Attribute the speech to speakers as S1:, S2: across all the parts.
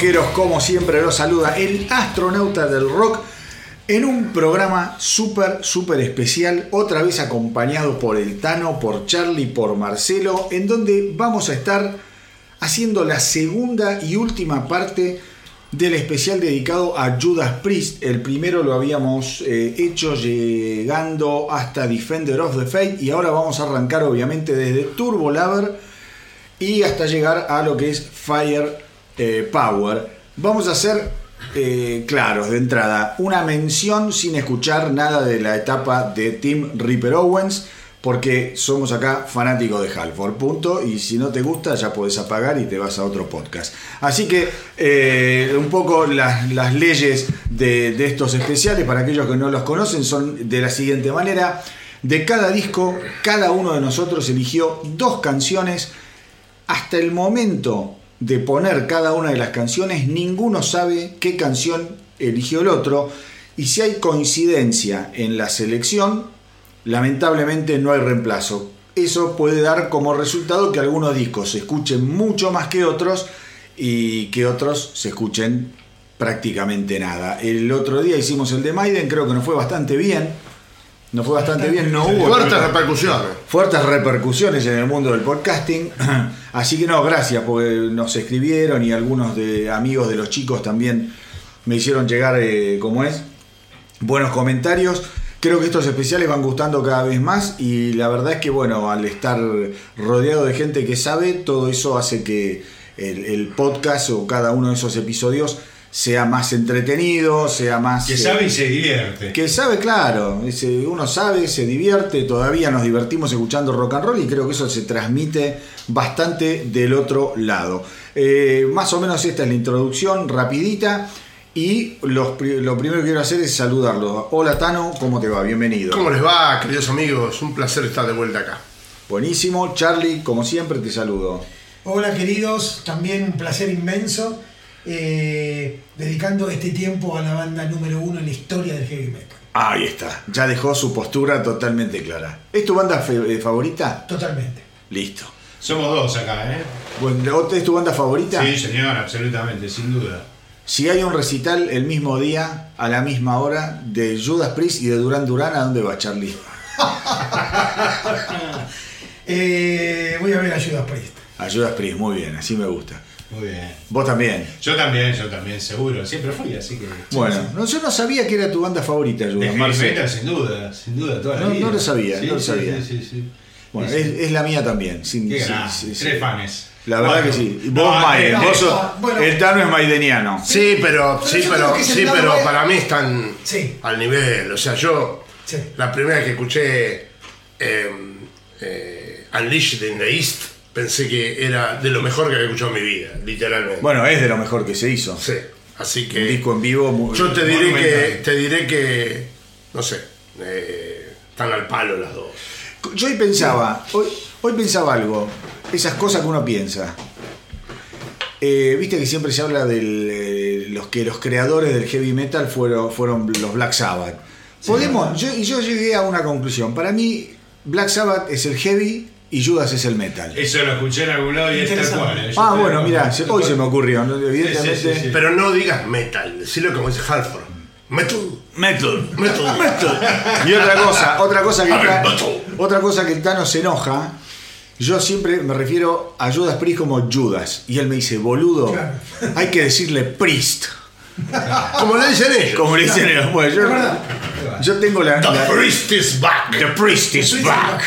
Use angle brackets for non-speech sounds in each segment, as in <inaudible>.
S1: rockeros, como siempre los saluda el astronauta del rock en un programa súper, súper especial, otra vez acompañado por el Tano, por Charlie, por Marcelo, en donde vamos a estar haciendo la segunda y última parte del especial dedicado a Judas Priest. El primero lo habíamos eh, hecho llegando hasta Defender of the Faith y ahora vamos a arrancar obviamente desde Turbo Lover y hasta llegar a lo que es Fire eh, Power. Vamos a hacer eh, claros de entrada una mención sin escuchar nada de la etapa de Tim Ripper Owens porque somos acá fanáticos de Halford, punto, y si no te gusta ya puedes apagar y te vas a otro podcast. Así que eh, un poco las, leyes de, de, estos especiales, para aquellos que no los conocen, son de la siguiente manera. De cada disco, cada uno de nosotros eligió dos canciones. Hasta el momento de poner cada una de las canciones, ninguno sabe qué canción eligió el otro. Y si hay coincidencia en la selección, lamentablemente no hay reemplazo. Eso puede dar como resultado que algunos discos se escuchen mucho más que otros y que otros se escuchen prácticamente nada. El otro día hicimos el de Maiden, creo que nos fue bastante bien. Nos fue bastante bien, no hubo.
S2: Fuertes repercusiones.
S1: Fuertes repercusiones en el mundo del podcasting. <clears throat> Así que no, gracias, porque nos escribieron y algunos de amigos de los chicos también me hicieron llegar, eh, como es, buenos comentarios. Creo que estos especiales van gustando cada vez más y la verdad es que bueno, al estar rodeado de gente que sabe, todo eso hace que el, podcast o cada uno de esos episodios sea más entretenido, sea más...
S3: Que sabe y se divierte.
S1: Que sabe, claro, uno sabe, se divierte, todavía nos divertimos escuchando rock and roll y creo que eso se transmite bastante del otro lado. Eh, más o menos esta es la introducción rapidita. Y lo primero que quiero hacer es saludarlo. Hola Tano, ¿cómo te va? Bienvenido.
S2: ¿Cómo les va, queridos amigos? Un placer estar de vuelta acá.
S1: Buenísimo. Charlie, como siempre, te saludo.
S4: Hola queridos, también un placer inmenso. Eh, dedicando este tiempo a la banda número uno en la historia del heavy metal.
S1: Ahí está, ya dejó su postura totalmente clara. ¿Es tu banda eh, favorita?
S4: Totalmente.
S1: Listo.
S3: Somos dos acá, ¿eh?
S1: Bueno, ¿Es tu banda favorita?
S3: Sí, señor, absolutamente, sin duda.
S1: Si hay un recital el mismo día, a la misma hora, de Judas Priest y de Duran Duran, ¿a dónde va Charlie? <laughs>
S4: Eh, voy a ver a Judas Priest.
S1: A Judas Priest, muy bien, así me gusta.
S3: Muy bien.
S1: ¿Vos también?
S3: Yo también, yo también, seguro. Siempre fui, así que.
S1: Bueno, yo no sabía que era tu banda favorita, Judas.
S3: De sin duda, sin duda, toda la
S1: no,
S3: vida.
S1: No lo sabía, no lo sabía.
S3: Sí, sí,
S1: bueno, es, la mía también. Sin,
S3: Qué Tres fans.
S1: La verdad que sí. Vos, Maiden, vos sos, el Tano es maideniano.
S2: Sí, pero, sí, pero, sí, pero para mí están al nivel. O sea, yo la primera vez que escuché eh, eh, Unleashed in the East pensé que era de lo mejor que había escuchado en mi vida, literalmente.
S1: Bueno, es de lo mejor que se hizo.
S2: Sí, así que.
S1: Un disco en vivo.
S2: yo te diré que, te diré que, no sé, eh, están al palo las dos.
S1: Yo hoy pensaba, hoy, hoy pensaba algo esas cosas que uno piensa. Eh, viste que siempre se habla de eh, los que los creadores del heavy metal fueron, fueron los Black Sabbath. Podemos, y yo llegué a una conclusión. Para mí, Black Sabbath es el heavy y Judas es el metal.
S3: Eso lo escuché en algún lado y es tal cual.
S1: ¿eh? Ah, bueno, mira, hoy se me ocurrió, evidentemente.
S2: Pero no digas metal, decilo como dice Halford. Metal.
S1: Metal.
S2: Metal. <laughs>
S1: Metal. Y otra cosa, otra cosa que otra cosa que el Tano se enoja yo siempre me refiero a Judas Priest como Judas. Y él me dice, boludo, hay que decirle Priest. <laughs>
S2: Como le dicen ellos.
S1: Como le dicen ellos. Bueno, yo, yo, tengo la.
S2: The Priest is back.
S1: The Priest is back.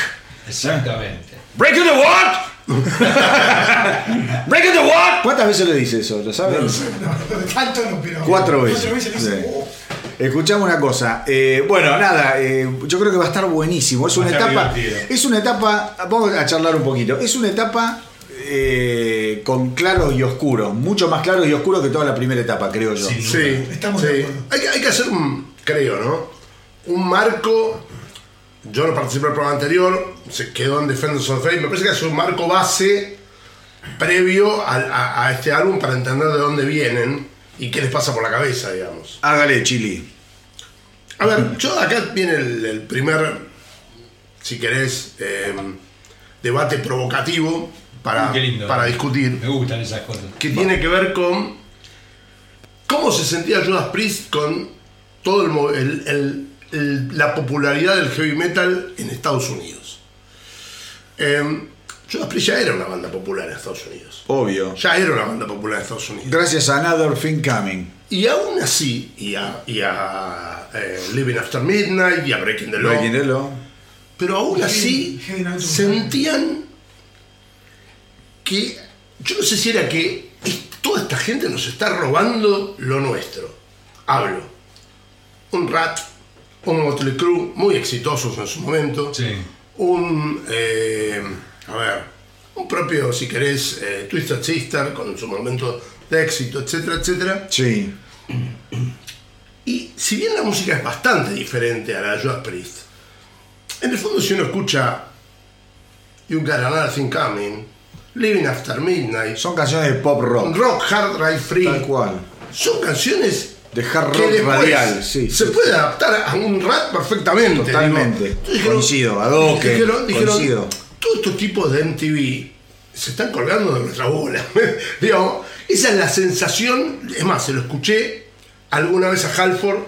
S3: Exactamente.
S1: Break the what? <laughs> Break the what? ¿Cuántas veces le dice eso? ¿Lo sabes? No,
S4: tanto no, pero.
S1: Cuatro veces. Cuatro veces le dice, oh". Escuchamos una cosa. Eh, bueno, nada, eh, yo creo que va a estar buenísimo. Es una etapa. Es una etapa. Vamos a charlar un poquito. Es una etapa eh, con claros y oscuros. Mucho más claros y oscuros que toda la primera etapa, creo yo.
S2: Sí, estamos Hay, hay, que hacer un. Creo, ¿no? Un marco. Yo no participé del programa anterior, se quedó en Defenders of Faith. Me parece que es un marco base previo a este álbum para entender de dónde vienen y qué les pasa por la cabeza, digamos.
S1: Hágale, Chili.
S2: A ver, yo acá viene el, primer, si querés, em, debate provocativo. para,
S3: Qué lindo.
S2: para discutir,
S3: Me gustan esas cosas.
S2: que tiene que ver con cómo se sentía Judas Priest con todo el- el- el- la popularidad del heavy metal en Estados Unidos. Eh, Judas Priest ya era una banda popular en Estados Unidos.
S1: Obvio.
S2: Ya era una banda popular en Estados Unidos.
S1: Gracias a Another Thing Coming.
S2: Y aún así, y a, y a, eh, Living After Midnight, y a Breaking the Law,
S1: Breaking the Law.
S2: pero aún así sentían que, yo no sé si era que toda esta gente nos está robando lo nuestro. Hablo. Un Rat, un Motley Crue, muy exitosos en su momento.
S3: Sí.
S2: Un, eh, a ver, un propio, si querés, eh, Twisted Sister, con su momento de éxito, etcétera, etcétera.
S1: Sí.
S2: Y si bien la música es bastante diferente a la de Judas Priest, en el fondo si uno escucha You Got Another Thing Coming, Living After Midnight,
S1: Son canciones de pop rock.
S2: Rock Hard Ride Free,
S1: Tal cual.
S2: son canciones
S1: De hard
S2: que
S1: rock radial, sí.
S2: se
S1: sí.
S2: puede adaptar a un rap perfectamente.
S1: Totalmente.
S2: dijeron-
S1: Coincido, a Doque,
S2: dijeron- dijeron,
S1: coincido.
S2: todos estos tipos de MTV se están colgando de nuestra bola. <laughs> Digamos, esa es la sensación, es más, se lo escuché alguna vez a Halford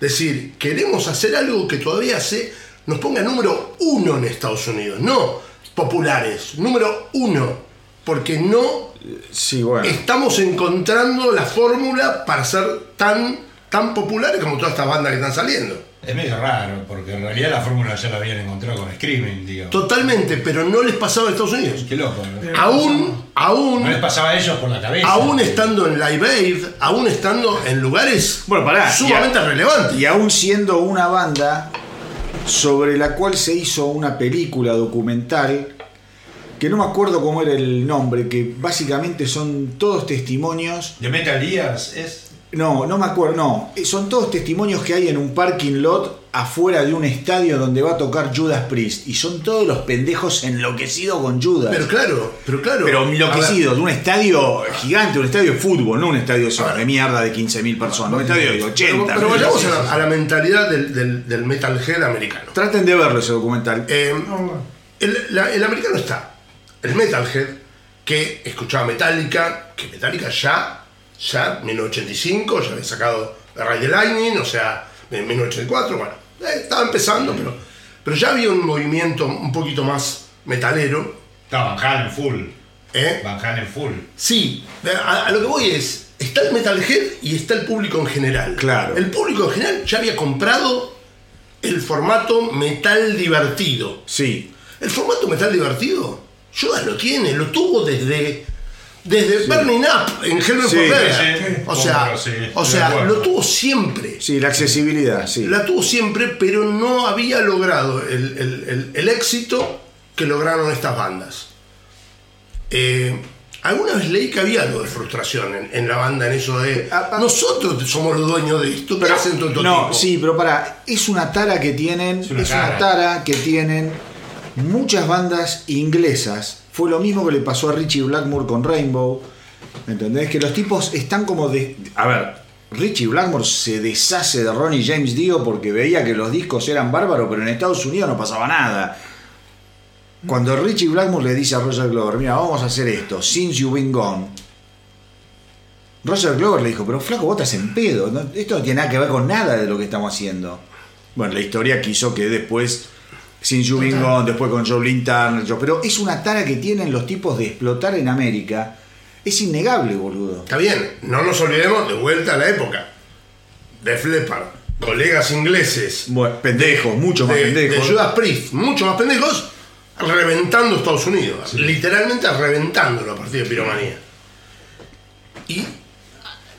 S2: decir, queremos hacer algo que todavía se nos ponga número uno en Estados Unidos, no populares, número uno, porque no
S1: Sí, bueno.
S2: estamos encontrando la fórmula para ser tan, tan populares como todas estas bandas que están saliendo.
S3: Es medio raro, porque en realidad la fórmula ya la habían encontrado con Screaming, digo.
S2: Totalmente, pero no les pasaba en Estados Unidos.
S3: Qué loco, ¿no?
S2: Aún, aún,
S3: No les pasaba a ellos por la cabeza.
S2: aún estando en Live Aid, aún estando en lugares
S1: Bueno, pará,
S2: sumamente
S1: y a-
S2: relevantes.
S1: Y aún siendo una banda sobre la cual se hizo una película documental, que no me acuerdo cómo era el nombre, que básicamente son todos testimonios.
S3: ¿De Metal Gears es?
S1: No, no me acuerdo, no. eh, Son todos testimonios que hay en un parking lot afuera de un estadio donde va a tocar Judas Priest. Y son todos los pendejos enloquecidos con Judas.
S2: Pero claro, pero claro.
S1: Pero enloquecidos, de un estadio gigante, un estadio de fútbol, no un estadio de, de mierda de 15.000 personas, un estadio de 80.
S2: Pero, pero vayamos a la, a la mentalidad del, del, del metalhead americano.
S1: Traten de verlo ese documental.
S2: Eh, la- el americano está, el metalhead, que escuchaba Metallica, que Metallica ya, ya, 1985, ya había sacado The Ride the Lightning, o sea, en 1984, bueno, eh, estaba empezando, pero, pero ya había un movimiento un poquito más metalero,
S3: Está Van Halen full.
S2: ¿eh?
S3: Van Halen full.
S2: Sí, a, a lo que voy es, está el metalhead y está el público en general.
S1: Claro.
S2: El público en general ya había comprado el formato metal divertido.
S1: Sí.
S2: El formato metal divertido, Judas lo tiene, lo tuvo desde desde Burning Up en Hellman
S1: Sí,
S2: Forever.
S3: sí, sí.
S2: O sea,
S3: sí,
S2: o sea, lo tuvo siempre.
S1: Sí, la accesibilidad, sí.
S2: La tuvo siempre, pero no había logrado el, el- el- el éxito que lograron estas bandas. Eh, alguna vez leí que había algo de frustración en, en la banda, en eso de
S1: Ah, ah.
S2: nosotros somos los dueños de esto, ¿qué hacen todo estos
S1: No,
S2: tipos?
S1: sí, pero para, es una tara que tienen, es
S3: una tara
S1: que tienen muchas bandas inglesas. Fue lo mismo que le pasó a Richie Blackmore con Rainbow. ¿Entendés? Que los tipos están como de. A ver, Richie Blackmore se deshace de Ronnie James Dio porque veía que los discos eran bárbaros, pero en Estados Unidos no pasaba nada. Cuando Richie Blackmore le dice a Roger Glover, mira, vamos a hacer esto, Since You've Been Gone. Roger Glover le dijo, pero flaco, vos estás en pedo, esto no tiene nada que ver con nada de lo que estamos haciendo. Bueno, la historia quiso que después, Been Gone, después con Turner, yo- pero es una tara que tienen los tipos de explotar en América. Es innegable, boludo.
S2: Está bien, no nos olvidemos de vuelta a la época. De Leppard, colegas ingleses,
S1: Bueno, pendejos, mucho más
S2: de, de
S1: pendejos.
S2: Judas Priest, mucho más pendejos, reventando Estados Unidos. Literalmente reventándolo a partir de Piromanía. Y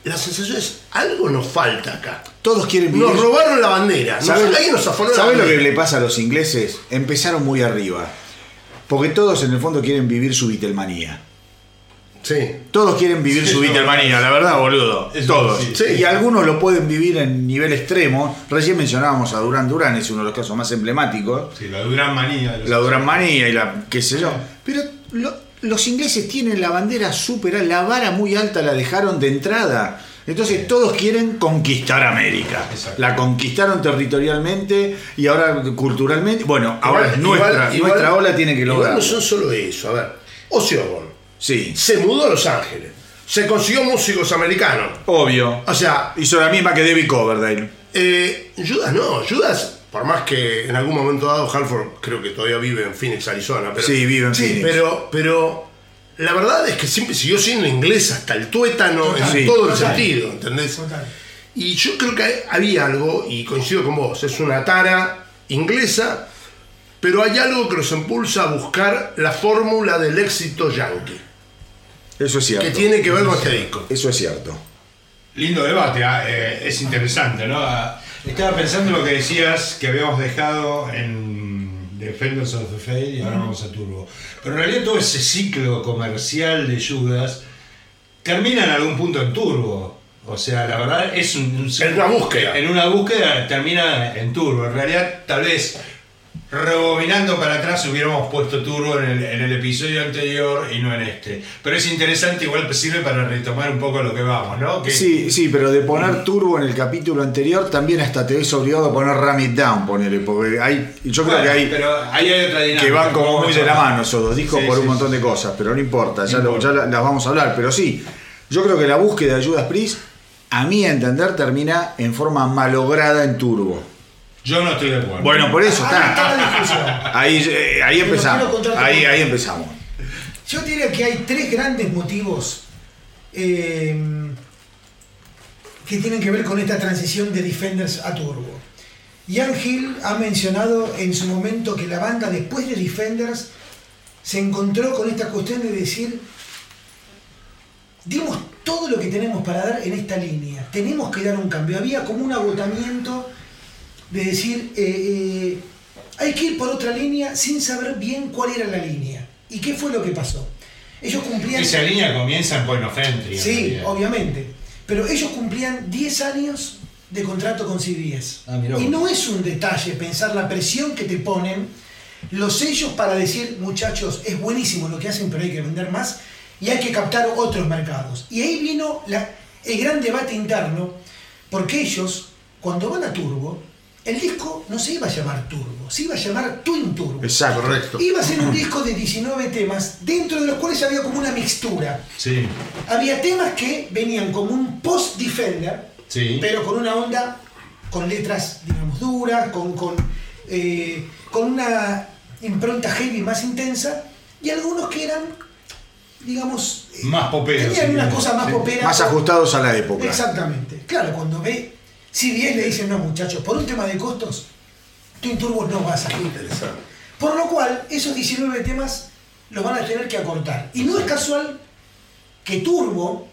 S2: la sensación es, algo nos falta acá.
S1: Todos quieren vivir.
S2: Nos robaron la bandera. Nos,
S1: ¿Sabes
S2: alguien nos afanó la
S1: ¿sabes lo que le pasa a los ingleses? Empezaron muy arriba. Porque todos en el fondo quieren vivir su Beatlemanía.
S2: Sí.
S1: Todos quieren vivir
S3: Sí,
S1: su Beatlemanía, la verdad, boludo.
S3: Eso
S1: Todos.
S3: sí.
S2: Sí.
S1: Y algunos lo pueden vivir en nivel extremo. Recién mencionábamos a Durán Durán, es uno de los casos más emblemáticos.
S3: Sí, la Duran manía.
S1: La Durán Manía y la qué sé yo. Pero lo- los ingleses tienen la bandera súper la vara muy alta la dejaron de entrada. Entonces todos quieren conquistar América.
S3: Exacto.
S1: La conquistaron territorialmente y ahora culturalmente. Bueno, ahora
S2: Igual-
S1: es nuestra,
S2: igual- igual-
S1: nuestra ola tiene que lograrlo.
S2: no son solo eso. A ver, Ozzy Osbourne.
S1: Sí,
S2: se mudó a Los Ángeles. Se consiguió músicos americanos.
S1: obvio.
S2: O sea,
S1: Hizo la misma que David Coverdale.
S2: eh, Judas no, Judas, por más que en algún momento dado Halford creo que todavía vive en Phoenix, Arizona, pero,
S1: Sí, vive en
S4: Sí,
S1: Phoenix.
S2: pero, pero la verdad es que siempre siguió siendo inglés hasta el tuétano
S4: Total.
S2: en
S1: Sí.
S2: todo el sentido, ¿entendés?
S4: Total.
S2: Y yo creo que había algo, y coincido con vos, es una tara inglesa, pero hay algo que nos impulsa a buscar la fórmula del éxito yankee,
S1: Eso es cierto.
S2: que tiene que ver con este disco.
S1: Eso es cierto.
S3: Lindo debate, ah, eh, es interesante, ¿no? Estaba pensando en lo que decías que habíamos dejado en Defenders of the Faith y ahora vamos a Turbo. Pero en realidad todo ese ciclo comercial de Judas termina en algún punto en Turbo. O sea, la verdad es un, un
S2: En una búsqueda.
S3: En una búsqueda termina en Turbo. En realidad, tal vez rebobinando para atrás hubiéramos puesto Turbo en el, en el episodio anterior y no en este. Pero es interesante, igual sirve para retomar un poco lo que vamos, ¿no? Que-
S1: Sí, sí, pero de poner turbo en el capítulo anterior también hasta te ves obligado a poner Ram It Down, ponele, porque hay, yo creo
S3: Bueno,
S1: que hay
S3: pero ahí hay otra dinámica.
S1: que van como muy de la mano esos dos discos
S3: Sí,
S1: por un montón de cosas, pero no importa, ya,
S3: No
S1: lo-
S3: importa.
S1: ya la- las vamos a hablar, pero sí, yo creo que la búsqueda de Judas Priest, a mi entender, termina en forma malograda en turbo.
S3: Yo no estoy de acuerdo.
S1: Bueno, por eso
S4: Ahí está
S1: está.
S4: la discusión.
S1: Ahí, eh, ahí
S4: Pero
S1: empezamos.
S4: quiero
S1: Ahí, ahí empezamos.
S4: Yo diría que hay tres grandes motivos eh, que tienen que ver con esta transición de Defenders a Turbo. Ian Hill ha mencionado en su momento que la banda después de Defenders se encontró con esta cuestión de decir, dimos todo lo que tenemos para dar en esta línea, tenemos que dar un cambio. Había como un agotamiento de decir, eh, eh, hay que ir por otra línea sin saber bien cuál era la línea. ¿Y qué fue lo que pasó? Ellos cumplían...
S3: Esa línea comienza en Point of Entry. en
S4: Sí,
S3: realidad.
S4: obviamente. Pero ellos cumplían 10 años de contrato con CBS.
S3: Ah,
S4: y no es un detalle pensar la presión que te ponen los sellos para decir, muchachos, es buenísimo lo que hacen, pero hay que vender más y hay que captar otros mercados. Y ahí vino la- el gran debate interno, porque ellos, cuando van a Turbo, el disco no se iba a llamar Turbo, se iba a llamar Twin Turbo.
S1: Exacto.
S2: Correcto.
S4: Iba a ser un disco de 19 temas, dentro de los cuales había como una mixtura.
S3: Sí,
S4: Había temas que venían como un post-Defender,
S3: sí.
S4: pero con una onda, con letras, digamos, duras, con, con, eh, con una impronta heavy más intensa, y algunos que eran, digamos,
S3: Más poperos,
S4: Tenían
S3: sí,
S4: una cosa más
S3: Sí.
S4: popera.
S1: Más ajustados a la época.
S4: Exactamente. Claro, cuando ve, si bien le dicen, no muchachos, por un tema de costos, Twin Turbo no va a salir.
S2: Interesante.
S4: Por lo cual, esos 19 temas los van a tener que acortar. Y no es casual que Turbo,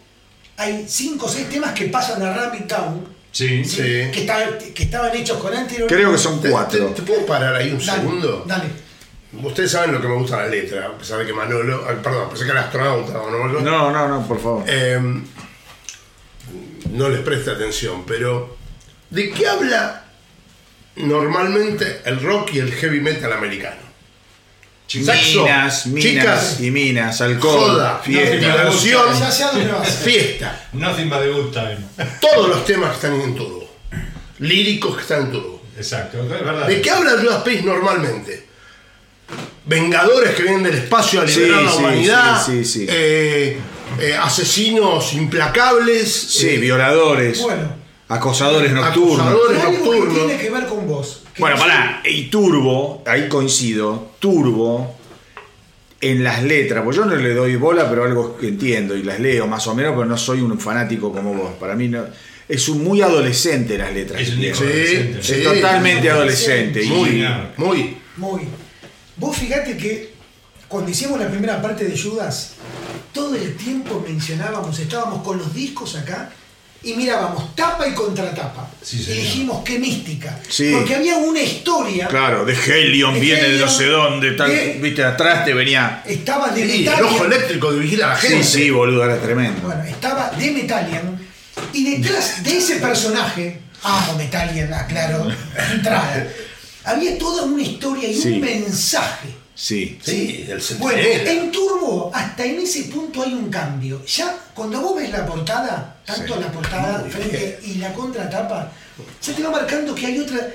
S4: hay 5 o 6 temas que pasan a Rapid Town,
S3: Sí.
S2: Sí.
S4: que, está- que estaban hechos con anterior.
S1: Creo que son
S2: ¿Te, te-
S1: cuatro.
S2: te puedo parar ahí un
S4: Dale,
S2: segundo?
S4: Dale.
S2: Ustedes saben lo que me gusta la letra, a pesar de que Manolo, perdón, pensé que era astronauta, Manolo.
S1: No, no, no, por favor.
S2: Eh, no les preste atención, pero ¿de qué habla normalmente el rock y el heavy metal americano? Sexo,
S1: Minas, minas
S2: chicas,
S1: y minas, alcohol,
S2: joda,
S1: fiesta.
S2: fiesta.
S3: Nothing but the good time.
S2: Todos los temas que están en turbo. Líricos que están en turbo.
S3: Exacto, es verdad.
S2: ¿De qué habla Judas Priest normalmente? Vengadores que vienen del espacio a liberar
S1: Sí,
S2: la
S1: sí,
S2: humanidad.
S1: sí, sí, sí.
S2: eh, eh, asesinos implacables.
S1: Sí,
S2: eh,
S1: violadores,
S4: Bueno,
S1: acosadores nocturnos.
S2: Acosadores.
S4: algo que tiene que ver con vos.
S1: Bueno,
S4: no
S1: pará, y Turbo, ahí coincido, Turbo, en las letras, pues yo no le doy bola, pero algo que entiendo y las leo más o menos, pero no soy un fanático como vos. Para mí no, es un muy adolescente las letras.
S3: Es
S1: que
S3: un disco adolescente.
S1: Es
S2: Sí.
S1: totalmente adolescente.
S3: Sí,
S1: y-
S3: señor.
S2: Muy.
S4: Muy. Vos fíjate que cuando hicimos la primera parte de Judas, todo el tiempo mencionábamos, estábamos con los discos acá y mirábamos tapa y contratapa.
S3: Sí,
S4: y dijimos qué mística.
S1: Sí.
S4: Porque había una historia.
S1: Claro, de Helion,
S4: De
S1: viene de no
S4: Helion,
S1: sé dónde, tal,
S4: de-
S1: viste, atrás te venía.
S4: Estaba de
S2: Sí, el
S4: Metallian.
S2: ojo eléctrico de vigilar a la
S1: Sí,
S2: gente.
S1: sí, boludo, era tremendo.
S4: Bueno, estaba de Metallian. Y detrás de ese personaje, amo Metallian, aclaro, entrada. Había toda una historia y
S1: Sí.
S4: un mensaje.
S1: Sí.
S2: Sí, el
S4: Bueno, en Turbo, hasta en ese punto hay un cambio. Ya cuando vos ves la portada, tanto
S1: Sí.
S4: la portada
S2: Muy
S4: frente y la contratapa, ya te va marcando que hay otra.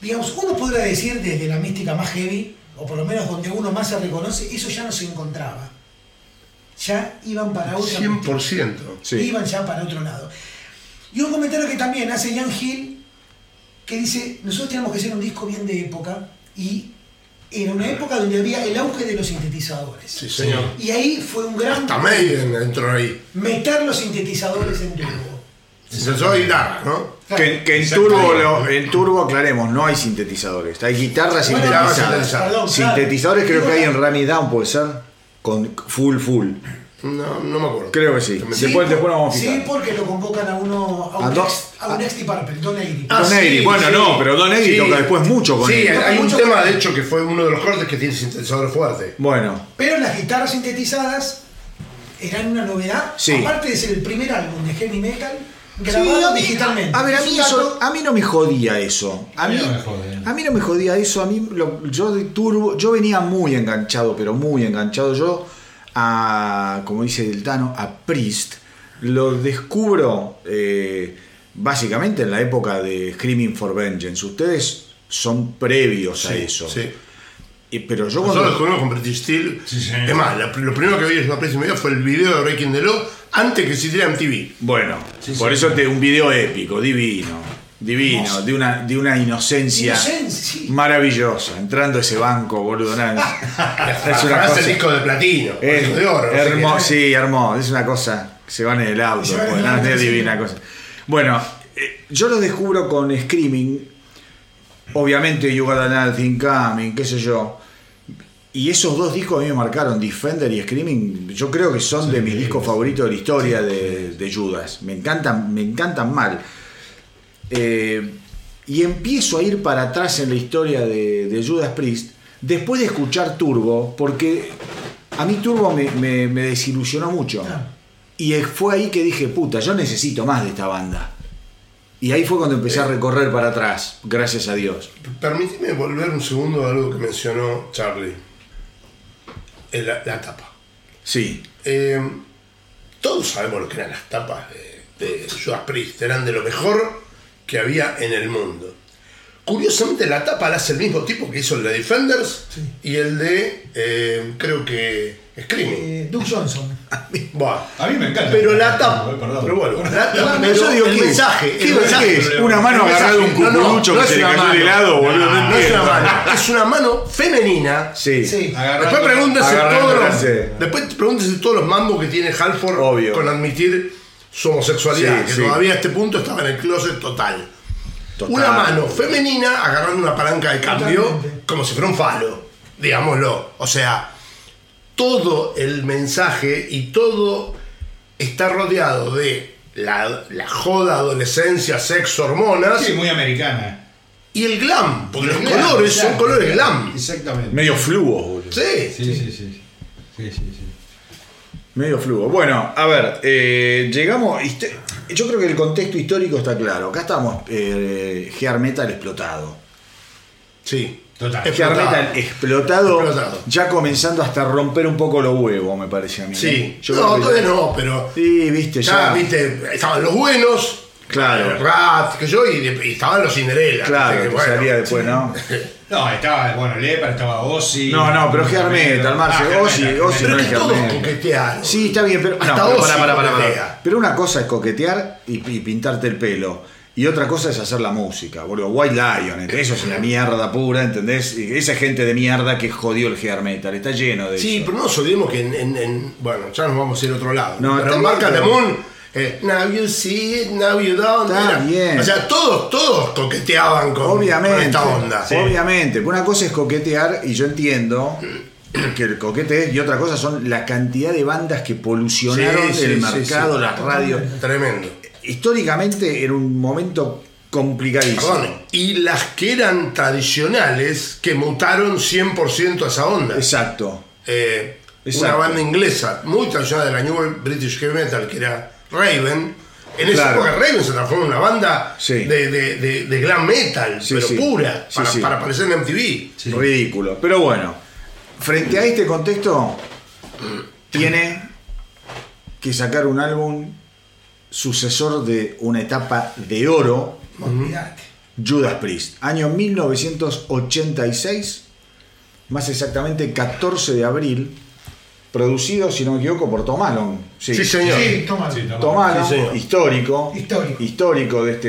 S4: Digamos, uno podrá decir desde la mística más heavy, o por lo menos donde uno más se reconoce, eso ya no se encontraba. ya iban para otra
S2: 100%.
S1: Sí.
S4: iban ya para otro lado. Y un comentario que también hace Jan Hill, que dice, nosotros tenemos que hacer un disco bien de época, y era una época donde había el auge de los sintetizadores.
S2: Sí, señor.
S4: Y ahí fue un gran
S2: Hasta Maiden entró ahí.
S4: meter los sintetizadores en turbo.
S2: Empezó a guitarra, ¿no?
S1: Que, que en, turbo, lo- en turbo, aclaremos, no hay sintetizadores. Hay guitarras
S4: Bueno,
S1: sintetizadas.
S4: perdón, claro.
S1: Sintetizadores creo que hay en It Down, puede ser. Con full, full.
S2: No, no me acuerdo.
S1: Creo que sí.
S2: Sí,
S1: después,
S4: por-
S1: después nos vamos a
S4: Sí,
S1: fijar.
S4: porque lo convocan a uno a
S1: A
S4: un,
S1: dos-
S4: ex, a un ex Deep Purple, Don Airy.
S2: Ah,
S1: Don
S2: sí,
S1: Airy, bueno,
S2: sí.
S1: no, pero Don Airy
S2: Sí.
S1: toca después mucho con
S2: Sí,
S1: él.
S2: hay un tema
S4: con-
S2: de hecho que fue uno de los cortes que tiene sintetizador fuerte.
S1: Bueno,
S4: Pero las guitarras sintetizadas eran una novedad,
S1: Sí.
S4: aparte de ser el primer álbum de heavy metal
S1: Sí,
S4: grabado
S1: mí-
S4: digitalmente.
S1: A ver, a mí, eso- a mí no me jodía eso. A
S3: mí
S1: a mí no me jodía eso. A mí, lo- yo de turbo, yo venía muy enganchado, pero muy enganchado. Yo a, como dice el Tano, a Priest lo descubro eh, básicamente en la época de Screaming for Vengeance. Ustedes son previos a eso.
S2: Sí.
S1: Y- pero yo
S2: Nosotros
S1: cuando...
S2: descubrimos con British Steel.
S3: Sí.
S2: Es más, la- lo primero que vi es una presa y media fue el video de Breaking the Law antes que existiera MTV.
S1: Bueno,
S3: Sí,
S1: por
S3: sí.
S1: eso te un video épico, divino, divino, de una, de una inocencia,
S4: Inocencia, sí.
S1: maravillosa, entrando a ese banco, boludo. nada, es <laughs> una cosa,
S2: el disco de platino,
S1: es
S2: de oro.
S1: hermoso, sí, hermoso, es una cosa que se van en el auto,
S4: en
S1: pues,
S4: el
S1: nada,
S4: auto,
S1: es divina cosa. Bueno, eh, yo lo descubro con Screaming, obviamente You Got Nothing Coming, qué sé yo. Y esos dos discos a mí me marcaron, Defender y Screaming, yo creo que son de mis discos favoritos de la historia de, de Judas. Me encantan, me encantan mal. Eh, y empiezo a ir para atrás en la historia de, de Judas Priest después de escuchar Turbo, porque a mí Turbo me, me- me desilusionó mucho.
S4: Ah.
S1: Y fue ahí que dije, puta, yo necesito más de esta banda. Y ahí fue cuando empecé a recorrer para atrás, gracias a Dios.
S2: Permíteme volver un segundo a algo que mencionó Charlie. En la, la tapa.
S1: Sí,
S2: Eh, todos sabemos lo que eran las tapas de, de Judas Priest. Eran de lo mejor que había en el mundo. Curiosamente, la tapa la hace el mismo tipo que hizo el de Defenders
S4: Sí.
S2: y el de, eh, creo que, Screaming.
S4: Eh, Duke Johnson. <laughs>
S2: Buah.
S3: A mí me encanta.
S2: Pero la tapa,
S3: Eh,
S2: pero bueno, la tapa,
S1: No,
S2: pero
S1: yo digo,
S2: el
S1: ¿qué?
S2: mensaje,
S1: ¿Qué-
S2: el
S1: qué
S2: mensaje,
S1: es? ¿Una mano agarrada de un
S2: mensaje. No, no,
S1: cucurucho
S2: no
S1: que
S2: es
S1: se le
S2: una
S1: cayó boludo? No
S2: No es una mano, es una mano femenina
S1: Sí.
S4: Sí.
S2: Después pregúntese todos los, después pregúntese todos los mambos que tiene Halford
S1: Obvio.
S2: con admitir su homosexualidad,
S1: Sí,
S2: que
S1: sí.
S2: todavía a este punto estaba en el closet total.
S1: Total.
S2: Una mano femenina agarrando una palanca de cambio
S4: Totalmente.
S2: como si fuera un falo, digámoslo. O sea, todo el mensaje y todo está rodeado de la, la joda, adolescencia, sexo, hormonas
S3: Sí, muy americana.
S2: y el glam, porque los colores son colores glam.
S3: Exactamente.
S1: Medio fluo, boludo.
S2: Sí.
S3: Sí, sí, sí. sí. Sí, sí, sí.
S1: Medio fluo. Bueno, a ver, eh, llegamos. Yo creo que el contexto histórico está claro. Acá estamos eh, Gear Metal explotado.
S2: Sí.
S3: Total.
S1: Gear. Metal explotado,
S2: Explotado.
S1: Ya comenzando hasta romper un poco los huevos, me parece a mí.
S2: Sí.
S1: ¿eh? Yo
S2: no,
S1: creo que-
S2: todavía no, pero
S1: Sí, viste,
S2: ya,
S1: ya.
S2: viste, estaban los buenos,
S1: Claro.
S2: el Rat, que yo, y, estaban los Cinderella.
S1: Claro, que
S2: que bueno.
S1: salía después, ¿no? <laughs>
S3: No, estaba, bueno, Lepar, estaba Ozzy.
S1: No, no, pero Gear Metal, Marce,
S3: Gear
S1: Ozzy,
S3: Metal,
S1: Ozzy
S3: Gear
S2: Pero
S1: no
S2: que
S1: es Gear
S2: todos
S1: Metal.
S2: coquetearon.
S1: Sí, está bien, pero.
S2: Hasta
S1: no, pero
S2: Ozzy
S1: pará, pará, pará. Pero una cosa es coquetear y, y pintarte el pelo. Y otra cosa es hacer la música, boludo. White Lion, ¿entendés? eso es una mierda pura, ¿entendés? Y esa gente de mierda que jodió el Gear Metal, está lleno de
S2: Sí,
S1: eso.
S2: pero no nos olvidemos que en, en- en- Bueno, ya nos vamos a ir a otro lado.
S1: No,
S2: pero en Marca Moon, eh, now you see it, now you don't.
S1: Está
S2: era-
S1: bien.
S2: O sea, todos, todos coqueteaban con,
S1: Obviamente,
S2: con esta onda.
S1: obviamente. Una cosa es coquetear, y yo entiendo que el coquete es, y otra cosa son la cantidad de bandas que polucionaron
S2: Sí, sí,
S1: el
S2: sí,
S1: mercado,
S2: sí.
S1: las radios.
S2: Tremendo.
S1: Históricamente era un momento complicadísimo.
S2: Perdón, y las que eran tradicionales que mutaron 100% a esa onda.
S1: Exacto.
S2: Eh,
S1: Exacto.
S2: Una banda inglesa muy tradicional de la New British Heavy Metal que era Raven. En esa
S1: Claro.
S2: época Raven se transformó en una banda
S1: Sí.
S2: de, de- de- de glam metal,
S1: Sí,
S2: pero
S1: sí.
S2: pura,
S1: Sí,
S2: para,
S1: sí.
S2: para aparecer en MTV.
S1: Ridículo. Pero bueno, frente a este contexto, tiene que sacar un álbum sucesor de una etapa de oro. Judas Priest, año 1986, más exactamente 14 de abril, producido, si no me equivoco, por Tom Allen.
S2: Sí, señor.
S4: Sí, toma.
S3: Sí, toma.
S1: Tom Allen,
S2: Sí, señor.
S1: histórico,
S4: Histórico.
S1: histórico de este,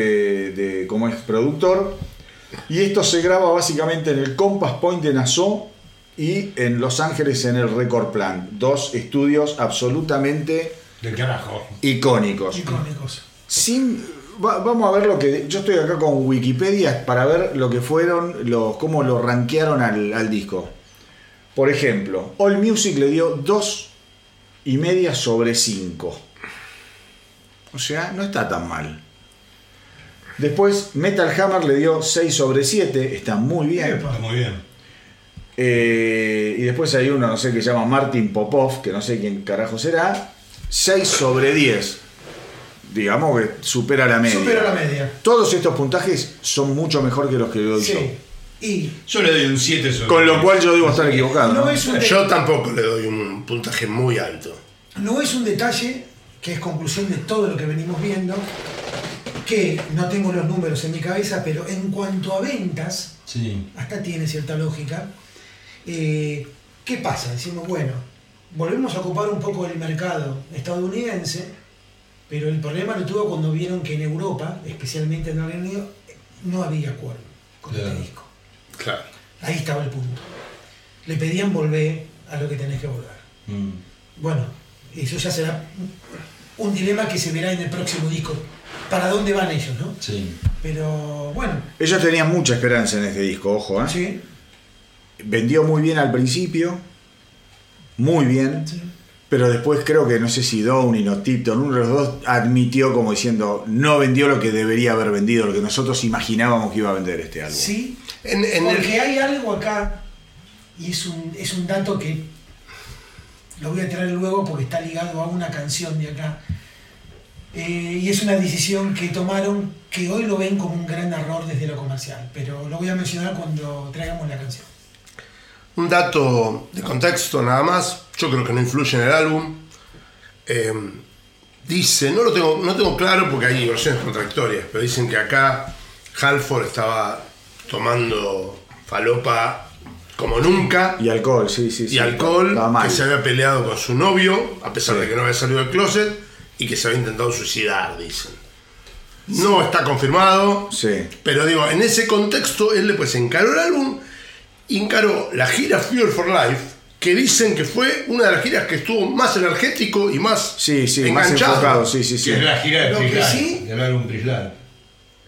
S1: de como es productor. Y esto se graba básicamente en el Compass Point de Nassau y en Los Ángeles en el Record Plant. Dos estudios absolutamente
S3: Del carajo.
S1: icónicos.
S4: Icónicos.
S1: Sin, va- vamos a ver lo que. Yo estoy acá con Wikipedia para ver lo que fueron, los, cómo lo rankearon al, al disco. Por ejemplo, All Music le dio 2 y media sobre 5. O sea, no está tan mal. Después, Metal Hammer le dio 6 sobre 7, está muy bien.
S3: Está muy bien.
S1: Eh, y después hay uno, no sé, que se llama Martin Popov, que no sé quién carajo será. 6 sobre 10. Digamos que supera la media.
S4: Supera la media.
S1: Todos estos puntajes son mucho mejor que los que doy
S4: Sí.
S1: yo.
S4: Y
S3: Yo le doy un 7 sobre
S1: Con lo
S3: 10.
S1: cual yo debo estar equivocado.
S4: no
S1: ¿no?
S4: es, un de-
S2: Yo tampoco le doy un puntaje muy alto.
S4: no es un detalle que es conclusión de todo lo que venimos viendo, que no tengo los números en mi cabeza, pero en cuanto a ventas,
S3: Sí.
S4: hasta tiene cierta lógica. Eh, ¿Qué pasa? Decimos, bueno, volvemos a ocupar un poco el mercado estadounidense, pero el problema lo tuvo cuando vieron que en Europa, especialmente en el Reino Unido, no había acuerdo con
S3: Claro.
S4: este disco.
S2: Claro.
S4: Ahí estaba el punto. Le pedían volver a lo que tenés que volver.
S3: Mm.
S4: Bueno, eso ya será un dilema que se verá en el próximo disco. ¿Para dónde van ellos, no?
S3: Sí.
S4: Pero bueno,
S1: Ellos tenían mucha esperanza en este disco, ojo. ¿eh?
S4: sí,
S1: Vendió muy bien al principio. Muy bien.
S4: sí.
S1: Pero después creo que no sé si Downey o Tipton, uno de los dos admitió como diciendo no vendió lo que debería haber vendido, lo que nosotros imaginábamos que iba a vender este álbum.
S4: Sí,
S2: En, en el-
S4: porque hay algo acá, y es un, es un dato que lo voy a traer luego porque está ligado a una canción de acá. Eh, y es una decisión que tomaron que hoy lo ven como un gran error desde lo comercial, pero lo voy a mencionar cuando traigamos la canción.
S2: Un dato de contexto nada más, yo creo que no influye en el álbum. Eh, dice, no lo tengo, no tengo claro porque hay versiones contradictorias, pero dicen que acá Halford estaba tomando falopa como nunca
S1: Y alcohol, sí, sí. sí.
S2: y alcohol, que se había peleado con su novio, a pesar
S1: Sí.
S2: de que no había salido del closet, y que se había intentado suicidar, dicen. No está confirmado,
S1: Sí.
S2: pero digo, en ese contexto, él después encaró el álbum, encaró la gira Fuel for Life, que dicen que fue una de las giras que estuvo más energético y más
S1: Sí, sí, más
S2: enganchado.
S1: enfocado, sí, sí, sí.
S3: Que es la gira de
S4: Lo que
S3: Prislar,
S4: sí-
S3: del álbum Prislar.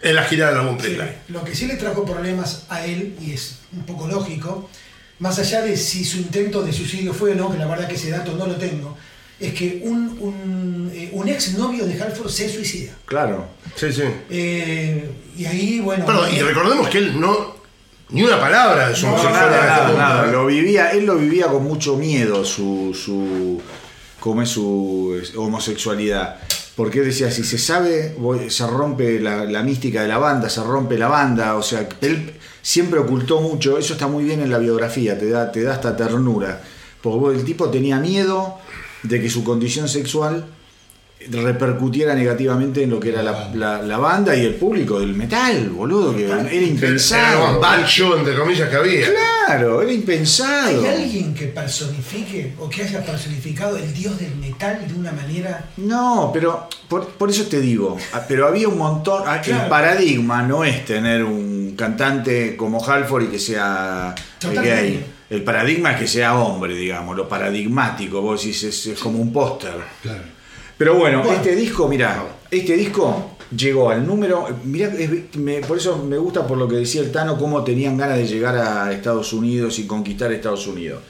S2: En la gira del álbum
S4: Sí,
S2: Playlight.
S4: lo que sí le trajo problemas a él, y es un poco lógico, más allá de si su intento de suicidio fue o no, que la verdad que ese dato no lo tengo, es que un, un, eh, un ex novio de Halford se suicida.
S1: Claro.
S2: Sí, sí.
S4: Eh, y ahí, bueno.
S2: Perdón, y
S4: eh,
S2: recordemos que él no. Ni una palabra de su
S4: No,
S1: Nada, nada, nada.
S2: ¿eh?
S1: Lo vivía, él lo vivía con mucho miedo, su, su como es su homosexualidad. Porque él decía, si se sabe, se rompe la, la mística de la banda, se rompe la banda. O sea, él siempre ocultó mucho, eso está muy bien en la biografía, te da, te da hasta ternura. Porque el tipo tenía miedo de que su condición sexual repercutiera negativamente en lo que era la, la- la banda y el público del metal, boludo, que era
S2: Era
S1: impensado.
S2: macho, entre comillas, que había.
S1: Claro, era impensado.
S4: ¿Hay alguien que personifique o que haya personificado el dios del metal de una manera.
S1: No, pero por, por eso te digo, ah, pero había un montón, ah, el paradigma no es tener un cantante como Halford y que sea eh,
S4: Totalmente.
S1: gay. El paradigma es que sea hombre, digamos, lo paradigmático, vos decís, es, es como un póster.
S3: Claro.
S1: Pero bueno,
S4: Bueno.
S1: este disco, mirá, este disco llegó al número, mirá, es- me- por eso me gusta por lo que decía el Tano, cómo tenían ganas de llegar a Estados Unidos y conquistar Estados Unidos.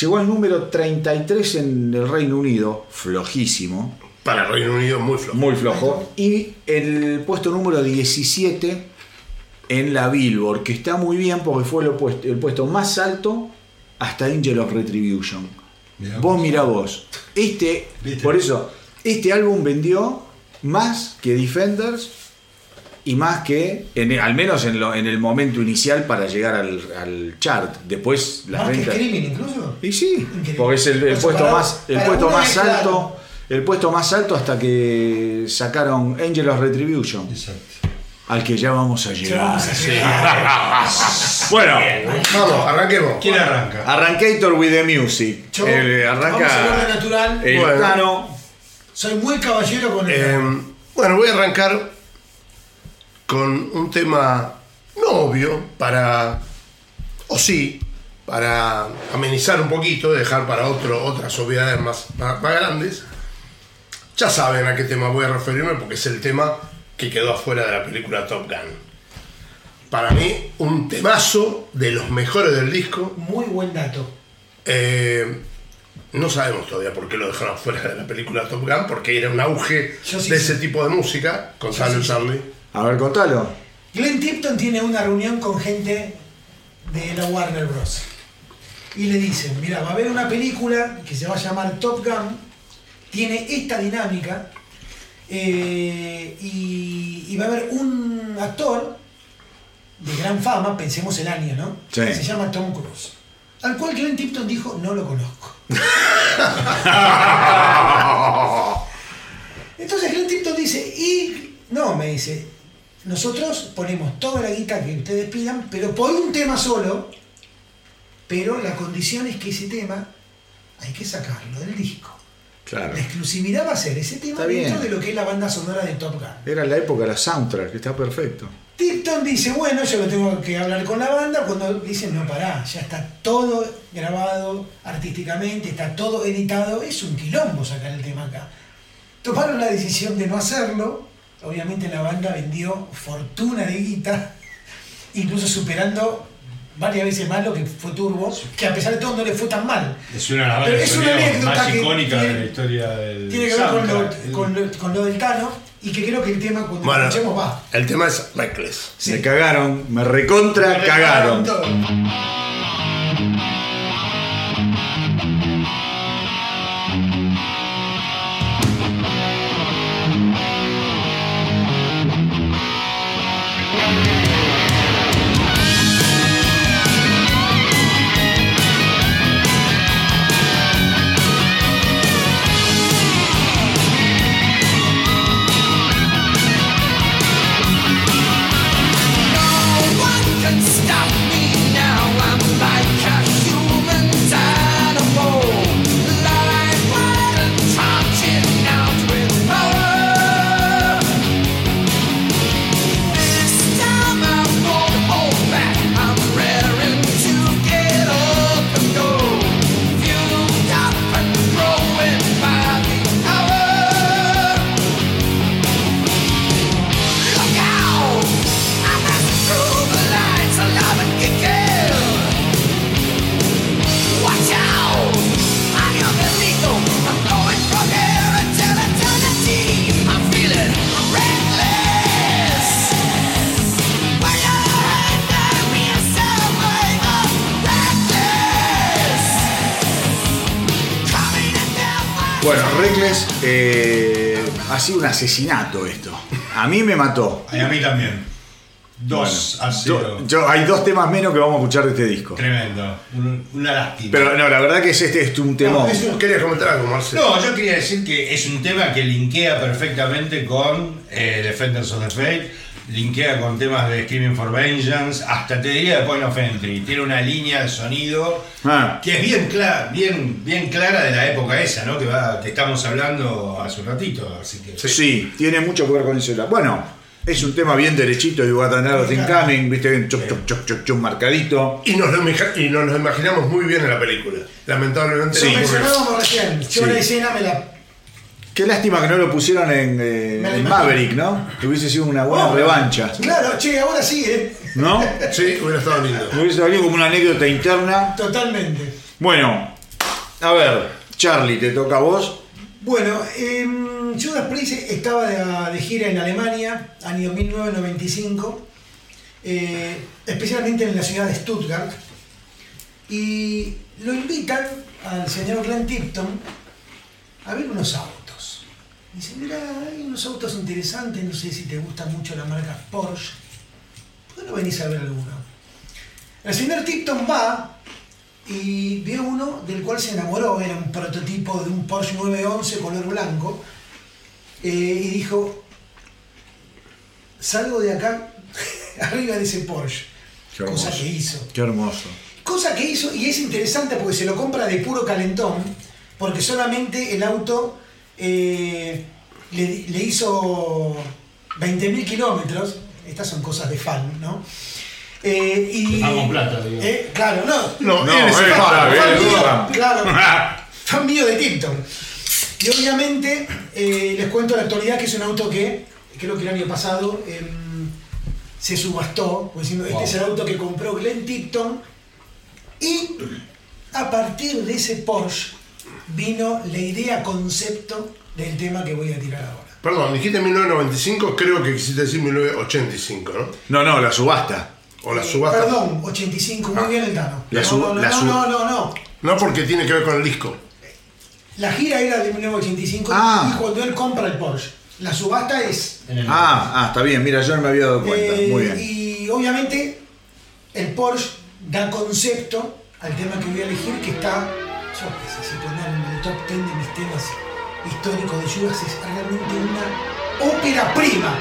S1: Llegó al número 33 en el Reino Unido, flojísimo,
S2: Para el Reino Unido, muy flojo.
S1: muy flojo, y el puesto número 17 en la Billboard, que está muy bien porque fue el puesto, el puesto más alto hasta Angel of Retribution.
S3: Mirá
S1: vos
S3: vos.
S1: mirá vos. Este,
S3: ¿Viste?
S1: por eso, este álbum vendió más que Defenders y más que, en- al menos en, lo- en el momento inicial para llegar al, al chart. Después las
S4: Más que
S1: ventas.
S4: Screaming incluso.
S1: Y sí,
S4: Increíble.
S1: porque es el, el puesto
S4: para-
S1: más, el puesto más
S4: claro.
S1: alto, el puesto más alto hasta que sacaron Angel of Retribution.
S3: Exacto.
S1: al que ya vamos a llegar.
S4: vamos a llegar. <laughs>
S1: Bueno,
S2: Vamos, arranquemos.
S3: ¿Quién arranca?
S1: Arrancator with the music.
S4: Yo- vamos a hablar de
S1: arranca
S4: natural.
S1: el
S2: Bueno.
S1: Tano.
S4: Soy muy caballero con el.
S2: Eh, bueno, voy a arrancar con un tema no obvio para, o sí, para amenizar un poquito, dejar para otro otras obviedades más, más, más grandes. Ya saben a qué tema voy a referirme porque es el tema que quedó afuera de la película Top Gun. Para mí, un temazo de los mejores del disco.
S4: Muy buen dato.
S2: Eh, no sabemos todavía por qué lo dejaron <laughs> fuera de la película Top Gun, porque era un auge
S4: sí
S2: de
S4: sé.
S2: ese tipo de música. Contalo,
S4: sí sé.
S2: Charlie.
S1: A ver, contalo.
S4: Glenn Tipton tiene una reunión con gente de la Warner Bros. Y le dicen, mira, va a haber una película que se va a llamar Top Gun, tiene esta dinámica, eh, y, y va a haber un actor de gran fama, pensemos el año, ¿no?
S1: Sí.
S4: Que se llama Tom Cruise. Al cual Glenn Tipton dijo, no lo conozco. <laughs> Entonces Glenn Tipton dice, y no, me dice, nosotros ponemos toda la guita que ustedes pidan, pero por un tema solo, pero la condición es que ese tema hay que sacarlo del disco.
S1: Claro.
S4: La exclusividad va a ser ese tema
S1: Está
S4: dentro
S1: bien.
S4: de lo que es la banda sonora de Top Gun.
S1: Era la época de la soundtrack, que está perfecto.
S4: Tipton dice, bueno, yo lo tengo que hablar con la banda, cuando dicen, no, pará, ya está todo grabado artísticamente, está todo editado, es un quilombo sacar el tema acá. Tomaron la decisión de no hacerlo, obviamente la banda vendió fortuna de guita, <laughs> incluso superando varias veces más lo que fue Turbo, que a pesar de todo no le fue tan mal.
S3: Es una de las
S4: Pero es una
S3: más
S4: que
S3: icónicas de la historia del
S4: Tiene que ver con lo,
S3: soundtrack.
S4: con lo- con lo del Tano, y que creo que el tema cuando
S2: Bueno,
S4: escuchemos va.
S2: el tema es Reckless.
S4: Sí.
S1: Me cagaron, me recontra cagaron.
S4: Todo.
S1: Eh, ha sido un asesinato esto. A mí me mató.
S3: Y a mí también. Dos
S1: Bueno,
S3: ha sido
S1: yo- yo- hay dos temas menos que vamos a escuchar de este disco.
S3: tremendo. Un- una lástima.
S1: Pero no, la verdad que es este es un
S2: comentar algo, Marcelo.
S3: No, yo quería decir que es un tema que linkea perfectamente con eh, Defenders of the Fate, linkea con temas de Screaming for Vengeance, hasta te diría de Point of Entry. Tiene una línea de sonido
S1: Ah.
S3: que es bien, clara, bien, bien clara de la época esa, ¿no? Que, va, que estamos hablando hace un ratito. Así que
S1: Sí, tiene mucho que ver con eso. Bueno, es un tema bien derechito de Guatanaro Think Coming, viste, choc, choc, choc, choc, choc, marcadito.
S2: Y nos, lo, imija- y nos lo imaginamos muy bien en la película. Lamentablemente
S1: Sí.
S2: no
S4: Lo
S2: ocurrió.
S4: mencionábamos recién. Yo
S1: Sí.
S4: la escena me la.
S1: Qué lástima que no lo pusieron en, eh, en. Maverick, ¿no? Que hubiese sido una buena
S4: Oh,
S1: revancha.
S4: Claro, che, ahora sí, ¿eh?
S1: ¿No?
S2: Sí, hubiera estado lindo.
S1: Hubiese salido como una anécdota interna.
S4: Totalmente.
S1: Bueno, a ver, Charlie, te toca a vos.
S4: Bueno, em, Judas Priest estaba de, de gira en Alemania, año 1995, eh, especialmente en la ciudad de Stuttgart, y lo invitan al señor Glenn Tipton a ver unos autos. Dice, mira, hay unos autos interesantes, no sé si te gusta mucho la marca Porsche, ¿por qué no venís a ver alguno? El señor Tipton va y vio uno del cual se enamoró, era un prototipo de un Porsche 911 color blanco, eh, y dijo, salgo de acá <laughs> arriba de ese Porsche.
S1: Qué
S4: Cosa que hizo.
S1: Qué hermoso.
S4: Cosa que hizo, y es interesante porque se lo compra de puro calentón, porque solamente el auto eh, le, le hizo 20.000 kilómetros. Estas son cosas de fan, ¿no? Eh, y,
S3: Fan con plata, digo.
S4: Eh, claro, no.
S2: No,
S1: No,
S2: él es
S1: eh,
S2: fan.
S1: bien.
S4: Fan mío,
S1: fan.
S4: claro. <laughs> Fan mío de Tipton. Y obviamente eh, les cuento la actualidad que es un auto que creo que el año pasado em, se subastó, diciendo, este
S3: Wow.
S4: es el auto que compró Glenn Tipton. Y a partir de ese Porsche vino la idea concepto del tema que voy a tirar ahora.
S2: Perdón, dijiste 1995, creo que quisiste decir 1985, ¿no?
S1: No, no, la subasta.
S2: O la subasta.
S4: Perdón, 85, muy bien el Tano.
S1: La
S4: no, no, no,
S1: la
S4: no, no, no, no.
S2: No porque tiene que ver con el disco.
S4: La gira era de 1985
S1: Ah.
S4: y cuando él compra el Porsche. La subasta es.
S3: En el-
S1: Ah, ah, está bien, mira, yo no me había dado cuenta.
S4: eh,
S1: Muy bien.
S4: Y obviamente el Porsche da concepto al tema que voy a elegir, que está, sé, si poner en el top 10 de mis temas históricos de Judas, es realmente una ópera prima.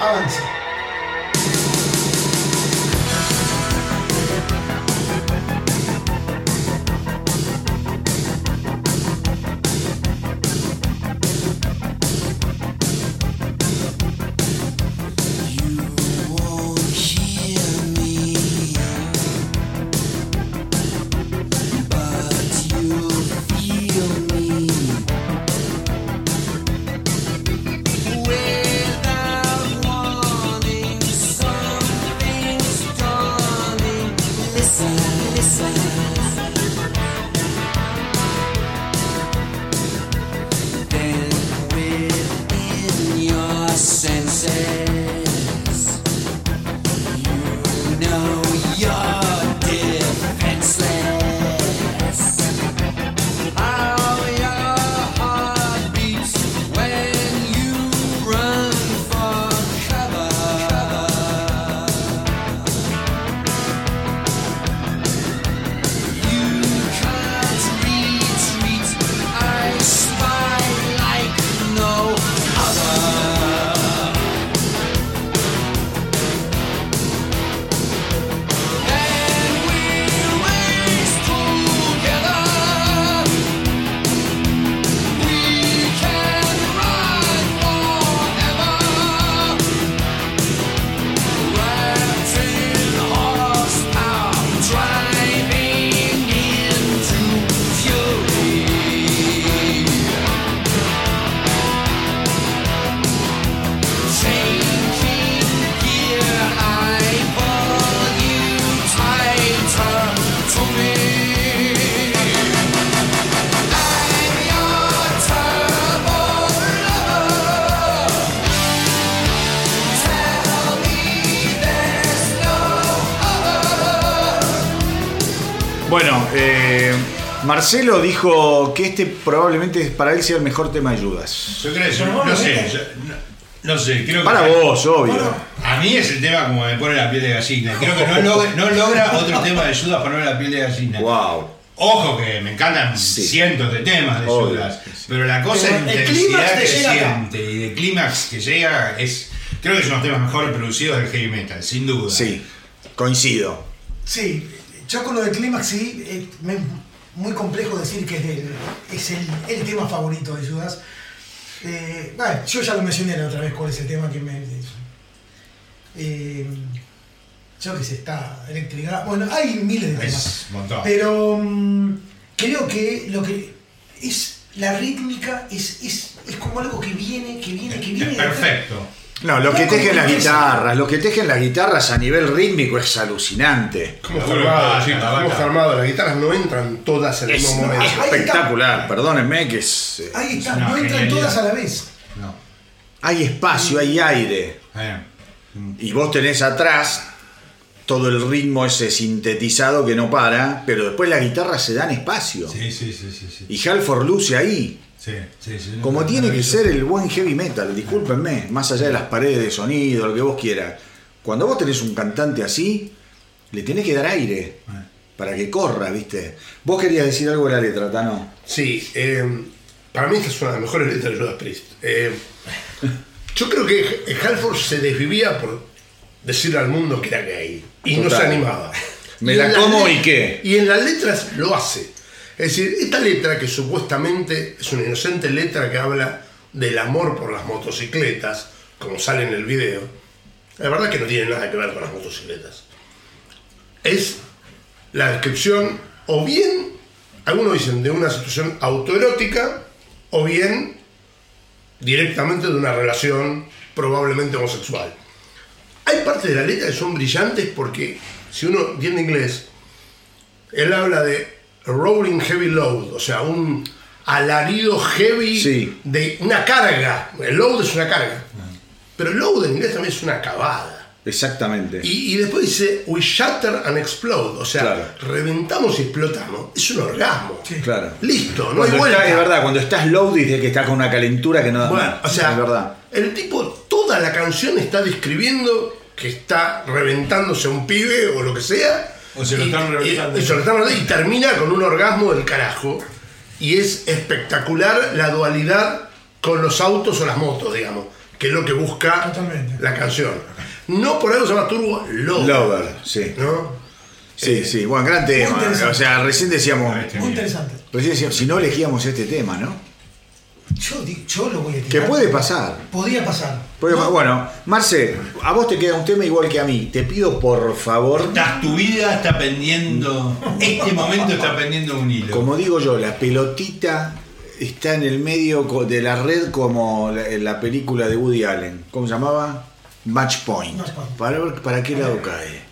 S4: Avance.
S1: Marcelo dijo que este probablemente para él sea el mejor tema de Judas.
S3: Yo creo eso, no sé, yo- no, no sé, creo que
S1: Para vos, obvio.
S3: A mí es el tema como me pone la piel de gallina. Creo que no logra, no logra otro tema de Judas ponerme la piel de gallina.
S1: Wow.
S3: Ojo que me encantan
S1: Sí.
S3: cientos de temas de
S1: Obvio,
S3: Judas, pero la cosa
S4: Pero
S3: de intensidad que siente y de clímax que llega es. Creo que es uno de los temas mejor producidos del heavy metal, sin duda.
S1: Sí, coincido.
S4: Sí, yo con lo de Clímax sí, eh, me- muy complejo decir que es, del- es el, el tema favorito de Judas. Eh, bueno, yo ya lo mencioné la otra vez cuál es el tema que me... Eh, yo que sé, está electricada. Bueno, hay miles de temas.
S3: Es.
S4: Pero mm, creo que lo que es la rítmica es, es, es como algo que viene, que viene, que viene.
S3: Es perfecto.
S1: No, lo que tejen las guitarras, lo que tejen las guitarras a nivel rítmico es alucinante.
S2: ¿Cómo está. Las guitarras no entran todas en el
S1: Es,
S2: mismo
S1: es
S2: momento.
S4: Está.
S1: espectacular, perdónenme que es, eh,
S4: Ahí está, no entran todas a la vez.
S3: No.
S1: hay espacio, hay aire.
S3: Eh,
S1: Y vos tenés atrás todo el ritmo ese sintetizado que no para, pero después las guitarras se dan espacio.
S3: Sí, sí, sí, sí. sí.
S1: Y Halford luce ahí.
S3: Sí, sí, sí.
S1: Como
S3: No,
S1: tiene que ser el buen heavy metal, discúlpenme, más allá de las paredes de sonido, lo que vos quieras. Cuando vos tenés un cantante así, le tenés que dar aire
S3: Eh.
S1: para que corra, ¿viste? Vos querías decir algo de la letra, Tano.
S2: Sí, eh, para mí esta es una de las mejores letras de Judas Priest. Eh, <laughs> Yo creo que Halford se desvivía por decirle al mundo que era gay. Y no se animaba. <laughs>
S1: Me
S2: Y
S1: la como y qué.
S2: Y en las letras lo hace. Es decir, esta letra que supuestamente es una inocente letra que habla del amor por las motocicletas, como sale en el video, la verdad que no tiene nada que ver con las motocicletas. Es la descripción, o bien, algunos dicen de una situación autoerótica, o bien directamente de una relación probablemente homosexual. Hay partes de la letra que son brillantes porque si uno entiende inglés, él habla de rolling heavy load, o sea, un alarido heavy
S1: Sí.
S2: de una carga. El load es una carga. Pero el load en inglés también es una acabada.
S1: Exactamente.
S2: Y, y después dice, we shatter and explode, o sea,
S1: Claro.
S2: reventamos y explotamos. Es un orgasmo.
S1: Claro.
S2: Listo, no hay
S1: Cuando
S2: vuelta.
S1: está- es verdad, cuando estás low dice que está con una calentura que no
S2: Bueno, o sea,
S1: es verdad.
S2: el tipo toda la canción está describiendo que está reventándose a un pibe o lo que sea.
S3: O se lo
S2: y-
S3: están reventando.
S2: Y, y se lo están reventando, y termina con un orgasmo del carajo. Y es espectacular la dualidad con los autos o las motos, digamos, que es lo que busca
S4: Totalmente.
S2: la canción. No por algo se llama Turbo Lover.
S1: Lover, sí.
S2: ¿no?
S1: Sí, sí, bueno, gran tema. O sea, recién decíamos,
S3: Este,
S4: Muy interesante.
S1: recién decíamos, si no elegíamos este tema, ¿no?
S4: Yo, yo lo voy a
S1: Que
S4: tirar.
S1: puede pasar.
S4: Podía pasar.
S1: Puede
S4: No,
S1: pa- Bueno, Marce, a vos te queda un tema igual que a mí. Te pido por favor,
S3: Estás- tu vida está pendiendo, este momento está pendiendo un hilo.
S1: como digo yo, la pelotita está en el medio de la red como la, en la película de Woody Allen. ¿Cómo se llamaba? Match Point.
S4: Match Point.
S1: Para ver para qué lado cae.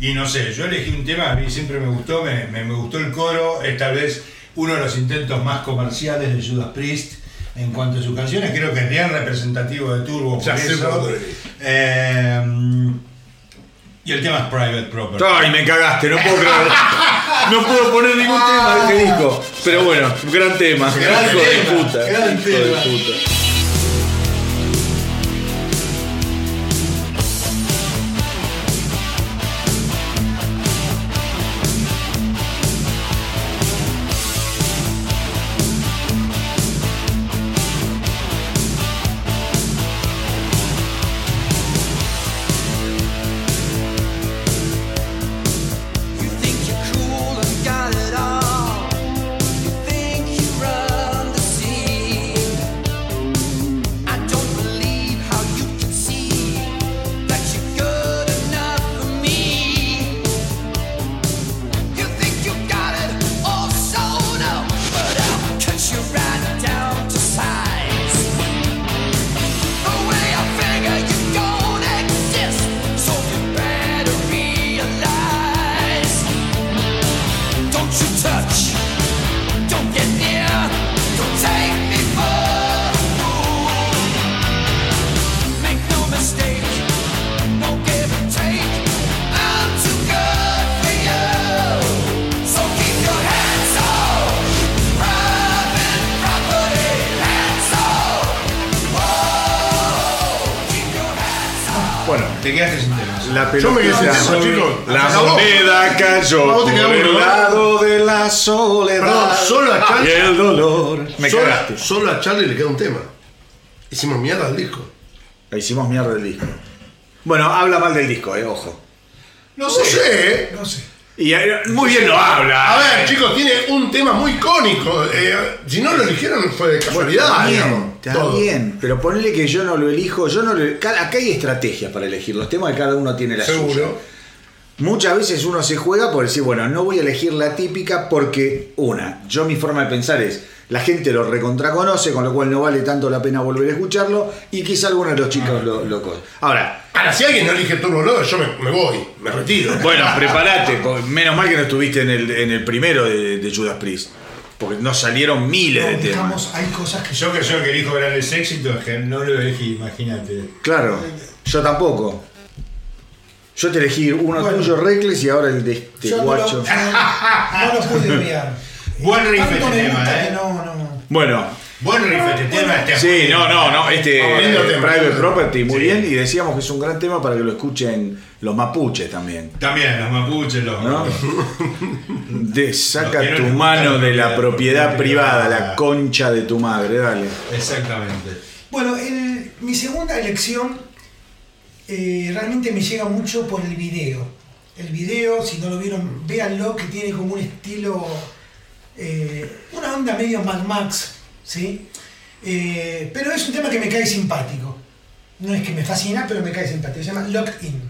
S3: Y no sé, yo elegí un tema, a mí siempre me gustó, me, me- me gustó el coro, es tal vez uno de los intentos más comerciales de Judas Priest en cuanto a sus canciones, creo que es bien representativo de Turbo, por
S2: sé
S3: eso.
S2: por.
S3: Eh, y el tema es Private Property.
S1: Ay, me cagaste, no puedo creer. No puedo poner ningún tema de este disco. Pero bueno, gran tema.
S3: Gran
S1: de
S3: tema,
S1: puta.
S3: gran
S1: de
S3: tema.
S1: puta.
S2: Solo, a Charlie le queda un tema. Hicimos mierda al disco.
S1: Hicimos mierda del disco. Bueno, habla mal del disco, eh, ojo.
S2: No sé. ¿eh?
S4: No sé.
S1: Y eh, muy bien lo habla.
S2: A ver, chicos, tiene un tema muy icónico. Eh, si no lo eligieron fue de
S1: Bueno,
S2: casualidad.
S1: está bien, está
S2: todo.
S1: bien, pero ponele que yo no lo elijo, yo no lo, cada- acá hay estrategias para elegir, los temas de cada uno tiene la suya.
S2: Seguro.
S1: Muchas veces uno se juega por decir, bueno, no voy a elegir la típica porque, una, yo mi forma de pensar es, la gente lo recontraconoce, con lo cual no vale tanto la pena volver a escucharlo, y quizá alguno de los chicos lo, lo Ahora,
S2: Ahora, si alguien no elige Turbo Lover, yo me, me voy, me retiro. <laughs>
S1: bueno, prepárate, menos mal que no estuviste en el, en el primero de, de Judas Priest, porque nos salieron miles
S4: No,
S1: de temas.
S4: hay cosas que
S3: Yo que yo que elijo grandes éxitos, que no lo elegí, imagínate.
S1: Claro, yo tampoco. Yo te elegí uno
S4: Bueno.
S1: tuyo, Reckless, y ahora el de este
S4: yo no lo,
S1: guacho.
S4: no, no lo pude <laughs> enviar.
S3: Buen riff este tema, ¿eh?
S4: no, no.
S1: Bueno,
S3: Buen riff este tema, este
S1: sí, no, no, no, este
S2: tema.
S1: Private Property, muy
S3: Sí.
S1: bien, y decíamos que es un gran tema para que lo escuchen los mapuches también.
S3: También, los mapuches, los.
S1: ¿No? De, <laughs> saca
S3: Los
S1: tu mano de la
S3: propiedad
S1: propiedad privada,
S3: privada.
S1: la concha de tu madre, dale.
S3: Exactamente.
S4: Bueno, el- mi segunda elección eh, realmente me llega mucho por el video. El video, si no lo vieron, véanlo, que tiene como un estilo, eh, una onda medio Mad Max, ¿sí? Eh, pero es un tema que me cae simpático. No es que me fascina, pero me cae simpático. Se llama Locked In.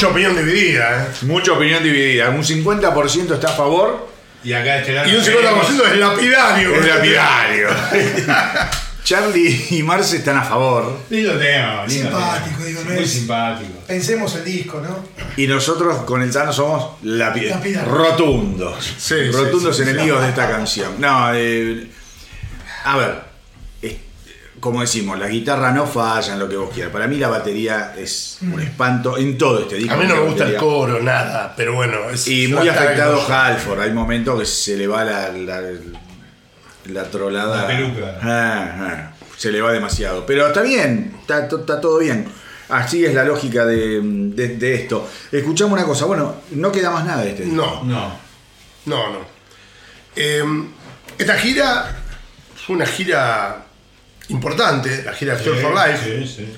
S2: Mucha opinión dividida, ¿eh?
S1: Mucha opinión dividida. Un 50% está a favor
S3: Y acá este lado
S2: Y un 50% es lapidario.
S1: Es lapidario. <laughs> Charlie y Marce están a favor.
S3: Lindo tema, lindo
S4: Simpático,
S3: tema.
S4: digo, no
S3: Muy
S4: es-
S3: simpático.
S4: Pensemos el disco, ¿no?
S1: Y nosotros con el Tano somos lapi-
S4: Lapidarios.
S1: rotundos.
S2: Sí, sí,
S1: rotundos
S2: sí, sí.
S1: enemigos de esta canción. No, eh, a ver, como decimos, la guitarra no falla en lo que vos quieras. Para mí la batería es un espanto en todo este disco.
S2: A mí no me gusta el coro, nada, pero bueno. Es
S1: Y muy afectado. Halford. Hay momentos que se le va la, la, la trolada.
S3: La peluca.
S1: Ah, ah, se le va demasiado. Pero está bien, está, to- está todo bien. Así es la lógica de, de- de esto. Escuchamos una cosa. Bueno, no queda más nada de este disco.
S2: No,
S3: No.
S2: no, no. Eh, esta gira fue una gira importante, la gira Feel for Life,
S3: Sí, sí.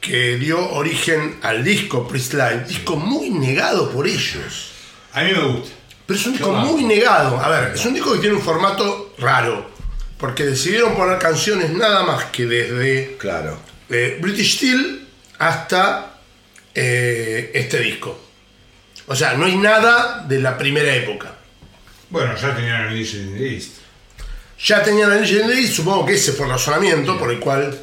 S2: que dio origen al disco Priest Live, disco muy negado por ellos.
S3: A mí me gusta.
S2: Pero es un disco muy negado. A ver, es un disco que tiene un formato raro. Porque decidieron poner canciones nada más que desde
S1: Claro.
S2: eh, British Steel hasta eh, este disco. O sea, no hay nada de la primera época.
S3: Bueno, ya tenían el East.
S2: Ya tenían el Legendary, supongo que ese fue el razonamiento por el cual.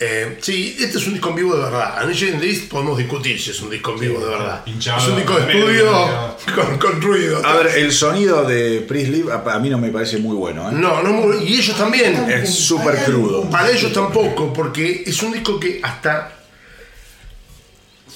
S2: eh, sí, este es un disco en vivo de verdad. En Legendary podemos discutir si es un disco en vivo de verdad.
S3: pinchado,
S2: es un disco de estudio con, con ruido.
S1: A ver, el sonido de Priestley a a mí no me parece muy bueno. ¿eh?
S2: No, no, muy- y ellos también.
S1: Es súper crudo.
S2: Para ellos tampoco, porque es un disco que hasta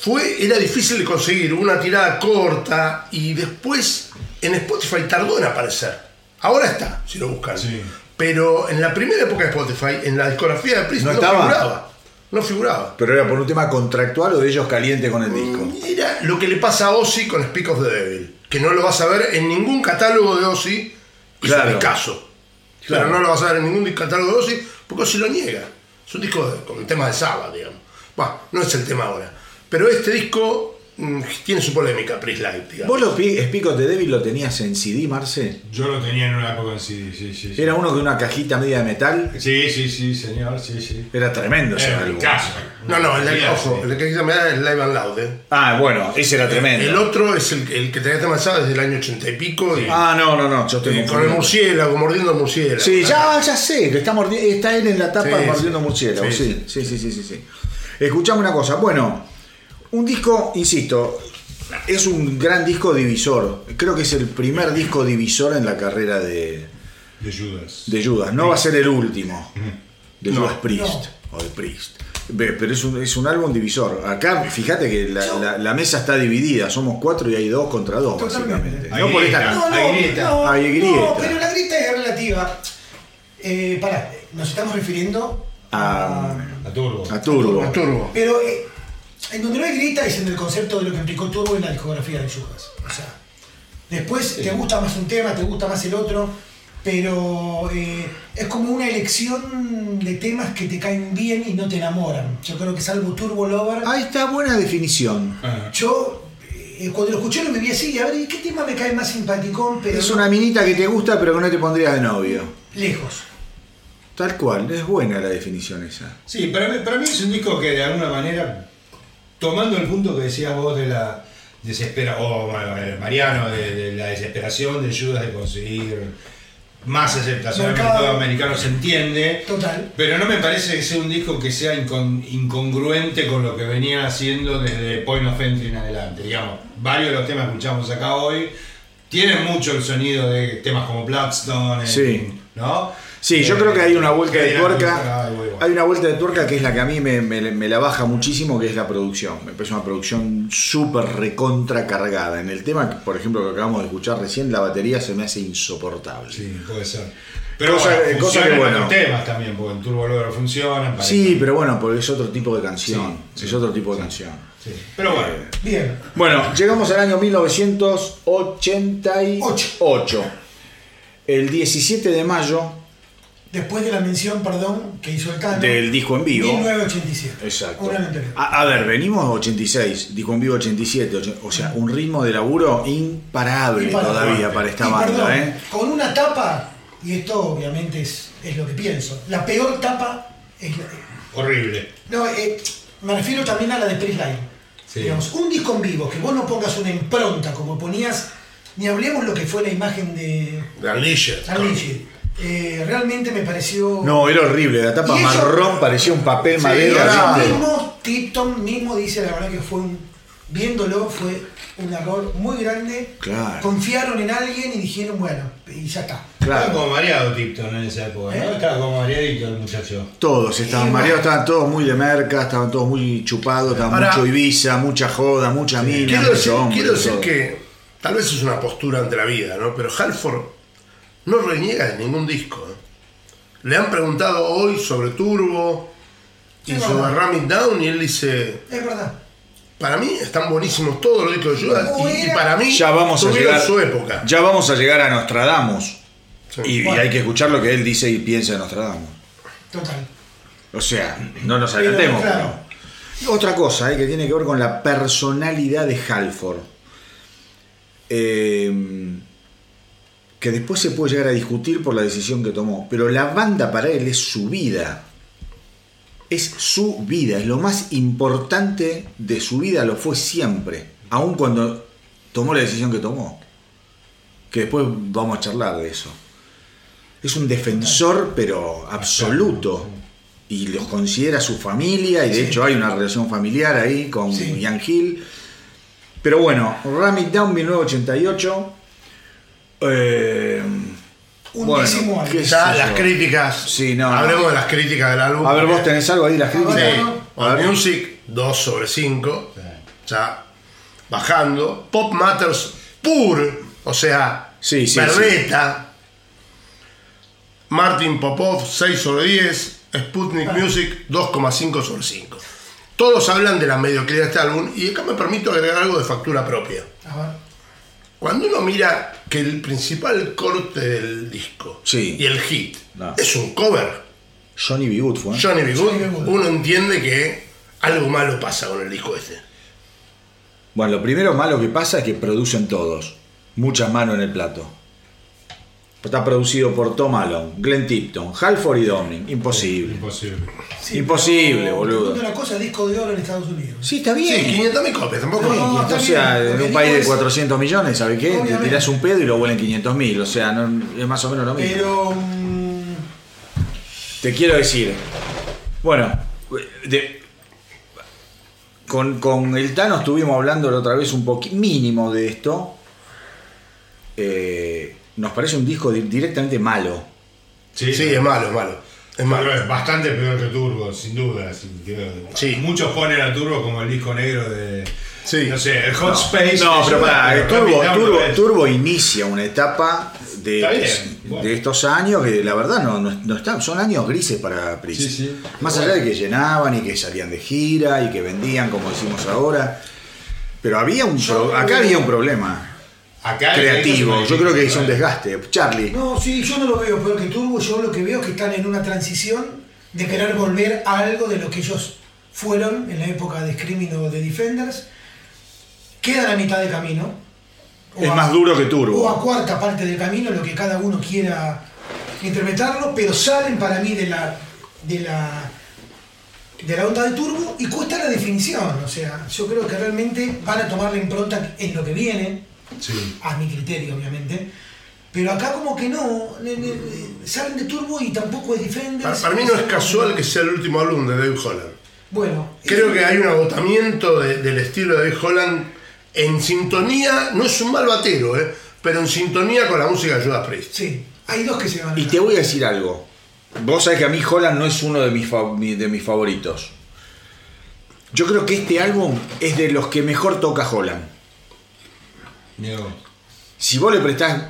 S2: fue, era difícil de conseguir, una tirada corta y después en Spotify tardó en aparecer. Ahora está, si lo buscan.
S3: Sí.
S2: Pero en la primera época de Spotify, en la discografía de Prince,
S1: ¿No
S2: no,
S1: estaba?
S2: figuraba. No figuraba.
S1: Pero era por un tema contractual o de ellos caliente con el disco.
S2: Era lo que le pasa a Ozzy con Speak of the Devil, que no lo vas a ver en ningún catálogo de Ozzy, y
S1: Claro.
S2: es un discazo.
S1: Claro.
S2: Pero no lo vas a ver en ningún catálogo de Ozzy porque Ozzy lo niega. Es un disco de- con temas de Saba, digamos. Bueno, no es el tema ahora. Pero este disco mm, tiene su polémica, Priest Live, digamos.
S1: ¿Vos lo pi- Speak of the Devil lo tenías en CD, Marce?
S3: Yo lo tenía en una época en CD, sí, sí. sí.
S1: Era uno con una cajita media de metal.
S3: Sí, sí, sí, señor, sí, sí.
S1: Era tremendo ese
S3: Era
S1: álbum.
S3: un caso.
S2: No, no, el,
S3: Sí,
S2: ojo,
S3: sí.
S2: el que me da es Live and Loud. ¿eh?
S1: Ah, bueno, ese era tremendo.
S2: El otro es el, el que de Saba desde el año ochenta y pico. Y,
S1: Ah, no, no, no, yo estoy
S2: con el murciélago, mordiendo el murciélago.
S1: Sí, ya, ya sé, que está, está él en la tapa
S2: Sí,
S1: mordiendo
S2: sí.
S1: murciélago.
S2: Sí,
S1: Sí, sí, sí, sí, sí, sí. Escuchame una cosa, bueno, un disco, insisto, es un gran disco divisor. Creo que es el primer disco divisor en la carrera de,
S3: De Judas.
S1: de Judas. No va a ser el último de
S2: No.
S1: Judas Priest o de Priest. Ve, Pero es un, es un álbum divisor. Acá, fíjate que la, la- la mesa está dividida. Somos cuatro y hay dos contra dos,
S4: Totalmente.
S1: básicamente.
S3: Hay
S1: No por esta.
S4: No, no,
S3: Hay grieta.
S4: no,
S1: Hay grieta.
S4: no, pero la grieta es relativa. Eh, pará, nos estamos refiriendo
S1: A-
S3: A Turbo.
S1: A Turbo.
S2: A Turbo.
S4: Pero eh, en donde no hay grieta es en el concepto de lo que implicó Turbo en la discografía de Judas. O sea, después te gusta más un tema, te gusta más el otro, pero eh, es como una elección de temas que te caen bien y no te enamoran. Yo creo que salvo Turbo Lover,
S1: Ahí está, buena definición.
S3: Ah.
S4: yo eh, cuando lo escuché lo viví así, a ver, ¿qué tema me cae más simpaticón? Pero
S1: Es
S4: no-
S1: una minita que te gusta, pero que no te pondrías de novio.
S4: lejos.
S1: Tal cual, es buena la definición esa.
S3: Sí, para mí, para mí es un disco que de alguna manera, tomando el punto que decías vos de la desesperación, o eh, Mariano, de, de la desesperación de Judas de conseguir más aceptación en el
S4: Mercado.
S3: americano, se entiende.
S4: Total.
S3: Pero no me parece que sea un disco que sea incon- incongruente con lo que venía haciendo desde Point of Entry en adelante. Digamos, varios de los temas que escuchamos acá hoy tienen mucho el sonido de temas como Bloodstone,
S1: Sí.
S3: ¿no?
S1: Sí, yo
S3: Eh,
S1: creo que hay una vuelta de tuerca.
S3: Bueno.
S1: Hay una vuelta de tuerca que es la que a mí me, me- me la baja muchísimo, que es la producción. Me parece una producción súper recontra cargada. En el tema, por ejemplo, que acabamos de escuchar recién, la batería se me hace insoportable.
S3: Sí, puede ser. Pero
S1: Cosa-
S3: bueno,
S1: cosa que bueno.
S3: temas también, porque en Turbo Lover funcionan.
S1: Sí, pero bueno, porque es otro tipo de canción.
S3: Sí,
S1: es
S3: sí,
S1: otro tipo de
S3: sí.
S1: canción.
S3: Sí. Pero bueno,
S4: Bien.
S1: Bueno, llegamos al año 1988. El 17 de mayo
S4: Después de la mención, perdón, que hizo el Tano.
S1: del disco en vivo.
S4: 1987.
S1: Exacto. A, a ver, venimos 86, disco en vivo 87, och- o sea, un ritmo de laburo imparable,
S4: Imparable.
S1: todavía para esta
S4: Y
S1: banda,
S4: perdón,
S1: ¿eh?
S4: Con una tapa, y esto obviamente es, es lo que pienso, la peor tapa es la,
S3: horrible.
S4: No, eh, me refiero también a la de Prisline.
S3: Sí.
S4: Digamos, un disco en vivo, que vos no pongas una impronta como ponías, ni hablemos lo que fue la imagen de
S2: De Unleashed.
S4: Eh, realmente me pareció...
S1: No, era horrible, la tapa marrón parecía un papel
S2: Sí,
S1: madera.
S4: mismo, Tipton mismo dice la verdad que fue un... Viéndolo fue un error muy grande.
S1: Claro.
S4: Confiaron en alguien y dijeron, bueno, y ya está.
S3: Estaba
S1: Claro.
S3: como mareado Tipton en esa época, ¿no?
S4: ¿Eh?
S3: Estaba como mareadito el muchacho.
S1: Todos estaban mareados, estaban todos muy de merca, estaban todos muy chupados, estaban
S2: Ahora-
S1: mucho Ibiza, mucha joda, mucha mina,
S2: Quiero decir,
S1: hombre,
S2: quiero decir que tal vez es una postura ante la vida, ¿no? Pero Halford no reniega de ningún disco. ¿eh? Le han preguntado hoy sobre Turbo y
S4: Sí,
S2: sobre
S4: verdad.
S2: Ram It Down y él dice,
S4: Es verdad.
S2: para mí están buenísimos todos los discos de Judas
S4: ¿Cómo
S2: y, y para mí
S1: Ya vamos a llegar.
S2: su época.
S1: Ya vamos a llegar a Nostradamus.
S2: Sí.
S1: Y, hay que escuchar lo que él dice y piensa de Nostradamus.
S4: Total.
S1: O sea, no nos
S4: Pero,
S1: adelantemos.
S4: claro.
S1: pero- Otra cosa eh, que tiene que ver con la personalidad de Halford. Eh, que después se puede llegar a discutir por la decisión que tomó. Pero la banda para él es su vida. Es su vida. Es lo más importante de su vida. Lo fue siempre. Aun cuando tomó la decisión que tomó. Que después vamos a charlar de eso. Es un defensor, pero absoluto. Y los considera su familia, y de
S4: Sí.
S1: hecho hay una relación familiar ahí con
S4: Sí.
S1: Ian Hill. Pero bueno, Ram It Down 1988. Eh,
S4: Un
S1: bueno,
S4: décimo
S1: sé
S2: Ya las críticas.
S1: Sí, no,
S2: Hablemos
S1: no.
S2: de las críticas del álbum.
S1: A ver, vos tenés algo ahí, las
S2: Sí.
S1: críticas.
S4: Bueno.
S1: A ver.
S2: Music 2 sobre 5. Ya bajando. Pop Matters Pur. O sea,
S1: Sí, sí,
S2: Berreta. Martin Popov 6 sobre 10. Sputnik Music 2,5 sobre 5. Todos hablan de la mediocridad de este álbum y acá me permito agregar algo de factura propia.
S4: A ver.
S2: Cuando uno mira que el principal corte del disco
S1: Sí.
S2: y el hit
S1: No.
S2: es un cover,
S1: Johnny B. Good fue. ¿eh?
S2: Johnny B. Good,
S4: Johnny B. Good.
S2: uno entiende que algo malo pasa con el disco este.
S1: Bueno, lo primero malo que pasa es que producen todos. Muchas manos en el plato. Está producido por Tom Allen, Glenn Tipton, Halford y Dominic. Imposible.
S3: Imposible.
S4: Sí,
S1: Imposible,
S4: pero,
S1: boludo.
S4: te una cosa, disco de oro en Estados Unidos.
S1: Sí, está
S2: Sí,
S1: bien.
S2: 500 copias, tampoco.
S4: No, está
S1: o sea,
S4: bien,
S1: en un país de
S4: es-
S1: 400 millones, ¿sabes qué? Te
S4: Obviamente.
S1: tirás un pedo y lo vuelan 500 mil. O sea, no- es más o menos lo mismo.
S4: Pero. mm,
S1: Te quiero decir. Bueno, de- con, con el Tano estuvimos hablando la otra vez un poquito mínimo de esto. Eh, nos parece un disco di- directamente malo.
S3: Sí,
S2: Sí, es malo, es malo. Es malo.
S3: Es bastante peor que Turbo, sin duda. sin-.
S2: Sí.
S3: Muchos ponen a Turbo como el disco negro de.
S2: Sí.
S3: No sé, el Hot Space.
S1: No, pero pará,
S3: pero
S1: Turbo, Turbo-. Turbo inicia una etapa de,
S3: bueno.
S1: de estos años que la verdad no, no, no están, son años grises para Prince.
S3: Sí, sí.
S1: Más allá de que llenaban y que salían de gira y que vendían, como decimos ahora. Pero había un pro- acá había un problema.
S3: Acá
S1: creativo. Yo creo que es un desgaste. Charlie.
S4: No, sí, yo no lo veo peor que Turbo, yo lo que veo es que están en una transición de querer volver a algo de lo que ellos fueron en la época de Screaming o de Defenders. Quedan a mitad de camino.
S1: Es
S4: a-
S1: más duro que Turbo.
S4: O a cuarta parte del camino, lo que cada uno quiera interpretarlo, pero salen para mí de la, de la, de la onda de Turbo y cuesta la definición. O sea, yo creo que realmente van a tomar la impronta en lo que viene,
S3: Sí.
S4: a mi criterio, obviamente. Pero acá como que no, salen de Turbo y tampoco es Defenders.
S2: Para, para mí no es casual que sea el último álbum de Dave Holland.
S4: Bueno,
S2: Creo
S4: es-
S2: que hay un agotamiento de- del estilo de Dave Holland en sintonía, no es un mal batero, ¿eh? pero en sintonía con la música de Judas Priest.
S4: Sí, hay dos que se van a
S1: Y te voy a decir algo. Vos sabés que a mí Holland no es uno de mis, de mis favoritos. Yo creo que este álbum es de los que mejor toca Holland. Si vos le prestás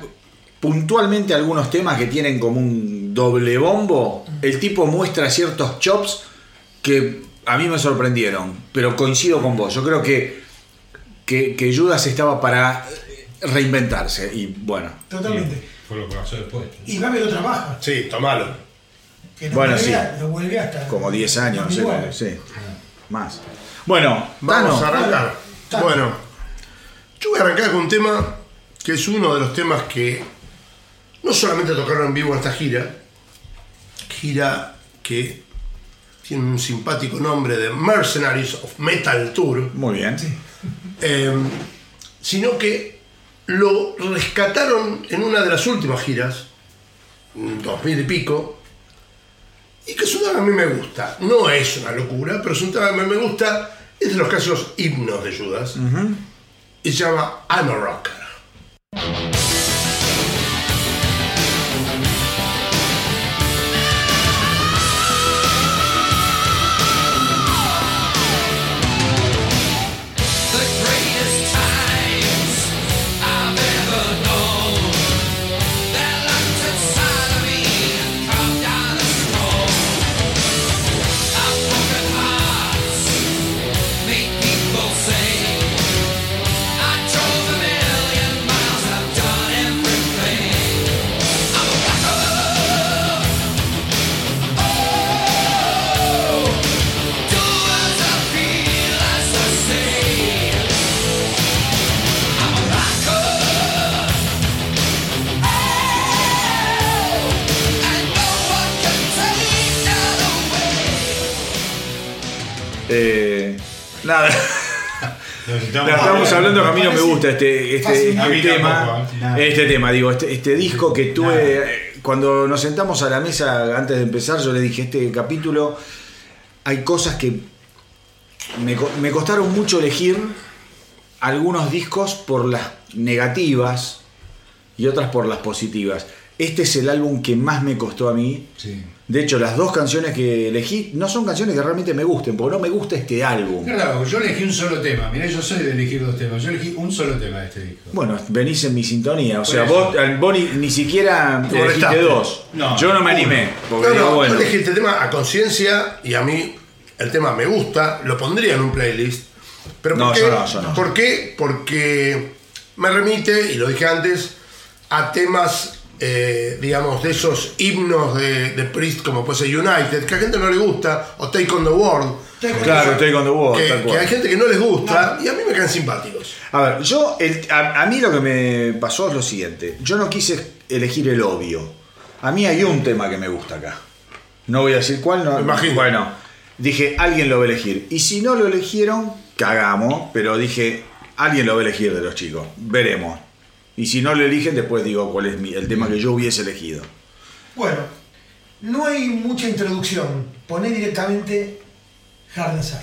S1: puntualmente algunos temas que tienen como un doble bombo, el tipo muestra ciertos chops que a mí me sorprendieron. Pero coincido con vos. Yo creo que, que, que Judas estaba para reinventarse. Y bueno.
S4: Totalmente.
S3: Fue lo que pasó después.
S4: Y va a haber otra baja.
S2: Sí, tomalo.
S4: Que no
S1: Bueno,
S4: vuelve
S1: sí.
S4: lo vuelve hasta.
S1: Como 10 años, no sé.
S4: 2009.
S1: Sí. Más. Bueno,
S2: Vamos
S1: Tano.
S2: a arrancar.
S4: Tano.
S2: Bueno, yo voy a arrancar con un tema que es uno de los temas que no solamente tocaron en vivo en esta gira, gira que tiene un simpático nombre de Mercenaries of Metal Tour,
S1: Muy bien.
S2: eh, sino que lo rescataron en una de las últimas giras, en 2000 y pico, y que es un tema que a mí me gusta. No es una locura, pero es un tema que a mí me gusta. Es de los casos himnos de Judas. Llama I'm
S1: nada.
S3: Nos estamos,
S1: hablando que a mí no me gusta este, este, este tema. Este tema, digo, este, este disco que tuve. Cuando nos sentamos a la mesa antes de empezar, yo le dije, este capítulo hay cosas que me, me costaron mucho elegir algunos discos por las negativas y otras por las positivas. Este es el álbum que más me costó a mí.
S3: Sí.
S1: De hecho, las dos canciones que elegí no son canciones que realmente me gusten, porque no me gusta este álbum.
S3: Claro, yo elegí un solo tema. Mirá, yo soy de elegir dos temas. Yo elegí un solo tema de este disco.
S1: Bueno, venís en mi sintonía. O sea, vos, vos ni, ni siquiera
S2: Te
S1: elegiste dos.
S3: No,
S1: Yo no me animé. Porque
S2: No,
S1: digo,
S2: no,
S1: bueno.
S2: yo elegí este tema a conciencia y a mí el tema me gusta, lo pondría en un playlist. Pero ¿por
S1: No,
S2: qué?
S1: yo no, yo no.
S2: ¿Por qué? Porque me remite, y lo dije antes, a temas, eh, digamos, de esos himnos de, de Priest, como puede ser United, que a gente no le gusta, o Take on the World,
S1: Claro, estoy con The Wall,
S2: que,
S1: tal
S2: que hay gente que no les gusta, y a mí me caen simpáticos.
S1: A ver, yo, el- a, a mí lo que me pasó es lo siguiente. Yo no quise elegir el obvio. A mí hay un tema que me gusta acá. No voy a decir cuál, no.
S2: Me imagino.
S1: Bueno, dije, alguien lo va a elegir. Y si no lo eligieron, cagamos. Pero dije, alguien lo va a elegir de los chicos. Veremos. Y si no lo eligen, después digo cuál es el tema que yo hubiese elegido.
S4: Bueno, no hay mucha introducción. Poné directamente Hard as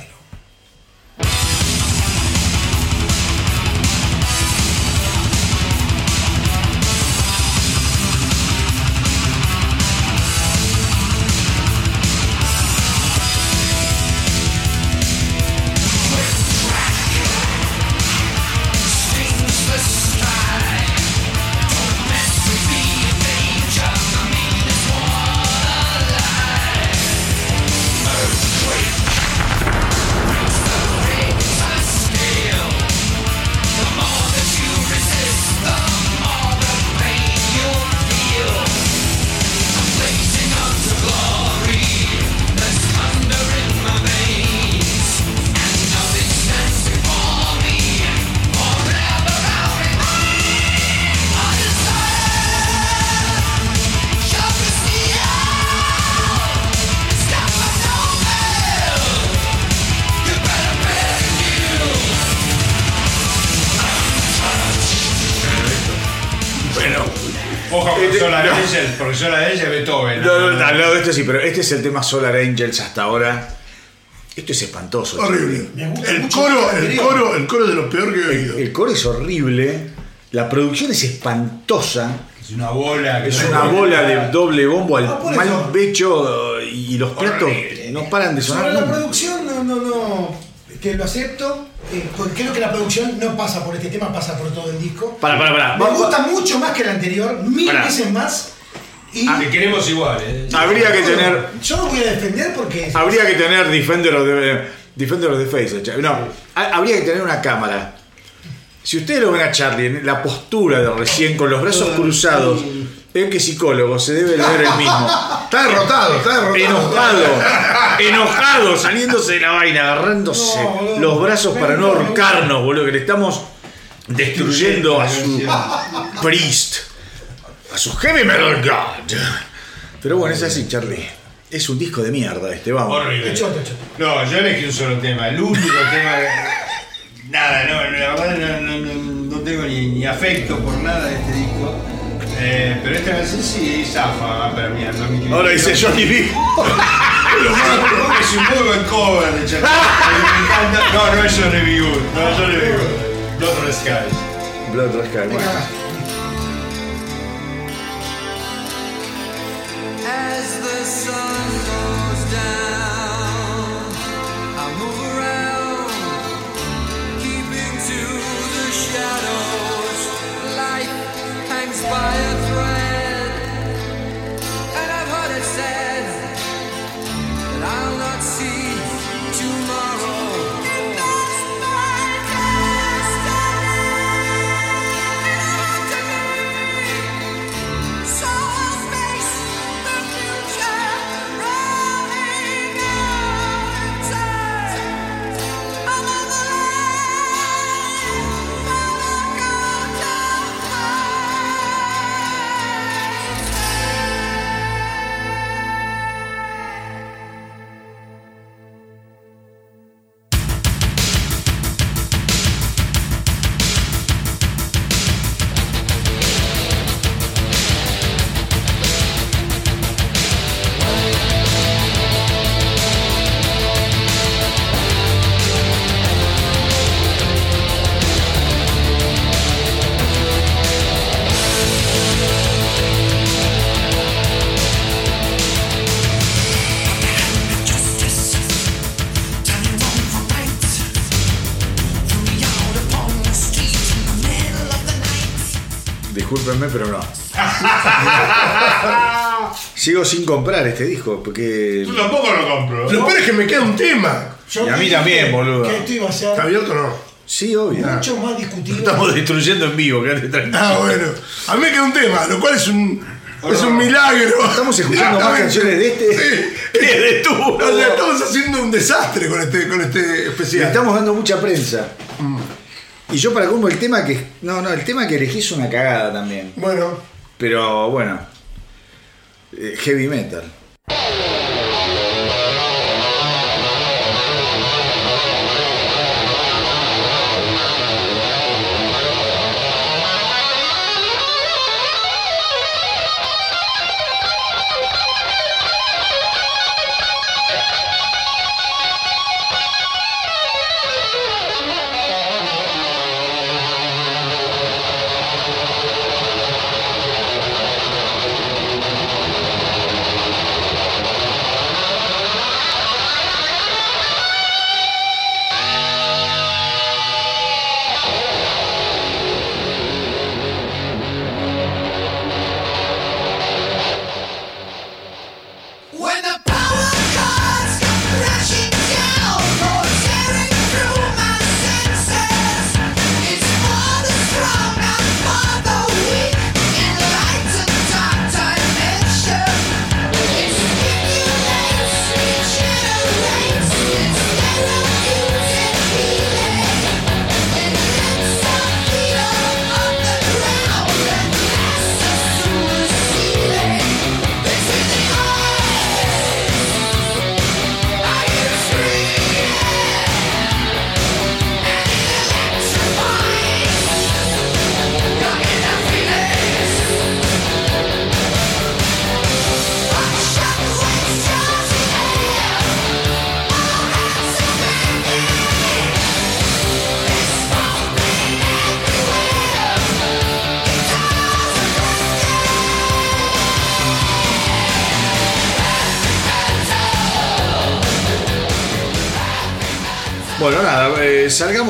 S3: Solar Angels es Beethoven.
S1: No, no, no, al lado de esto sí, pero este es el tema Solar Angels hasta ahora. Esto es espantoso.
S2: Horrible.
S4: Me gusta
S2: El
S4: mucho
S2: coro,
S4: el
S2: coro, el coro es de lo peor que he oído.
S1: El coro es horrible. La producción es espantosa.
S3: Es una bola. que
S1: Es
S3: no-
S1: una bola de doble bombo al
S4: Ah, por
S1: mal pecho y los platos
S3: Horrible.
S1: no paran de sonar.
S4: Sobre la producción, no, no, no. Que lo acepto. eh, porque creo que la producción no pasa por este tema, pasa por todo el disco.
S1: Para, para, para.
S4: Me
S1: Vamos-
S4: gusta mucho más que el anterior, mil veces más. Y
S3: Te queremos igual, ¿eh?
S1: Habría que tener.
S4: Yo lo voy a defender porque.
S1: Habría que tener Defender of the, Defender of the Face. No, ha- habría que tener una cámara. Si ustedes lo ven a Charlie en la postura de recién con los brazos cruzados, ven que psicólogo se debe leer el mismo.
S2: Está derrotado, está derrotado.
S1: Enojado, enojado, saliéndose de la vaina, agarrándose
S4: No, boludo.
S1: los brazos para no ahorcarnos, boludo, que le estamos destruyendo a su priest, a su heavy metal god. Pero bueno, es así, Charlie. Es un disco de mierda este, vamos.
S3: Horrible.
S4: Choto, choto.
S3: No, yo elegí un solo tema. El único tema. Nada, no, la verdad no, no, no- no tengo ni, ni afecto por nada de este disco. Eh, pero esta canción sí zafa para mí. no me
S1: Ahora dice Johnny B.
S3: Es un muy buen cover de Charlie. Me encanta. No, no es Johnny B. Good. No es Johnny B. Blood Skies.
S1: Blood Red Sky, bueno. Pero no. <laughs> Sigo sin comprar este disco porque.
S3: Tú tampoco lo compro.
S2: Lo peor es que me queda un tema.
S4: Yo
S1: Y a mí también, boludo.
S4: Que esto iba a
S2: ¿Está abierto o no?
S1: Sí, obvio.
S4: mucho más discutible.
S1: Estamos destruyendo en vivo, quédate tranquilo.
S2: Ah, bueno. A mí me queda un tema, lo cual es un, es un milagro.
S1: Estamos escuchando más canciones de este
S2: Sí. <laughs>
S1: que de tú.
S2: O sea, estamos haciendo un desastre con este, con este
S1: Le
S2: especial.
S1: estamos dando mucha prensa. Y yo para como el tema que. No, no, el tema que elegí es una cagada también.
S2: Bueno,
S1: Pero bueno. eh, heavy metal.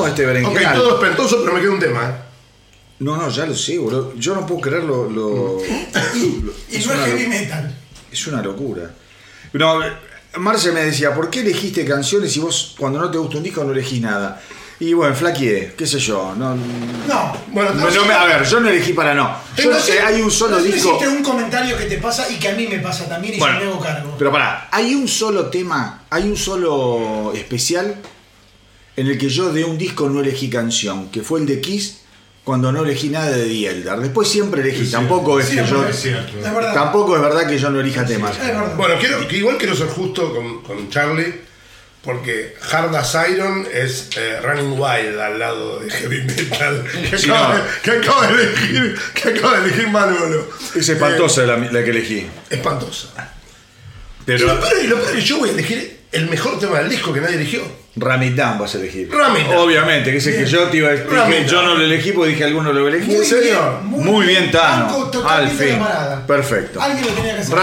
S1: Eh, este
S2: Ok, todo espantoso, pero me queda un tema. ¿eh?
S1: No, no, ya lo sé, boludo. Yo no puedo creer lo. lo- lo-
S4: Y
S1: es,
S4: no es heavy metal.
S1: es una locura. No, Marce me decía, ¿por qué elegiste canciones si vos cuando no te gusta un disco no elegís nada? Y bueno, flaqueé, qué sé yo. No,
S4: No.
S2: Bueno,
S1: no, no me- a ver, yo no elegí para no. Yo no sé, hay un solo disco.
S4: hiciste un comentario que te pasa y que a mí me pasa también y
S1: Bueno,
S4: yo me hago cargo.
S1: Pero pará, hay un solo tema, hay un solo especial en el que yo de un disco no elegí canción, que fue el de Kiss cuando no elegí nada de The Elder. Después siempre elegí,
S3: Sí,
S1: tampoco es
S4: Sí,
S1: que
S4: es
S1: yo.
S3: Es cierto.
S1: Tampoco es verdad que yo no elija temas.
S2: Bueno, quiero, que igual quiero ser justo con, con Charlie, porque Hard as Iron es eh, Running Wild al lado de Heavy Metal, <laughs> que,
S1: Sí,
S2: acaba,
S1: no.
S2: de, que acaba de elegir, que acaba de elegir Manolo.
S1: Es espantosa la, la que elegí.
S2: Eh, espantosa.
S1: Pero
S2: Y lo peor, y lo peor es que yo voy a elegir el mejor tema del disco que nadie eligió.
S1: Ram It Down vas a elegir.
S2: Ram It Down.
S1: Obviamente, que es el que yo te iba a decir. Yo no lo elegí porque dije alguno lo elegí.
S2: ¿En serio?
S1: Muy bien, Tano. Al fin. Perfecto.
S4: Alguien lo tenía que hacer.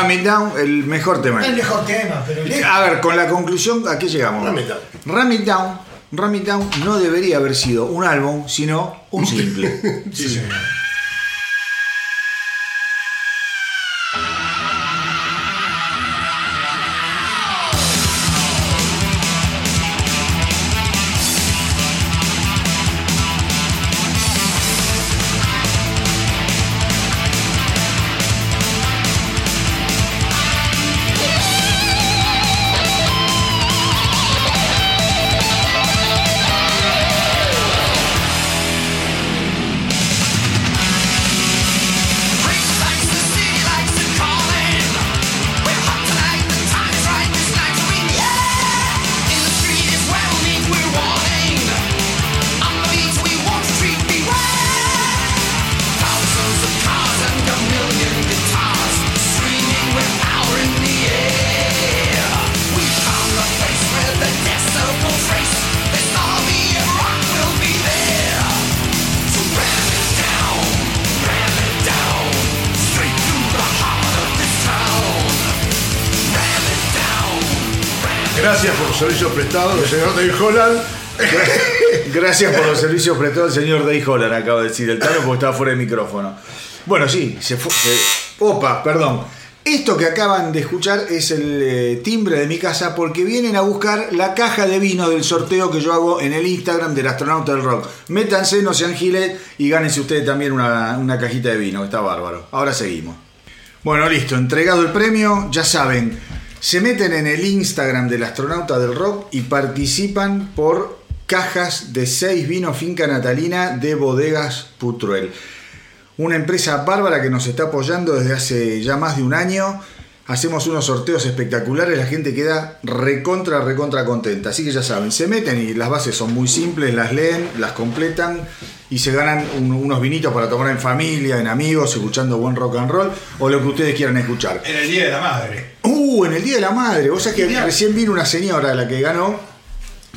S1: El mejor tema.
S4: el mejor tema, pero lejos.
S1: A ver, con la conclusión, ¿a qué llegamos?
S2: Ram It Down.
S1: Ram It Down, Ram It Down no debería haber sido un álbum, sino un simple.
S3: Sí,
S2: del señor Dave Holland.
S1: Gracias por los servicios prestados al señor Day Holland, acaba de decir el Tano, porque estaba fuera de micrófono. Bueno, sí, se fue. se- opa, perdón. Esto que acaban de escuchar es el eh, timbre de mi casa porque vienen a buscar la caja de vino del sorteo que yo hago en el Instagram del astronauta del rock. Métanse, no sean gilet y gánense ustedes también una, una cajita de vino, está bárbaro. Ahora seguimos. Bueno, listo, entregado el premio, ya saben, se meten en el Instagram del astronauta del rock y participan por cajas de 6 vinos finca natalina de bodegas Putruel. Una empresa bárbara que nos está apoyando desde hace ya más de un año. Hacemos unos sorteos espectaculares, la gente queda recontra, recontra contenta. Así que ya saben, se meten y las bases son muy simples, las leen, las completan y se ganan un- unos vinitos para tomar en familia, en amigos, escuchando buen rock and roll o lo que ustedes quieran escuchar.
S3: En el Día de la Madre.
S1: Uh, en el Día de la Madre. Vos sabés que recién vino una señora, la que ganó,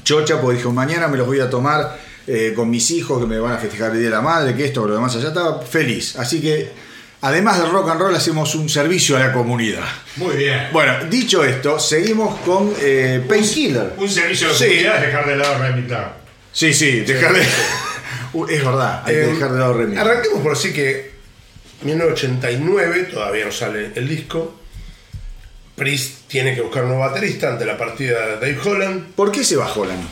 S1: Chocha, porque dijo, mañana me los voy a tomar eh, con mis hijos que me van a festejar el Día de la Madre, que esto, lo demás allá. Estaba feliz. Así que, además del rock and roll, hacemos un servicio a la comunidad.
S3: Muy bien.
S1: Bueno, dicho esto, seguimos con eh, Painkiller.
S3: Un servicio de
S1: Sí.
S3: comunidad es dejar de lado la mitad.
S1: Sí, sí, dejar de... <laughs> Uh, es verdad, hay que
S2: Eh,
S1: dejar de lado Remy.
S2: Arranquemos por decir que 1989, todavía no sale el disco. Priest tiene que buscar un nuevo baterista ante la partida de Dave Holland.
S1: ¿Por qué se va Holland?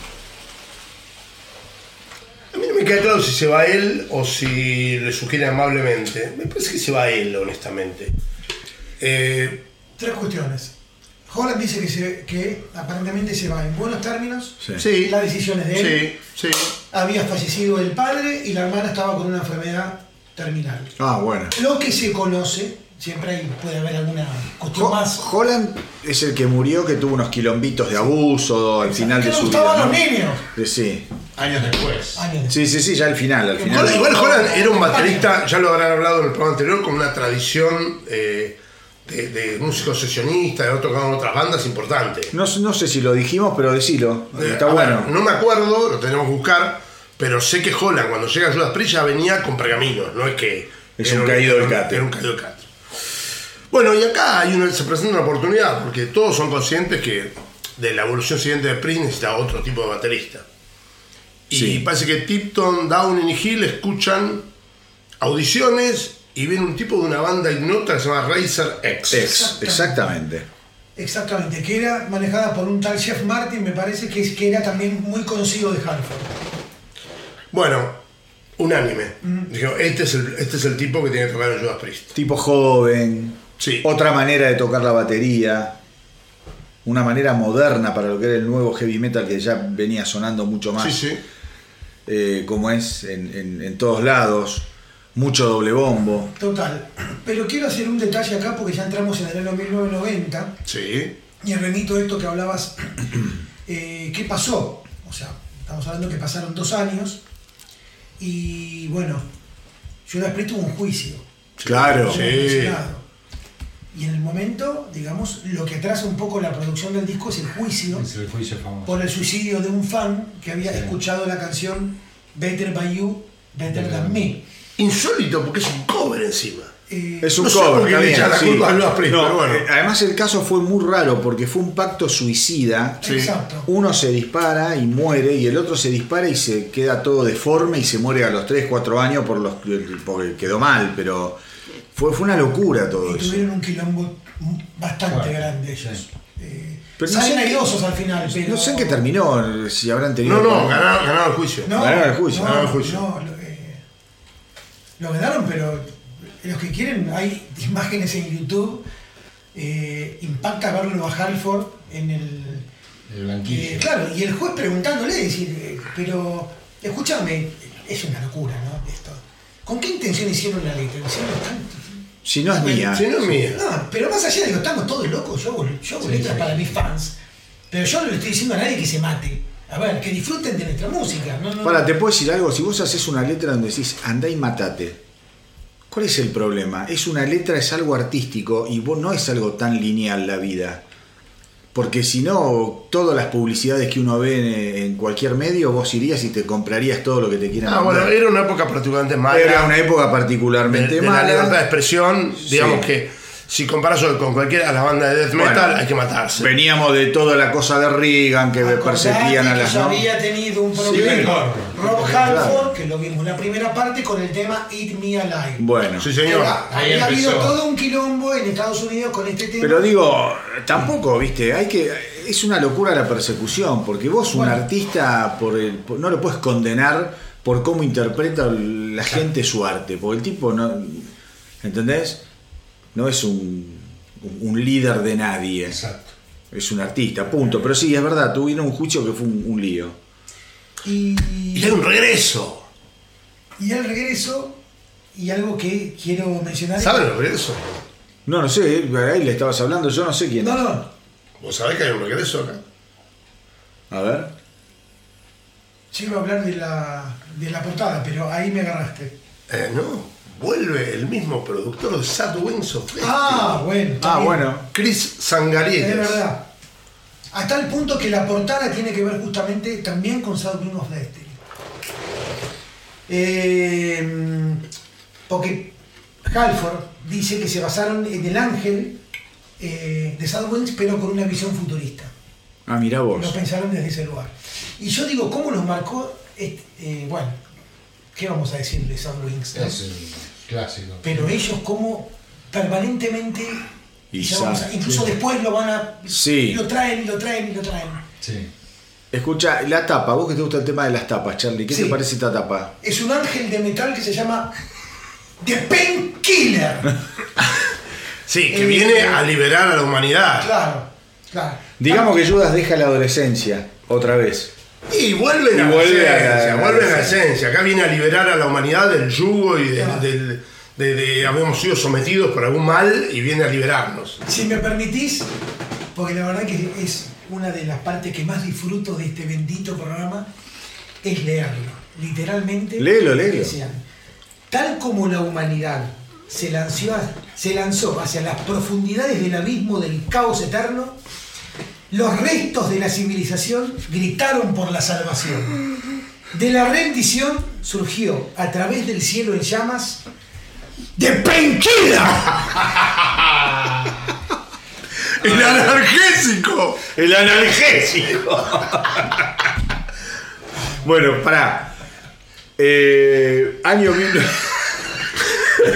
S2: Me queda claro si se va él o si le sugiere amablemente. Me parece que se va él, honestamente. Eh,
S4: Tres cuestiones. Holland dice que, se- que aparentemente se va en buenos términos.
S1: Sí.
S2: sí,
S4: Las decisiones de él.
S2: sí, sí.
S4: Había fallecido el padre y la hermana estaba con una enfermedad terminal.
S1: Ah, bueno.
S4: Lo que se conoce, siempre hay, puede haber alguna cuestión
S1: Ho-
S4: más.
S1: Holland es el que murió, que tuvo unos quilombitos de abuso al final de
S4: le
S1: su
S4: gustaban
S1: vida.
S4: los
S1: ¿no?
S4: niños.
S1: Eh, Sí.
S3: Años después.
S4: Años después.
S1: sí, sí, sí, ya al final, al final.
S2: Holland- igual Holland era un baterista, ya lo habrán hablado en el programa anterior, con una tradición eh, de, de músico sesionista, de haber tocado en otras bandas importantes.
S1: No, no sé si lo dijimos, pero decilo.
S2: Eh,
S1: Está
S2: a
S1: bueno.
S2: ver, no me acuerdo, lo tenemos que buscar, pero sé que Holland cuando llega a Judas Priest ya venía con pergaminos, no es que...
S1: Es un caído del catre.
S2: Era un caído del catre. Bueno, y acá hay una- se presenta una oportunidad, porque todos son conscientes que de la evolución siguiente de Priest necesita otro tipo de baterista. Y
S1: Sí.
S2: parece que Tipton, Downing y Hill escuchan audiciones y viene un tipo de una banda ignota que se llama Razer X.
S1: Ex, exactamente.
S4: Exactamente, que era manejada por un tal Jeff Martin, me parece que, es, que era también muy conocido de Halford.
S2: Bueno, unánime. Dijeron, este es, el, este es el tipo que tiene que tocar en Judas Priest.
S1: Tipo joven.
S2: Sí.
S1: Otra manera de tocar la batería. Una manera moderna para lo que era el nuevo heavy metal que ya venía sonando mucho más.
S2: Sí, sí.
S1: eh, como es en, en- en todos lados. Mucho doble bombo.
S4: Total. Pero quiero hacer un detalle acá porque ya entramos en el año 1990
S2: Sí.
S4: y el remito de esto que hablabas, <clears throat> eh, ¿qué pasó? O sea, estamos hablando que pasaron dos años y bueno, Judas Priest tuvo un juicio.
S1: Claro.
S2: Sí.
S4: Y en el momento, digamos, lo que atrasa un poco la producción del disco es el juicio
S3: Es el juicio famoso.
S4: por el suicidio de un fan que había
S3: Sí.
S4: escuchado la canción Better by You, Better Than Me.
S2: Insólito porque es un cover encima.
S4: Eh,
S1: Es un
S2: No
S1: cover, bien,
S2: la
S1: sí.
S2: culpa
S1: No,
S2: pero bueno.
S1: eh, Además el caso fue muy raro porque fue un pacto suicida.
S2: Sí.
S4: Exacto.
S1: Uno se dispara y muere y el otro se dispara y se queda todo deforme y se muere a los 3, 4 años por los, porque quedó mal, pero fue, fue una locura todo
S4: y
S1: eso.
S4: tuvieron un quilombo bastante
S3: Bueno,
S4: grande ellos. Eh,
S1: Pero no
S4: salen
S1: sé
S4: airosos al final, pero...
S1: No sé en qué terminó, si habrán tenido...
S2: No, no, ganaron, ganaron el juicio.
S4: No,
S1: Ganaron el juicio,
S4: no,
S2: ganaron el juicio.
S4: no, lo, eh, lo ganaron, pero los que quieren, hay imágenes en YouTube. eh, impacta verlo a Halford en el.
S3: El banquillo.
S4: eh, claro, y el juez preguntándole, decir, eh, pero escúchame, es una locura, ¿no? Esto. ¿Con qué intención hicieron la letra? Hicieron tan-
S1: Si no es mía.
S2: Si no es mía.
S4: No, pero más allá de que estamos todos locos, yo hago, yo hago
S3: Sí,
S4: letras
S3: sí.
S4: para mis fans, pero yo no le estoy diciendo a nadie que se mate. A ver, que disfruten de nuestra música. No, no,
S1: Para, te puedo decir algo, si vos haces una letra donde decís andá y matate, ¿cuál es el problema? Es una letra, es algo artístico y vos no es algo tan lineal la vida. Porque si no, todas las publicidades que uno ve en, cualquier medio, vos irías y te comprarías todo lo que te quieran
S2: Ah, bueno,
S1: vender.
S2: era una época particularmente mala.
S1: Era una época
S2: de,
S1: particularmente
S2: de la
S1: mala.
S2: libertad de expresión. Digamos
S1: Sí.
S2: que si comparas con cualquiera de las bandas de death
S1: Bueno,
S2: metal, hay que matarse.
S1: Veníamos de toda la cosa de Reagan, que
S4: Acordate
S1: perseguían a
S4: que
S1: las...
S4: ya
S1: ¿no?
S4: había tenido un problema. Rob
S1: Claro.
S4: Halford, que lo vimos en la primera parte con el tema Eat Me Alive.
S1: Bueno.
S2: Sí, señor.
S4: Era-
S3: Ahí
S4: había habido todo un quilombo en Estados Unidos con este tema.
S1: Pero digo, tampoco, viste, hay que. Es una locura la persecución, porque vos, un artista, por el, no lo puedes condenar por cómo interpreta la gente su arte, porque el tipo no. ¿Entendés? No es un, un líder de nadie,
S3: Exacto.
S1: es un artista, punto. Pero sí, es verdad, tuvieron un juicio que fue un, un lío.
S4: y,
S2: Y hay un regreso.
S4: y el regreso, y algo que quiero mencionar.
S2: ¿Saben el regreso?
S1: No, no sé, ahí le estabas hablando, yo no sé quién.
S4: No,
S1: es.
S4: no.
S2: ¿Vos sabés que hay un regreso acá?
S1: A ver.
S4: Iba a hablar de la, de la portada, pero ahí me agarraste.
S2: Eh, no. Vuelve el mismo productor de Sad Wings of Destiny.
S4: Ah, bueno.
S1: Ah, bueno.
S2: Chris Sangarietes.
S4: Es verdad. Hasta el punto que la portada tiene que ver justamente también con Sad Wing of Destiny. Eh, porque Halford dice que se basaron en el ángel eh, de Sad Wings, pero con una visión futurista.
S1: Ah, mira
S4: Lo
S1: vos.
S4: pensaron desde ese lugar. Y yo digo, ¿cómo nos marcó? este- eh, bueno, ¿qué vamos a decir de Sad Wings? no?
S3: Es el clásico.
S4: Pero ellos como permanentemente,
S1: Y
S4: ya vamos a- incluso
S1: sí.
S4: después lo van a,
S1: Sí.
S4: lo traen y lo traen y lo traen.
S3: Sí.
S1: Escucha, la tapa, vos que te gusta el tema de las tapas, Charlie, ¿qué
S4: Sí.
S1: te parece esta tapa?
S4: Es un ángel de metal que se llama The Painkiller. <laughs>
S2: Sí, que
S4: Eh,
S2: viene a liberar a la humanidad.
S4: claro, claro.
S1: Digamos que Judas deja la adolescencia, otra vez.
S2: Y vuelven
S1: Y
S2: a
S1: vuelve
S2: la
S1: a
S2: esencia,
S1: la-
S2: vuelven a la esencia. Acá viene a liberar a la humanidad del yugo y de,
S4: Claro.
S2: del- de- de- habíamos sido sometidos por algún mal y viene a liberarnos.
S4: Si me permitís, porque la verdad que es una de las partes que más disfruto de este bendito programa, es leerlo. Literalmente.
S1: Léelo, léelo.
S4: decían, Tal como la humanidad se lanzó, se lanzó hacia las profundidades del abismo del caos eterno, los restos de la civilización gritaron por la salvación. De la rendición surgió a través del cielo en llamas de Painkiller. <laughs>
S2: ¡El analgésico!
S1: El analgésico. Bueno, pará. Eh, año, mil-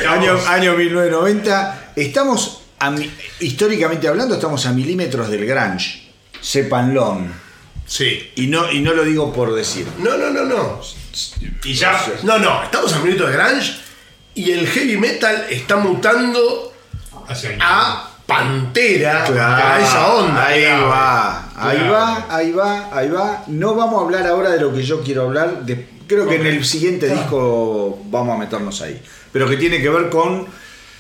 S1: año, año 1990. Estamos, a mi- históricamente hablando, estamos a milímetros del grunge. Sépanlo.
S2: Sí.
S1: Y no, y no lo digo por decir.
S2: No, no, no, no.
S3: Y ya.
S2: No, no, estamos a minutos de grunge y el heavy metal está mutando
S3: hacia
S2: a Pantera, a esa onda.
S1: Ahí va, ahí
S3: Claro.
S1: va, ahí va, ahí va. No vamos a hablar ahora de lo que yo quiero hablar. de- creo que en el siguiente disco vamos a meternos ahí. Pero que tiene que ver con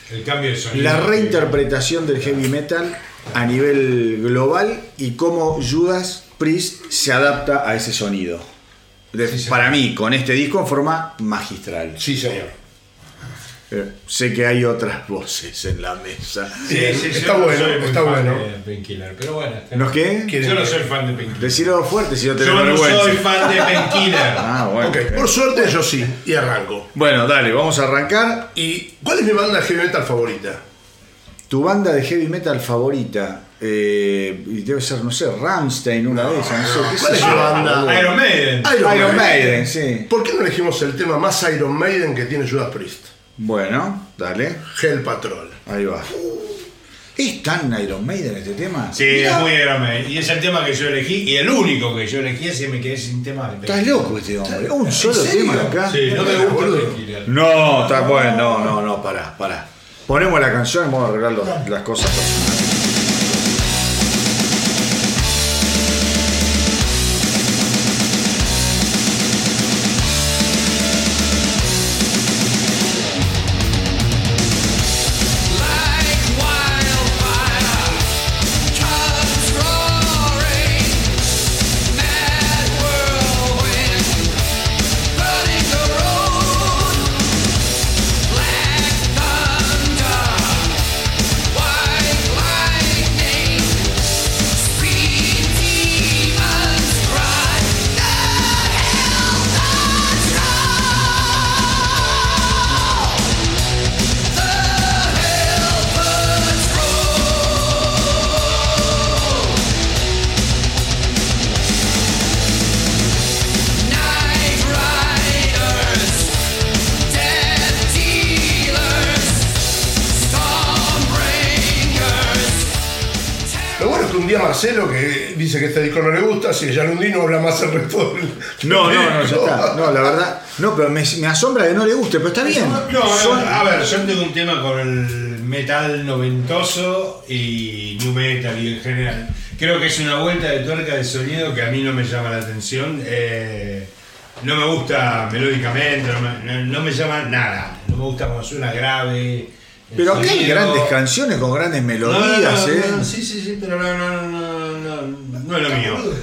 S3: El cambio de sonido.
S1: la reinterpretación del heavy metal a nivel global y cómo Judas Priest se adapta a ese sonido. De-
S3: Sí,
S1: para mí, con este disco en forma magistral.
S2: Sí, señor.
S1: Eh, sé que hay otras voces en la mesa.
S3: Sí, sí,
S2: Está
S3: yo no
S2: bueno,
S3: soy muy
S2: está
S3: fan
S2: bueno.
S3: pero bueno. está
S1: ¿No
S3: bien.
S1: qué?
S3: Yo no soy fan de Painkiller.
S1: Decirlo fuerte si no te
S3: Yo no
S1: vergüenza.
S3: soy fan de Painkiller. <laughs>
S1: Ah, bueno.
S2: por suerte yo sí, y arranco.
S1: Bueno, dale, vamos a arrancar.
S2: ¿Y cuál es mi banda heavy metal favorita?
S1: Tu banda de heavy metal favorita. eh, y debe ser, no sé, Ramstein, una de esas. No sé, ¿qué
S2: ¿Cuál es mi banda?
S3: Iron Maiden.
S1: Iron Maiden, sí.
S2: ¿Por qué no elegimos el tema más Iron Maiden que tiene Judas Priest?
S1: Bueno, dale.
S2: Hell Patrol.
S1: Ahí va. ¿Es tan Iron Maiden este tema?
S3: Sí, es muy Iron Maiden. Y es el tema que yo elegí. Y el único que yo elegí así me quedé sin tema de
S1: Estás loco este hombre. Un solo tema acá.
S3: Sí, no me gusta.
S1: No, está bueno. No, no, no, pará, pará. Ponemos la canción y vamos a arreglar las cosas personales.
S2: No le gusta, si ya Lundi no habla más el resto del.
S1: No, no, no, ya <laughs> está. No, la verdad. No, pero me, me asombra que no le guste, pero está bien.
S3: No,
S1: Son-
S3: a ver, yo tengo un tema con el metal noventoso y new metal y en general. Creo que es una vuelta de tuerca de sonido que a mí no me llama la atención. eh, no me gusta melódicamente, no me, no- no me llama nada. No me gusta como suena grave.
S1: Pero acá hay grandes canciones con grandes
S3: No,
S1: melodías,
S3: no, no,
S1: ¿eh?
S3: no, sí, sí, sí, pero no, no, no, no, no, no es lo mío.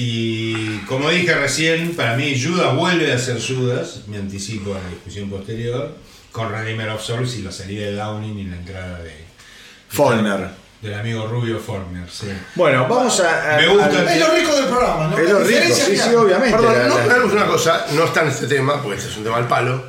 S3: Y como dije recién, para mí Judas vuelve a ser Judas, me anticipo a la discusión posterior, con Redeemer of Souls y la salida de Downing y la entrada de
S1: Follner.
S3: del amigo Rubio Forner. Sí.
S1: Bueno, vamos a. a-
S3: Me gusta
S4: Es lo rico del programa, ¿no?
S1: Es lo rico, sí, sí, obviamente.
S2: Perdón,
S1: la-
S2: no
S1: la-
S2: una cosa, no está en este tema, porque este es un tema al palo,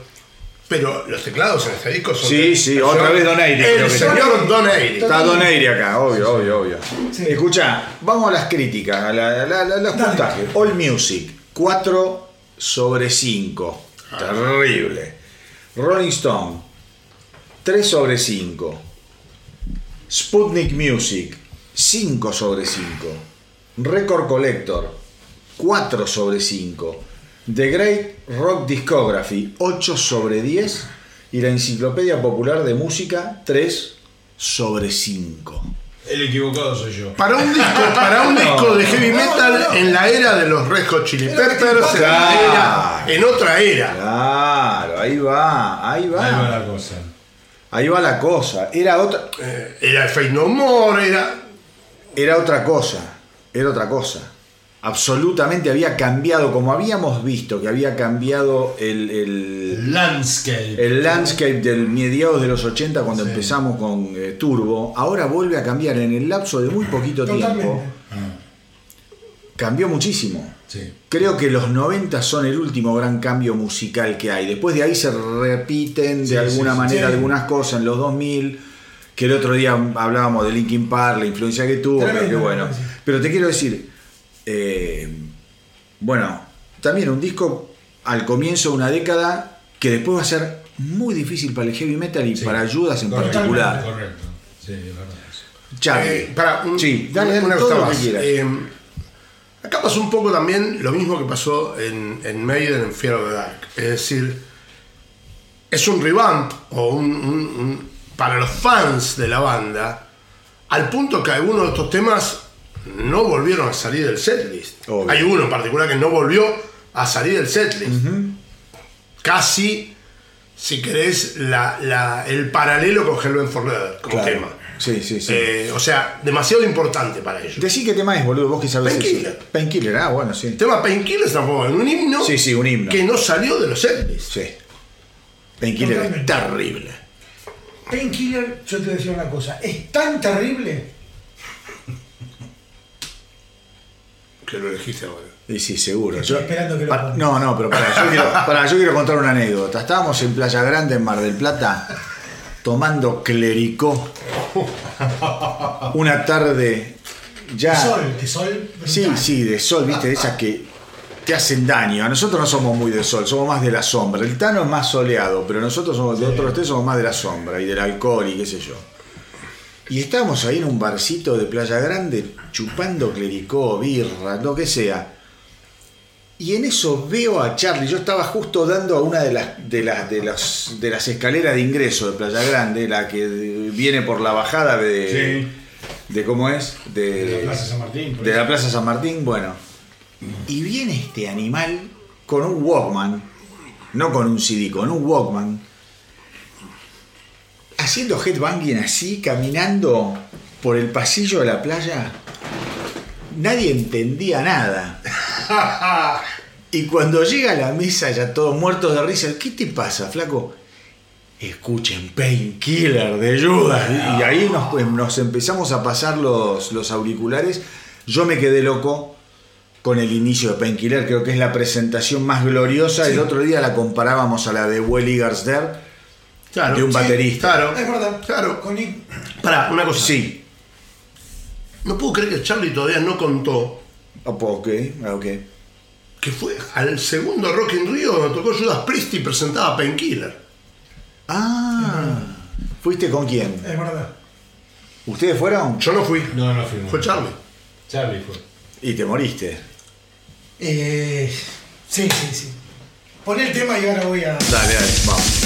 S2: pero los teclados en este disco son.
S1: Sí, sí,
S2: señor-
S1: otra vez Donaire, creo
S2: El señor Donaire.
S1: Está Doneire acá, obvio, obvio, obvio.
S4: Sí.
S1: Escucha, vamos a las críticas, a, la- a la- a puntajes. All Music, 4 sobre 5. Terrible. Rolling Stone, 3 sobre 5. Sputnik Music, 5 sobre 5. Record Collector, 4 sobre 5. The Great Rock Discography, 8 sobre 10. Y la Enciclopedia Popular de Música, 3 sobre 5.
S3: El equivocado soy yo.
S2: Para un disco, para un <laughs>
S1: No.
S2: disco de heavy
S4: No,
S2: metal
S4: no, no.
S2: en la era de los Red Hot Chili Peppers, en, la era- en otra era.
S1: Claro, ahí va, ahí va.
S3: Ahí va la cosa.
S1: Ahí va la cosa. Era otra,
S2: Eh, era Fate No More, era.
S1: era otra cosa. Era otra cosa. Absolutamente había cambiado, como habíamos visto que había cambiado el, el-
S3: Landscape.
S1: el landscape del mediados de los 80 cuando
S3: Sí.
S1: empezamos con eh, Turbo. Ahora vuelve a cambiar en el lapso de muy poquito tiempo.
S4: Totalmente.
S1: Cambió muchísimo.
S3: Sí.
S1: Creo que los 90 son el último gran cambio musical que hay. Después de ahí se repiten de
S3: Sí,
S1: alguna manera
S4: Sí.
S1: algunas cosas en los 2000. Que el otro día hablábamos de Linkin Park, la influencia que tuvo.
S4: Tremendo,
S1: que bueno. Pero te quiero decir, eh, bueno, también un disco al comienzo de una década que después va a ser muy difícil para el heavy metal y
S3: Sí.
S1: para Judas en
S3: Correcto,
S1: particular.
S3: Correcto. Sí, verdad.
S1: Charlie.
S2: Eh, para, un-
S1: sí, dale, dale
S2: una cosa más. Eh, acá pasó un poco también lo mismo que pasó en, en Maiden en Fear of the Dark. Es decir, es un revamp o un, un- un- para los fans de la banda, al punto que algunos de estos temas no volvieron a salir del setlist.
S1: Obvio.
S2: Hay uno en particular que no volvió a salir del setlist. Casi, si querés, la- la- el paralelo con Hellbent for Leather como
S1: Claro.
S2: tema.
S1: Sí, sí, sí.
S2: Eh, o sea, demasiado importante para ellos.
S1: Decí qué tema es, boludo, vos que sabés.
S2: Painkiller.
S1: Painkiller, ah, bueno, sí.
S2: El tema Painkiller se transformó en un himno,
S1: Sí, sí, un himno.
S2: que no salió de los setlists.
S1: Sí. Painkiller es terrible.
S4: Painkiller, yo te voy a decir una cosa, es tan terrible
S2: Que lo elegiste ahora.
S1: Y sí, seguro.
S4: Estoy
S1: Yo-
S4: esperando que lo
S1: pa- no, no, pero pará, yo quiero, pará, yo quiero contar una anécdota. Estábamos en Playa Grande, en Mar del Plata, tomando clericó. Una tarde ya.
S4: de sol, de sol.
S1: Sí, sí, de sol, viste, de esas que te hacen daño. A nosotros no somos muy de sol, somos más de la sombra. El Tano es más soleado, pero nosotros somos de otros tres somos más de la sombra y del alcohol y qué sé yo. Y estábamos ahí en un barcito de Playa Grande chupando clericó, birra, lo que sea. Y en eso veo a Charlie, yo estaba justo dando a una de las, de las, de las, de las escaleras de ingreso de Playa Grande, la que viene por la bajada de, de ¿cómo es? De,
S3: De la Plaza San Martín,
S1: De la Plaza San Martín, bueno. Y viene este animal con un Walkman, no con un CD, con un Walkman, haciendo headbanging así, caminando por el pasillo de la playa. Nadie entendía nada. <laughs> Y cuando llega a la mesa, ya todos muertos de risa, ¿qué te pasa, flaco? Escuchen Painkiller de Judas. Y ahí nos, pues, nos empezamos a pasar los, los auriculares. Yo me quedé loco con el inicio de Painkiller. Creo que es la presentación más gloriosa. El otro día la comparábamos a la de Welly Garsder.
S2: Claro.
S1: De un baterista.
S2: Claro.
S4: Es verdad.
S2: Claro.
S4: Con
S2: Pará, una cosa.
S1: Sí.
S2: No puedo creer que Charlie todavía no contó
S1: Ah, pues, Ok, ok.
S2: que fue al segundo Rock in Rio donde tocó Judas Priest y presentaba Painkiller.
S1: Ah. ¿Fuiste con quién?
S4: es verdad.
S1: ¿Ustedes fueron?
S2: Yo no fui.
S3: No, no fuimos.
S2: Fue Charlie.
S3: Charlie fue.
S1: Y te moriste.
S4: Eh, sí, sí, sí. Pon el tema y ahora voy a.
S1: Dale, dale, vamos.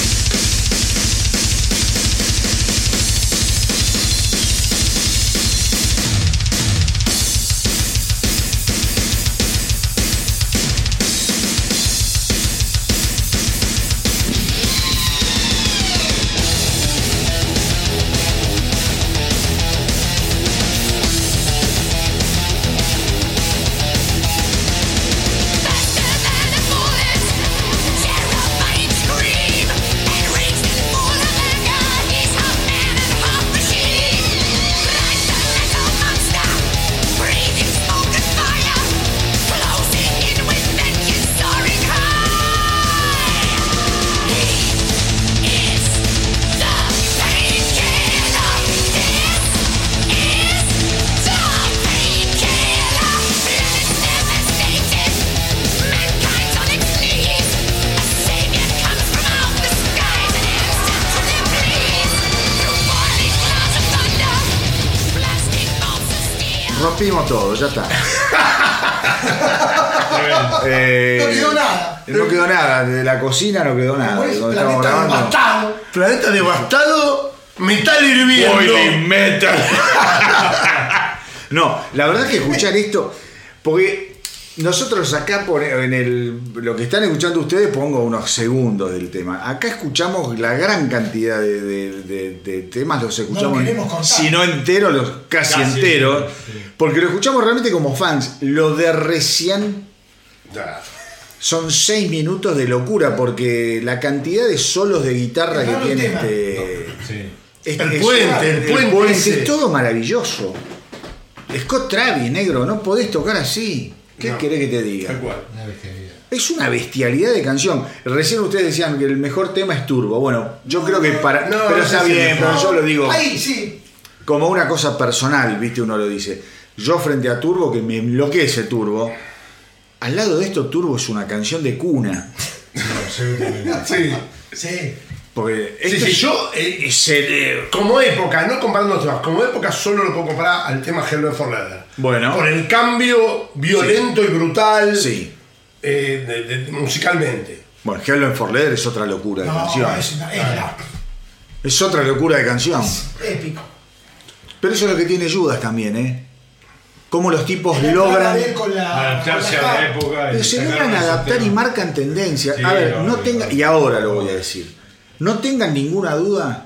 S1: De la cocina no quedó nada. Donde
S4: planeta
S1: grabando.
S4: devastado.
S2: Planeta devastado, metal hirviendo.
S1: Boiling metal. <laughs> no, la verdad que escuchar esto, porque nosotros acá en el, lo que están escuchando ustedes pongo unos segundos del tema. Acá escuchamos la gran cantidad de, de- de- de temas, los escuchamos,
S4: contar.
S1: si no enteros, los casi,
S3: Casi
S1: enteros,
S3: sí.
S1: porque lo escuchamos realmente como fans. Lo de recién
S2: Ya.
S1: Son seis minutos de locura, porque la cantidad de solos de guitarra que
S4: el
S1: tiene
S4: tema.
S1: este.
S3: Sí.
S1: Es-
S2: El
S1: es-
S2: puente, el puente ese.
S1: es todo maravilloso. Scott Travis, negro, no podés tocar así. ¿Qué
S2: No.
S1: querés que te diga?
S2: Tal cual.
S3: Una bestialidad.
S1: Es una bestialidad de canción. Recién ustedes decían que el mejor tema es Turbo. Bueno, yo creo que para.
S2: no,
S1: pero está bien,
S2: el
S1: pero yo lo digo
S4: Ahí, sí.
S1: como una cosa personal, ¿viste? Uno lo dice. Yo frente a Turbo, que me enloquece Turbo, al lado de esto Turbo es una canción de cuna. <laughs>
S2: Sí.
S4: Sí.
S1: Porque
S2: Sí,
S1: esto
S2: sí,
S1: es-
S2: yo, eh,
S1: es el-
S2: como época, no comparando los temas, como época solo lo puedo comparar al tema Hello for Leather.
S1: Bueno.
S2: Por el cambio violento y brutal
S1: Sí.
S2: eh, de- de- musicalmente.
S1: Bueno, Hello en For Leather es otra locura de
S4: No,
S1: canción.
S4: es, una, es la-
S1: Es otra locura de canción.
S4: épico.
S1: Pero eso es lo que tiene Judas también, ¿eh? Cómo los tipos
S4: La
S1: logran.
S4: él con la-
S3: Adaptarse
S4: con
S3: a la época. y
S1: Pero se logran adaptar y marcan tendencia.
S3: Sí,
S1: a ver, no tenga, y ahora lo voy a decir. No tengan ninguna duda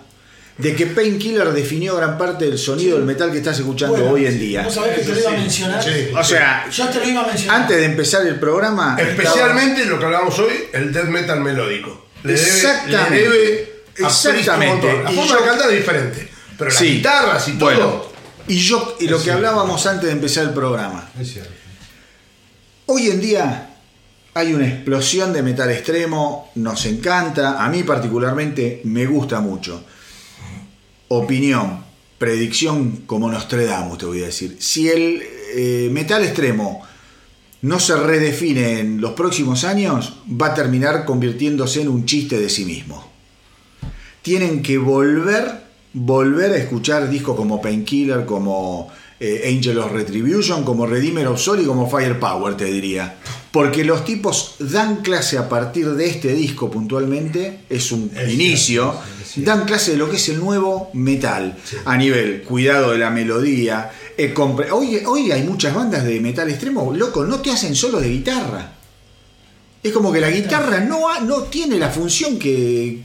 S1: de que Painkiller definió gran parte del sonido del metal que estás escuchando
S4: Bueno,
S1: hoy en día.
S4: Vos sabés que te lo iba a mencionar.
S2: Sí.
S1: O sea,
S4: Yo te lo iba a mencionar.
S1: antes de empezar el programa.
S2: Especialmente lo que hablamos hoy, el death metal melódico. Le debe,
S1: Exactamente.
S2: le debe un
S1: Exactamente.
S2: La
S1: Y
S2: forma
S1: yo-
S2: de cantar es diferente. Pero las
S1: Sí.
S2: guitarras y todo.
S1: Bueno, y yo, y lo
S3: Es
S1: que
S3: cierto.
S1: hablábamos antes de empezar el programa.
S3: Es cierto.
S1: Hoy en día hay una explosión de metal extremo, nos encanta, a mí particularmente me gusta mucho. Opinión, predicción como Nostradamus, te voy a decir. Si el eh, metal extremo no se redefine en los próximos años, va a terminar convirtiéndose en un chiste de sí mismo. Tienen que volver, volver a escuchar discos como Painkiller, como eh, Angel of Retribution, como Redeemer of Soul y como Firepower, te diría. Porque los tipos dan clase a partir de este disco puntualmente, es un
S3: Es
S1: inicio,
S3: es
S1: dan clase de lo que es el nuevo metal, a nivel cuidado de la melodía. eh, hoy, hoy hay muchas bandas de metal extremo, loco, no te hacen solo de guitarra. Es como que la guitarra no, ha- no tiene la función que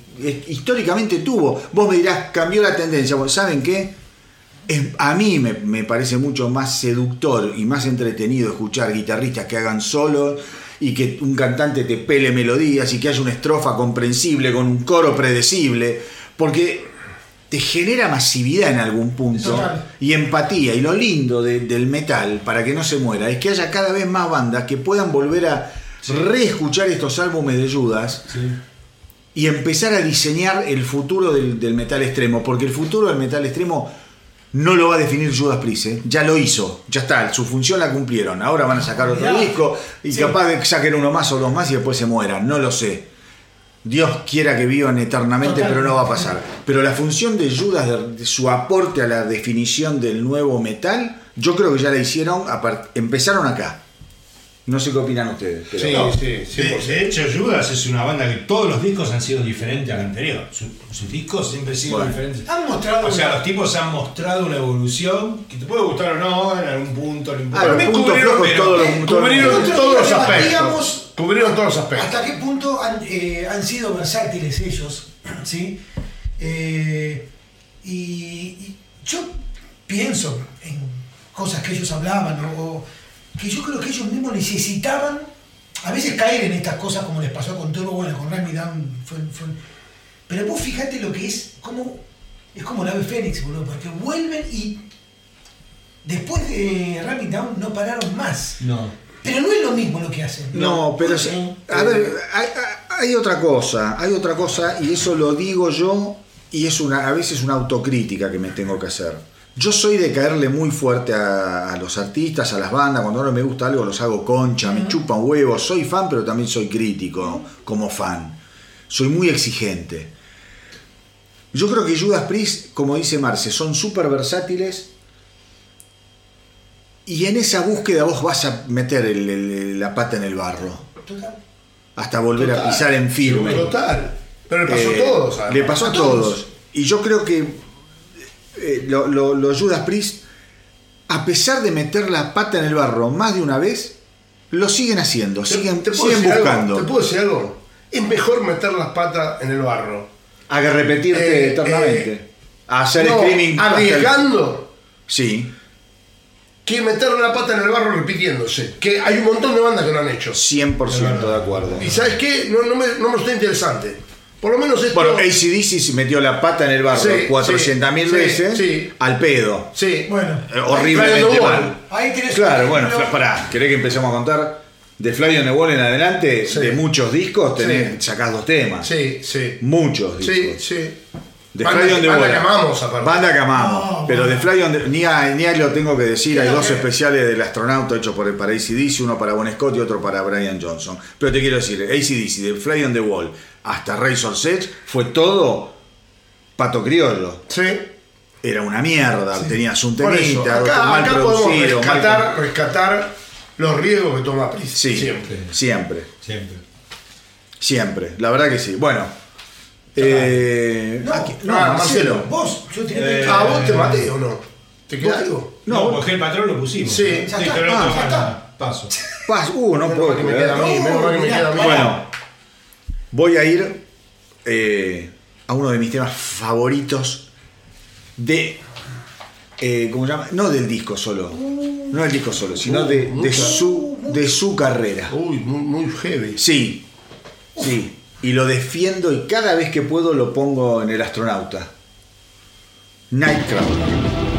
S1: históricamente tuvo. Vos me dirás, cambió la tendencia. Bueno, ¿Saben qué? Es- a mí me, me parece mucho más seductor y más entretenido escuchar guitarristas que hagan solos y que un cantante te pele melodías y que haya una estrofa comprensible con un coro predecible. Porque te genera masividad en algún punto y empatía. Y lo lindo de- del metal, para que no se muera, es que haya cada vez más bandas que puedan volver a reescuchar estos álbumes de Judas y empezar a diseñar el futuro del, del metal extremo. Porque el futuro del metal extremo no lo va a definir Judas Priest, ¿eh? ya lo hizo, ya está, su función la cumplieron. Ahora van a sacar otro
S4: Mirá.
S1: disco y
S4: Sí.
S1: capaz de que saquen uno más o dos más y después se mueran, no lo sé. Dios quiera que vivan eternamente, pero no va a pasar. Pero la función de Judas, de, de su aporte a la definición del nuevo metal, yo creo que ya la hicieron, empezaron acá. No sé qué opinan ustedes. pero-
S2: Sí,
S3: No,
S2: sí,
S3: de,
S2: 100%.
S3: de hecho, Judas es una banda que todos los discos han sido diferentes al anterior. Su- sus discos siempre han sido
S1: Bueno.
S3: diferentes.
S4: Han mostrado.
S3: O sea,
S4: una-
S3: los tipos han mostrado una evolución que te puede gustar o no en algún punto. No.
S1: Ah, puntos
S3: cubrieron, pero-
S1: todos los- todos
S2: Cubrieron
S4: Nosotros
S2: todos los aspectos. Cubrieron todos los aspectos.
S4: ¿Hasta qué punto han, eh, han sido versátiles ellos? <clears throat> ¿sí? Eh, y, y yo pienso en cosas que ellos hablaban o, o que yo creo que ellos mismos necesitaban a veces caer en estas cosas como les pasó con Turbo, bueno, con Rami Down fue, fue- pero vos fíjate lo que es, como es como la ave Fénix, boludo, porque vuelven y después de Rami Down no pararon más.
S3: No.
S4: Pero no es lo mismo lo que hacen.
S1: No, pero sí, a ver, hay, hay- hay otra cosa, hay otra cosa y eso lo digo yo y es una a veces una autocrítica que me tengo que hacer. Yo soy de caerle muy fuerte a, a los artistas, a las bandas, cuando no me gusta algo los hago concha, me chupan huevos, soy fan pero también soy crítico como fan. Soy muy exigente. Yo creo que Judas Priest, como dice Marce, son súper versátiles y en esa búsqueda vos vas a meter el- el- la pata en el barro
S4: Total.
S1: hasta volver a pisar en firme.
S2: Total. Pero le pasó
S1: Eh,
S2: a todos. además.
S1: Le pasó a,
S4: A
S1: todos.
S4: todos.
S1: Y yo creo que eh, lo- lo- Judas Priest, a pesar de meter la pata en el barro más de una vez, lo siguen haciendo,
S2: ¿Te-
S1: siguen,
S2: te
S1: siguen
S2: decir algo?
S1: buscando.
S2: ¿Te puedo decir algo? Es mejor meter las patas en el barro.
S1: A que repetirte
S2: Eh,
S1: eternamente.
S2: eh,
S1: a hacer
S2: No,
S1: screaming. el-
S2: arriesgando
S1: Sí,
S2: que meter la pata en el barro repitiéndose. Que hay un montón de bandas que lo han hecho.
S1: 100% de acuerdo.
S2: Y ¿sabes qué? No, no me, no me resulta interesante. Por lo menos esto...
S1: Bueno, ACDC se metió la pata en el barro
S2: Sí,
S1: 400.000
S2: sí,
S1: veces
S2: sí.
S1: al pedo.
S2: Sí.
S4: Bueno,
S1: Eh, horriblemente mal.
S4: Ahí tenés
S1: Claro, bueno, pará, ¿querés que empecemos a contar? De Fly on the Wall en adelante,
S2: Sí.
S1: de muchos discos, tenés,
S2: Sí.
S1: sacás dos temas.
S2: Sí, sí.
S1: Muchos
S2: Sí,
S1: discos.
S2: sí.
S1: The
S2: Banda-
S1: Fly on the
S2: banda
S1: Wall.
S2: que amamos, aparte.
S1: Banda que amamos.
S4: No,
S1: pero. The Fly on the ni, a- ni a- lo tengo que decir, hay dos
S4: que-
S1: especiales del astronauta hechos por el para ACDC, uno para Bon Scott y otro para Brian Johnson. Pero te quiero decir, ACDC, The Fly on the Wall hasta Razor's Edge fue todo pato criollo.
S2: Sí.
S1: Era una mierda, tenías un
S2: Por eso,
S1: temita,
S2: acá,
S1: mal
S2: acá podemos
S1: producido, mal-
S2: rescatar, rescatar los riesgos que toma Prince.
S1: Sí,
S2: Siempre.
S1: siempre.
S3: Siempre.
S1: Siempre, la verdad que sí. Bueno, eh,
S4: No,
S1: aquí-
S2: no, Marcelo.
S4: Vos, yo
S3: Eh,
S2: ¿A vos te maté o no? ¿Te queda algo?
S3: No, porque el patrón lo pusimos.
S2: Sí.
S3: ¿no?
S4: Ya
S3: sí
S4: está.
S3: pero
S4: Ah,
S3: no,
S4: ya
S3: no,
S4: está.
S3: Paso.
S1: Paz, uh, no puedo
S2: que me queda a mí, menos mal que me queda a mí.
S1: Bueno, voy a ir eh, a uno de mis temas favoritos de. eh, ¿Cómo se llama? No del disco solo. No del disco solo, sino de, de su, de su carrera.
S2: Uy, muy, muy heavy.
S1: Sí, sí. Y lo defiendo y cada vez que puedo lo pongo en el astronauta. Nightcrawler.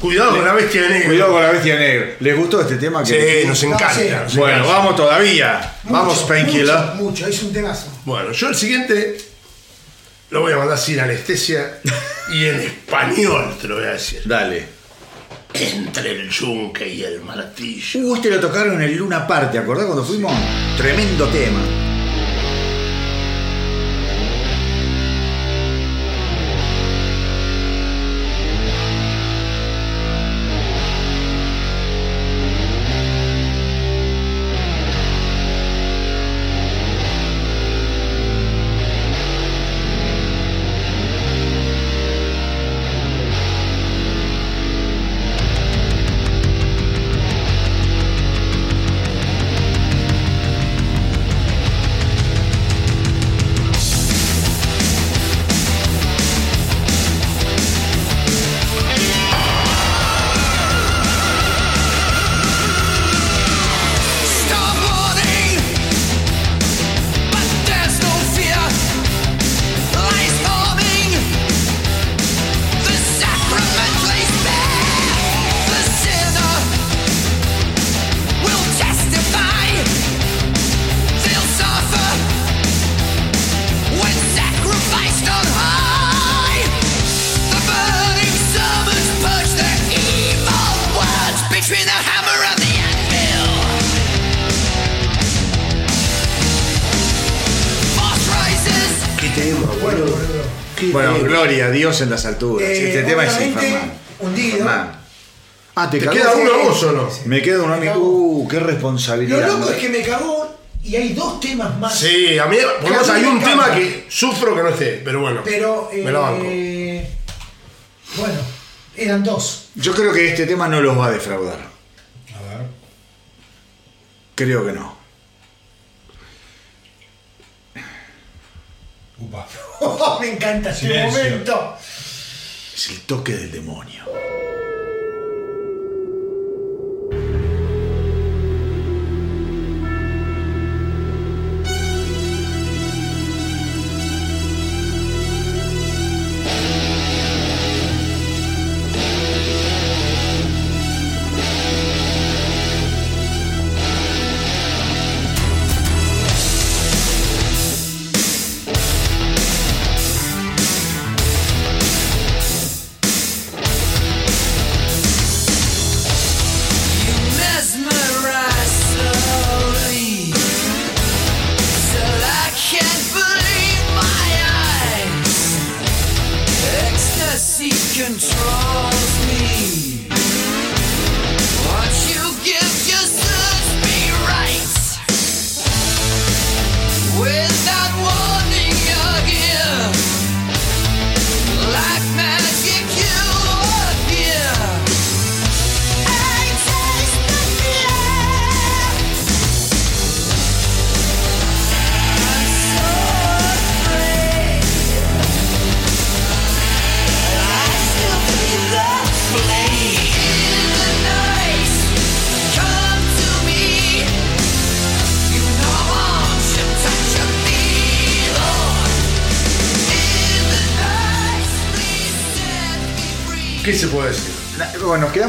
S2: Cuidado con la bestia negra.
S1: Cuidado con la bestia negra. ¿Les gustó este tema? que
S2: Sí, nos
S4: No,
S2: encanta.
S4: sí.
S2: nos
S1: Bueno,
S2: encanta.
S1: vamos todavía. vamos,
S4: Mucho,
S1: Painkiller.
S4: Mucho, mucho, es un temazo.
S2: Bueno, yo el siguiente lo voy a mandar sin anestesia y en español te lo voy a decir.
S1: Dale.
S2: Entre el yunque y el martillo.
S1: Uh, este lo tocaron en el Luna Park, ¿te acordás cuando fuimos? Tremendo tema. Gloria a Dios en las alturas.
S4: Eh,
S1: este tema es infernal.
S4: hundido.
S1: Infernal. Ah, te,
S2: queda uno a vos o no?
S1: Me queda uno a mí. Uh, qué
S4: Lo
S1: responsabilidad.
S4: loco es que me cagó y hay dos temas más.
S2: Sí, a mí, por lo
S4: mí
S2: hay un tema que sufro que no esté, pero bueno.
S4: Pero,
S2: me la banco.
S4: eh, bueno, eran dos.
S1: Yo creo que este tema no los va a defraudar.
S3: A ver.
S1: Creo que no.
S3: Upa.
S4: Oh, <laughs> me encanta
S3: Silencio.
S4: momento.
S1: Es el toque del demonio.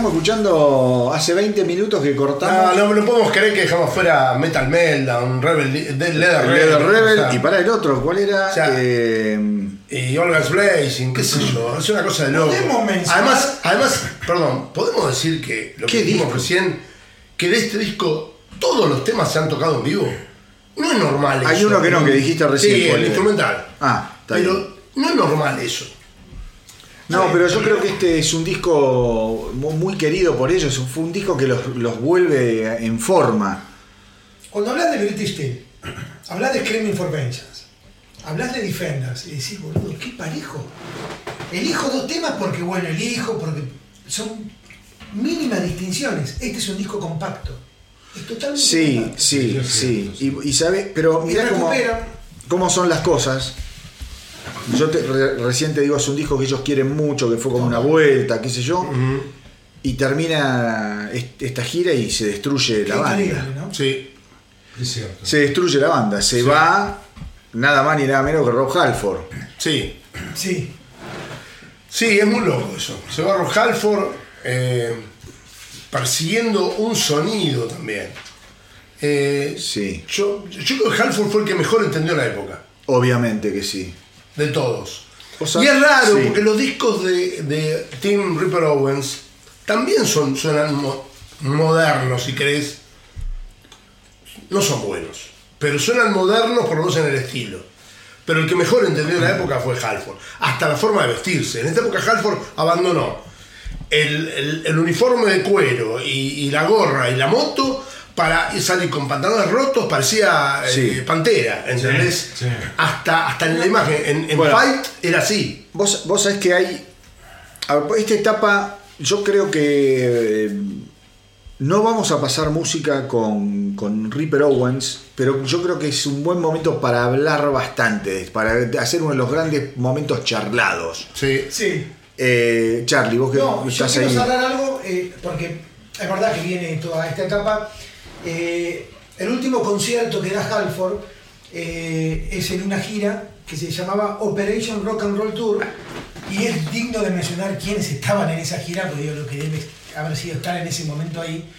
S1: Quedamos escuchando hace 20 minutos que cortamos
S2: no, no podemos creer que dejamos fuera Metal Meltdown, Rebel, Leather Rebel.
S1: Leather Rebel
S2: o sea,
S1: y para el otro, ¿cuál era?
S2: O sea,
S1: Eh,
S2: y Olga's Blazing, qué sé yo, es una cosa de loco.
S4: Podemos mencionar-
S2: Además, además, perdón, podemos decir que lo
S1: ¿Qué
S2: que dijimos
S1: disco?
S2: recién, que de este disco todos los temas se han tocado en vivo. No es normal
S1: Hay
S2: eso.
S1: uno que no, que dijiste recién,
S2: Sí,
S1: ¿cuál
S2: el instrumental.
S1: Ah, está
S2: Pero
S1: bien.
S2: no es normal eso.
S1: No, pero yo creo que este es un disco mu- muy querido por ellos. Fue un disco que los, los vuelve en forma.
S4: Cuando hablas de British Steel, hablas de Screaming for Vengeance, hablas de Defenders y decís, boludo, qué parejo. Elijo dos temas porque, bueno, elijo porque son mínimas distinciones. Este es un disco compacto. Es totalmente
S1: Sí,
S4: compacto.
S1: sí,
S3: Sí,
S1: sí.
S3: sí,
S1: Y, y sabes, pero mira cómo, cómo son las cosas. Yo te, re- recién te digo, es un disco que ellos quieren mucho, que fue como una vuelta, qué sé yo. Y termina est- esta gira y se destruye la banda.
S2: Sí.
S3: Es cierto.
S1: Se destruye la banda. Se va nada más ni nada menos que Rob Halford.
S2: Sí.
S4: Sí.
S2: Sí, es muy loco eso. Se va Rob Halford eh, persiguiendo un sonido también. Eh,
S1: Sí.
S2: yo, yo creo que Halford fue el que mejor entendió la época,
S1: Obviamente que sí.
S2: De todos.
S1: O sea,
S2: y es raro
S1: sí.
S2: porque los discos de, de Tim Ripper Owens también son, suenan mo- modernos, si querés. No son buenos, pero suenan modernos por lo menos en el estilo. Pero el que mejor entendió la época fue Halford. Hasta la forma de vestirse. En esta época Halford abandonó el, el- el uniforme de cuero y, y la gorra y la moto para salir con pantalones rotos, parecía eh,
S1: Sí.
S2: pantera, ¿entendés?
S3: Sí, sí.
S2: Hasta, hasta en la imagen. En, en
S1: Bueno.
S2: Fight era así.
S1: Vos, vos sabés que hay. a ver, esta etapa, yo creo que. eh, no vamos a pasar música con, con Ripper Owens, pero yo creo que es un buen momento para hablar bastante, para hacer uno de los grandes momentos charlados.
S2: Sí.
S4: Sí.
S1: Eh, Charlie, vos que
S4: No, yo
S1: estás
S4: quiero
S1: ahí.
S4: cerrar algo, eh, porque es verdad que viene toda esta etapa. Eh, el último concierto que da Halford eh, es en una gira que se llamaba Operation Rock and Roll Tour y es digno de mencionar quiénes estaban en esa gira, porque digo lo que debe haber sido estar en ese momento ahí.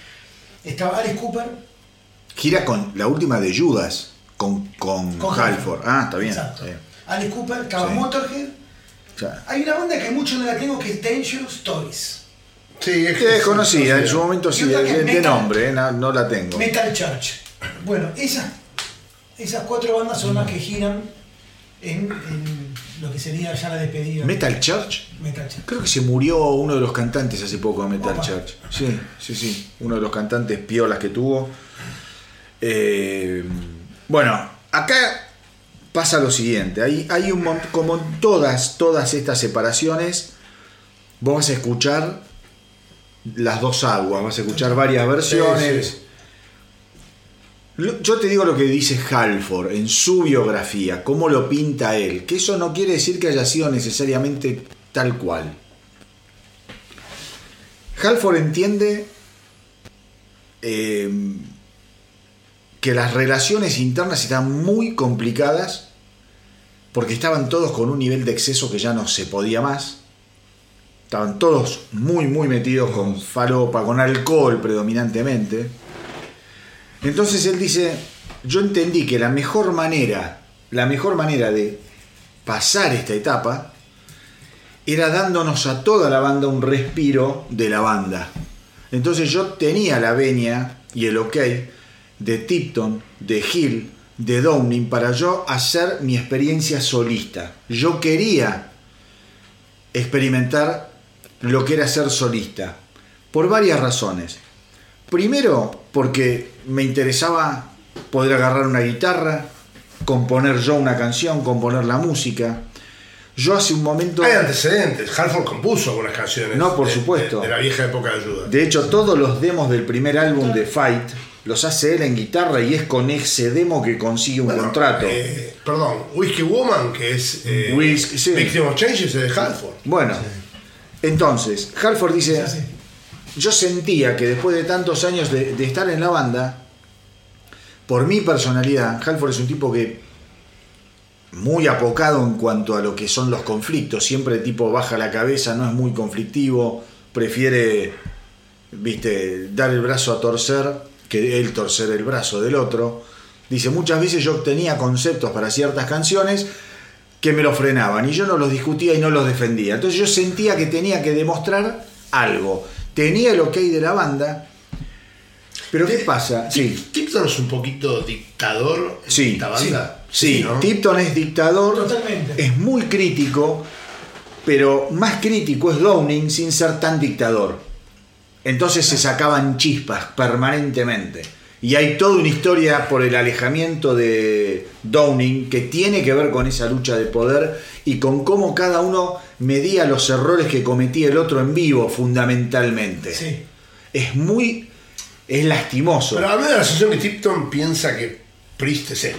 S4: Estaba Alice Cooper,
S1: Gira con la última de Judas, con, con,
S4: Con
S1: Halford. Ah, está bien.
S4: Exacto.
S1: sí.
S4: Alice Cooper, estaba
S1: Sí.
S4: Motorhead. Hay una banda que mucho no la tengo que es Dangerous Toys.
S2: Sí, es
S1: que desconocida, en su momento sí, de,
S4: es Metal-
S1: nombre, eh, no, no la tengo.
S4: Metal Church. Bueno, esas, esas cuatro bandas son las que giran en, en lo que sería ya la despedida.
S1: Metal Church.
S4: Metal Church.
S1: Creo que se murió uno de los cantantes hace poco de Metal
S4: Opa.
S1: Church. Sí, sí, sí. Uno de los cantantes piolas que tuvo. Eh, bueno, acá pasa lo siguiente. Hay, hay un como en todas, todas estas separaciones, vos vas a escuchar las dos aguas, vas a escuchar varias versiones.
S2: Sí, sí.
S1: Lo- Yo te digo lo que dice Halford en su biografía, cómo lo pinta él, que eso no quiere decir que haya sido necesariamente tal cual. Halford entiende eh, que las relaciones internas están muy complicadas porque estaban todos con un nivel de exceso que ya no se podía más. Estaban todos muy, muy metidos con falopa, con alcohol predominantemente. Entonces él dice, yo entendí que la mejor manera, la mejor manera de pasar esta etapa era dándonos a toda la banda un respiro de la banda. Entonces yo tenía la venia y el ok de Tipton, de Hill, de Downing para yo hacer mi experiencia solista. Yo quería experimentar lo que era ser solista, por varias razones. Primero, porque me interesaba poder agarrar una guitarra, componer yo una canción, componer la música. Yo hace un momento...
S2: Hay antecedentes. Halford compuso algunas canciones.
S1: No, por
S2: de-
S1: supuesto.
S2: De, de la vieja época de ayuda.
S1: De hecho, todos los demos del primer álbum de Fight los hace él en guitarra y es con ese demo que consigue un
S2: Bueno,
S1: contrato.
S2: eh, perdón, Whiskey Woman, que es eh,
S1: Whiskey, sí.
S2: Victim of Changes es de Halford.
S1: Bueno, entonces, Halford dice, yo sentía que después de tantos años de, de estar en la banda, por mi personalidad, Halford es un tipo que muy apocado en cuanto a lo que son los conflictos. Siempre el tipo baja la cabeza, no es muy conflictivo, prefiere, viste, dar el brazo a torcer que él torcer el brazo del otro. Dice, muchas veces yo tenía conceptos para ciertas canciones que me lo frenaban y yo no los discutía y no los defendía. Entonces yo sentía que tenía que demostrar algo. Tenía el ok de la banda, pero ¿qué pasa? Sí.
S2: Tipton es un poquito dictador en
S1: Sí,
S2: esta banda.
S1: Sí,
S2: ¿no?
S1: Tipton es dictador,
S4: Totalmente.
S1: es muy crítico, pero más crítico es Downing sin ser tan dictador. Entonces se sacaban chispas permanentemente. Y hay toda una historia por el alejamiento de Downing que tiene que ver con esa lucha de poder y con cómo cada uno medía los errores que cometía el otro en vivo fundamentalmente.
S4: Sí.
S1: Es muy... es lastimoso.
S2: Pero a mí me da la sensación que Tipton piensa que Priest es él.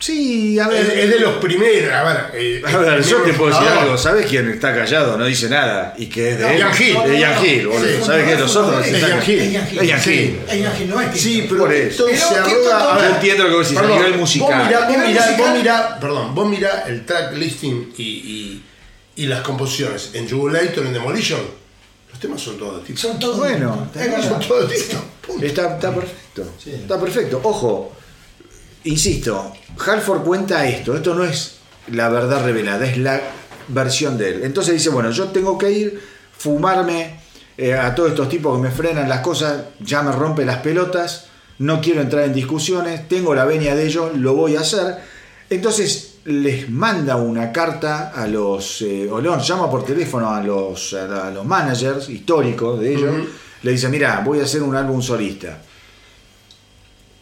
S1: Sí, a ver...
S2: Es, es de los primeros. A ver, eh,
S1: A ver, yo te puedo decir algo, ¿sabes quién está callado? No dice nada. Y que es de
S2: No,
S1: él.
S2: Ian Hill.
S1: Es Ian Hill, boludo.
S2: Sí.
S1: ¿Sabes qué? Los otros
S2: Es Ian Hill.
S4: Es Ian
S2: Sí.
S1: Hill,
S4: no es
S2: Sí, pero
S1: Por eso.
S2: Se arroga. a ver,
S1: entiendo lo que decís, a
S2: perdón,
S1: nivel musical.
S2: Vos mirá, vos
S4: Nivel
S2: mirá,
S4: musical.
S2: vos mirá, perdón, vos mirá el track listing y, y, y las composiciones en Jubilator en Demolition. Los temas son todos de Tipton.
S4: Son todos.
S1: Bueno.
S2: Son todos de.
S1: Está, está perfecto. Está perfecto. Ojo, insisto, Halford cuenta esto. Esto no es la verdad revelada, es la versión de él. Entonces dice, bueno, yo tengo que ir, fumarme eh, a todos estos tipos que me frenan las cosas, ya me rompe las pelotas, no quiero entrar en discusiones, tengo la venia de ellos, lo voy a hacer. Entonces les manda una carta a los, eh, o los llama por teléfono a los, a los managers históricos de ellos, le dice, mira, voy a hacer un álbum solista.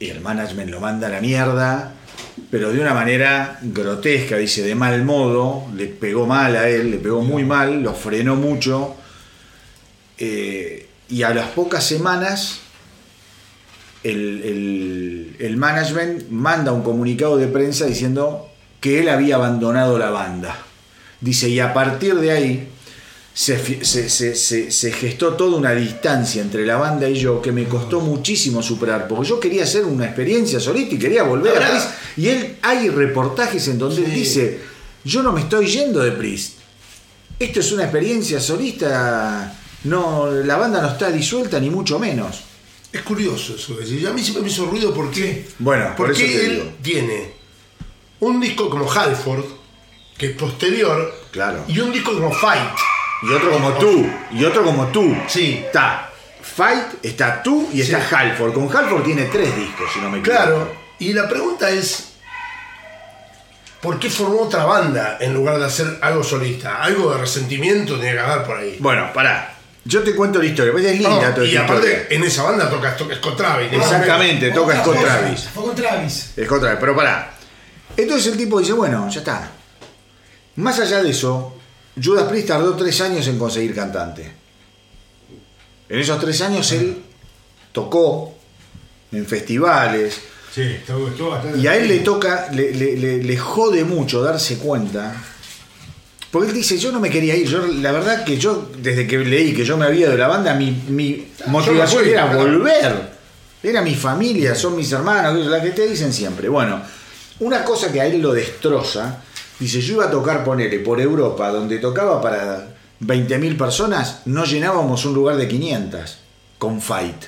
S1: Y el management lo manda a la mierda, pero de una manera grotesca, dice, de mal modo, le pegó mal a él, le pegó muy mal, lo frenó mucho. eh, y a las pocas semanas, el, el- el management manda un comunicado de prensa diciendo que él había abandonado la banda. Dice, y a partir de ahí se, fi- se- se- se- se gestó toda una distancia entre la banda y yo que me costó muchísimo superar, porque yo quería hacer una experiencia solista y quería volver a Priest. Y él, hay reportajes en donde él dice, yo no me estoy yendo de Priest. Esto es una experiencia solista, no, la banda no está disuelta ni mucho menos.
S2: Es curioso eso decís. A mí siempre me hizo ruido porque.
S1: Bueno, por
S2: porque
S1: eso te
S2: él
S1: digo.
S2: tiene un disco como Halford, que es posterior,
S1: Claro.
S2: y un disco como Fight.
S1: Y otro como tú, y otro como tú.
S2: Sí.
S1: Está Fight, está tú y está
S2: Sí.
S1: Halford. Con Halford tiene tres discos, si no me equivoco.
S2: Claro. Y la pregunta es. ¿Por qué formó otra banda en lugar de hacer algo solista? Algo de resentimiento tiene que haber por ahí.
S1: Bueno, pará. Yo te cuento la historia, pues es linda
S2: No,
S1: toda
S2: y
S1: esta
S2: aparte,
S1: historia.
S2: en esa banda toca, toca Scott Travis. ¿no?
S1: Exactamente, toca Scott Travis.
S4: Fue con Travis.
S1: Scott Travis, pero pará. Entonces el tipo dice, bueno, ya está. Más allá de eso, Judas Priest tardó tres años en conseguir cantante. En esos tres años él tocó en festivales,
S3: Sí, estuvo, estuvo bastante.
S1: Y a él le toca, le, le- le- le jode mucho darse cuenta. Porque él dice, yo no me quería ir. Yo, la verdad que yo, desde que leí que yo me había de la banda, mi, mi motivación
S2: fui,
S1: era volver. Era mi familia, son mis hermanos, la que te dicen siempre. Bueno, una cosa que a él lo destroza, dice, yo iba a tocar, ponele, por Europa, donde tocaba para 20.000 personas, no llenábamos un lugar de 500 con Fight.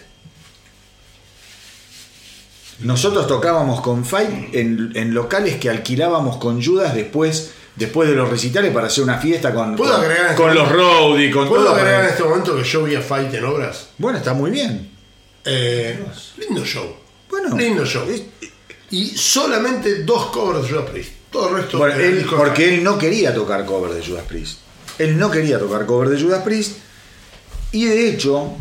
S1: Nosotros tocábamos con Fight en, en locales que alquilábamos con Judas después, después de los recitales para hacer una fiesta con,
S2: ¿Puedo
S1: con,
S2: agregar este
S1: con los
S2: momento-
S1: roadies, con
S2: ¿Puedo
S1: todo.
S2: agregar en este momento que yo vi a Fight en obras?
S1: Bueno, está muy bien.
S2: Eh, lindo show.
S1: Bueno,
S2: lindo show.
S1: es-
S2: Y solamente dos covers de Judas Priest. Todo el resto
S1: él- porque él no quería tocar cover de Judas Priest. Él no quería tocar cover de Judas Priest. Y de hecho,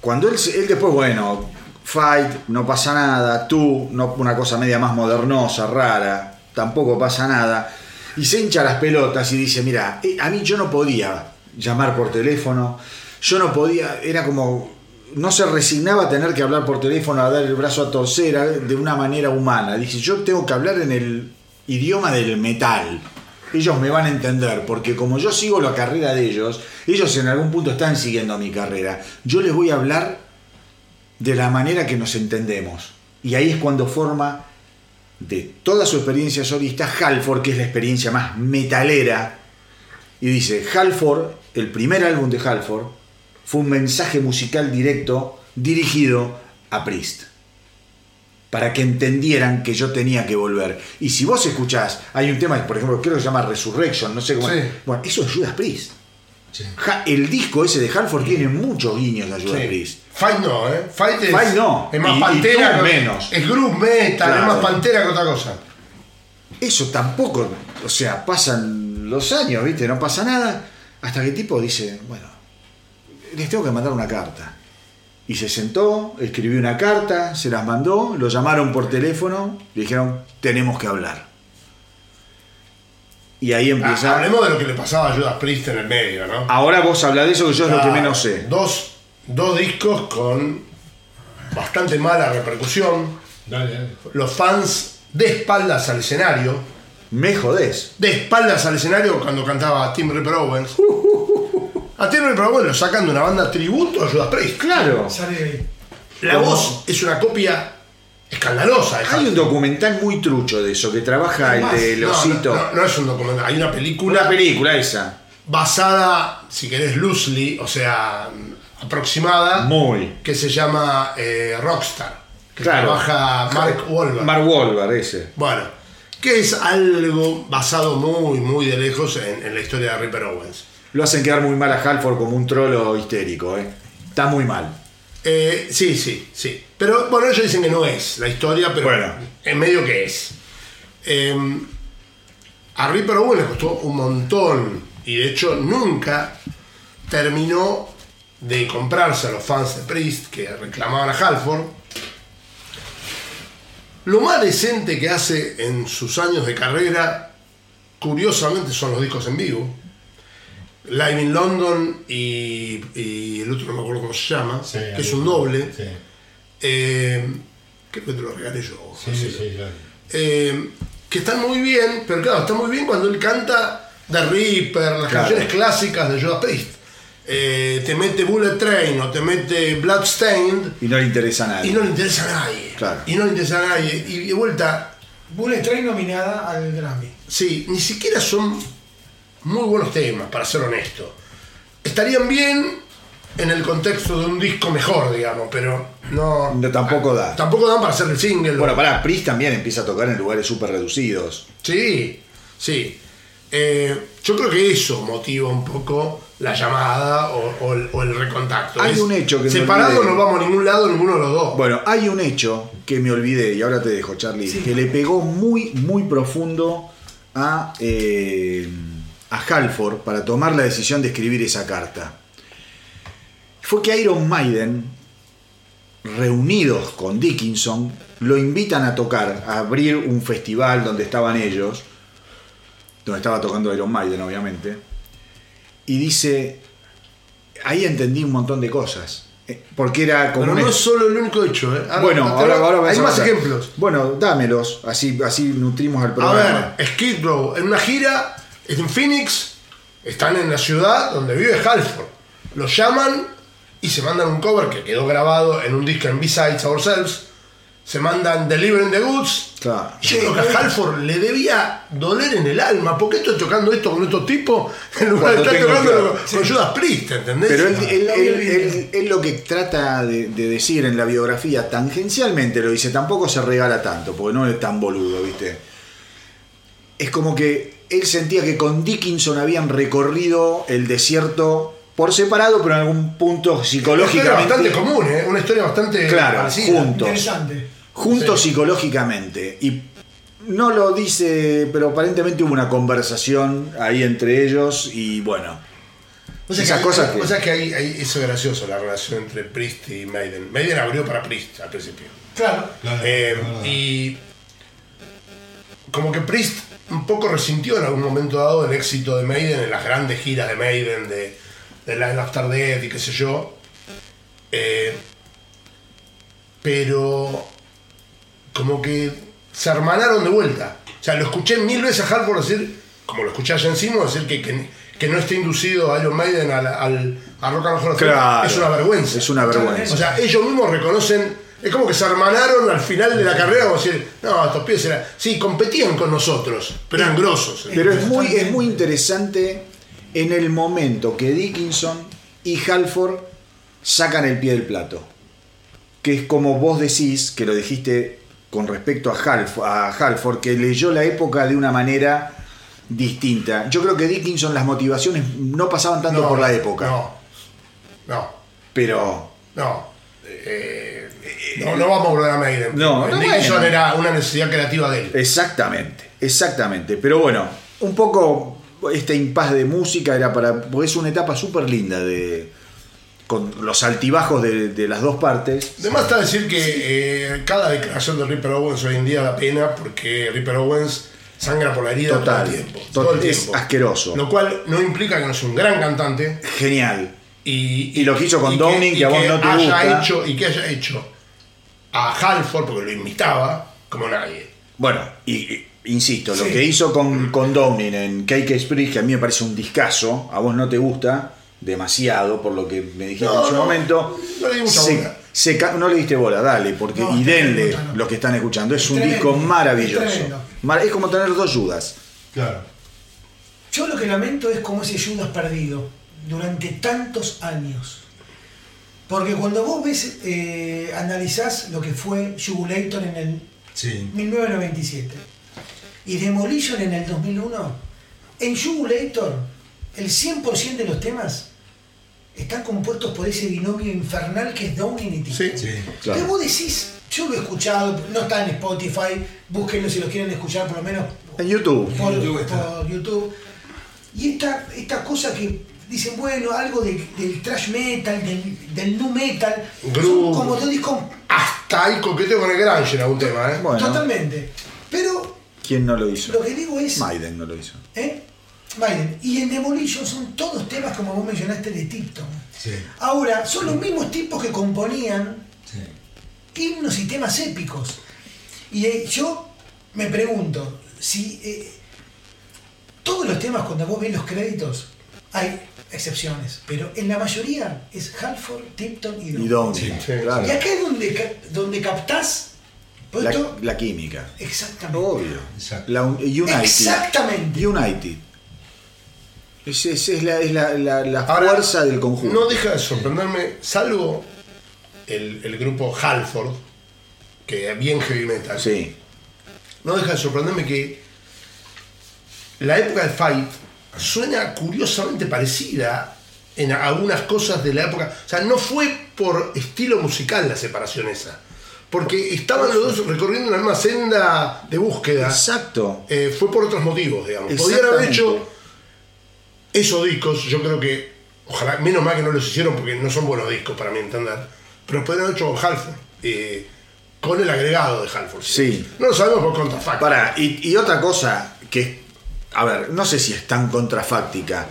S1: cuando él, él después, bueno, Fight, no pasa nada, tú, no, una cosa media más modernosa, rara, tampoco pasa nada. Y se hincha las pelotas y dice, mira, eh, a mí yo no podía llamar por teléfono, yo no podía, era como, no se resignaba a tener que hablar por teléfono, a dar el brazo a torcer de una manera humana. Dice, yo tengo que hablar en el idioma del metal. Ellos me van a entender, porque como yo sigo la carrera de ellos, ellos en algún punto están siguiendo mi carrera. Yo les voy a hablar de la manera que nos entendemos. Y ahí es cuando forma de toda su experiencia solista Halford, que es la experiencia más metalera. Y dice, Halford, el primer álbum de Halford, fue un mensaje musical directo dirigido a Priest. Para que entendieran que yo tenía que volver. Y si vos escuchás, hay un tema, por ejemplo, creo que se llama Resurrection, no sé cómo.
S2: Sí.
S1: Bueno, eso es Judas Priest.
S3: Sí.
S1: Ja- el disco ese de Halford tiene muchos guiños a Judas
S2: Sí.
S1: Priest.
S2: Fight no, ¿eh? Fight es,
S1: Fight no.
S2: es más
S1: Y-
S2: pantera. que-
S1: menos.
S2: Es groove metal,
S1: Claro.
S2: es más pantera que otra cosa.
S1: Eso tampoco, o sea, pasan los años, ¿viste? No pasa nada. Hasta que el tipo dice, bueno, les tengo que mandar una carta. Y se sentó, escribió una carta, se las mandó, lo llamaron por teléfono, le dijeron, tenemos que hablar. Y ahí
S2: Ah,
S1: empieza...
S2: hablemos de lo que le pasaba a Judas Priest en el medio, ¿no?
S1: Ahora vos habla de eso que yo es lo que
S2: Ah,
S1: menos sé.
S2: Dos, dos discos con bastante mala repercusión.
S3: Dale, dale.
S2: Los fans de espaldas al escenario.
S1: Me jodés.
S2: De espaldas al escenario cuando cantaba Tim Ripper Owens. A Tim Ripper Owens lo sacan de una banda tributo a Judas Priest.
S1: Claro.
S4: Sale de ahí.
S2: La
S1: ¿Cómo?
S2: voz es una copia escandalosa. de
S1: Hay un documental muy trucho de eso, que trabaja el
S4: Más.
S1: de
S2: No,
S1: Losito.
S2: No, no, no es un documental, hay una película
S1: Una película esa.
S2: basada, si querés, loosely, o sea, aproximada,
S1: Muy.
S2: que se llama eh, Rockstar, que
S1: Claro.
S2: trabaja Mark Wahlberg.
S1: Mark Wahlberg ese.
S2: bueno, que es algo basado muy, muy de lejos en, en la historia de Ripper Owens.
S1: Lo hacen quedar muy mal a Halford como un trolo histérico, ¿eh? Está muy mal.
S2: Eh, sí, sí, sí. Pero bueno, ellos dicen que no es la historia, pero
S1: Bueno.
S2: en medio que es. Eh, a Ripper Owens le costó un montón y de hecho nunca terminó de comprarse a los fans de Priest que reclamaban a Halford. Lo más decente que hace en sus años de carrera, curiosamente, son los discos en vivo. Live in London y, y el otro no me acuerdo cómo se llama,
S3: Sí,
S2: que es un doble.
S3: Sí,
S2: Eh, creo que te lo regalé yo.
S3: sí, sí, sí, claro.
S2: Eh, que están muy bien, pero claro, está muy bien cuando él canta The Reaper, las
S1: Claro.
S2: canciones clásicas de Judas Priest. Eh, te mete Bullet Train o te mete Bloodstained
S1: Y no le interesa a nadie.
S2: y no le interesa a nadie.
S1: Claro.
S2: Y no le interesa a nadie. Y de vuelta,
S4: Bullet Train nominada al Grammy.
S2: sí, ni siquiera son muy buenos temas, para ser honesto. Estarían bien en el contexto de un disco mejor, digamos, pero no.
S1: No, tampoco da.
S2: Tampoco dan para hacer el single.
S1: Bueno, pará, Priest también empieza a tocar en lugares súper reducidos.
S2: Sí, sí. Eh, yo creo que eso motiva un poco la llamada o, o el, o el recontacto.
S1: Hay
S2: Es-
S1: un hecho que olvidé.
S2: no vamos a ningún lado, ninguno de los dos.
S1: Bueno, hay un hecho que me olvidé, y ahora te dejo, Charlie,
S4: Sí.
S1: que le pegó muy, muy profundo a, eh, a Halford para tomar la decisión de escribir esa carta. Fue que Iron Maiden, reunidos con Dickinson, lo invitan a tocar, a abrir un festival donde estaban ellos, donde estaba tocando Iron Maiden, obviamente, y dice, ahí entendí un montón de cosas. eh, Porque era como
S2: Pero no es solo el único hecho. ¿eh? Ahora-
S1: bueno,
S2: te-
S1: ahora, ahora
S2: hay
S1: a
S2: más ejemplos.
S1: Bueno, dámelos, así, así nutrimos el
S2: A
S1: programa.
S2: ver, Skid Row, en una gira en Phoenix, están en la ciudad donde vive Halford. Los llaman y se mandan un cover que quedó grabado en un disco en B-Sides Ourselves. Se mandan Delivering the Goods.
S1: Claro.
S2: Yo creo que a Halford le debía doler en el alma. ¿Por qué estoy tocando esto con estos tipos en lugar de estar tocando con, con Judas Priest? ¿Entendés?
S1: Pero él, él-
S4: No,
S1: él-
S4: no,
S1: él- él lo que trata de, de decir en la biografía, tangencialmente lo dice, tampoco se regala tanto, porque no es tan boludo, ¿viste? Es como que él sentía que con Dickinson habían recorrido el desierto por separado, pero en algún punto
S2: Una historia
S1: psicológicamente.
S2: bastante común, ¿eh? Una historia bastante
S1: Claro,
S2: parecida.
S1: juntos.
S4: Interesante.
S1: juntos
S2: Sí.
S1: psicológicamente. Y no lo dice, pero aparentemente hubo una conversación ahí entre ellos y bueno.
S2: O sea,
S1: Esas
S2: que,
S1: cosas
S2: hay-
S1: que-
S2: o sea que hay- eso es gracioso, la relación entre Priest y Maiden. Maiden abrió para Priest al principio.
S4: Claro.
S3: Claro,
S2: Eh,
S3: claro.
S2: y como que Priest un poco resintió en algún momento dado el éxito de Maiden en las grandes giras de Maiden, de, de Line After Death y qué sé yo. Eh, pero como que se hermanaron de vuelta. O sea, lo escuché mil veces a Halford decir, como lo escuché a Jen Simmons, decir que, que, que no esté inducido a Iron Maiden al, al, a Rock and Roll
S1: Claro,
S2: es una vergüenza.
S1: Es una vergüenza.
S2: O sea, ellos mismos reconocen Es como que se hermanaron al final de la carrera, como decir, no, estos pies eran. Sí, competían con nosotros, pero eran grosos.
S1: Pero es muy, es muy interesante en el momento que Dickinson y Halford sacan el pie del plato. Que es como vos decís, que lo dijiste con respecto a, Half- a Halford, que leyó la época de una manera distinta. Yo creo que Dickinson las motivaciones no pasaban tanto
S2: No,
S1: por la época.
S2: No, no,
S1: Pero
S2: no. Eh, no, no vamos a volver a Maiden.
S1: No, no,
S2: Dickinson
S1: bueno.
S2: era una necesidad creativa de él.
S1: Exactamente, exactamente. Pero bueno, un poco este impas de música era para. Porque es una etapa súper linda de. con los altibajos de, de las dos partes.
S2: Además está decir que eh, cada declaración de Ripper Owens hoy en día da pena porque Ripper Owens sangra por la herida
S1: Total,
S2: todo el tiempo. todo el
S1: es
S2: tiempo.
S1: asqueroso.
S2: Lo cual no implica que no sea un gran cantante.
S1: Genial.
S2: Y,
S1: Y lo que hizo con
S2: y
S1: Downing, que a vos no te
S2: haya
S1: gusta.
S2: Hecho, y que haya hecho a Halford, porque lo imitaba, como nadie.
S1: Bueno, y, y- insisto, lo
S4: Sí.
S1: que hizo con, con Downing en Cake Spree, que a mí me parece un discazo, a vos no te gusta demasiado, por lo que me dijiste
S2: No,
S1: en su
S2: no,
S1: momento.
S2: no le di mucha
S1: se-
S2: bola.
S1: se no le diste bola, dale, porque
S4: No,
S1: y denle los que están escuchando. Es un
S4: Tremendo,
S1: disco maravilloso.
S4: es
S1: es como tener dos Judas.
S3: Claro.
S4: Yo lo que lamento es como ese Judas perdido durante tantos años. Porque cuando vos ves, eh, analizás lo que fue Jugulator en el
S3: Sí.
S4: 1997 y Demolition en el 2001, en Jugulator el 100% de los temas están compuestos por ese binomio infernal que es Downing y Tito.
S2: Sí.
S3: Sí.
S1: Claro.
S4: Que vos decís, yo lo he escuchado, no está en Spotify, búsquenlo si lo quieren escuchar por lo menos
S1: En YouTube.
S4: por,
S3: YouTube está.
S4: por YouTube. Y esta, esta cosa que dicen, bueno, algo de- del trash metal, del, del nu metal, son como dos discos
S2: Hasta hay coqueteo con el Grunge en algún tema, ¿eh?
S1: Bueno,
S4: totalmente. Pero
S1: ¿quién no lo hizo?
S4: lo que digo es,
S1: Maiden no lo hizo.
S4: ¿eh? Maiden, y en Demolition son todos temas como vos mencionaste de Tipton.
S3: Sí.
S4: Ahora, son los mismos tipos que componían
S3: Sí.
S4: himnos y temas épicos. Y eh, yo me pregunto, si eh, todos los temas cuando vos ves los créditos, hay excepciones, pero en la mayoría es Halford, Tipton y
S1: Y
S4: Downing.
S1: Downing,
S2: Sí,
S1: claro.
S4: Y acá es donde, donde captás pues
S1: La, la química.
S4: exactamente.
S1: Obvio. La United.
S4: Exactamente.
S1: United. Es, es- es la, es la- la- la
S2: Ahora,
S1: fuerza del conjunto.
S2: No deja de sorprenderme, salvo el, el grupo Halford, que es bien heavy metal.
S1: Sí.
S2: No deja de sorprenderme que la época de Fight suena curiosamente parecida en algunas cosas de la época. O sea, no fue por estilo musical la separación esa. Porque estaban los dos recorriendo la misma senda de búsqueda.
S1: Exacto.
S2: Eh, fue por otros motivos, digamos. Podrían haber hecho esos discos, yo creo que, ojalá, menos mal que no los hicieron porque no son buenos discos para mi entender, pero podrían haber hecho con Halford, eh, con el agregado de Halford.
S1: Sí.
S2: No lo sabemos por contrafacto.
S1: Para, y, y otra cosa que, a ver, no sé si es tan contrafáctica,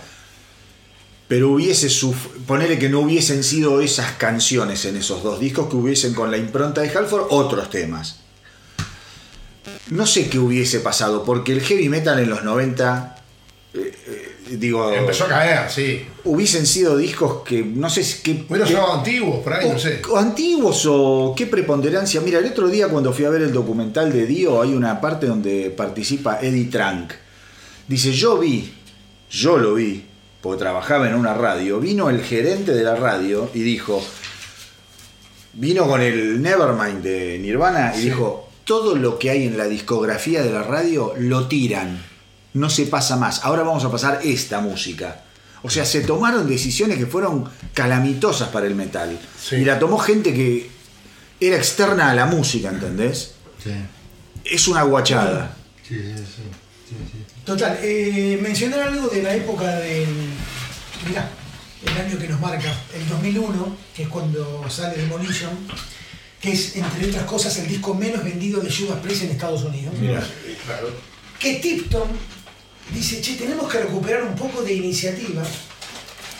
S1: pero hubiese ponele que no hubiesen sido esas canciones en esos dos discos, que hubiesen con la impronta de Halford otros temas. No sé qué hubiese pasado, porque el heavy metal en los 90, eh, eh, digo,
S2: Empezó a caer, sí.
S1: hubiesen sido discos que no sé si
S2: Hubiera
S1: qué-
S2: sonado antiguos, por ahí,
S1: o-
S2: no sé.
S1: o antiguos o qué preponderancia. Mira, el otro día cuando fui a ver el documental de Dio, hay una parte donde participa Eddie Trunk. Dice, yo vi, yo lo vi, porque trabajaba en una radio, vino el gerente de la radio y dijo, vino con el Nevermind de Nirvana y
S2: Sí.
S1: dijo, todo lo que hay en la discografía de la radio lo tiran, no se pasa más, ahora vamos a pasar esta música. O sea, se tomaron decisiones que fueron calamitosas para el metal.
S2: Sí.
S1: Y la tomó gente que era externa a la música, ¿entendés?
S3: Sí.
S1: Es una guachada.
S3: Sí, sí, sí. Sí, sí.
S4: Total, eh, mencionar algo de la época del. Mirá, el año que nos marca, el 2001, que es cuando sale Demolition, que es, entre otras cosas, el disco menos vendido de Judas Priest en Estados Unidos.
S2: Sí, claro.
S4: Que Tipton dice: Che, tenemos que recuperar un poco de iniciativa.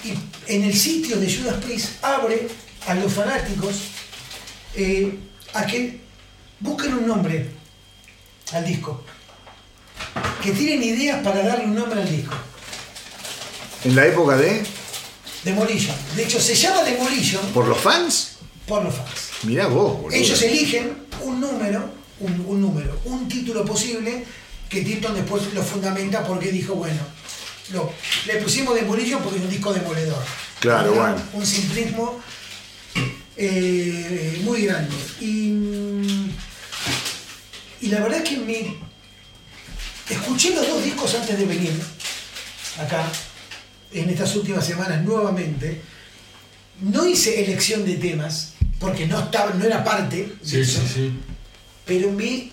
S4: Y en el sitio de Judas Priest abre a los fanáticos eh, a que busquen un nombre al disco. Que tienen ideas para darle un nombre al disco.
S1: En la época de...
S4: Demolition. De hecho, se llama Demolition
S1: ¿Por los fans?
S4: por los fans.
S1: Mirá vos, boludo.
S4: Ellos eligen un número, un, un número, un título posible que Tipton después lo fundamenta porque dijo, bueno, lo, le pusimos Demolition porque es un disco demoledor.
S1: Claro, bueno.
S4: Un simplismo eh, muy grande. Y, y la verdad es que me escuché los dos discos antes de venir acá, en estas últimas semanas nuevamente. No hice elección de temas, porque no, estaba, no era parte de
S3: Sí,
S4: eso,
S3: sí, sí.
S4: pero me,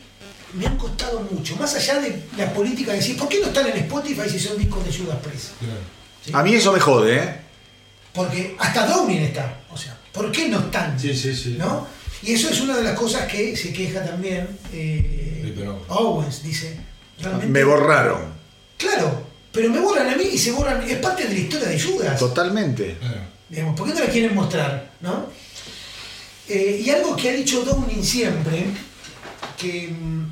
S4: me han costado mucho. Más allá de la política de decir, ¿por qué no están en Spotify si son discos de Judas Priest?
S3: Claro.
S4: ¿Sí?
S1: A mí eso me jode, ¿eh?
S4: Porque hasta Downing está. O sea, ¿por qué no están?
S3: Sí, sí, sí.
S4: ¿No? Y eso es una de las cosas que se queja también eh,
S3: Sí, pero-
S4: Owens, dice. Realmente-
S1: Me borraron.
S4: Claro, pero me borran a mí y se borran. Es parte de la historia de Judas.
S1: Totalmente.
S4: Digamos, ¿Por qué no la quieren mostrar? ¿no? Eh, y algo que ha dicho Downing siempre, que mm,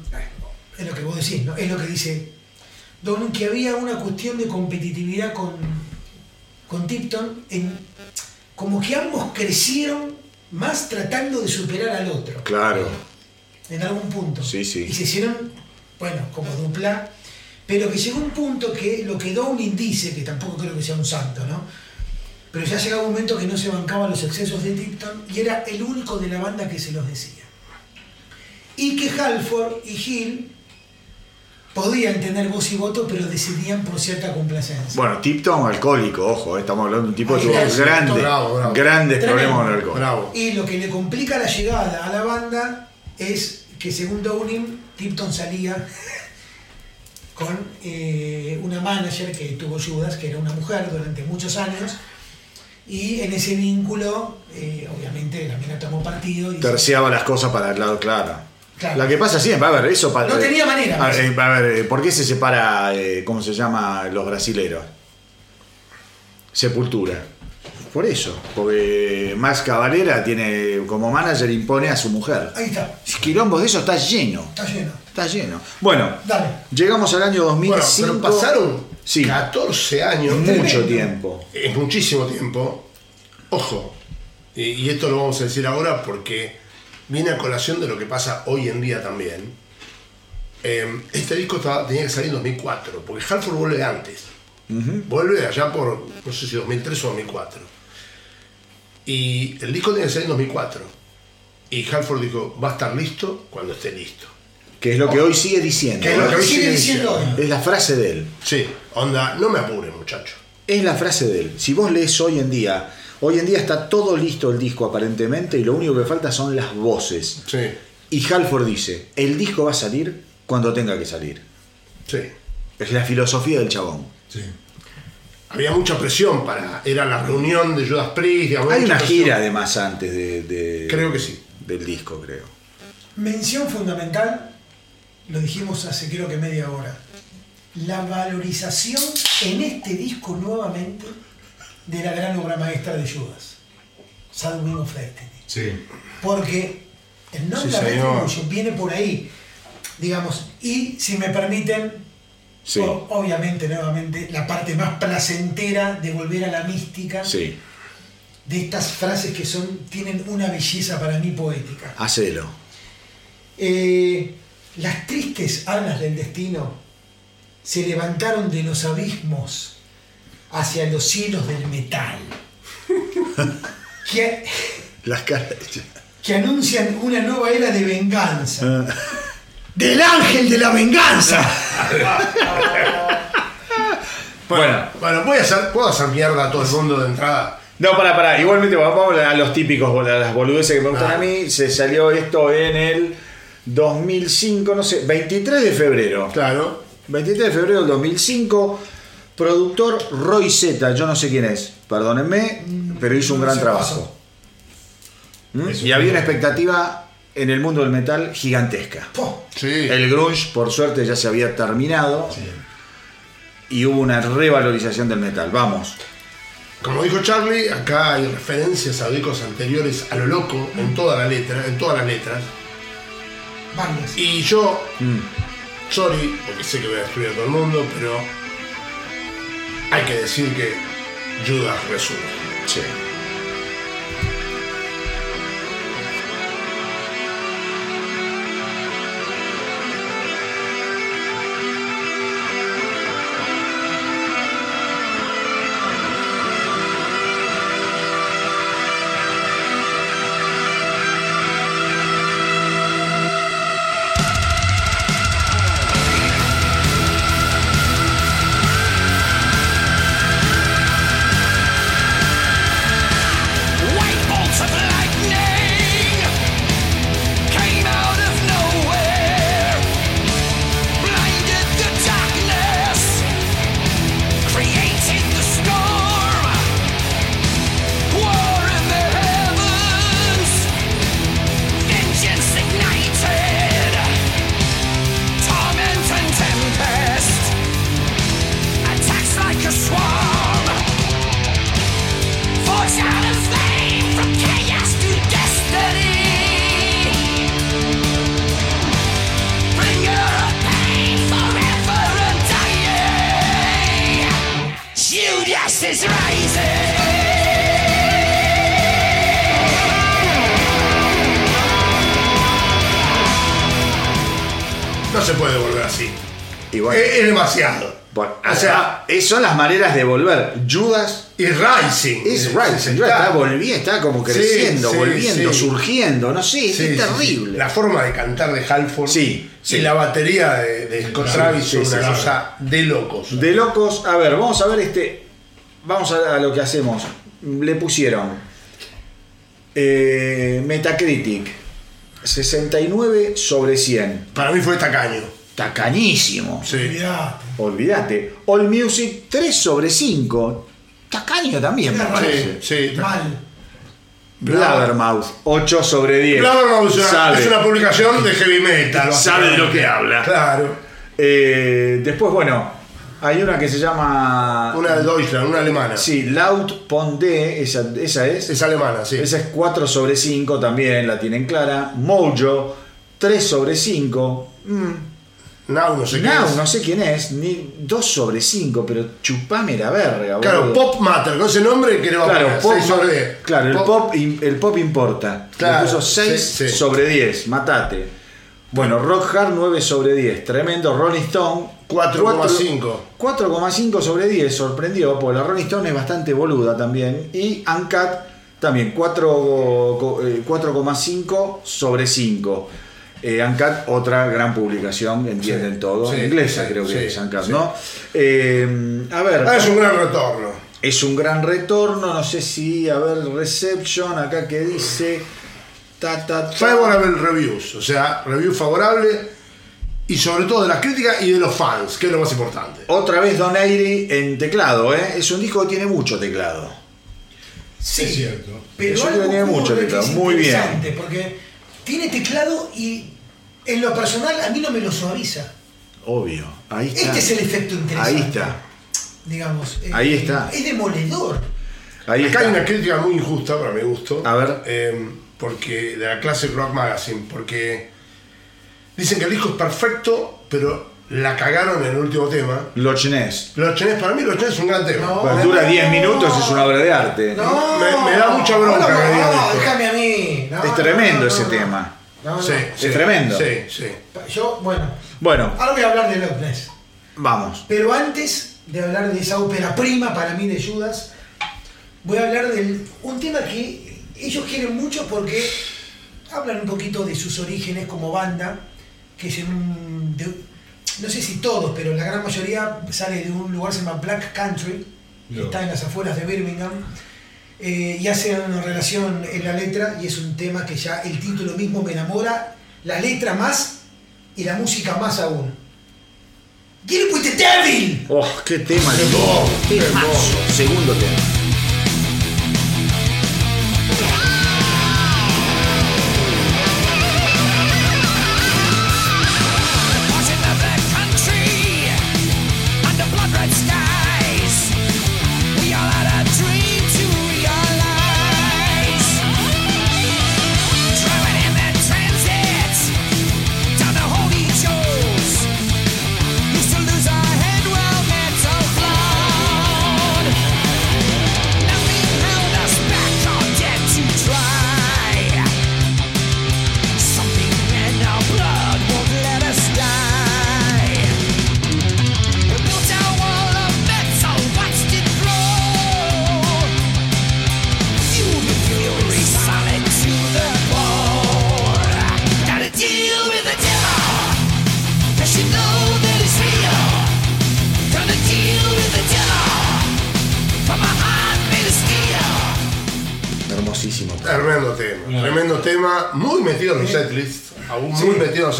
S4: es lo que vos decís, ¿no? es lo que dice Downing, que había una cuestión de competitividad con, con Tipton, en, como que ambos crecieron más tratando de superar al otro,
S1: Claro.
S4: en algún punto.
S1: Sí, sí.
S4: Y se hicieron, bueno, como dupla, pero que llegó un punto que lo que Downing dice, que tampoco creo que sea un santo, ¿no? Pero ya llegaba un momento que no se bancaba los excesos de Tipton y era el único de la banda que se los decía. Y que Halford y Hill podían tener voz y voto, pero decidían por cierta complacencia.
S1: Bueno, Tipton alcohólico, ojo, eh, estamos hablando de un tipo que tuvo grandes,
S2: bravo, bravo.
S1: grandes problemas con el alcohol.
S2: Bravo.
S4: Y lo que le complica la llegada a la banda es que según Downing, Tipton salía con eh, una manager que tuvo Judas, que era una mujer durante muchos años, y en ese vínculo, eh, obviamente, la mina tomó partido y
S1: Terciaba las cosas para el lado claro.
S4: Claro.
S1: La que pasa siempre, a ver, eso para.
S4: No tenía manera,
S1: A, eh, a ver, eh, ¿por qué se separa, eh, cómo se llama, los brasileros? Sepultura. Por eso, porque Max Cavalera tiene como manager impone a su mujer.
S4: ahí está,
S1: Quilombo de eso está lleno.
S4: está lleno.
S1: Está lleno. Bueno,
S4: Dale.
S1: llegamos al año
S2: Bueno,
S1: 2005.
S2: pero pasaron
S1: Sí.
S2: 14 años.
S1: mucho tiempo.
S2: Es muchísimo tiempo. Ojo, y, esto lo vamos a decir ahora porque viene a colación de lo que pasa hoy en día también. Eh, este disco estaba- tenía que salir en 2004, porque Halford vuelve antes. Vuelve allá por, no sé si 2003 o 2004. Y el disco tenía que salir en 2004. Y Halford dijo, va a estar listo cuando esté listo.
S1: Que es lo que hoy sigue diciendo.
S2: Que es lo que hoy
S4: Sigue diciendo.
S1: Es la frase de él.
S2: Sí, onda, no me apure muchacho.
S1: Es la frase de él. Si vos lees hoy en día, hoy en día está todo listo el disco aparentemente y lo único que falta son las voces.
S2: Sí,
S1: Y Halford dice, el disco va a salir cuando tenga que salir.
S2: sí.
S1: Es la filosofía del chabón.
S3: Sí.
S2: Había mucha presión para. Era la reunión de Judas Priest.
S1: Hay una
S2: presión.
S1: gira además antes de, de-
S2: Creo que sí.
S1: Del disco, creo.
S4: Mención fundamental, lo dijimos hace creo que media hora, la valorización en este disco nuevamente de la gran obra maestra de Judas, Sad Wing of Destiny.
S3: Sí.
S4: Porque el nombre
S2: Sí,
S4: de viene por ahí, digamos, y si me permiten,
S1: Sí.
S4: obviamente nuevamente, la parte más placentera de volver a la mística
S1: Sí,
S4: de estas frases que son, tienen una belleza para mí poética.
S1: hacelo.
S4: Eh, las tristes alas del destino se levantaron de los abismos hacia los cielos del metal, <laughs> que,
S1: Las caras.
S4: que anuncian una nueva era de venganza. ¡Del ángel de la venganza! <laughs>
S1: Bueno.
S2: Bueno, voy a hacer, puedo hacer mierda a todo el mundo de entrada.
S1: No, para, para. Igualmente vamos a los típicos, a las boludeces que me gustan
S2: Ah.
S1: a mí. Se salió esto en el 2005, no sé, 23 de febrero.
S2: Claro.
S1: 23 de febrero del 2005. Productor Roy Z, yo no sé quién es, perdónenme, pero hizo un
S4: no
S1: gran trabajo. ¿Mm? Y había una expectativa en el mundo del metal gigantesca.
S2: Sí.
S1: El grunge, por suerte, ya se había terminado y hubo una revalorización del metal. Vamos.
S2: Como dijo Charlie, acá hay referencias a discos anteriores a lo loco en toda la letra, en todas las letras. Y yo,
S1: Mm.
S2: sorry, porque sé que voy a destruir a todo el mundo, pero hay que decir que Judas resurge.
S1: Sí. Son las maneras de volver. Judas
S2: y Rising.
S1: es Judas
S2: está-
S1: está volviendo, está como creciendo,
S2: sí,
S1: volviendo,
S2: sí.
S1: surgiendo, no sé,
S2: Sí,
S1: es
S2: sí, sí.
S1: terrible.
S2: La forma de cantar de Halford
S1: Sí, sí.
S2: y la batería de, de Scott Travis
S1: sí,
S2: una
S1: sí.
S2: cosa de locos.
S1: De locos, a ver, vamos a ver este. Vamos a, a lo que hacemos. Le pusieron eh, Metacritic 69 sobre 100.
S2: Para mí fue tacaño.
S1: Tacañísimo.
S2: Sí.
S4: Mirá,
S1: Olvídate. All Music 3 sobre 5. Tacaño también, me parece.
S2: Sí, sí.
S4: mal.
S1: Blabbermouth 8 sobre 10.
S2: Blabbermouth es una,
S1: Sabe.
S2: es una publicación de heavy metal.
S1: Sabe de lo que habla.
S2: Claro.
S1: Eh, después, bueno, hay una que se llama.
S2: Una de Deutschland, una alemana.
S1: Sí, Laut Pondé, esa, esa es.
S2: Es alemana, sí.
S1: Esa es 4 sobre 5 también, la tienen clara. Mojo, 3 sobre 5. Mm,
S2: Now, no sé
S1: Now,
S2: es.
S1: no sé quién es, ni 2 sobre 5, pero chupame la verga.
S2: Claro,
S1: boludo.
S2: Pop Matter, con ese nombre que le va a poner
S1: pop,
S2: 6 sobre 10.
S1: claro, el pop, im- el pop importa.
S2: Claro,
S1: Le puso 6
S2: sí, sí.
S1: sobre 10, matate. Bueno, Rock Hard 9 sobre 10, tremendo. Rolling Stone
S2: 4,5.
S1: 4,5 sobre 10, sorprendió, porque la Rolling Stone es bastante boluda también. Y Uncut también, 4, co- eh, 4,5 sobre 5. Eh, Uncut, otra gran publicación, entienden
S2: Sí,
S1: todo.
S2: sí,
S1: Inglesa
S2: sí,
S1: creo que
S2: sí,
S1: es
S2: sí.
S1: ¿no? Eh, a ver.
S2: Ah, es un gran retorno.
S1: Es un gran retorno, no sé si, a ver, Reception, acá que dice... Ta, ta, ta.
S2: Favorable reviews, o sea, review favorable y sobre todo de las críticas y de los fans, que es lo más importante.
S1: Otra vez Don Airy en teclado, ¿eh? Es un disco que tiene mucho teclado.
S4: Sí,
S3: Es cierto.
S4: Pero
S1: Eso
S4: algo
S1: tiene mucho teclado,
S4: que es
S1: muy bien.
S4: interesante, Porque tiene teclado y en lo personal a mí no me lo suaviza.
S1: Obvio, ahí está.
S4: Este es el efecto interesante.
S1: Ahí está,
S4: Digamos. eh,
S1: Ahí está.
S4: Es demoledor.
S1: ahí
S2: Acá hay una crítica muy injusta para mi gusto.
S1: A ver.
S2: eh, porque de la Classic Rock Magazine, porque dicen que el disco es perfecto, pero la cagaron en el último tema.
S1: Loch Ness.
S2: Los Chenés, para mí, los Chenés es un gran tema.
S4: No.
S1: Pues dura 10 minutos, es una obra de arte.
S4: No,
S2: Me- me da mucha bronca
S4: No, déjame a mí. No,
S1: Es tremendo
S4: no,
S1: ese
S4: no,
S1: tema.
S4: No, no.
S2: Sí, sí,
S1: tremendo.
S2: Sí, sí.
S4: Yo, bueno,
S1: Bueno,
S4: ahora voy a hablar de Loch Ness.
S1: vamos.
S4: Pero antes de hablar de esa ópera prima para mí de Judas, voy a hablar de un tema que ellos quieren mucho porque hablan un poquito de sus orígenes como banda, que es en un... de- no sé si todos, pero la gran mayoría sale de un lugar que se llama Black Country, que
S3: No.
S4: está en las afueras de Birmingham, eh, y hacen una relación en la letra, y es un tema que ya el título mismo me enamora, la letra más y la música más aún. Get it with the devil!
S1: Oh, qué tema.
S2: Qué qué.
S1: Segundo tema.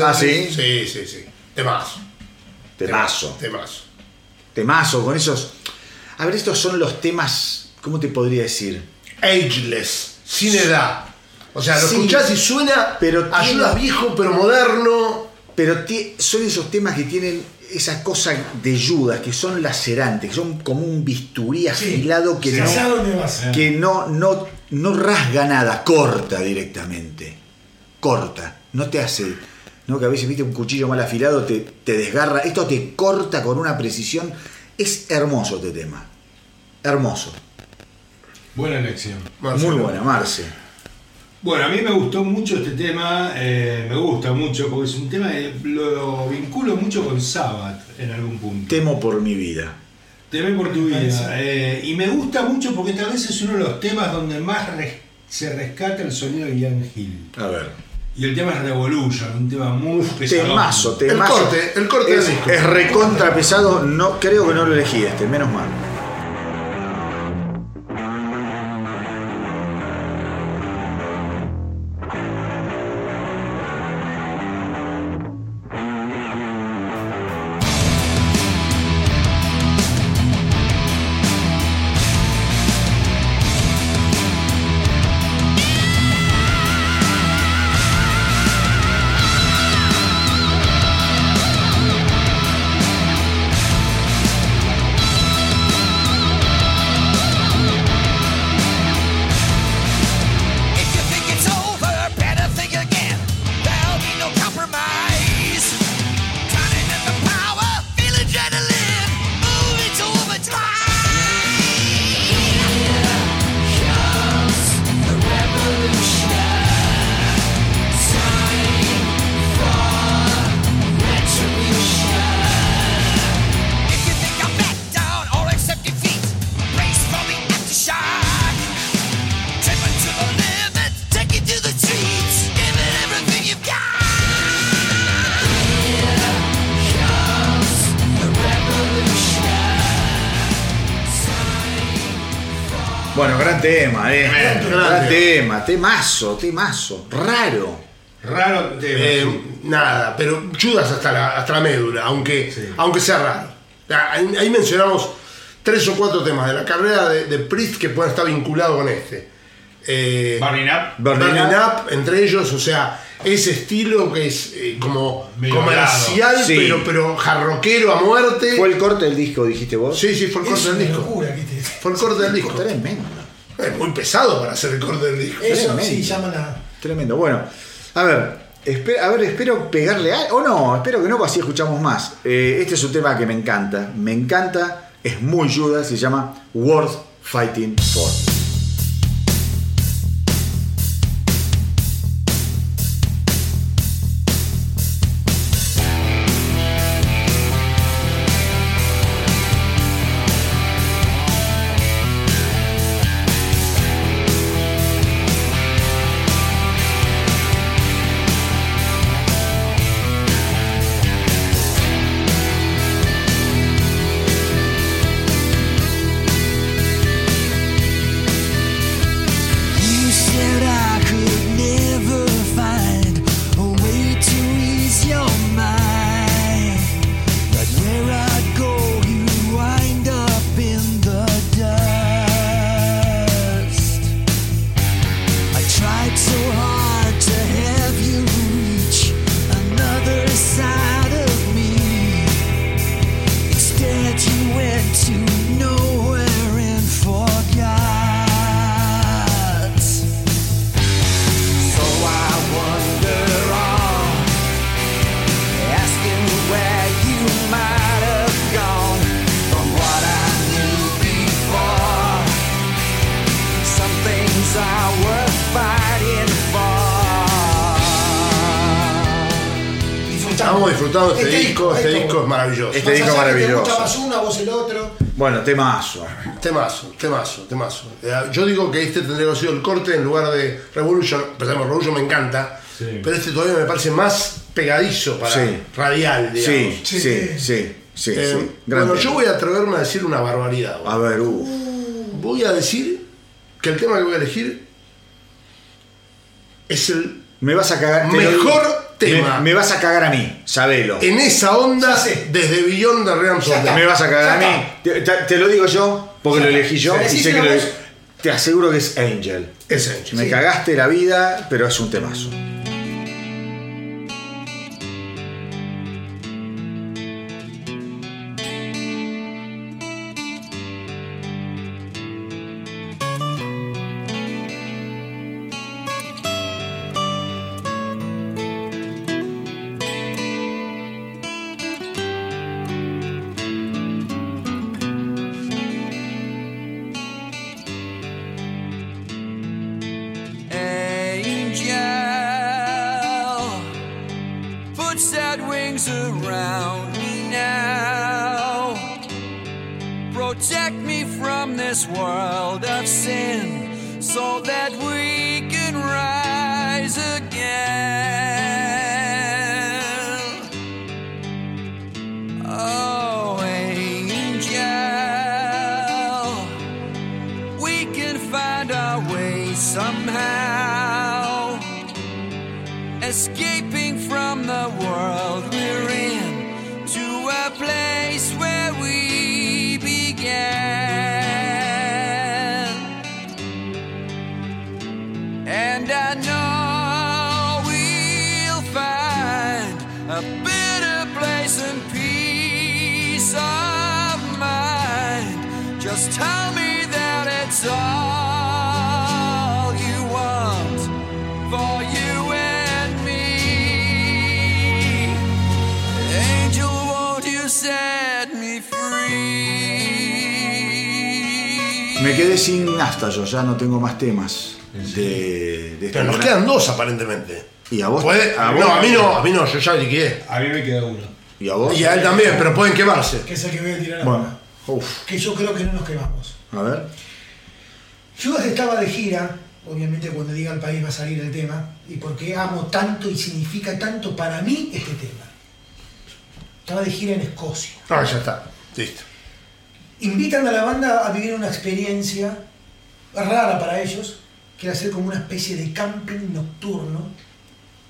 S1: Ah. ¿sí?
S2: Sí, sí, sí. Temazo.
S1: Temazo.
S2: Temazo.
S1: Temazo, con esos. A ver, estos son los temas. ¿Cómo te podría decir?
S2: Ageless. Sin edad. O sea, lo
S1: Sí.
S2: escuchás y suena
S1: Pero
S2: ayuda
S1: tiene-
S2: viejo pero moderno.
S1: Pero son esos temas que tienen esa cosa de Judas, que son lacerantes, que son como un bisturí afilado que, no, que no, no, no rasga nada, corta directamente. Corta. No te hace. ¿No? Que a veces viste un cuchillo mal afilado, te, te desgarra. Esto te corta con una precisión. Es hermoso este tema. Hermoso.
S3: Buena elección.
S1: Muy buena, Marce.
S3: Bueno, a mí me gustó mucho este tema, eh, me gusta mucho, porque es un tema que lo vinculo mucho con Sabbath en algún punto.
S5: Temo por mi vida.
S3: Teme por tu vida. eh, y me gusta mucho porque tal vez es uno de los temas donde más res- se rescata el sonido de Ian Hill.
S5: A ver.
S3: Y el tema es Revolution, un tema muy pesado.
S5: Temazo, temazo.
S2: corte, el corte
S5: es,
S2: del disco.
S5: Es recontra pesado, no, creo que no lo elegí este, menos mal. Temazo, temazo. Raro.
S3: Raro tema.
S2: Eh, nada, pero Judas hasta la, hasta la médula, aunque,
S3: Sí.
S2: aunque sea raro. Ah, Ahí, ahí mencionamos tres o cuatro temas de la carrera de, de Priest que pueden estar vinculados con este. Eh,
S3: Burning Up.
S5: Burning
S2: Burning
S5: Up.
S2: Entre ellos, o sea, ese estilo que es eh, como
S3: Medio
S2: comercial.
S5: Sí.
S2: pero, pero jarroquero a muerte.
S5: ¿Fue el corte del disco, dijiste vos?
S2: Sí, sí, fue el
S4: Es
S2: corte del
S4: una
S2: disco. Fue el corte del disco.
S5: Tremendo.
S2: Es muy pesado para hacer el corte del disco.
S4: Eso
S5: Tremendo.
S4: sí, llaman a.
S5: Tremendo. Bueno, a ver, espe- a ver, espero pegarle a. O no, espero que no, pues así escuchamos más. Eh, este es un tema que me encanta. Me encanta, es muy Judas, se llama Worth Fighting For. Bueno, temazo.
S2: Temazo, temazo, temazo. Eh, Yo digo que este tendría que haber sido el corte en lugar de Revolution. Pensamos, Revolution me encanta.
S3: Sí.
S2: Pero este todavía me parece más pegadizo para
S5: Sí.
S2: radial, digamos.
S5: Sí, sí, sí, sí, sí.
S2: Eh, bueno, yo voy a atreverme a decir una barbaridad.
S5: A ver, uh.
S2: Voy a decir que el tema que voy a elegir es el
S5: Me vas a cagar.
S2: Mejor. Tema.
S5: Me, me vas a cagar a mí, sabelo.
S2: en esa onda
S4: Ya sé.
S2: desde
S4: está.
S2: Death.
S5: Me vas a cagar a mí. Te, te- te lo digo yo, porque lo elegí yo y sé que lo
S4: voz-
S5: Te aseguro que es Angel.
S2: Es Angel.
S5: Me
S4: Sí.
S5: cagaste la vida, pero es un temazo.
S1: Quedé sin hasta yo, ya no tengo más temas de, de este
S2: Pero nos quedan dos aparentemente.
S1: ¿Y a vos?
S2: ¿Puede?
S1: ¿A
S2: no, a mí no, a mí no, yo ya liquidé.
S5: A mí me queda uno.
S1: ¿Y a vos?
S2: Y a él también, pero pueden quemarse.
S4: Que es el que voy a tirar ahora.
S1: Bueno, uf,
S4: Que yo creo que no nos quemamos.
S1: a ver.
S4: Judas estaba de gira, obviamente cuando diga el país va a salir el tema, y porque amo tanto y significa tanto para mí este tema. Estaba de gira en Escocia.
S2: Ah, ya está. Listo.
S4: Invitan a la banda a vivir una experiencia rara para ellos, que era hacer como una especie de camping nocturno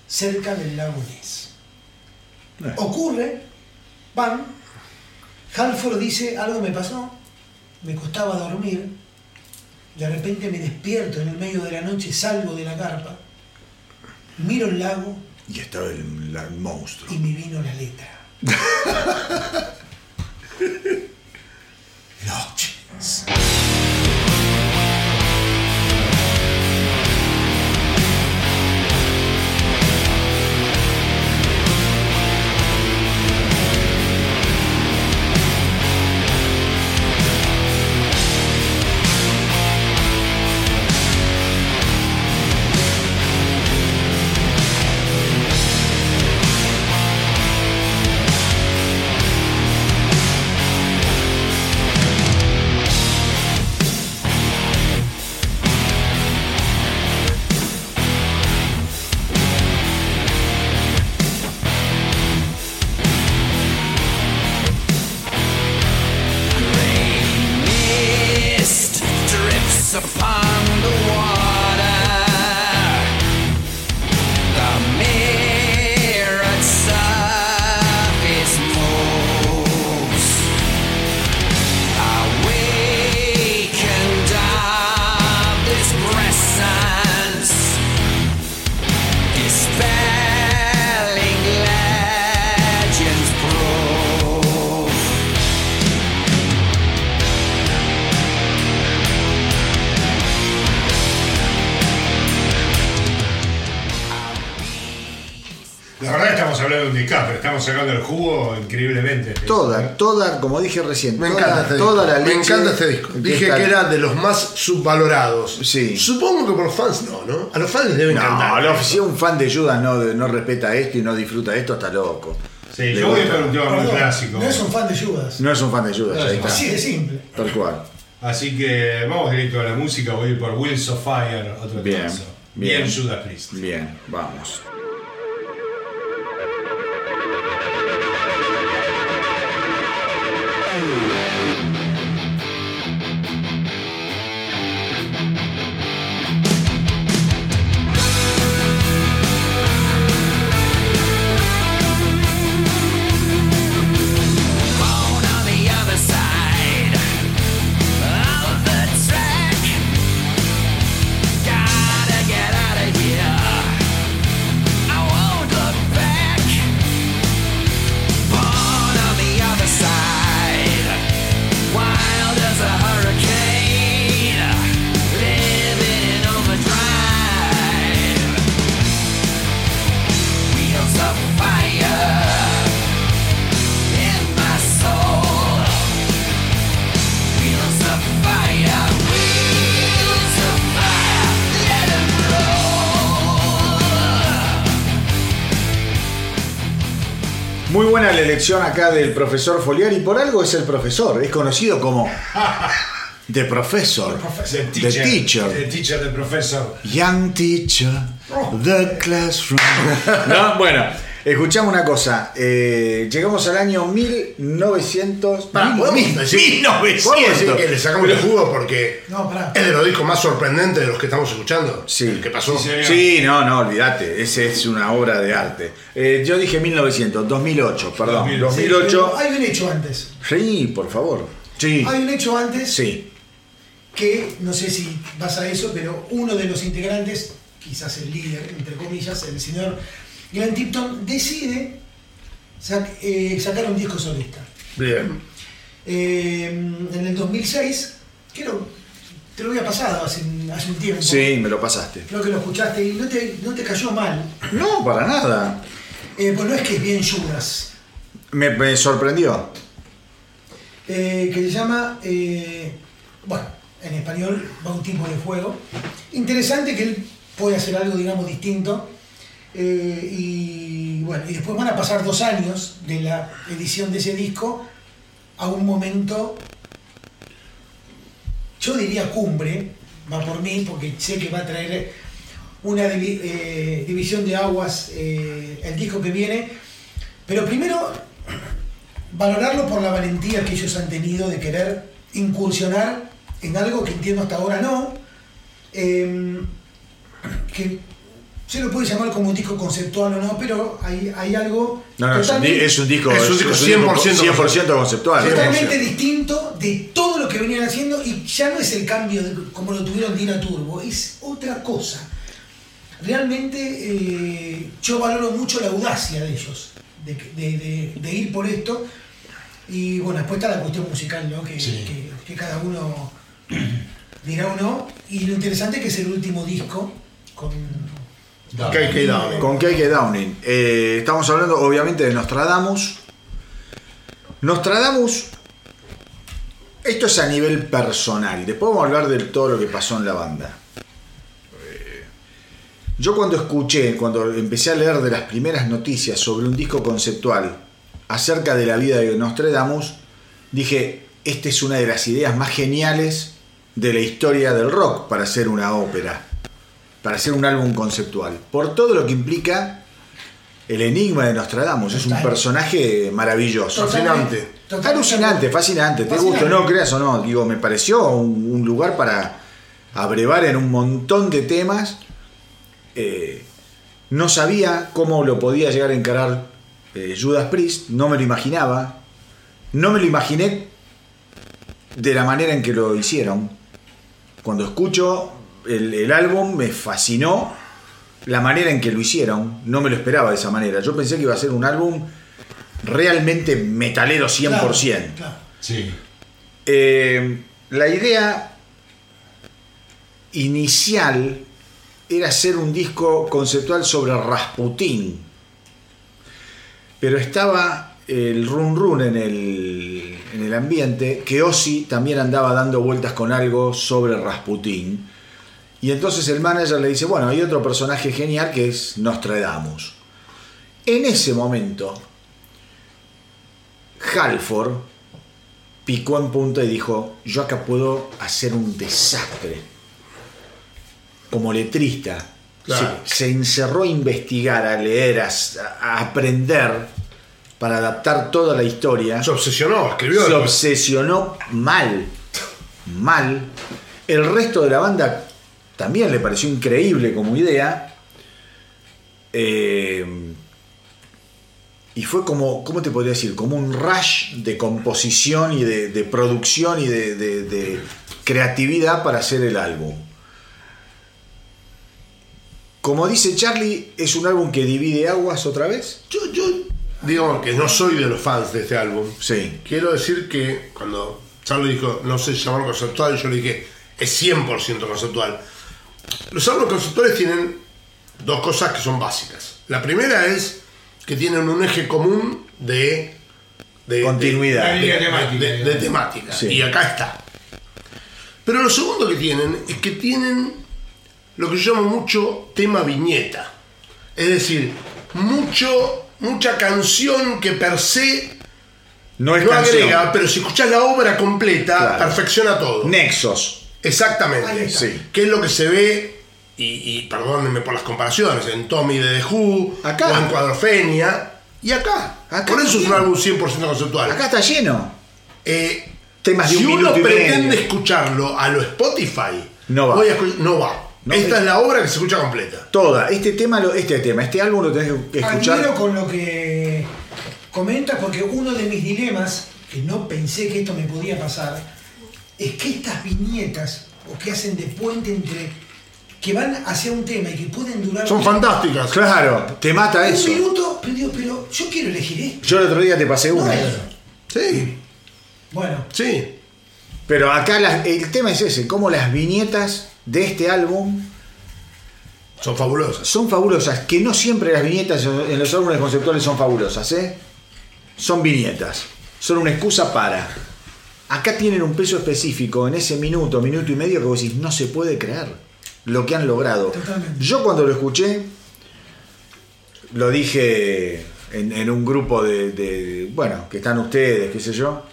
S4: cerca del lago Ness.
S1: Eh.
S4: Ocurre, van, Halford dice, algo me pasó, me costaba dormir, de repente me despierto en el medio de la noche, salgo de la carpa, miro el lago
S1: Y estaba el, el monstruo.
S4: y me vino la letra. <laughs>
S5: Oh, jeez.
S1: Toda, toda, como dije recién,
S2: Me
S1: toda,
S2: encanta este
S1: toda
S2: disco.
S1: la
S2: Me
S1: leche
S2: encanta este disco. Dije que era de los más subvalorados.
S1: Sí.
S2: Supongo que por los fans no, ¿no? A los fans les debe
S1: No,
S2: encantar.
S1: no, si un fan de Judas no, no respeta esto y no disfruta esto, está loco.
S5: Sí,
S1: Le
S5: yo voy
S1: gusta.
S5: por un tema muy clásico.
S4: no es un fan de Judas.
S1: No es un fan de Judas, ahí está.
S4: Así de simple.
S1: Tal cual.
S5: Así que vamos directo a la música, voy a ir por Wheels of Fire, otro
S1: Bien, bien.
S5: Bien Judas Priest.
S1: Bien, vamos. Elección acá del profesor Foliari. Por algo es el profesor. Es conocido como The Professor. <laughs>
S3: The
S1: The
S3: teacher.
S1: Teacher.
S3: The teacher, the professor.
S1: Young Teacher. The Classroom. No, bueno, escuchamos una cosa. Eh, llegamos al año 1900.
S2: Pará,
S1: mil-
S2: ¿podemos decir,
S1: 1900.
S2: podemos decir que le sacamos el jugo porque
S4: No, pará.
S2: es de los discos más sorprendentes de los que estamos escuchando.
S1: Sí.
S2: El que pasó.
S3: Sí, señor.
S1: Sí, no, no, olvídate. Ese es una obra de arte. Eh, yo dije 1900, 2008, perdón.
S3: 2000.
S1: 2008.
S4: Pero Hay un hecho antes.
S1: Sí, por favor. Sí.
S4: Hay un hecho antes
S1: Sí.
S4: que no sé si vas a eso, pero uno de los integrantes, quizás el líder, entre comillas, el señor Glenn Tipton, decide sac- eh, sacar un disco solista.
S2: Bien.
S4: Eh, en el 2006, creo, te lo había pasado hace, un- hace un tiempo.
S1: Sí, me lo pasaste.
S4: Creo que lo escuchaste y no te, no te cayó mal.
S1: No, para nada.
S4: Eh, pues no es que es bien Judas.
S1: Me, me sorprendió.
S4: eh, que se llama, bueno, en español, Bautismo de Fuego. Interesante que él puede hacer algo, digamos, distinto. Eh, y bueno, y después van a pasar dos años de la edición de ese disco a un momento, yo diría cumbre, va por mí, porque sé que va a traer una eh, división de aguas eh, el disco que viene. Pero primero, valorarlo por la valentía que ellos han tenido de querer incursionar en algo que entiendo hasta ahora no, eh, que se lo puede llamar como un disco conceptual o no, pero hay, hay algo
S1: No, no, es un, di-
S4: totalmente,
S1: es un disco,
S2: Es un disco 100%
S1: 100% conceptual.
S4: totalmente distinto de todo lo que venían haciendo y ya no es el cambio de- como lo tuvieron Dina Turbo, es otra cosa. Realmente eh, yo valoro mucho la audacia de ellos, de, de- de- de ir por esto. Y bueno, después está la cuestión musical, ¿no? Que,
S3: Sí.
S4: que- que cada uno <clears throat> dirá o no. Y lo interesante que es el último disco con...
S2: KK Downing.
S1: Con K.K. Downing. Eh, estamos hablando obviamente de Nostradamus. Nostradamus, esto es a nivel personal. Después vamos a hablar de todo lo que pasó en la banda. Eh, Yo cuando escuché, cuando empecé a leer de las primeras noticias sobre un disco conceptual acerca de la vida de Nostradamus, dije, esta es una de las ideas más geniales de la historia del rock para hacer una ópera para hacer un álbum conceptual. Por todo lo que implica el enigma de Nostradamus. Es un personaje maravilloso.
S2: Fascinante.
S1: Alucinante, fascinante. Te o no, creas o no. Digo, me pareció un, un lugar para abrevar en un montón de temas. Eh, no sabía cómo lo podía llegar a encarar eh, Judas Priest. No me lo imaginaba. No me lo imaginé de la manera en que lo hicieron. Cuando escucho el, el álbum me fascinó la manera en que lo hicieron. No me lo esperaba de esa manera. Yo pensé que iba a ser un álbum realmente metalero 100%.
S4: Claro, claro.
S3: Sí.
S1: Eh, la idea inicial era hacer un disco conceptual sobre Rasputín. Pero estaba el run run en el, en el ambiente, que Ozzy también andaba dando vueltas con algo sobre Rasputín. Y entonces el manager le dice, bueno, hay otro personaje genial que es Nostradamus. En ese momento, Halford picó en punta y dijo, yo acá puedo hacer un desastre. Como letrista.
S2: Claro.
S1: Se, se encerró a investigar, a leer, a, a aprender para adaptar toda la historia.
S2: Se obsesionó, escribió.
S1: Se obsesionó mal. Mal. El resto de la banda también le pareció increíble como idea. Eh, y fue como, ¿cómo te podría decir? Como un rush de composición y de, de producción y de, de- de creatividad para hacer el álbum. Como dice Charlie, es un álbum que divide aguas otra vez.
S2: Yo, yo digo que no soy de los fans de este álbum.
S1: Sí.
S2: Quiero decir que cuando Charlie dijo no sé llamar conceptual, yo le dije es 100% conceptual. Los conceptuales tienen dos cosas que son básicas. La primera es que tienen un eje común de, de
S1: Continuidad.
S2: de, de-
S3: temática,
S2: de- de
S3: digamos.
S2: temática.
S1: Sí.
S2: Y acá está. Pero lo segundo que tienen es que tienen lo que yo llamo mucho tema viñeta. Es decir, mucho mucha canción que per se
S1: No es
S2: no
S1: canción.
S2: agrega, pero si escuchás la obra completa,
S1: Claro.
S2: perfecciona todo.
S1: Nexos.
S2: Exactamente.
S1: Sí.
S2: ¿Qué es lo que se ve? Y, y perdónenme por las comparaciones, en Tommy de The Who,
S1: Acá.
S2: o en Cuadrofenia, y acá.
S1: Acá
S2: por eso es un álbum 100% conceptual.
S1: Acá está lleno.
S2: Eh,
S1: Temas de
S2: si
S1: un
S2: uno pretende
S1: medio.
S2: escucharlo a lo Spotify,
S1: No va.
S2: voy a no va.
S1: No
S2: Esta es la obra que se escucha completa.
S1: Toda. Este tema, lo- este tema, este álbum lo tenés que escuchar.
S4: Admiro con lo que comentas porque uno de mis dilemas, que no pensé que esto me podía pasar, es que estas viñetas, o que hacen de puente entre, que van hacia un tema y que pueden durar
S2: Son
S4: un-
S2: fantásticas.
S1: Claro, te mata
S4: un
S1: eso.
S4: minuto, pero, digo, pero yo quiero elegir esto.
S1: Yo el otro día te pasé
S4: No
S1: una.
S2: Sí,
S4: Bueno,
S2: sí.
S1: Pero acá las- el tema es ese, cómo las viñetas de este álbum
S2: Son fabulosas.
S1: son fabulosas, que no siempre las viñetas en los álbumes conceptuales son fabulosas, ¿eh? Son viñetas, son una excusa para. Acá tienen un peso específico en ese minuto, minuto y medio que vos decís, no se puede creer lo que han logrado.
S4: Totalmente.
S1: Yo cuando lo escuché, lo dije en, en un grupo de, de- bueno, que están ustedes, qué sé yo,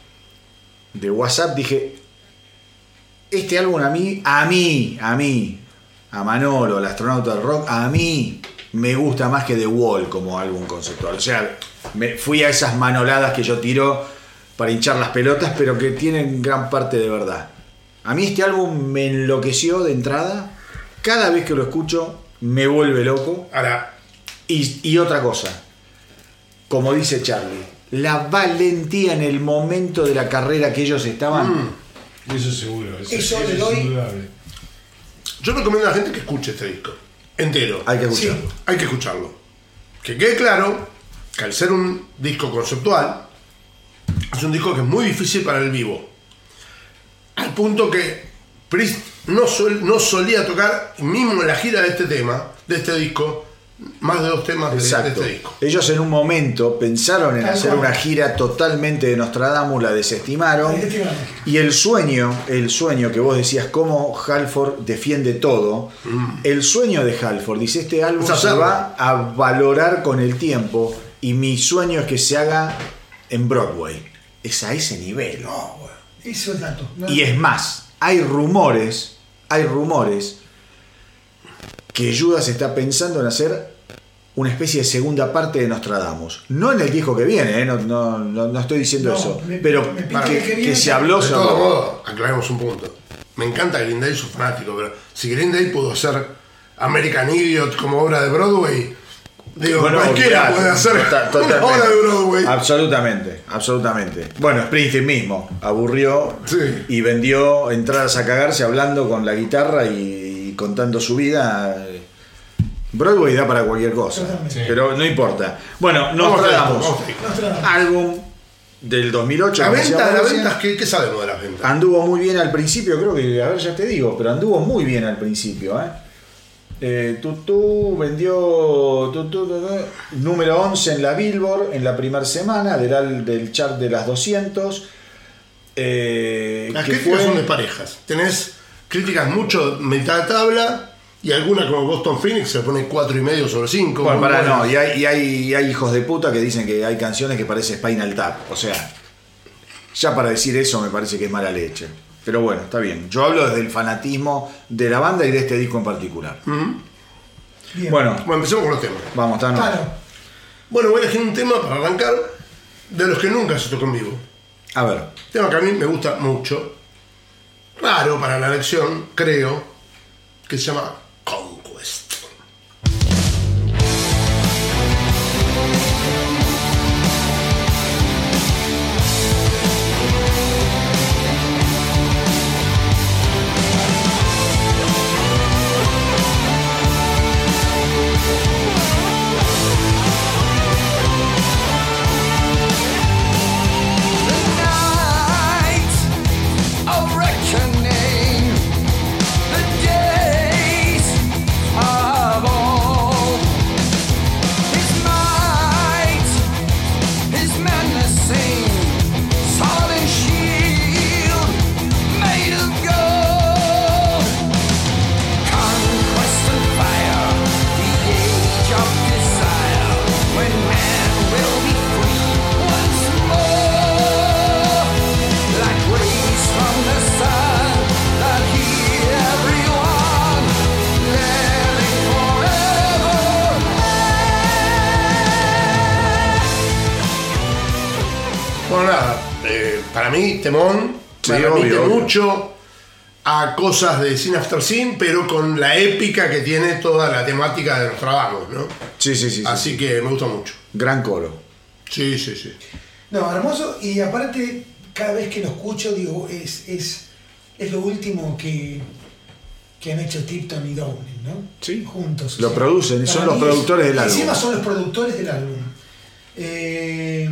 S1: de WhatsApp, dije, este álbum a mí, a mí, a mí, a Manolo, el astronauta del rock, a mí me gusta más que The Wall como álbum conceptual. O sea, me fui a esas manoladas que yo tiro para hinchar las pelotas, pero que tienen gran parte de verdad. A mí este álbum me enloqueció de entrada. Cada vez que lo escucho me vuelve loco.
S2: Ahora,
S1: Y, y otra cosa, como dice Charlie, la valentía en el momento de la carrera que ellos estaban.
S3: Eso seguro. Eso,
S4: Eso le
S3: es
S4: doy-
S3: indudable.
S2: yo recomiendo a la gente que escuche este disco. Entero.
S1: Hay que escucharlo.
S4: Sí.
S2: Hay que escucharlo. Que quede claro que al ser un disco conceptual, es un disco que es muy difícil para el vivo. Al punto que Priest no, sol- no solía tocar, mismo en la gira de este tema, de este disco, más de dos temas de, este disco.
S1: Ellos en un momento pensaron en hacer una gira totalmente de Nostradamus, la desestimaron. Y el sueño, el sueño que vos decías, cómo Halford defiende todo, el sueño de Halford, dice, este álbum se va a valorar con el tiempo y mi sueño es que se haga en Broadway. Es a ese nivel.
S4: no, bueno, eso es dato. No-
S1: Y es más, hay rumores, hay rumores que Judas está pensando en hacer una especie de segunda parte de Nostradamus. No en el disco que viene, ¿eh? no, no- no- no estoy diciendo
S4: No,
S1: eso,
S4: me-
S1: pero
S4: me
S1: que,
S4: que
S1: que
S4: viene
S1: se habló
S2: De
S1: sobre...
S2: todo modo, aclaremos un punto. Me encanta Green Day, soy fanático, pero si Green Day pudo hacer American Idiot como obra de Broadway, digo,
S1: Bueno,
S2: cualquiera
S1: claro,
S2: puede hacer <laughs> una obra de Broadway.
S1: Absolutamente, absolutamente. Bueno, Springsteen mismo aburrió
S2: Sí.
S1: y vendió entradas a cagarse hablando con la guitarra y, y contando su vida. Broadway da para cualquier cosa.
S3: Sí.
S1: pero no importa. Bueno,
S2: esto.
S1: Nostradamus. álbum del 2008.
S2: La venta,
S1: Marcia.
S2: ventas, ¿qué, qué sabemos de las ventas?
S1: Anduvo muy bien al principio, creo que, a ver, ya te digo, pero anduvo muy bien al principio, ¿eh? Eh, Tutú vendió número 11 en la Billboard en la primera semana del, del chart de las 200. eh,
S2: Las críticas
S1: fue-
S2: son de parejas. Tenés críticas mucho mitad de tabla y alguna como Boston Phoenix se pone 4 y medio sobre 5.
S1: Bueno, para no, y hay, y hay, y hay hijos de puta que dicen que hay canciones que parece Spinal Tap. O sea, ya para decir eso me parece que es mala leche. Pero bueno, está bien. Yo hablo desde el fanatismo de la banda y de este disco en particular.
S4: Bien.
S1: Bueno,
S2: Bueno, empecemos con los temas.
S1: vamos, Tano.
S4: Claro.
S2: Bueno, voy a elegir un tema para arrancar de los que nunca se tocó en vivo.
S1: A ver.
S2: Tema que a mí me gusta mucho. Raro para la elección, creo. Que se llama
S5: Temón
S1: Sí,
S5: me remite
S1: obvio, obvio.
S5: mucho a cosas de Sin After Sin, pero con la épica que tiene toda la temática de Nostradamus, ¿no?
S1: Sí, sí, sí. sí.
S5: Así que me gusta mucho.
S1: Gran coro.
S5: Sí, sí, sí.
S4: No, hermoso. Y aparte, cada vez que lo escucho, digo, es, es, es lo último que, que han hecho Tipton y Downing, ¿no?
S1: Sí.
S4: Juntos.
S1: Lo producen, son los productores del
S4: Encima
S1: álbum.
S4: son los productores del álbum. Eh,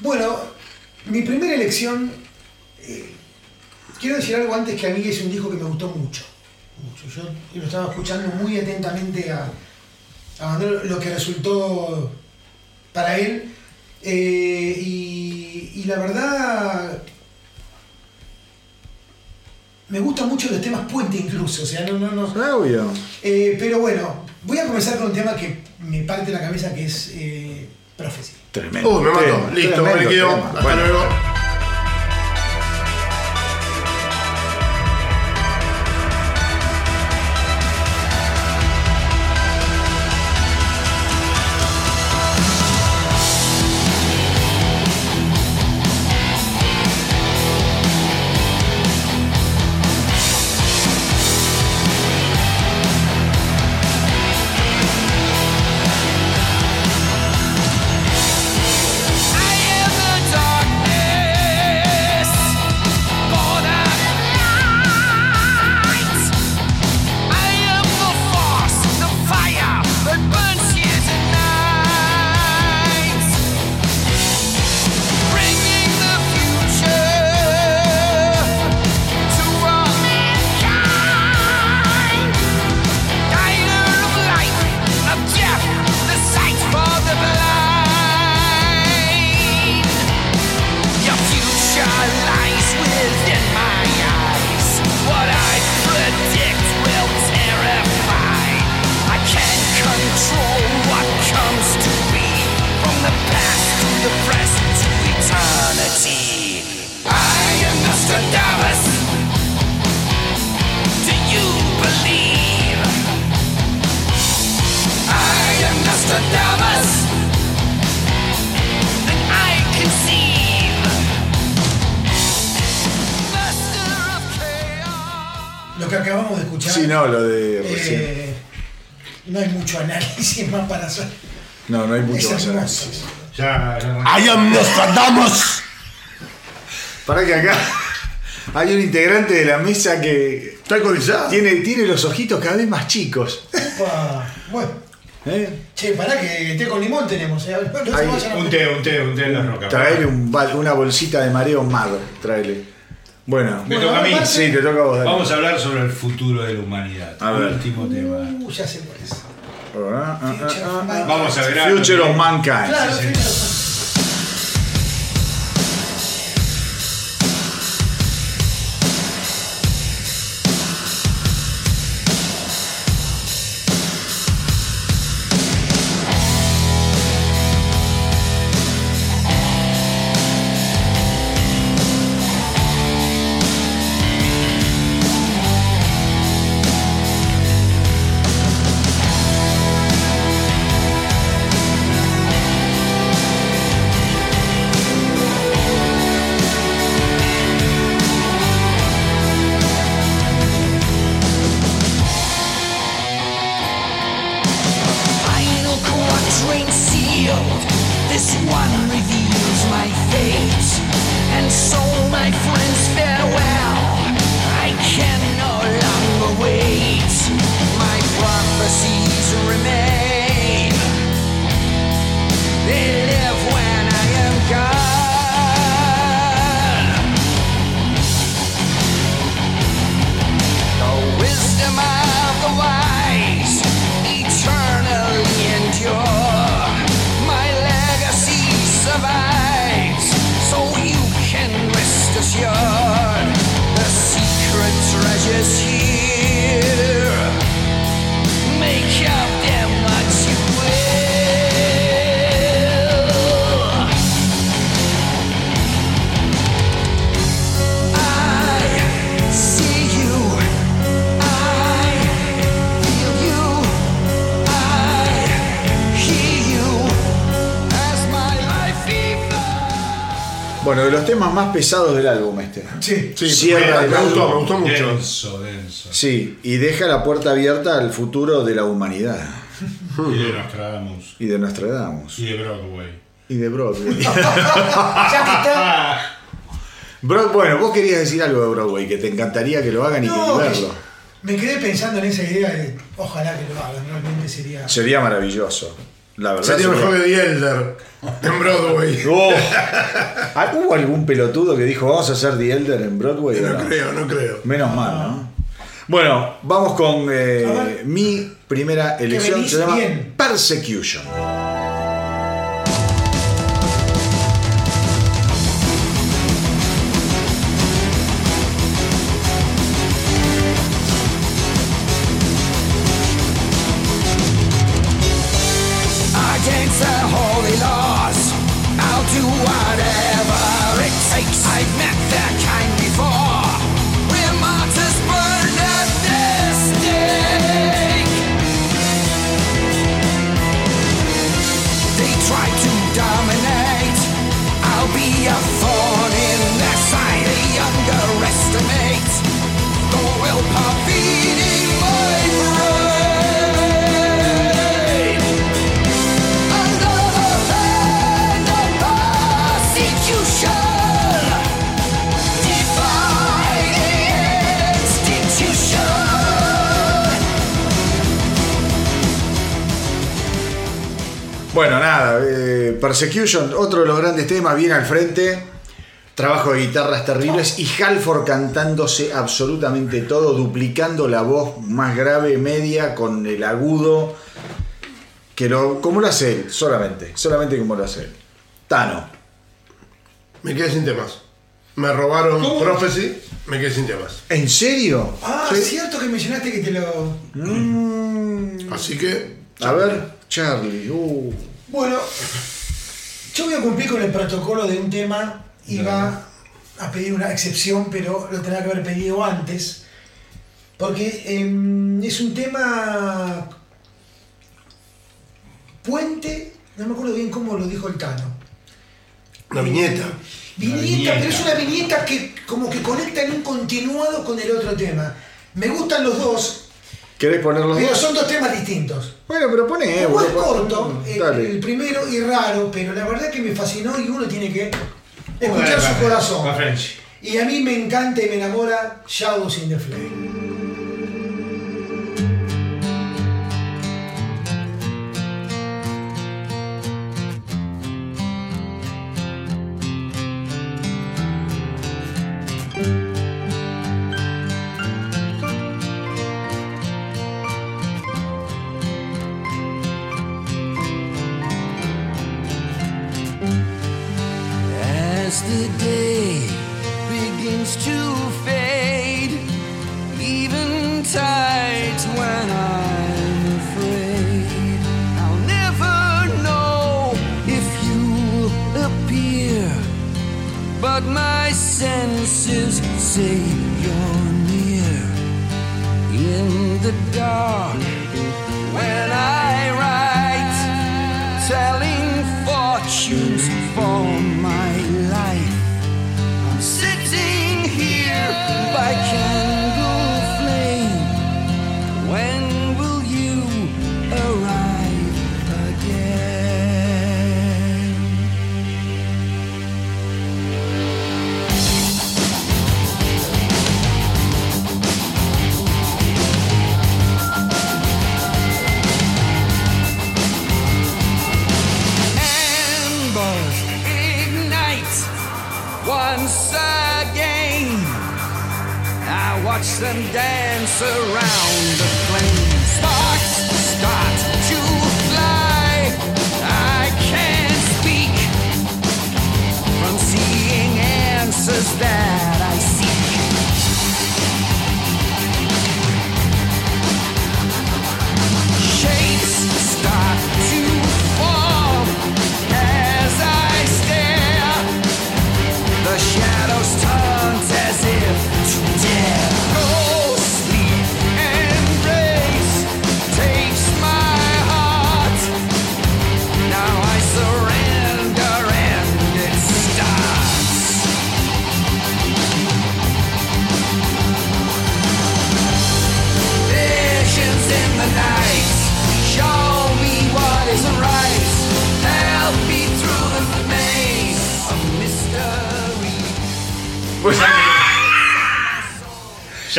S4: bueno, mi primera elección. eh, quiero decir algo antes que a mí es un disco que me gustó mucho. mucho. Yo lo estaba escuchando muy atentamente a, a lo que resultó para él. Eh, y, y la verdad. Me gustan mucho los temas puente incluso, o sea, no, no, no,
S1: Obvio.
S4: eh, pero bueno, voy a comenzar con un tema que me parte la cabeza, que es eh, Prophecy.
S1: Tremendo.
S5: Uh, me mató. Listo, me
S1: tema.
S5: Hasta
S1: Bueno,
S5: luego.
S4: Hay Es
S1: mucho más
S4: hermoso.
S1: análisis.
S3: Ya, ya-
S5: I am Nostradamus.
S1: Para que acá hay un integrante de la mesa que
S5: ¿Está alcoholizado?
S1: tiene, tiene los ojitos cada vez más chicos.
S4: Upa. Bueno,
S1: ¿Eh?
S4: che, pará que té con limón tenemos. eh. A ver, no se
S1: Hay
S4: vayan a-
S3: Un té, un té, un té en la roca.
S1: Traele un bal- una bolsita de mareo mar. Traele. Bueno,
S3: Me
S4: Bueno,
S3: toca a mí.
S1: sí, te toca a vos. dale.
S3: Vamos a hablar sobre el futuro de la humanidad.
S1: A ver.
S3: Último tema.
S4: Uh, ya sé cuál es.
S3: Vamos a ver.
S1: Future of Mankind.
S4: Claro,
S3: sí, sí.
S4: sí.
S1: Pesados del álbum este.
S5: Sí.
S2: Sí,
S1: Cierra
S2: me, gustó,
S1: álbum.
S2: me gustó mucho.
S3: Denso, denso.
S1: Sí, y deja la puerta abierta al futuro de la humanidad.
S3: Y de Nostradamus.
S1: Y de Nostradamus.
S3: Y de Broadway.
S1: Y de Broadway. <laughs>
S5: Ya que está.
S1: Broad- bueno, vos querías decir algo de Broadway, que te encantaría que lo hagan y
S5: No,
S1: que- verlo.
S5: me quedé pensando en esa idea de ojalá que lo hagan, realmente sería.
S1: Sería maravilloso. La verdad.
S2: Sería mejor que The Elder en Broadway. <laughs>
S1: Oh. Ah, ¿Hubo algún pelotudo que dijo vamos a hacer The Elder en Broadway?
S2: No
S1: no?
S2: creo, no creo.
S1: Menos mal, ¿no? Bueno, vamos con eh, mi primera elección. Se llama
S5: bien.
S1: Persecution. Bueno, nada, eh, Persecution, otro de los grandes temas, viene al frente. Trabajo de guitarras terribles y Halford cantándose absolutamente todo, duplicando la voz más grave, media, con el agudo. Que lo, como lo hace él, solamente, solamente como lo hace él. Tano.
S2: Me quedé sin temas. Me robaron
S3: ¿Cómo?
S2: Prophecy, me quedé sin temas.
S1: ¿En serio?
S5: Ah,
S2: Sí.
S5: cierto que mencionaste que te lo.
S1: Mm,
S2: Así que.
S1: a ver, Charlie. uh.
S5: Bueno, yo voy a cumplir con el protocolo de un tema y va a pedir una excepción, pero lo tendrá que haber pedido antes. Porque em, es un tema puente, no me acuerdo bien cómo lo dijo el Tano.
S2: Una viñeta.
S5: Viñeta,
S3: viñeta.
S5: pero es una viñeta que como que conecta en un continuado con el otro tema. Me gustan los dos,
S1: ¿Querés poner los
S5: pero
S1: dos?
S5: son dos temas distintos.
S1: Bueno, pero pone. eh,
S5: Como es corto, el, primero y raro, pero la verdad que me fascinó y uno tiene que escuchar su
S3: va- va
S5: corazón. Y a mí me encanta y me enamora Shadows in the Flame.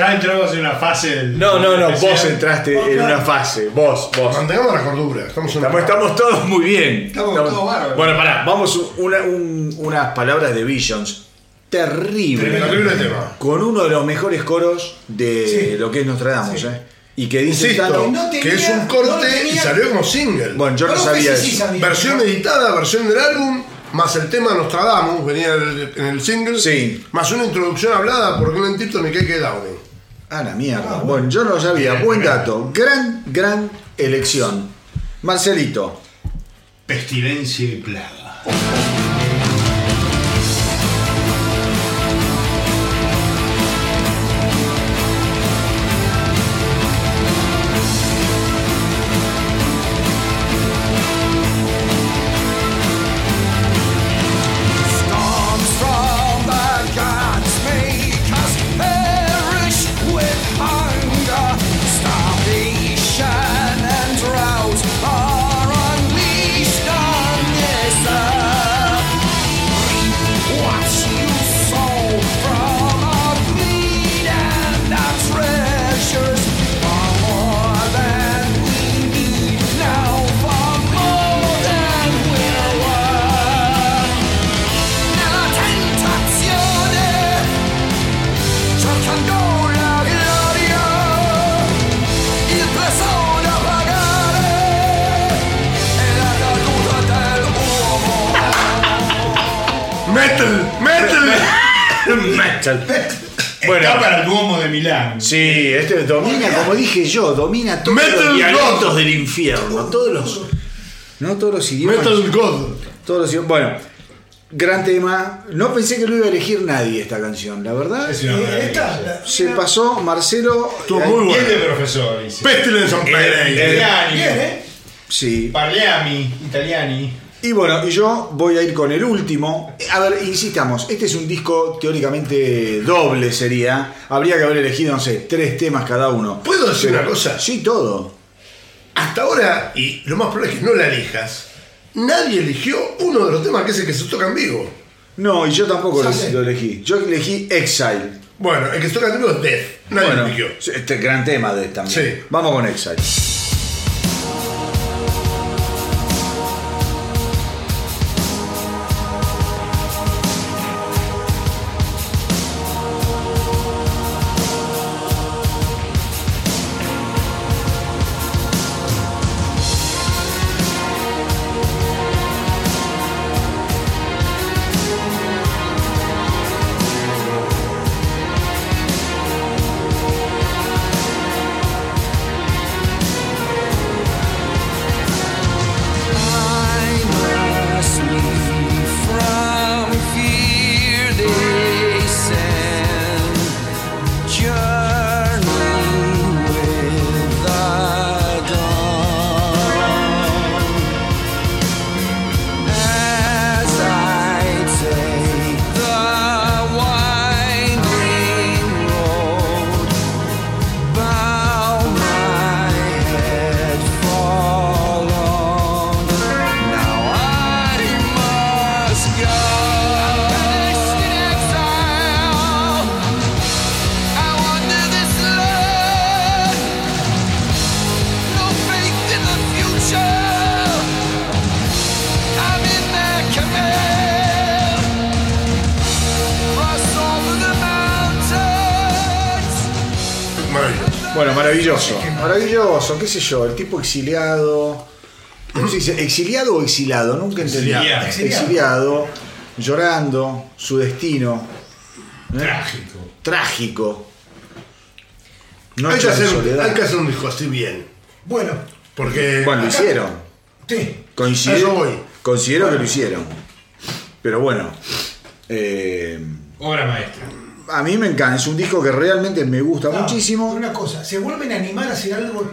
S5: Ya entramos en una fase del.
S1: no, no, no,
S5: especial.
S1: vos entraste en una fase. Vos, vos.
S2: Mantengamos la cordura. Estamos en
S1: Estamos, estamos todos muy bien.
S5: Estamos todos bárbaros.
S1: Bueno, pará, vamos una- un- unas palabras de Visions. Terrible.
S2: Terrible tema.
S1: Con uno de los mejores coros de
S4: Sí.
S1: lo que es Nostradamus,
S4: Sí.
S1: ¿eh? Y que dice
S2: Insisto,
S1: Tano-
S4: no tenía-
S2: que es un
S4: no
S2: corte
S4: tenía-
S2: y salió como single.
S1: Bueno, yo no sabía
S4: ese sí
S1: eso.
S4: sabía.
S2: versión editada, versión del álbum, más el tema Nostradamus, venía el- en el single.
S1: Sí.
S2: Más una introducción hablada por Glenn Tipton y Keke Downing.
S1: Ah, la mierda. Bueno, yo no lo sabía. Buen dato. Gran, gran elección. Marcelito.
S5: Pestilencia y plaga.
S1: Este domina, como dije yo, domina todos
S2: Metal
S1: los dialectos
S2: God.
S1: del infierno. Todos los. No todos los idiomas.
S2: Metal God.
S1: Todos los idiomas. Bueno, gran tema. No pensé que lo iba a elegir nadie esta canción, la verdad.
S5: Es una
S4: Eh,
S5: maravilla.
S4: esta, la-
S1: Se pasó Marcelo.
S2: Estuvo
S1: eh,
S2: muy
S5: es de
S2: bueno.
S5: profesor, dice.
S2: Pestilence on Parade.
S5: Italiani.
S4: Bien, ¿eh?
S1: Sí.
S5: Parliami, italiani.
S1: Y bueno, y yo voy a ir con el último. A ver, insistamos, este es un disco teóricamente doble sería. Habría que haber elegido, no sé, tres temas cada uno.
S2: ¿Puedo decir una cosa?
S1: Sí, todo.
S2: Hasta ahora, y lo más probable es que no la elijas, nadie eligió uno de los temas que es el que se toca en vivo.
S1: No, y yo tampoco lo,
S4: Sale.
S1: lo elegí. Yo elegí Exile.
S2: Bueno, el que se toca en vivo es Death. Nadie
S1: bueno,
S2: lo eligió.
S1: este gran tema de también.
S2: Sí.
S1: Vamos con Exile. Bueno, maravilloso. Maravilloso, qué sé yo, el tipo exiliado. ¿Cómo se dice? ¿Exiliado o exilado? Nunca entendí.
S5: Exiliado.
S1: Exiliado, llorando, su destino. ¿eh?
S5: Trágico.
S1: Trágico.
S2: Hay que, hacer,
S1: soledad.
S2: hay que hacer un disco así bien.
S4: Bueno,
S2: Porque.
S1: Bueno, lo hicieron.
S4: sí.
S1: Considero,
S2: voy.
S1: considero que lo hicieron. Pero bueno. eh,
S5: Obra maestra.
S1: A mí me encanta. Es un disco que realmente me gusta
S4: No,
S1: muchísimo.
S4: Una cosa, se vuelven a animar a hacer algo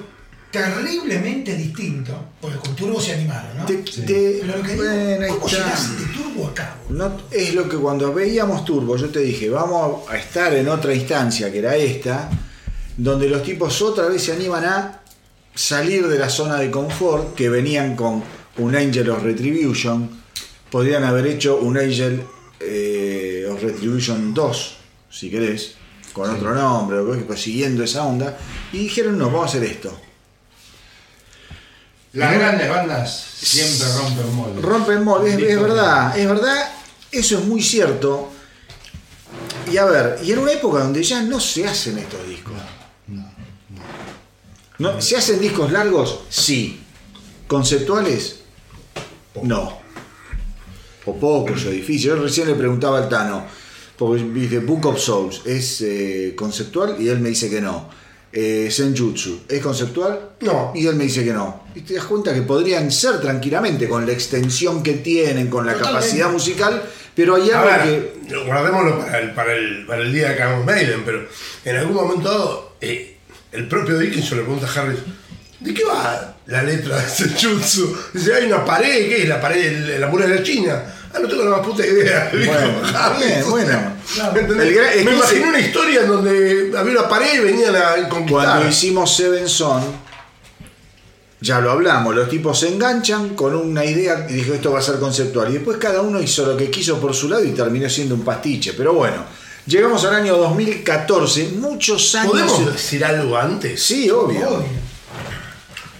S4: terriblemente distinto. Porque con Turbo se animaron, ¿no?
S1: Te- te-
S4: Pero lo que digo,
S1: bueno, ahí
S4: ¿cómo
S1: está.
S4: llegás de Turbo a cabo?
S1: No, es lo que cuando veíamos Turbo, yo te dije, vamos a estar en otra instancia que era esta, donde los tipos otra vez se animan a salir de la zona de confort que venían con un Angel of Retribution. Podrían haber hecho un Angel eh, of Retribution 2, si querés, con otro nombre, o pues, siguiendo esa onda, y dijeron, no, vamos a hacer esto.
S3: Las grandes bandas siempre rompen moldes.
S1: Rompen moldes, es, verdad, es verdad, eso es muy cierto. Y a ver, y en una época donde ya no se hacen estos discos. No, ¿Se hacen discos largos? Sí. ¿Conceptuales? No. O pocos o difíciles. Yo recién le preguntaba al Tano, porque dice Book of Souls, ¿es eh, conceptual? Y él me dice que no. Eh, Senjutsu, ¿es conceptual?
S2: No.
S1: Y él me dice que no. Y te das cuenta que podrían ser tranquilamente, con la extensión que tienen, con la
S4: Totalmente.
S1: capacidad musical, pero hay algo
S2: ver,
S1: que.
S2: guardémoslo para el, para, el, para el día que hagamos Maiden, pero en algún momento dado, eh, el propio Dickinson le pregunta a Harris, ¿de qué va la letra de Senjutsu? Dice, hay una pared, ¿qué es la pared, de la muralla china? Ah, no tengo la más puta idea. <laughs>
S1: Bueno, bueno.
S2: ¿Me entendés?
S1: El gran- es
S2: Me
S1: que
S2: imaginé
S1: ese-
S2: una historia en donde había una pared y venían a conquistar.
S1: Cuando hicimos Seven Son, ya lo hablamos, los tipos se enganchan con una idea y dijo esto va a ser conceptual. Y después cada uno hizo lo que quiso por su lado y terminó siendo un pastiche. Pero bueno, llegamos al año 2014, muchos años.
S2: ¿Podemos decir algo antes?
S1: Sí, obvio.
S4: Obvio.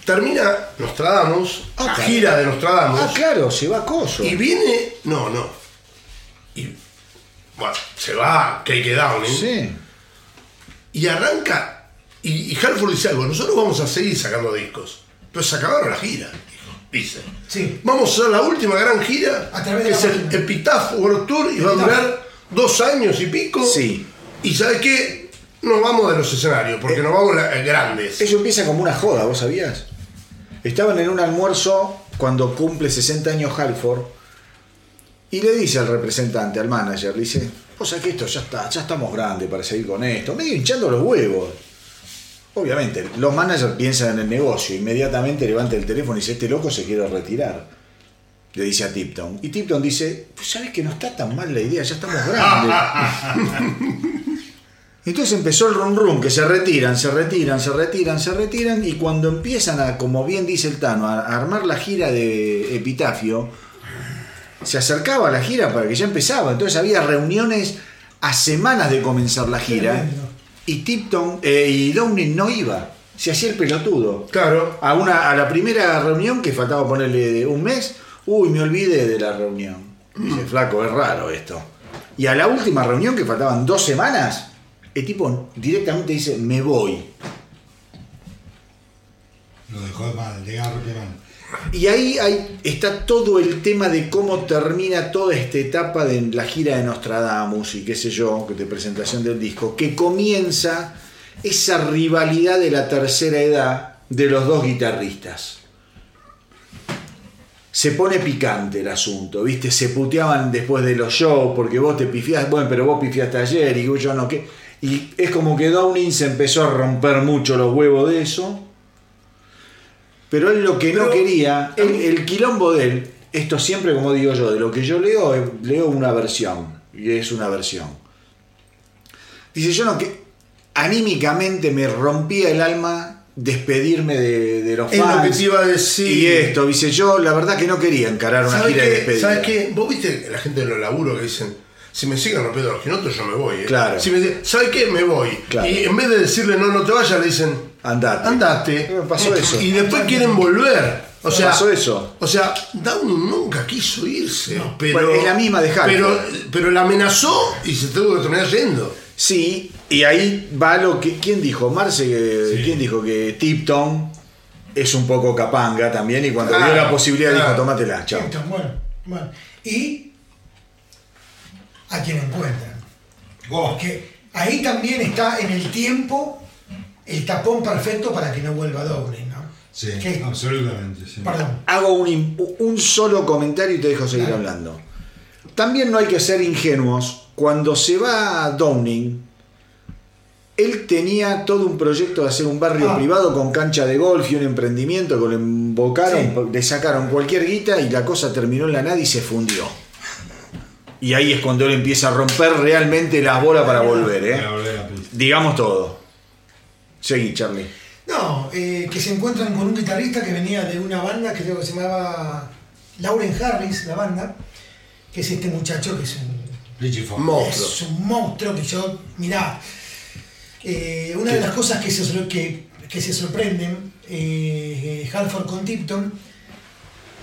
S2: Termina Nostradamus,
S1: Ah,
S2: la
S1: claro.
S2: gira de Nostradamus.
S1: Ah, claro, se va a coso.
S2: Y viene. No, no. Y. Bueno, se va Cake Downing.
S1: Sí.
S2: Y arranca. Y, y Halford dice algo: Nosotros vamos a seguir sacando discos. Pero se acabaron la gira. Dice.
S4: Sí.
S2: Vamos a hacer la última gran gira.
S4: A
S2: que es el. Epitaph World Tour. Y va a durar dos años y pico.
S1: Sí.
S2: Y ¿sabes qué? Nos vamos de los escenarios. Porque nos vamos la- grandes.
S1: Eso empieza como una joda, ¿vos sabías? Estaban en un almuerzo cuando cumple 60 años Halford y le dice al representante, al manager, le dice, sea que esto ya está, ya estamos grandes para seguir con esto, medio hinchando los huevos. Obviamente, los managers piensan en el negocio, inmediatamente levanta el teléfono y dice, este loco se quiere retirar. Le dice a Tipton. Y Tipton dice, pues sabes que no está tan mal la idea, ya estamos grandes. <laughs> Entonces empezó el run run, que se retiran, se retiran, se retiran, se retiran, y cuando empiezan a, como bien dice el Tano, a armar la gira de Epitafio, se acercaba a la gira para que ya empezaba. Entonces había reuniones a semanas de comenzar la gira,
S4: Tremendo.
S1: y Tipton eh, y Downing no iba, se hacía el pelotudo.
S2: Claro.
S1: A, una, a la primera reunión, que faltaba ponerle un mes, uy, me olvidé de la reunión. Dice, flaco, es raro esto. Y a la última reunión, que faltaban dos semanas, el tipo directamente dice, me voy.
S3: Lo dejó mal, de mal.
S1: Y ahí está todo el tema de cómo termina toda esta etapa de la gira de Nostradamus y qué sé yo, de presentación del disco, que comienza esa rivalidad de la tercera edad de los dos guitarristas. Se pone picante el asunto, ¿viste? Se puteaban después de los shows porque vos te pifiaste, bueno, pero vos pifiaste ayer y yo no, ¿qué? Y es como que Downing se empezó a romper mucho los huevos de eso. Pero él lo que no quería, él- el quilombo de él, esto siempre como digo yo, de lo que yo leo, leo una versión, y es una versión. Dice, yo no que anímicamente me rompía el alma despedirme de, de los
S2: Es lo que te iba a decir.
S1: Y esto, dice, yo la verdad que no quería encarar una
S2: ¿Sabes
S1: gira de
S2: qué?
S1: despedida.
S2: ¿Sabes qué? Vos viste la gente de los laburos que dicen, si me siguen rompiendo los quinotos, yo me voy. ¿eh?
S1: Claro.
S2: Si me dicen, ¿sabes qué? Me voy.
S1: Claro.
S2: Y en vez de decirle no, no te vayas, le dicen,
S1: Andate.
S2: andate.
S1: Me pasó eso.
S2: Y después quieren volver. O sea,
S1: pasó eso.
S2: O sea, Down nunca quiso irse. Pero,
S1: Bueno, es la misma de Hulk.
S2: Pero, pero la amenazó y se tuvo que terminar yendo.
S1: Sí, y ahí va lo que. ¿Quién dijo? Marce, que-
S3: Sí.
S1: ¿quién dijo que Tipton es un poco capanga también? Y cuando
S2: Claro,
S1: dio la posibilidad
S2: claro.
S1: dijo, tómatela, chao.
S4: Bueno, bueno. Y a quien encuentran. Porque ahí también está en el tiempo el tapón perfecto para que no vuelva Downing, ¿no?
S3: sí,
S4: ¿Qué?
S3: absolutamente. Sí.
S4: Perdón.
S1: Hago un, solo comentario y te dejo seguir
S4: Claro.
S1: hablando. También no hay que ser ingenuos. Cuando se va a Downing, él tenía todo un proyecto de hacer un barrio
S4: Ah.
S1: privado con cancha de golf y un emprendimiento que lo embocaron,
S4: Sí.
S1: le sacaron cualquier guita y la cosa terminó en la nada y se fundió. Y ahí es cuando él empieza a romper realmente las bolas para volver, ¿eh?
S3: Para volver a la pista.
S1: Digamos todo. Seguí, Charlie.
S4: No, eh, que se encuentran con un guitarrista que venía de una banda que creo que se llamaba Lauren Harris, la banda, que es este muchacho que es un
S3: Richie.
S2: Monstruo.
S4: Es un monstruo que yo, mirá, eh, una de las cosas que se, sor- que, que se sorprenden, eh, eh, Halford con Tipton,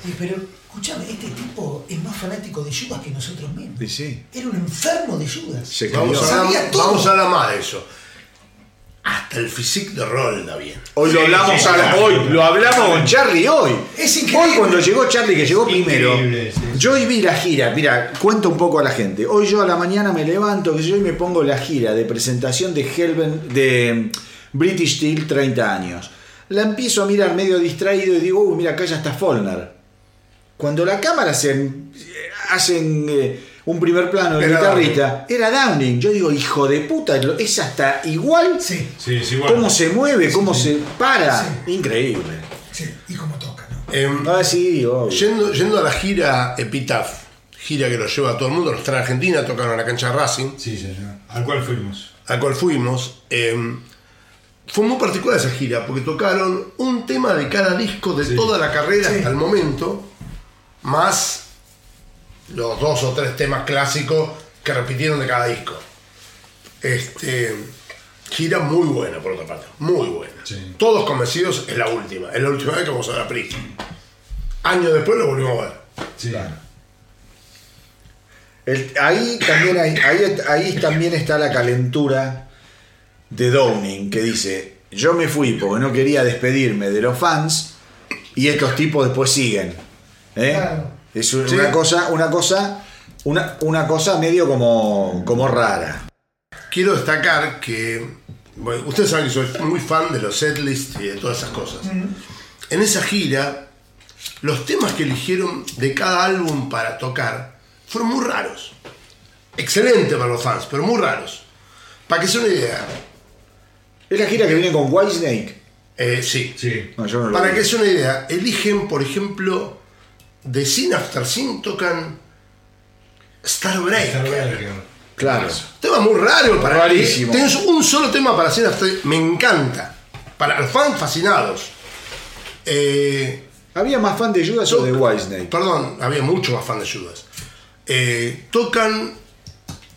S4: y, pero escúchame, este tipo es más fanático de Judas que nosotros mismos.
S1: Sí, sí.
S4: Era un enfermo de Judas.
S1: Se
S2: Vamos a, vamos a hablar más de eso. Hasta el physique de rol da bien.
S1: Hoy lo hablamos,
S3: sí,
S1: a- hoy lo hablamos con Charlie hoy.
S4: Es increíble.
S1: Hoy cuando llegó Charlie, que llegó primero, yo hoy vi la gira, mira, cuento un poco a la gente. Hoy yo a la mañana me levanto, que yo y me pongo la gira de presentación de Helven, de British Steel 30 años. La empiezo a mirar medio distraído y digo, uy, mira, acá ya está Follner. Cuando la cámara se hacen eh, un primer plano de
S2: Era
S1: guitarrista, era Downing. Yo digo, hijo de puta, es hasta igual
S4: Sí,
S3: Sí, es igual.
S1: cómo se mueve, cómo se para.
S4: Sí.
S1: Increíble.
S4: sí, y como toca, ¿no?
S2: Em,
S1: Ah, sí, obvio.
S2: yendo, yendo a la gira Epitaph, gira que lo lleva a todo el mundo, los trae a Argentina, tocaron en la cancha de Racing,
S3: Sí, señor. ¿Al cual fuimos?
S2: al cual fuimos. em, fue muy particular esa gira, porque tocaron un tema de cada disco de
S3: Sí.
S2: toda la carrera
S4: Sí.
S2: hasta el momento, más los dos o tres temas clásicos que repitieron de cada disco. Este, gira muy buena, por otra parte, muy buena.
S3: Sí.
S2: Todos convencidos, es la última, es la última vez que vamos a ver a Priest. Años después lo volvimos a ver.
S3: Sí.
S1: El- ahí, también hay- ahí, ahí también está la calentura de Downing, que dice, yo me fui porque no quería despedirme de los fans y estos tipos después siguen. ¿Eh?
S4: Claro.
S1: Es
S2: Sí.
S1: una cosa, una cosa, una, una cosa medio como, como rara.
S2: Quiero destacar que, bueno, ustedes saben que soy muy fan de los setlists y de todas esas cosas. En esa gira, los temas que eligieron de cada álbum para tocar fueron muy raros. Excelente para los fans, pero muy raros. Para que se una idea,
S1: Es la gira que viene con Whitesnake.
S2: eh, sí.
S3: Sí.
S1: No, no
S2: Para
S1: vi.
S2: que se una idea, eligen, por ejemplo, de Sin After Sin tocan Starbreaker.
S3: Starbreaker.
S1: Claro.
S2: Tema muy raro para
S1: Rarísimo.
S2: que tenés un solo tema para hacer hasta me encanta. Para los fans fascinados. Eh,
S1: ¿Había más fan de Judas o de Whitesnake?
S2: Perdón, había mucho más fan de Judas. Eh, tocan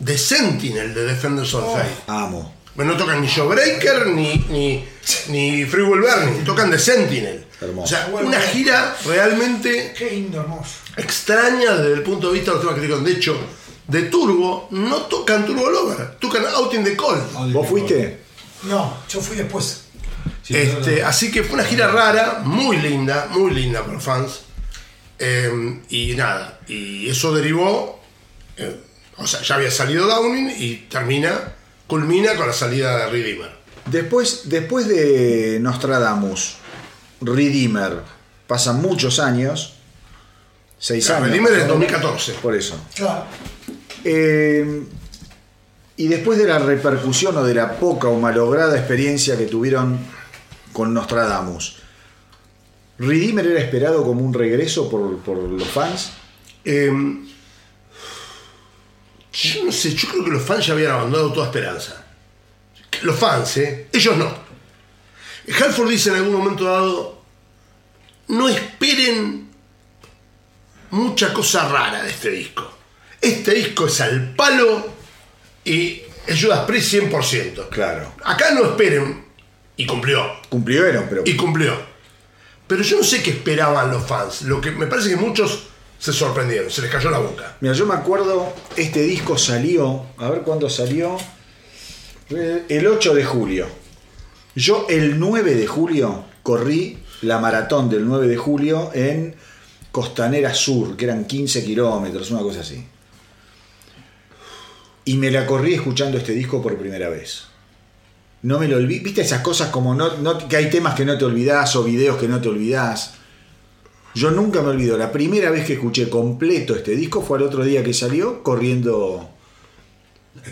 S2: The Sentinel de Defenders of Faith.
S1: Amo.
S2: Bueno, no tocan ni Showbreaker ni, ni, ni Free Will Burning, tocan The Sentinel.
S1: Hermoso.
S2: O sea, una gira realmente
S4: Qué lindo, hermoso.
S2: extraña desde el punto de vista de los temas que eligieron. De hecho, de Turbo no tocan Turbo Lover, tocan Out in the Cold.
S1: ¿Vos fuiste?
S4: No, yo fui después.
S3: Sí,
S2: Este,
S3: no, no.
S2: Así que fue una gira rara, muy linda, muy linda para los fans. Eh, y nada, y eso derivó, eh, o sea, ya había salido Downing y termina, culmina con la salida de Redeemer.
S1: Después, después de Nostradamus, Redeemer, pasan muchos años. Seis años.
S2: Redeemer es
S1: o menos.
S2: 2014.
S1: Por eso.
S4: Claro.
S1: Eh, y después de la repercusión o de la poca o malograda experiencia que tuvieron con Nostradamus, ¿Redeemer era esperado como un regreso por, por los fans?
S2: Eh, yo no sé, yo creo que los fans ya habían abandonado toda esperanza. Los fans, ¿eh? Ellos no. Halford dice en algún momento dado, no esperen mucha cosa rara de este disco. Este disco es al palo y es Judas Priest 100%.
S1: Claro.
S2: Acá no esperen. Y cumplió.
S1: Cumplieron, pero
S2: Y cumplió. Pero yo no sé qué esperaban los fans. Lo que me parece que muchos se sorprendieron, se les cayó la boca.
S1: Mira, yo me acuerdo, este disco salió, a ver cuándo salió, el 8 de julio. Yo el 9 de julio corrí la maratón del 9 de julio en Costanera Sur, que eran 15 kilómetros, una cosa así. Y me la corrí escuchando este disco por primera vez. No me lo olvidé. ¿Viste esas cosas como no, no- que hay temas que no te olvidás o videos que no te olvidás? Yo nunca me olvido. La primera vez que escuché completo este disco fue al otro día que salió, corriendo.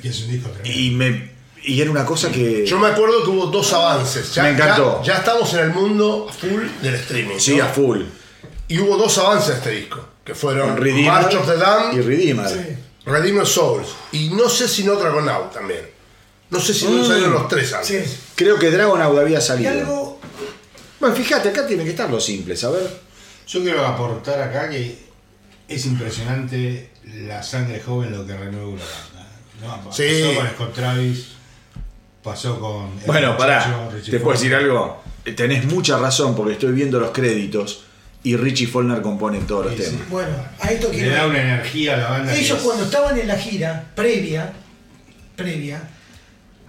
S3: Que es un disco tremendo.
S1: Y me. Y era una cosa que.
S2: Yo me acuerdo que hubo dos avances. Ya,
S1: Me encantó.
S2: Ya, ya estamos en el mundo full del streaming.
S1: Sí,
S2: ¿no?
S1: a full.
S2: Y hubo dos avances de este disco. Que fueron
S1: Redeemer
S2: March of the Damned
S1: y Redeemer.
S4: Sí.
S2: Redeemer Souls. Y no sé si no Dragon Out también. No sé si no
S1: Mm.
S2: salieron los tres antes.
S4: Sí.
S1: Creo que Dragonaut había
S4: Y
S1: salido.
S4: algo.
S1: Bueno, fíjate, acá tiene que estar lo simple, a ver.
S3: Yo quiero aportar acá que es impresionante la sangre joven lo que renueva una banda. ¿no?
S2: Sí.
S3: Pasó con Scott Travis, pasó con. el
S1: Bueno, pará,
S3: Richie
S1: te puedo decir algo. Tenés mucha razón porque estoy viendo los créditos y Richie Follner compone todos los
S3: Sí,
S1: temas.
S4: Bueno, a esto
S3: Le da una energía a la banda.
S4: Ellos
S3: es-
S4: cuando estaban en la gira previa, previa,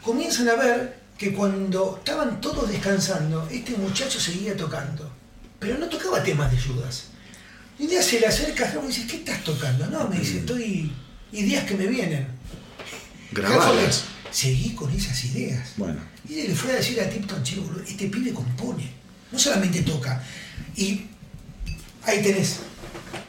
S4: comienzan a ver que cuando estaban todos descansando, este muchacho seguía tocando. Pero no tocaba temas de Judas. Y un día se le acerca a y dice, ¿qué estás tocando? No, me dice, estoy ideas que me vienen.
S1: Grabadas.
S4: Seguí con esas ideas.
S1: Bueno.
S4: Y le fue a decir a Tipton, che, boludo, este pibe compone, no solamente toca. Y ahí tenés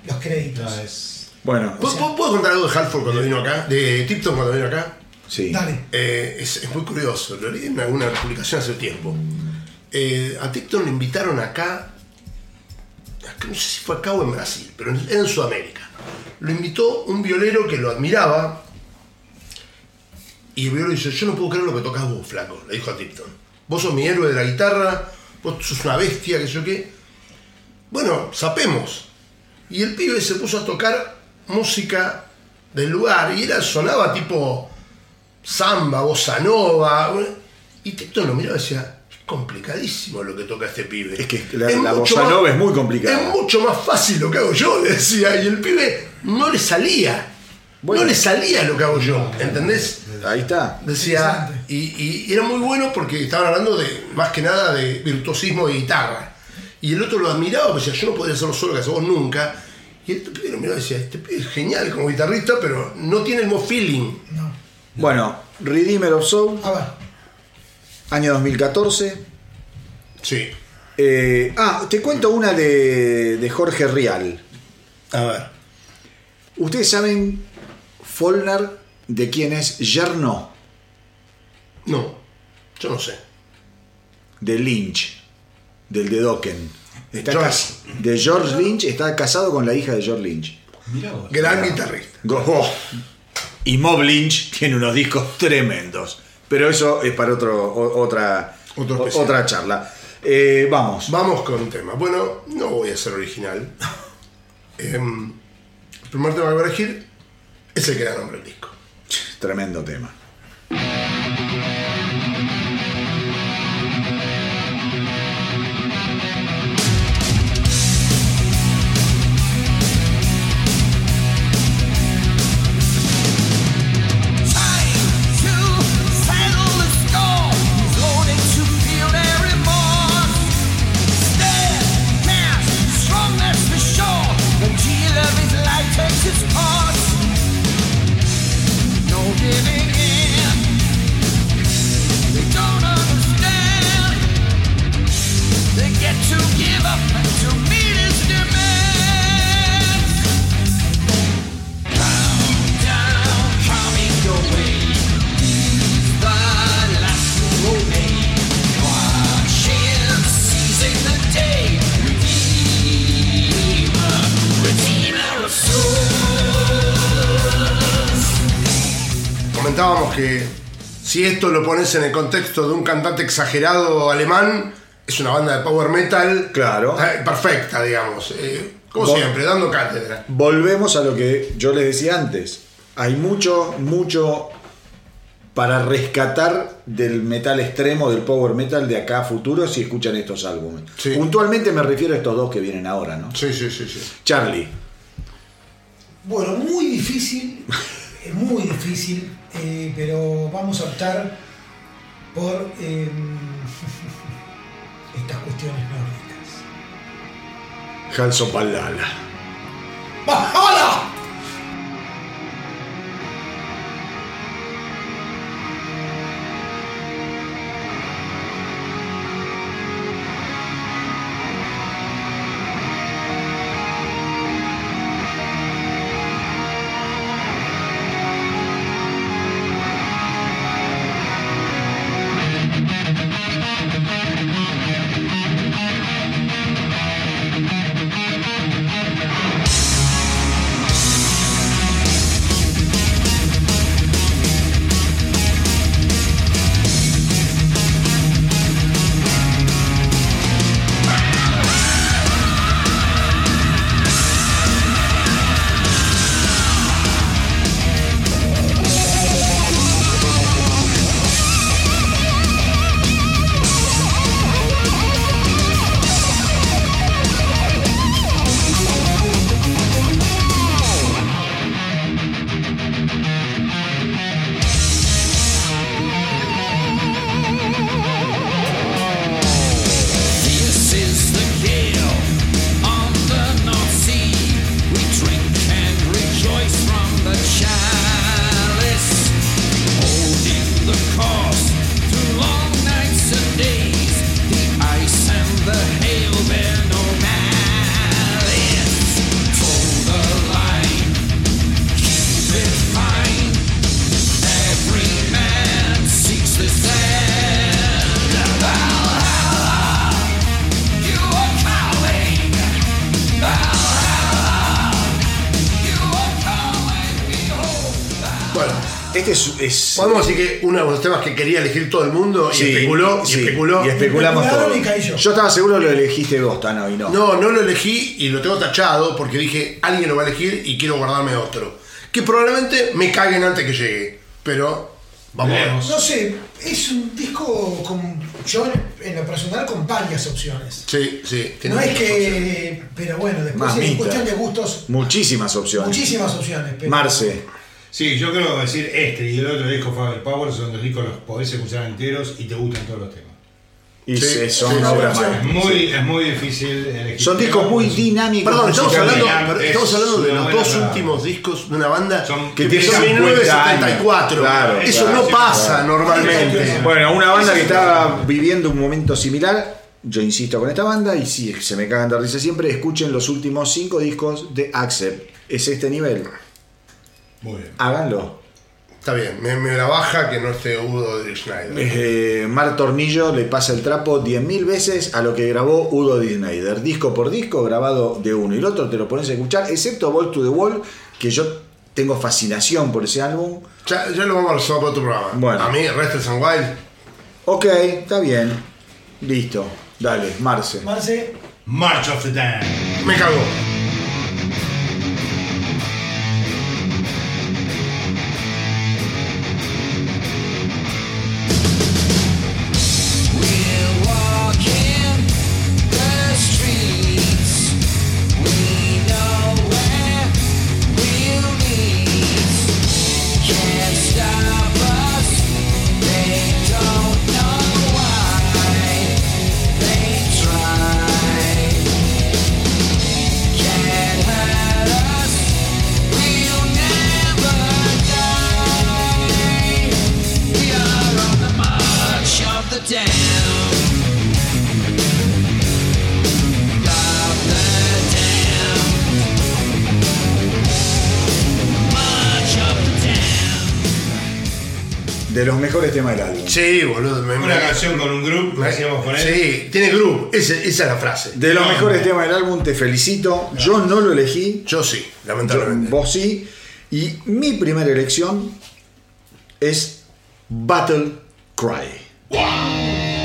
S4: los créditos.
S3: No, es-
S1: Bueno,
S2: ¿Puedo, puedo- puedo contar algo de Halford cuando vino acá? De Tipton cuando vino acá.
S1: sí.
S4: Dale.
S2: Eh, es, es muy curioso, lo leí en alguna publicación hace tiempo. Eh, a Tipton lo invitaron acá, no sé si fue acá o en Brasil, pero en, en Sudamérica. Lo invitó un violero que lo admiraba y el violero dice, yo no puedo creer lo que tocas vos, flaco, le dijo a Tipton. Vos sos mi héroe de la guitarra, vos sos una bestia, que sé yo qué. Bueno, sapemos. Y el pibe se puso a tocar música del lugar y era, sonaba tipo samba, bossa nova. Y Tito lo miraba y decía, es complicadísimo lo que toca este pibe.
S1: Es que la-
S2: Es
S1: la bossa
S2: más-
S1: nova es muy complicada.
S2: Es mucho más fácil lo que hago yo, le <laughs> decía. Y el pibe no le salía.
S1: Bueno.
S2: No le salía lo que hago yo, ¿entendés?
S1: Ahí está.
S2: Decía, y, y era muy bueno porque estaban hablando de, más que nada, de virtuosismo de guitarra. Y el otro lo admiraba, porque decía, yo no podría hacerlo solo que vos nunca. Y el pibe lo miraba y decía, este pibe es genial como guitarrista, pero no tiene el mismo feeling.
S4: No.
S1: Bueno, Redeemer of Soul,
S4: A ver.
S1: año 2014.
S2: Sí.
S1: Eh, ah, te cuento una de, de Jorge Rial.
S2: A ver.
S1: Ustedes saben, Follner, de quién es Yerno,
S2: No, yo no sé.
S1: de Lynch, del de Dokken. Está
S2: George.
S1: cas- de George Lynch, está casado con la hija de George Lynch.
S3: Mirá vos.
S2: Gran guitarrista.
S1: Go- oh. Y Mob Lynch tiene unos discos tremendos. Pero eso es para otro, otra, otra charla. Eh, vamos.
S2: Vamos con un tema. Bueno, no voy a ser original. <laughs> Em, el primer tema que voy a elegir es el que da nombre al disco.
S1: Tremendo tema.
S2: Si esto lo pones en el contexto de un cantante exagerado alemán, es una banda de power metal.
S1: Claro.
S2: eh, Perfecta, digamos. Eh, como siempre, dando cátedra.
S1: Volvemos a lo que yo les decía antes. Hay mucho, mucho para rescatar del metal extremo, del power metal de acá a futuro si escuchan estos álbumes.
S2: Sí.
S1: Puntualmente me refiero a estos dos que vienen ahora, ¿no?
S2: Sí, sí, sí, sí.
S1: Charlie.
S4: Bueno, muy difícil, eh, muy difícil, eh, pero vamos a optar por eh, <laughs> estas cuestiones nórdicas.
S1: Halso Palala.
S4: ¡Hola!
S2: Podemos decir que uno de los temas que quería elegir todo el mundo y
S1: sí,
S2: especuló, y
S1: sí,
S2: especuló.
S1: Y especulamos
S4: Especularon
S1: todo.
S4: y caí yo.
S1: Yo estaba seguro que lo elegiste vos, Tano, y no.
S2: No, no lo elegí y lo tengo tachado porque dije, alguien lo va a elegir y quiero guardarme otro. Que probablemente me caguen antes que llegue. Pero, vamos a ver.
S3: Veremos.
S4: No sé, es un disco con. Yo en lo personal con varias opciones.
S2: Sí, sí.
S4: No es que. Pero bueno, después es cuestión de gustos.
S1: Muchísimas opciones.
S4: Muchísimas opciones. Pero
S1: Marce.
S3: Sí, yo creo que decir este y el otro disco Faber Power son dos discos que los podés escuchar enteros y te gustan todos los temas.
S1: Y
S2: Sí,
S1: se- son
S2: sí,
S1: obras
S2: sí.
S3: Es
S1: maestras.
S3: muy, es muy difícil elegir.
S1: Son discos muy dinámicos.
S2: Perdón, estamos hablando, pero
S3: es
S2: estamos hablando de los dos últimos discos de una banda
S3: Son-
S1: Que tiene
S2: empezó en
S1: 50 años.
S2: 1974.
S1: Claro,
S2: Eso
S1: claro,
S2: no pasa
S1: claro.
S2: normalmente.
S1: Bueno, una banda que estaba viviendo un momento similar. Yo insisto con esta banda y si se me cagan de risa siempre, escuchen los últimos cinco discos de Accept. Es este nivel.
S3: Muy bien.
S1: Háganlo.
S2: Está bien, me, me la baja que no esté Udo de Schneider.
S1: Eh, Mar Tornillo le pasa el trapo 10.000 veces a lo que grabó Udo D. Snyder. Disco por disco, grabado de uno y el otro, te lo pones a escuchar, excepto Ball to the Wall, que yo tengo fascinación por ese álbum.
S2: Ya, ya lo vamos a resolver para otro programa.
S1: Bueno.
S2: A mí, Restless and Wild,
S1: Ok, está bien. Listo. Dale, Marce.
S4: Marce,
S3: March of the Damned.
S2: me cagó.
S1: Del álbum.
S2: Sí, boludo. Me,
S3: Una
S2: me-
S3: canción con un grupo,
S2: me-
S3: él.
S2: Sí, tiene. Ese- esa es la frase.
S1: De los
S3: No.
S1: mejores temas del álbum, te felicito. Yo no lo elegí.
S2: Yo sí,
S1: yo-
S2: lamentablemente.
S1: vos sí. Y mi primera elección es Battle Cry.
S5: Hail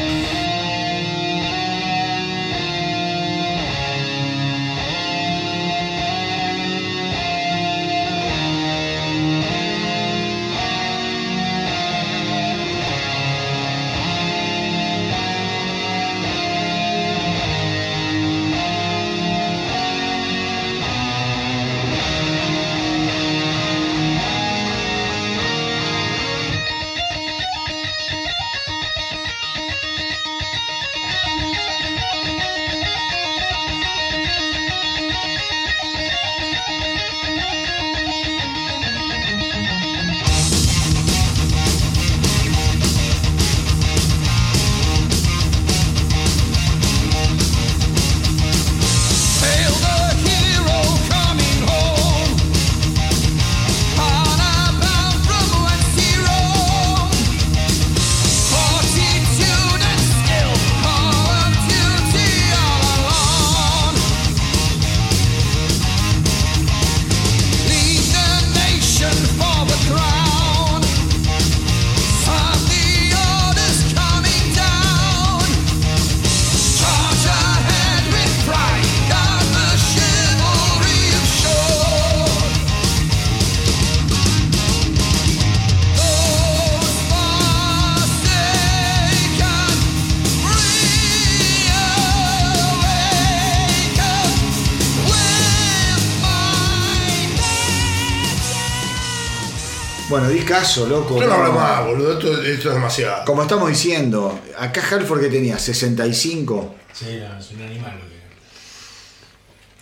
S1: Bueno, di caso, loco.
S2: Yo no hablo más, boludo. Esto, esto es demasiado.
S1: Como estamos diciendo, acá Halford que tenía 65
S3: Sí, no, es un animal lo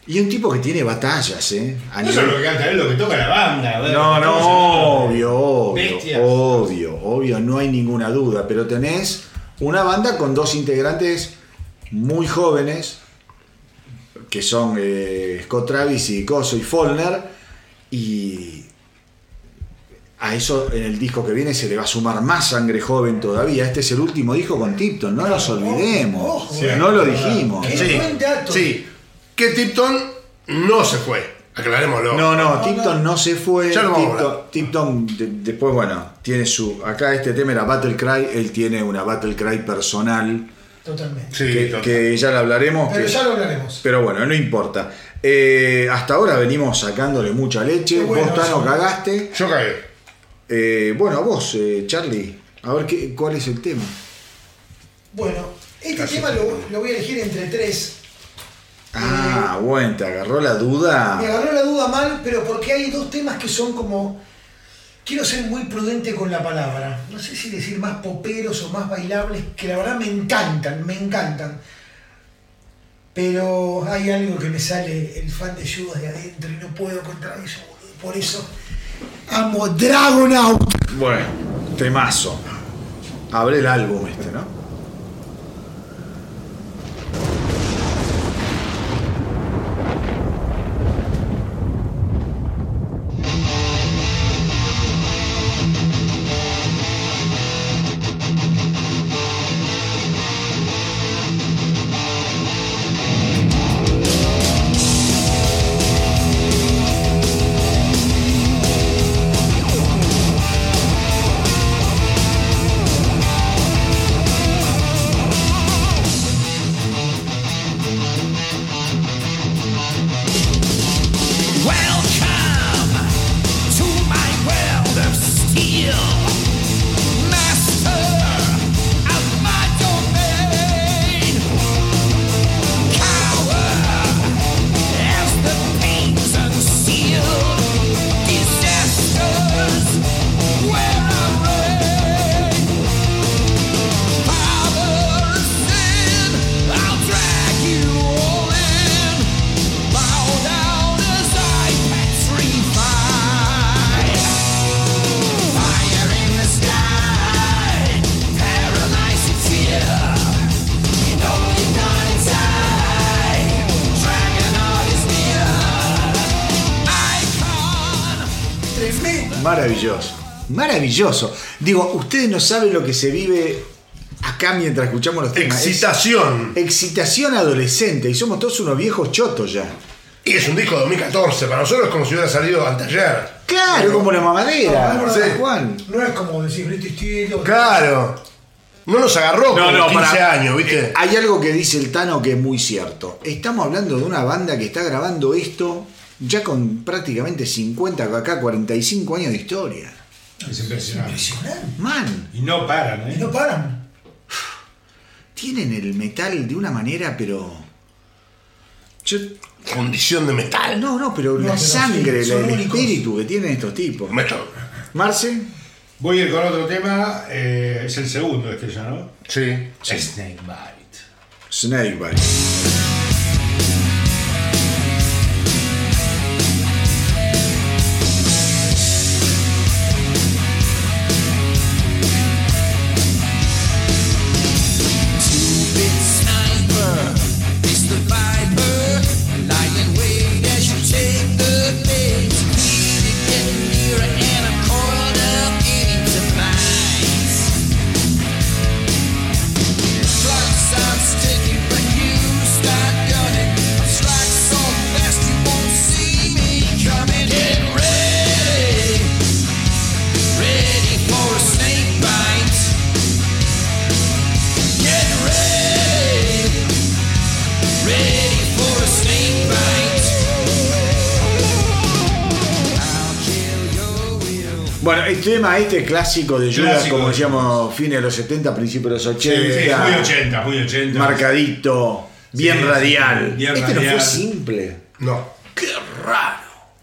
S3: que.
S1: y un tipo que tiene batallas, ¿eh? A
S3: No es lo que canta él, lo que toca la banda. a ver,
S1: No, no, obvio, obvio,
S3: Bestias.
S1: obvio, obvio, no hay ninguna duda, pero tenés una banda con dos integrantes muy jóvenes, que son eh, Scott Travis y Coso y Follner, y a eso en el disco que viene se le va a sumar más sangre joven todavía. Este es el último disco con Tipton, no nos olvidemos,
S4: ojo,
S3: Sí,
S1: no lo dijimos.
S4: Qué
S2: Sí,
S4: buen dato.
S2: sí. Que Tipton no se fue. Aclarémoslo.
S1: No, no, Tipton no se fue.
S2: Ya
S1: Tipton, Tipton de- después, bueno, tiene su. Acá este tema era Battle Cry, él tiene una Battle Cry personal.
S4: Totalmente.
S2: Sí,
S1: que,
S2: total.
S1: que ya la hablaremos.
S4: Pero
S1: que-
S4: ya lo hablaremos.
S1: pero bueno, no importa. Eh, hasta ahora venimos sacándole mucha leche.
S4: Bueno
S1: vos, Tano, cagaste.
S2: Yo cagué.
S1: Eh, bueno, vos, eh, Charlie, a ver qué, cuál es el tema.
S4: Bueno, este
S2: Casi.
S4: tema lo, lo voy a elegir entre tres.
S1: Ah, bueno, te agarró la duda.
S4: Me agarró la duda mal, pero porque hay dos temas que son como. Quiero ser muy prudente con la palabra. No sé si decir más poperos o más bailables, que la verdad me encantan, me encantan. Pero hay algo que me sale el fan de Judas de adentro y no puedo contra eso, boludo. Por eso amo Dragonaut.
S1: Bueno, temazo. Abre el álbum este, ¿no? Maravilloso. Digo, ustedes no saben lo que se vive acá mientras escuchamos los temas. Es
S2: Excitación.
S1: excitación adolescente y somos todos unos viejos chotos ya.
S2: Y es un disco de 2014. Para nosotros es como si hubiera salido anteayer.
S1: Claro, como la mamadera.
S4: No, no,
S2: sí.
S4: no,
S1: Juan.
S4: No es como decir British Steel. o-
S2: Claro. No nos agarró 15
S1: pará.
S2: años, ¿viste?
S1: Eh, Hay algo que dice el Tano que es muy cierto. Estamos hablando de una banda que está grabando esto ya con prácticamente 50, acá 45 años de historia.
S3: Es impresionante.
S4: Impresionante.
S1: Man,
S3: Y no paran,
S4: Y
S3: ¿eh?
S4: no paran.
S1: tienen el metal de una manera, pero. Yo-
S2: Condición de metal.
S1: no, no, pero
S4: No,
S1: la
S4: pero
S1: sangre,
S4: sí,
S1: el
S4: únicos.
S1: espíritu que tienen estos tipos.
S2: Metal.
S1: Marce,
S3: Voy a ir con otro tema, eh, es el segundo este ya, ¿no?
S2: Sí.
S3: Snake Bite.
S1: Snakebite. Este clásico de Judas,
S3: Clásico
S1: como
S3: de
S1: decíamos, fines de los 70, principios de los 80.
S3: Sí, muy 80, muy 80.
S1: marcadito, bien
S3: Sí,
S1: radial.
S3: bien
S1: este no fue simple.
S2: No.
S1: Qué raro.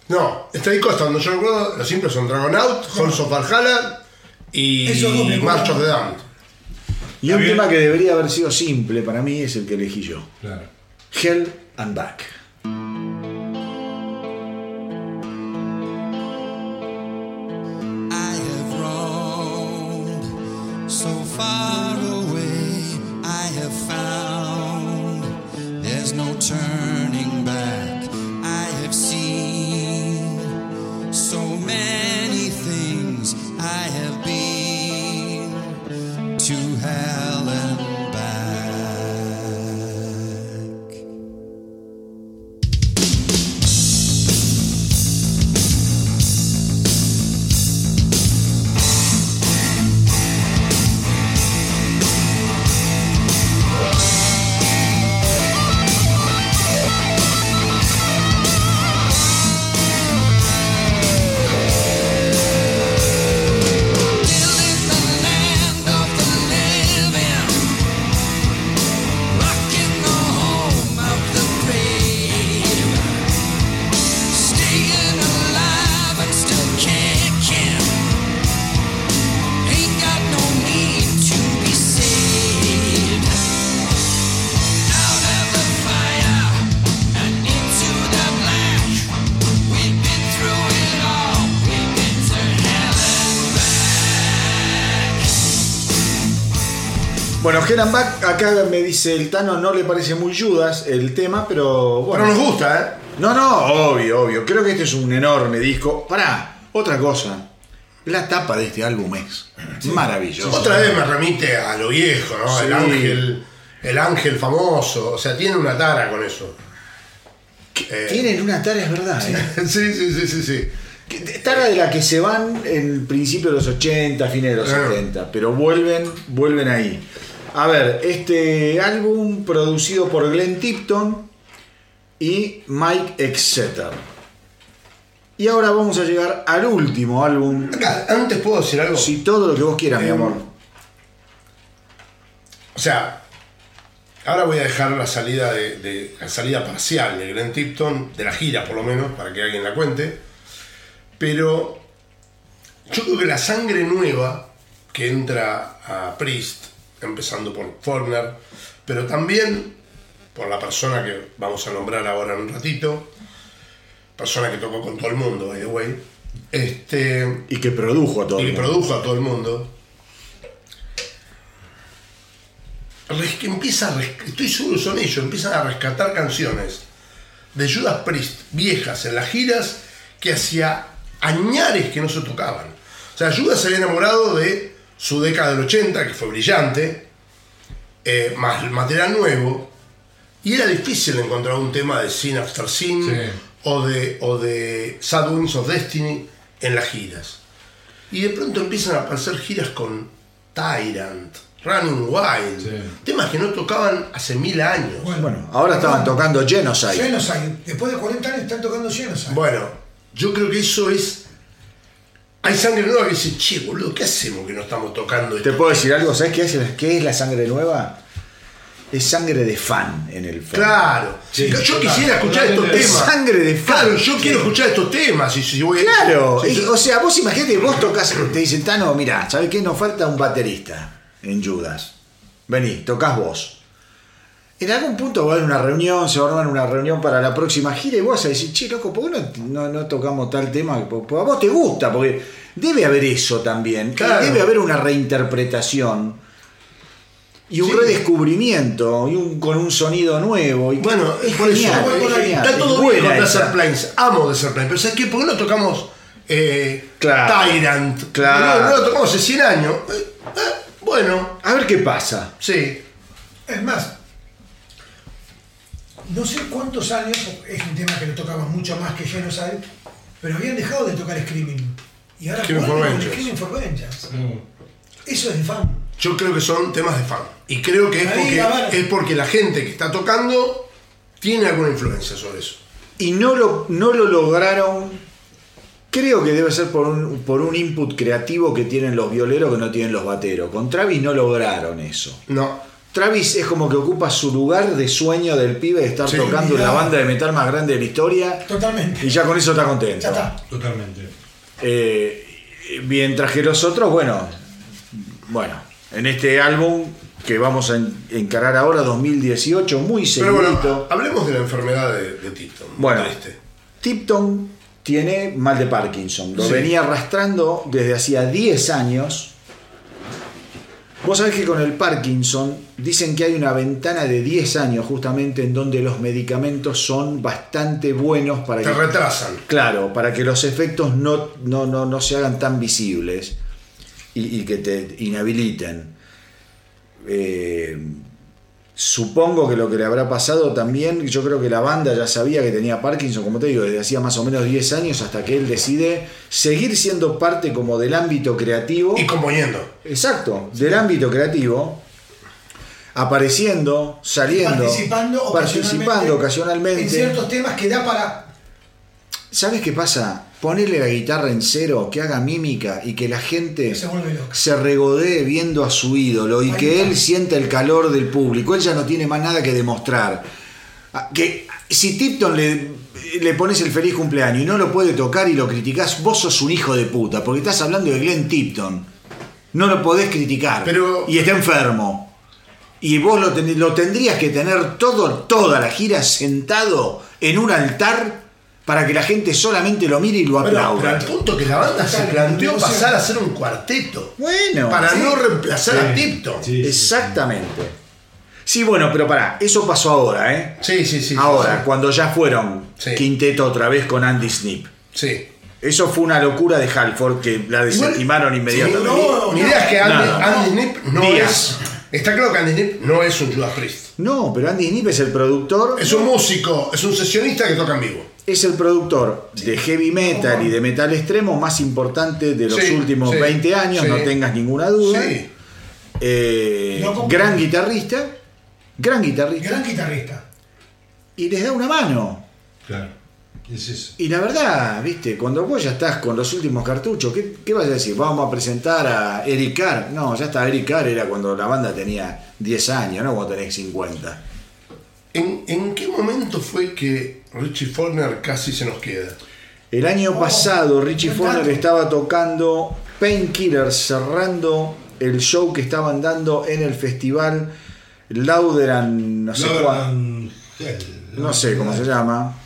S2: No. Disco, hasta donde yo recuerdo, los simples son Dragonaut, Halls of Valhalla y March of the Damned.
S1: Y un
S3: bien.
S1: tema que debería haber sido simple para mí es el que elegí yo.
S3: Claro.
S1: Hell and Back.
S5: Far away. I have found there's no turning Back
S1: acá me dice el Tano, no le parece muy Judas el tema, pero bueno.
S2: Pero nos gusta, ¿eh?
S1: No, no, obvio, obvio. Creo que este es un enorme disco. Pará, otra cosa. La tapa de este álbum es maravillosa.
S2: Otra vez me remite a lo viejo, ¿no?
S1: Sí.
S2: El ángel, el ángel famoso. O sea, tiene una tara con eso. Eh,
S1: Tienen una tara, es verdad. ¿eh? <laughs>
S2: Sí, sí, sí, sí, sí.
S1: Que- Tara de la que se van en principio de los 80, fines de los
S2: Ah.
S1: 70, pero vuelven, vuelven ahí. A ver, este álbum producido por Glenn Tipton y Mike Exeter. Y ahora vamos a llegar al último álbum.
S2: Acá, antes puedo decir algo.
S1: Si todo lo que vos quieras, mi
S2: Eh,
S1: amor.
S2: O sea, ahora voy a dejar la salida de, de- la salida parcial de Glenn Tipton, de la gira por lo menos, para que alguien la cuente. Pero yo creo que la sangre nueva que entra a Priest, empezando por Forner, pero también por la persona que vamos a nombrar ahora en un ratito, persona que tocó con todo el mundo, by the way, este,
S1: Y que produjo a todo
S2: y
S1: el
S2: que
S1: mundo.
S2: produjo a todo el mundo. que empieza a estoy seguro son ellos, empiezan a rescatar canciones de Judas Priest viejas en las giras que hacía añares que no se tocaban. O sea, Judas se había enamorado de su década del 80, que fue brillante, eh, más el material nuevo, y era difícil encontrar un tema de Sin After Sin
S3: Sí.
S2: o, de, o de Sad Wings of Destiny en las giras. Y de pronto empiezan a aparecer giras con Tyrant, Running Wild,
S3: Sí.
S2: temas que no tocaban hace mil años.
S1: Bueno, ahora estaban tocando Genocide.
S4: Genocide. Después de 40 años están tocando Genocide.
S2: Bueno, yo creo que eso es. Hay sangre nueva que dice, che, boludo, ¿qué hacemos que no estamos tocando esto?
S1: ¿Te puedo decir algo? ¿Sabes qué es, qué es la sangre nueva? Es sangre de fan en el fondo.
S2: Claro,
S3: Sí,
S2: yo
S3: total,
S2: quisiera escuchar estos temas.
S1: Sangre de fan.
S2: Claro, yo quiero escuchar estos temas. Y si voy
S1: Claro, y- o sea, vos imaginate, vos tocas, te dicen, Tano, mirá, ¿sabes qué? Nos falta un baterista en Judas. Vení, tocas vos. En algún punto va a haber una reunión, se va a armar una reunión para la próxima gira y vos vas a decir, che, loco, ¿por qué no, no- no tocamos tal tema? Porque a vos te gusta, porque debe haber eso también.
S2: Claro.
S1: Debe haber una reinterpretación y un
S2: Sí.
S1: redescubrimiento y un, con un sonido nuevo. Y
S2: Bueno,
S1: es
S2: por eso,
S1: genial, es genial,
S2: Está
S1: es
S2: todo bien
S1: buena
S2: con. Desert Plains. Amo Desert Plains. Pero ¿sabes qué? ¿Por qué no tocamos eh,
S1: Claro.
S2: Tyrant?
S1: Claro.
S2: No, no lo tocamos hace 100 años. Eh, eh, bueno,
S1: A ver qué pasa.
S2: sí.
S4: Es más, no sé cuántos años, es un tema que lo tocaban mucho más que Genocide, pero habían dejado de tocar Screaming. Y ahora
S2: Screaming for Vengeance.
S4: Screaming for Vengeance.
S3: Mm.
S4: Eso es de fan.
S2: Yo creo que son temas de fan. Y creo que es
S4: Ahí,
S2: porque, es porque la gente que está tocando tiene alguna influencia sobre eso.
S1: y no lo, no lo lograron. Creo que debe ser por un, por un input creativo que tienen los violeros que no tienen los bateros. Con Travis no lograron eso.
S2: No.
S1: Travis es como que ocupa su lugar de sueño del pibe de estar
S2: Sí.
S1: tocando en la banda de metal más grande de la historia
S4: Totalmente.
S1: y ya con eso está contento.
S4: Ya está.
S3: Totalmente.
S1: Eh, mientras que los otros, bueno, bueno, en este álbum que vamos a en- encarar ahora, 2018, muy
S2: Pero bueno, hablemos de la enfermedad de, de Tipton.
S1: Bueno,
S2: Triste.
S1: Tipton tiene mal de Parkinson. Lo
S2: Sí.
S1: venía arrastrando desde hacía 10 años. Vos sabés que con el Parkinson dicen que hay una ventana de 10 años justamente en donde los medicamentos son bastante buenos para
S2: Te
S1: que,
S2: retrasan.
S1: claro, para que los efectos no, no, no, no se hagan tan visibles y, y que te inhabiliten. Eh, Supongo que lo que le habrá pasado también, yo creo que la banda ya sabía que tenía Parkinson, como te digo, desde hacía más o menos 10 años hasta que él decide seguir siendo parte como del ámbito creativo.
S2: Y componiendo.
S1: Exacto, del ámbito creativo, apareciendo, saliendo,
S4: Participando,
S1: participando ocasionalmente.
S4: en ciertos temas que da para.
S1: ¿Sabes qué pasa? Ponerle la guitarra en cero, que haga mímica y que la gente
S4: Se
S1: regodee viendo a su ídolo y
S4: Ahí
S1: que él sienta el calor del público. Él ya no tiene más nada que demostrar. Ah, Que si Tipton le, le pones el feliz cumpleaños y no lo puede tocar y lo criticás, vos sos un hijo de puta, porque estás hablando de Glenn Tipton. No lo podés criticar.
S2: Pero-
S1: Y está enfermo. Y vos lo, ten- lo tendrías que tener todo, toda la gira sentado en un altar para que la gente solamente lo mire y lo
S2: Pero, pero al punto que la banda se planteó pasar a ser un cuarteto.
S1: Bueno,
S2: Para
S1: sí.
S2: no reemplazar a Tipton.
S3: Sí, sí, sí.
S1: exactamente. Sí, bueno, pero pará, eso pasó ahora, ¿eh?
S2: Sí, sí, sí.
S1: ahora,
S2: sí,
S1: cuando ya fueron
S2: Sí.
S1: quinteto otra vez con Andy Snip.
S2: Sí.
S1: Eso fue una locura de Halford que la desestimaron inmediatamente.
S4: no,
S2: Mi idea es que Andy. Andy Snip no
S1: Díaz.
S2: es. Está claro que Andy Snip no es un Judas Priest.
S1: No, pero Andy Snip es el productor.
S2: Es un músico, es un sesionista que toca en vivo.
S1: es el productor de heavy metal y de metal extremo más importante de los
S2: Sí,
S1: últimos
S2: sí,
S1: 20 años,
S2: sí.
S1: no tengas ninguna duda.
S2: Sí.
S1: Eh,
S4: No
S1: gran guitarrista, gran guitarrista,
S4: Gran guitarrista.
S1: y les da una mano.
S3: Claro. Es eso.
S1: Y la verdad, viste, cuando vos ya estás con los últimos cartuchos, ¿qué, qué vas a decir? Vamos a presentar a Eric Carr. No, ya está, Eric Carr era cuando la banda tenía 10 años, no cuando tenés 50.
S2: ¿En, en qué momento fue que Richie Faulkner casi se nos queda?
S1: El año
S4: Oh,
S1: pasado Richie
S4: dato.
S1: estaba tocando Painkillers cerrando el show que estaban dando en el festival Lauderan, no sé cuál, no sé cómo se llama.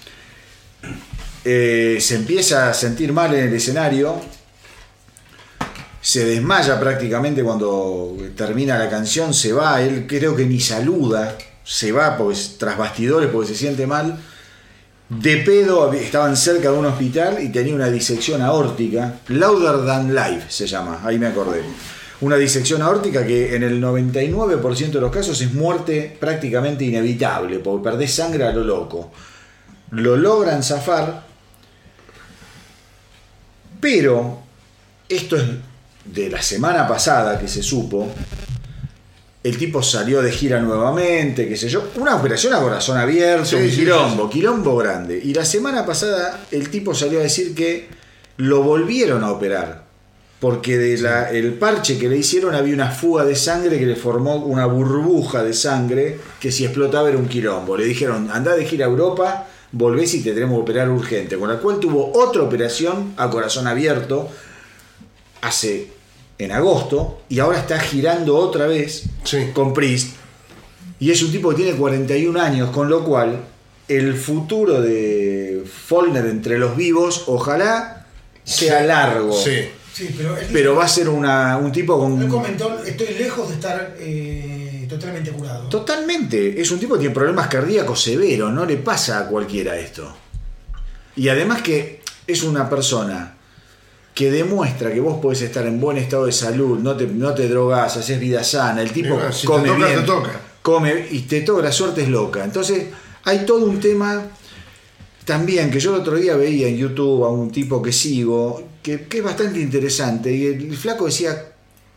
S1: Eh, se empieza a sentir mal en el escenario. Se desmaya prácticamente cuando termina la canción, se va, él creo que ni saluda, se va porque, tras bastidores porque se siente mal. De pedo estaban cerca de un hospital y tenía una disección aórtica. Louder Than Life se llama, ahí me acordé. Una disección aórtica que en el 99% de los casos es muerte prácticamente inevitable, porque perdés sangre a lo loco. Lo logran zafar, pero esto es de la semana pasada que se supo. El tipo salió de gira nuevamente, qué sé yo. Una operación a corazón abierto,
S2: Sí,
S1: un
S2: sí,
S1: quilombo, quilombo grande. Y la semana pasada el tipo salió a decir que lo volvieron a operar. Porque de la- el parche que le hicieron había una fuga de sangre que le formó una burbuja de sangre que si explotaba era un quilombo. Le dijeron, anda de gira a Europa, volvés y te tenemos que operar urgente. Con la cual tuvo otra operación a corazón abierto hace en agosto y ahora está girando otra vez
S2: Sí.
S1: con Priest. Y es un tipo que tiene 41 años, con lo cual el futuro de Follner entre los vivos, ojalá sea
S2: Sí.
S1: largo.
S2: Sí.
S4: Sí, pero él,
S1: Pero va a ser una- un tipo
S4: él
S1: con...
S4: comentó, estoy lejos de estar eh, totalmente curado.
S1: Totalmente. Es un tipo que tiene problemas cardíacos severos. No le pasa a cualquiera esto. Y además que es una persona que demuestra que vos podés estar en buen estado de salud, no te, no te drogas, haces vida sana, el tipo
S2: bueno, si te
S1: come
S2: toca,
S1: bien,
S2: te toca.
S1: come y te toca, la suerte es loca. Entonces hay todo un tema también que yo el otro día veía en YouTube a un tipo que sigo, que, que es bastante interesante, y el, flaco decía,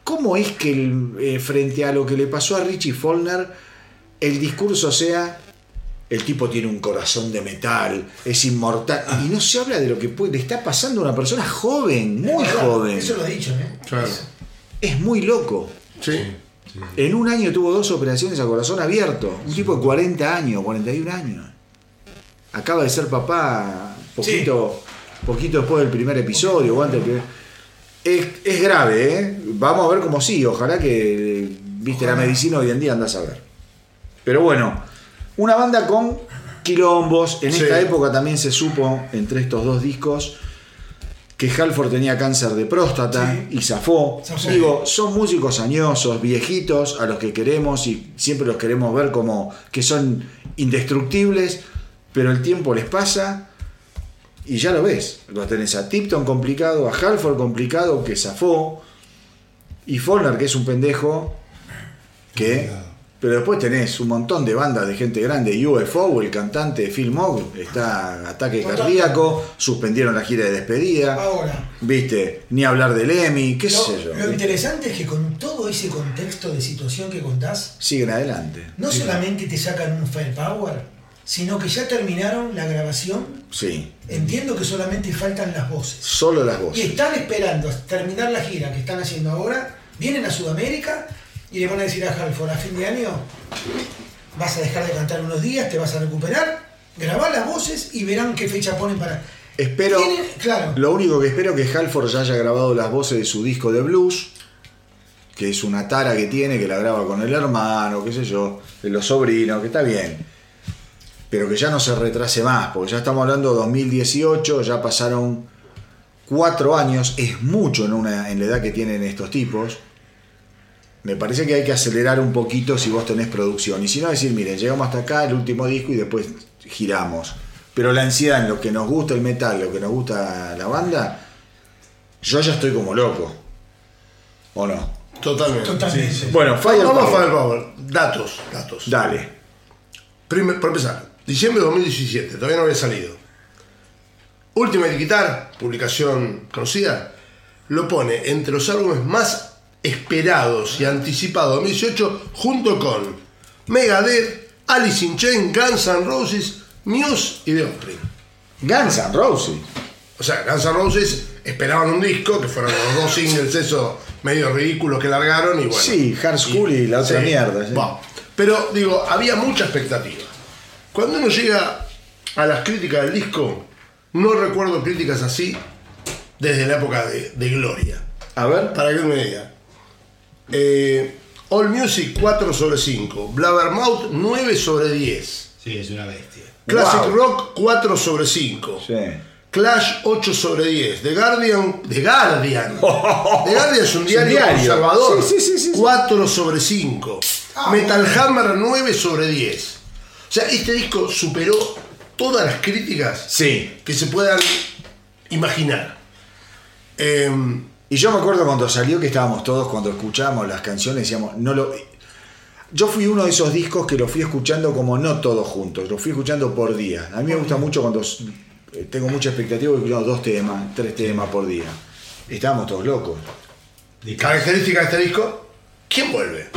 S1: ¿cómo es que el- eh, frente a lo que le pasó a Richie Follner, el discurso sea, el tipo tiene un corazón de metal, es inmortal, y no se habla de lo que puede, le está pasando a una persona joven, muy joven,
S4: Eso lo he dicho, ¿eh?
S2: Claro.
S1: es muy loco.
S2: Sí.
S1: En un año tuvo dos operaciones a corazón abierto. Un tipo de 40 años, 41 años. Acaba de ser papá poquito, poquito después del primer episodio. o antes del primer- Es, es grave, ¿eh? Vamos a ver cómo sigue. Ojalá que, viste, la medicina hoy en día andas a ver. Pero bueno, una banda con quilombos. En
S2: Sí.
S1: esta época también se supo, entre estos dos discos, que Halford tenía cáncer de próstata
S4: Sí.
S1: y zafó.
S4: Zafó.
S1: Digo, son músicos añosos, viejitos, a los que queremos y siempre los queremos ver como que son indestructibles, pero el tiempo les pasa y ya lo ves. Lo tenés a Tipton complicado, a Halford complicado, que zafó, y Follner, que es un pendejo, que... Pero después tenés un montón de bandas de gente grande. UFO, el cantante Phil Mogg, está ataque cardíaco, suspendieron la gira de despedida.
S4: Ahora,
S1: Viste, ni hablar del Emmy, qué
S4: lo,
S1: sé yo.
S4: lo interesante es que con todo ese contexto de situación que contás,
S1: Siguen adelante.
S4: no solamente te sacan un firepower, sino que ya terminaron la grabación.
S1: Sí,
S4: Entiendo que solamente faltan las voces.
S1: solo las
S4: Y
S1: voces.
S4: están esperando terminar la gira que están haciendo ahora, vienen a Sudamérica y le van a decir a Halford a fin de año, vas a dejar de cantar unos días, te vas a recuperar, grabar las voces y verán qué fecha ponen para...
S1: Espero,
S4: claro,
S1: lo único que espero es que Halford ya haya grabado las voces de su disco de blues, que es una tara que tiene, que la graba con el hermano, qué sé yo, de los sobrinos, que está bien. Pero que ya no se retrase más, porque ya estamos hablando de 2018, ya pasaron cuatro años, es mucho en, una, en la edad que tienen estos tipos. Me parece que hay que acelerar un poquito si vos tenés producción. Y si no, decir, miren, llegamos hasta acá, el último disco y después giramos. Pero la ansiedad en lo que nos gusta el metal, lo que nos gusta la banda, yo ya estoy como loco. ¿O no?
S2: Totalmente.
S4: Totalmente.
S3: Sí, sí.
S1: Bueno,
S2: Vamos a
S1: Firepower.
S2: Firepower. Datos, datos.
S1: Dale.
S2: Primer, por empezar, diciembre de 2017, todavía no había salido. Ultimate Guitar, publicación conocida, lo pone entre los álbumes más esperados y anticipados de 2018 junto con Megadeth, Alice in Chains, Guns N' Roses, Muse y The Offspring.
S1: Guns N' Roses.
S2: O sea, Guns N' Roses esperaban un disco, que fueron los dos singles esos medio ridículos que largaron y bueno.
S1: Sí, Hard School y la otra mierda, sí.
S2: Pero digo, había mucha expectativa. Cuando uno llega a las críticas del disco, no recuerdo críticas así desde la época de, de Gloria.
S1: A ver.
S2: Para que me diga. Eh, All Music 4 sobre 5. Blabbermouth 9 sobre 10.
S3: Sí, es una bestia.
S2: Classic
S1: Wow.
S2: Rock 4 sobre 5.
S1: Sí.
S2: Clash 8 sobre 10. The Guardian. The Guardian. <laughs> The Guardian es un diario,
S1: diario.
S2: conservador.
S1: Sí, sí, sí, sí, sí. 4
S2: sobre 5.
S4: Ah,
S2: Metal Hammer 9 sobre 10. Sea, este disco superó todas las críticas
S1: Sí.
S2: que se puedan imaginar. Em,
S1: Y yo me acuerdo cuando salió que estábamos todos, cuando escuchábamos las canciones, decíamos, no lo. Yo fui uno de esos discos que lo fui escuchando como no todos juntos, lo fui escuchando por día. A mí me gusta mucho cuando eh, tengo mucha expectativa de escuchar dos temas, tres temas por día. Estábamos todos locos.
S3: De
S2: característica de este disco. ¿Quién vuelve?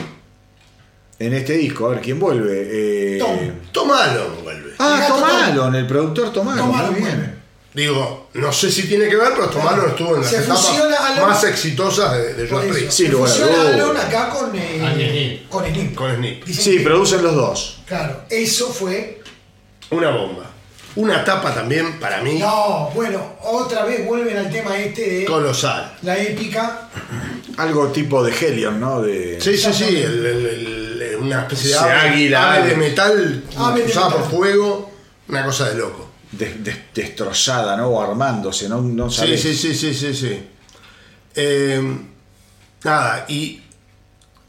S1: En este disco, a ver, ¿quién vuelve? Eh,
S4: Tom.
S2: Tom Allen vuelve.
S1: Ah,
S4: El gato
S1: Tom
S4: Tom.
S1: Allen, el productor Tom Allen.
S4: Tom
S1: muy
S4: Allen
S1: bien.
S4: vuelve.
S2: Digo, no sé si tiene que ver, pero Tom Allen estuvo en las
S4: Se
S2: etapas
S4: fusiona Allen-
S2: más exitosas de, de. Priest.
S1: Sí,
S4: Se
S1: lugar a
S4: fusiona
S1: dudas.
S4: Alon acá con, eh, con Snip.
S2: Con Snip.
S1: Sí,
S4: que-
S1: producen los dos.
S4: Claro, eso fue.
S2: Una bomba. Una etapa también, para mí,
S4: No, bueno, otra vez vuelven al tema este de
S2: colosal.
S4: la épica.
S1: Algo tipo de Helion, ¿no? De...
S2: Sí, sí, sí. el- el- el- una especie de ave,
S1: águila,
S2: ave de metal
S4: Ave de
S2: usada por
S4: metal.
S2: fuego. Una cosa de loco.
S1: des- des- destrozada, ¿no? O armándose, ¿no? no
S2: Sí,
S1: sabés.
S2: sí, sí, sí, sí, sí. Eh, nada, y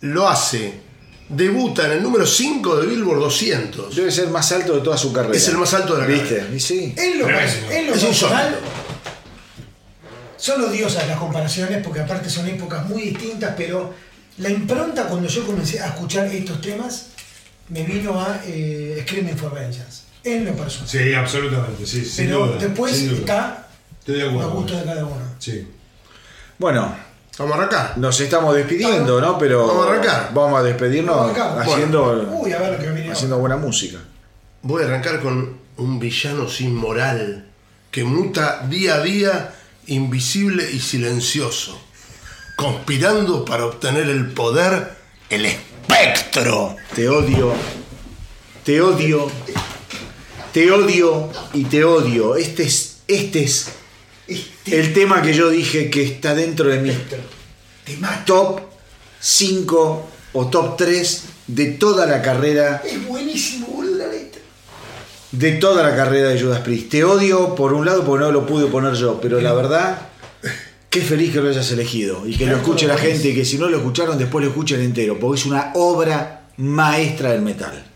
S2: lo hace. Debuta en el número 5 de Billboard 200.
S1: Debe ser más alto de toda su carrera.
S2: Es el más alto de la
S1: ¿Viste?
S2: carrera.
S1: Y sí.
S4: En lo, en lo
S2: es
S4: personal, son odiosas las comparaciones porque aparte son épocas muy distintas, pero la impronta cuando yo comencé a escuchar estos temas me vino a eh, Screaming for Vengeance. En lo personal.
S3: Sí, absolutamente, sí, sin
S4: pero
S3: duda,
S4: después
S3: sin duda.
S4: está
S3: Estoy de
S4: a gusto de cada uno.
S3: Sí.
S1: Bueno,
S2: Vamos a arrancar.
S1: nos estamos despidiendo, ¿no? Pero
S2: Vamos a arrancar.
S1: Vamos a despedirnos
S4: Vamos a arrancar.
S1: haciendo,
S4: Uy, a ver lo que viene
S1: haciendo buena música.
S2: Voy a arrancar con un villano sin moral que muta día a día, invisible y silencioso, conspirando para obtener el poder, el espectro.
S1: Te odio, te odio, te odio y te odio. Este es, este es
S4: Este
S1: el tema que yo dije que está dentro de mi
S4: te
S1: top 5 o top 3 de toda la carrera
S4: Es buenísimo, boludo, la letra.
S1: de toda la carrera de Judas Priest. Te odio por un lado porque no lo pude poner yo, pero la verdad, qué feliz que lo hayas elegido y que lo escuche la gente y que si no lo escucharon después lo escuchen entero, porque es una obra maestra del metal.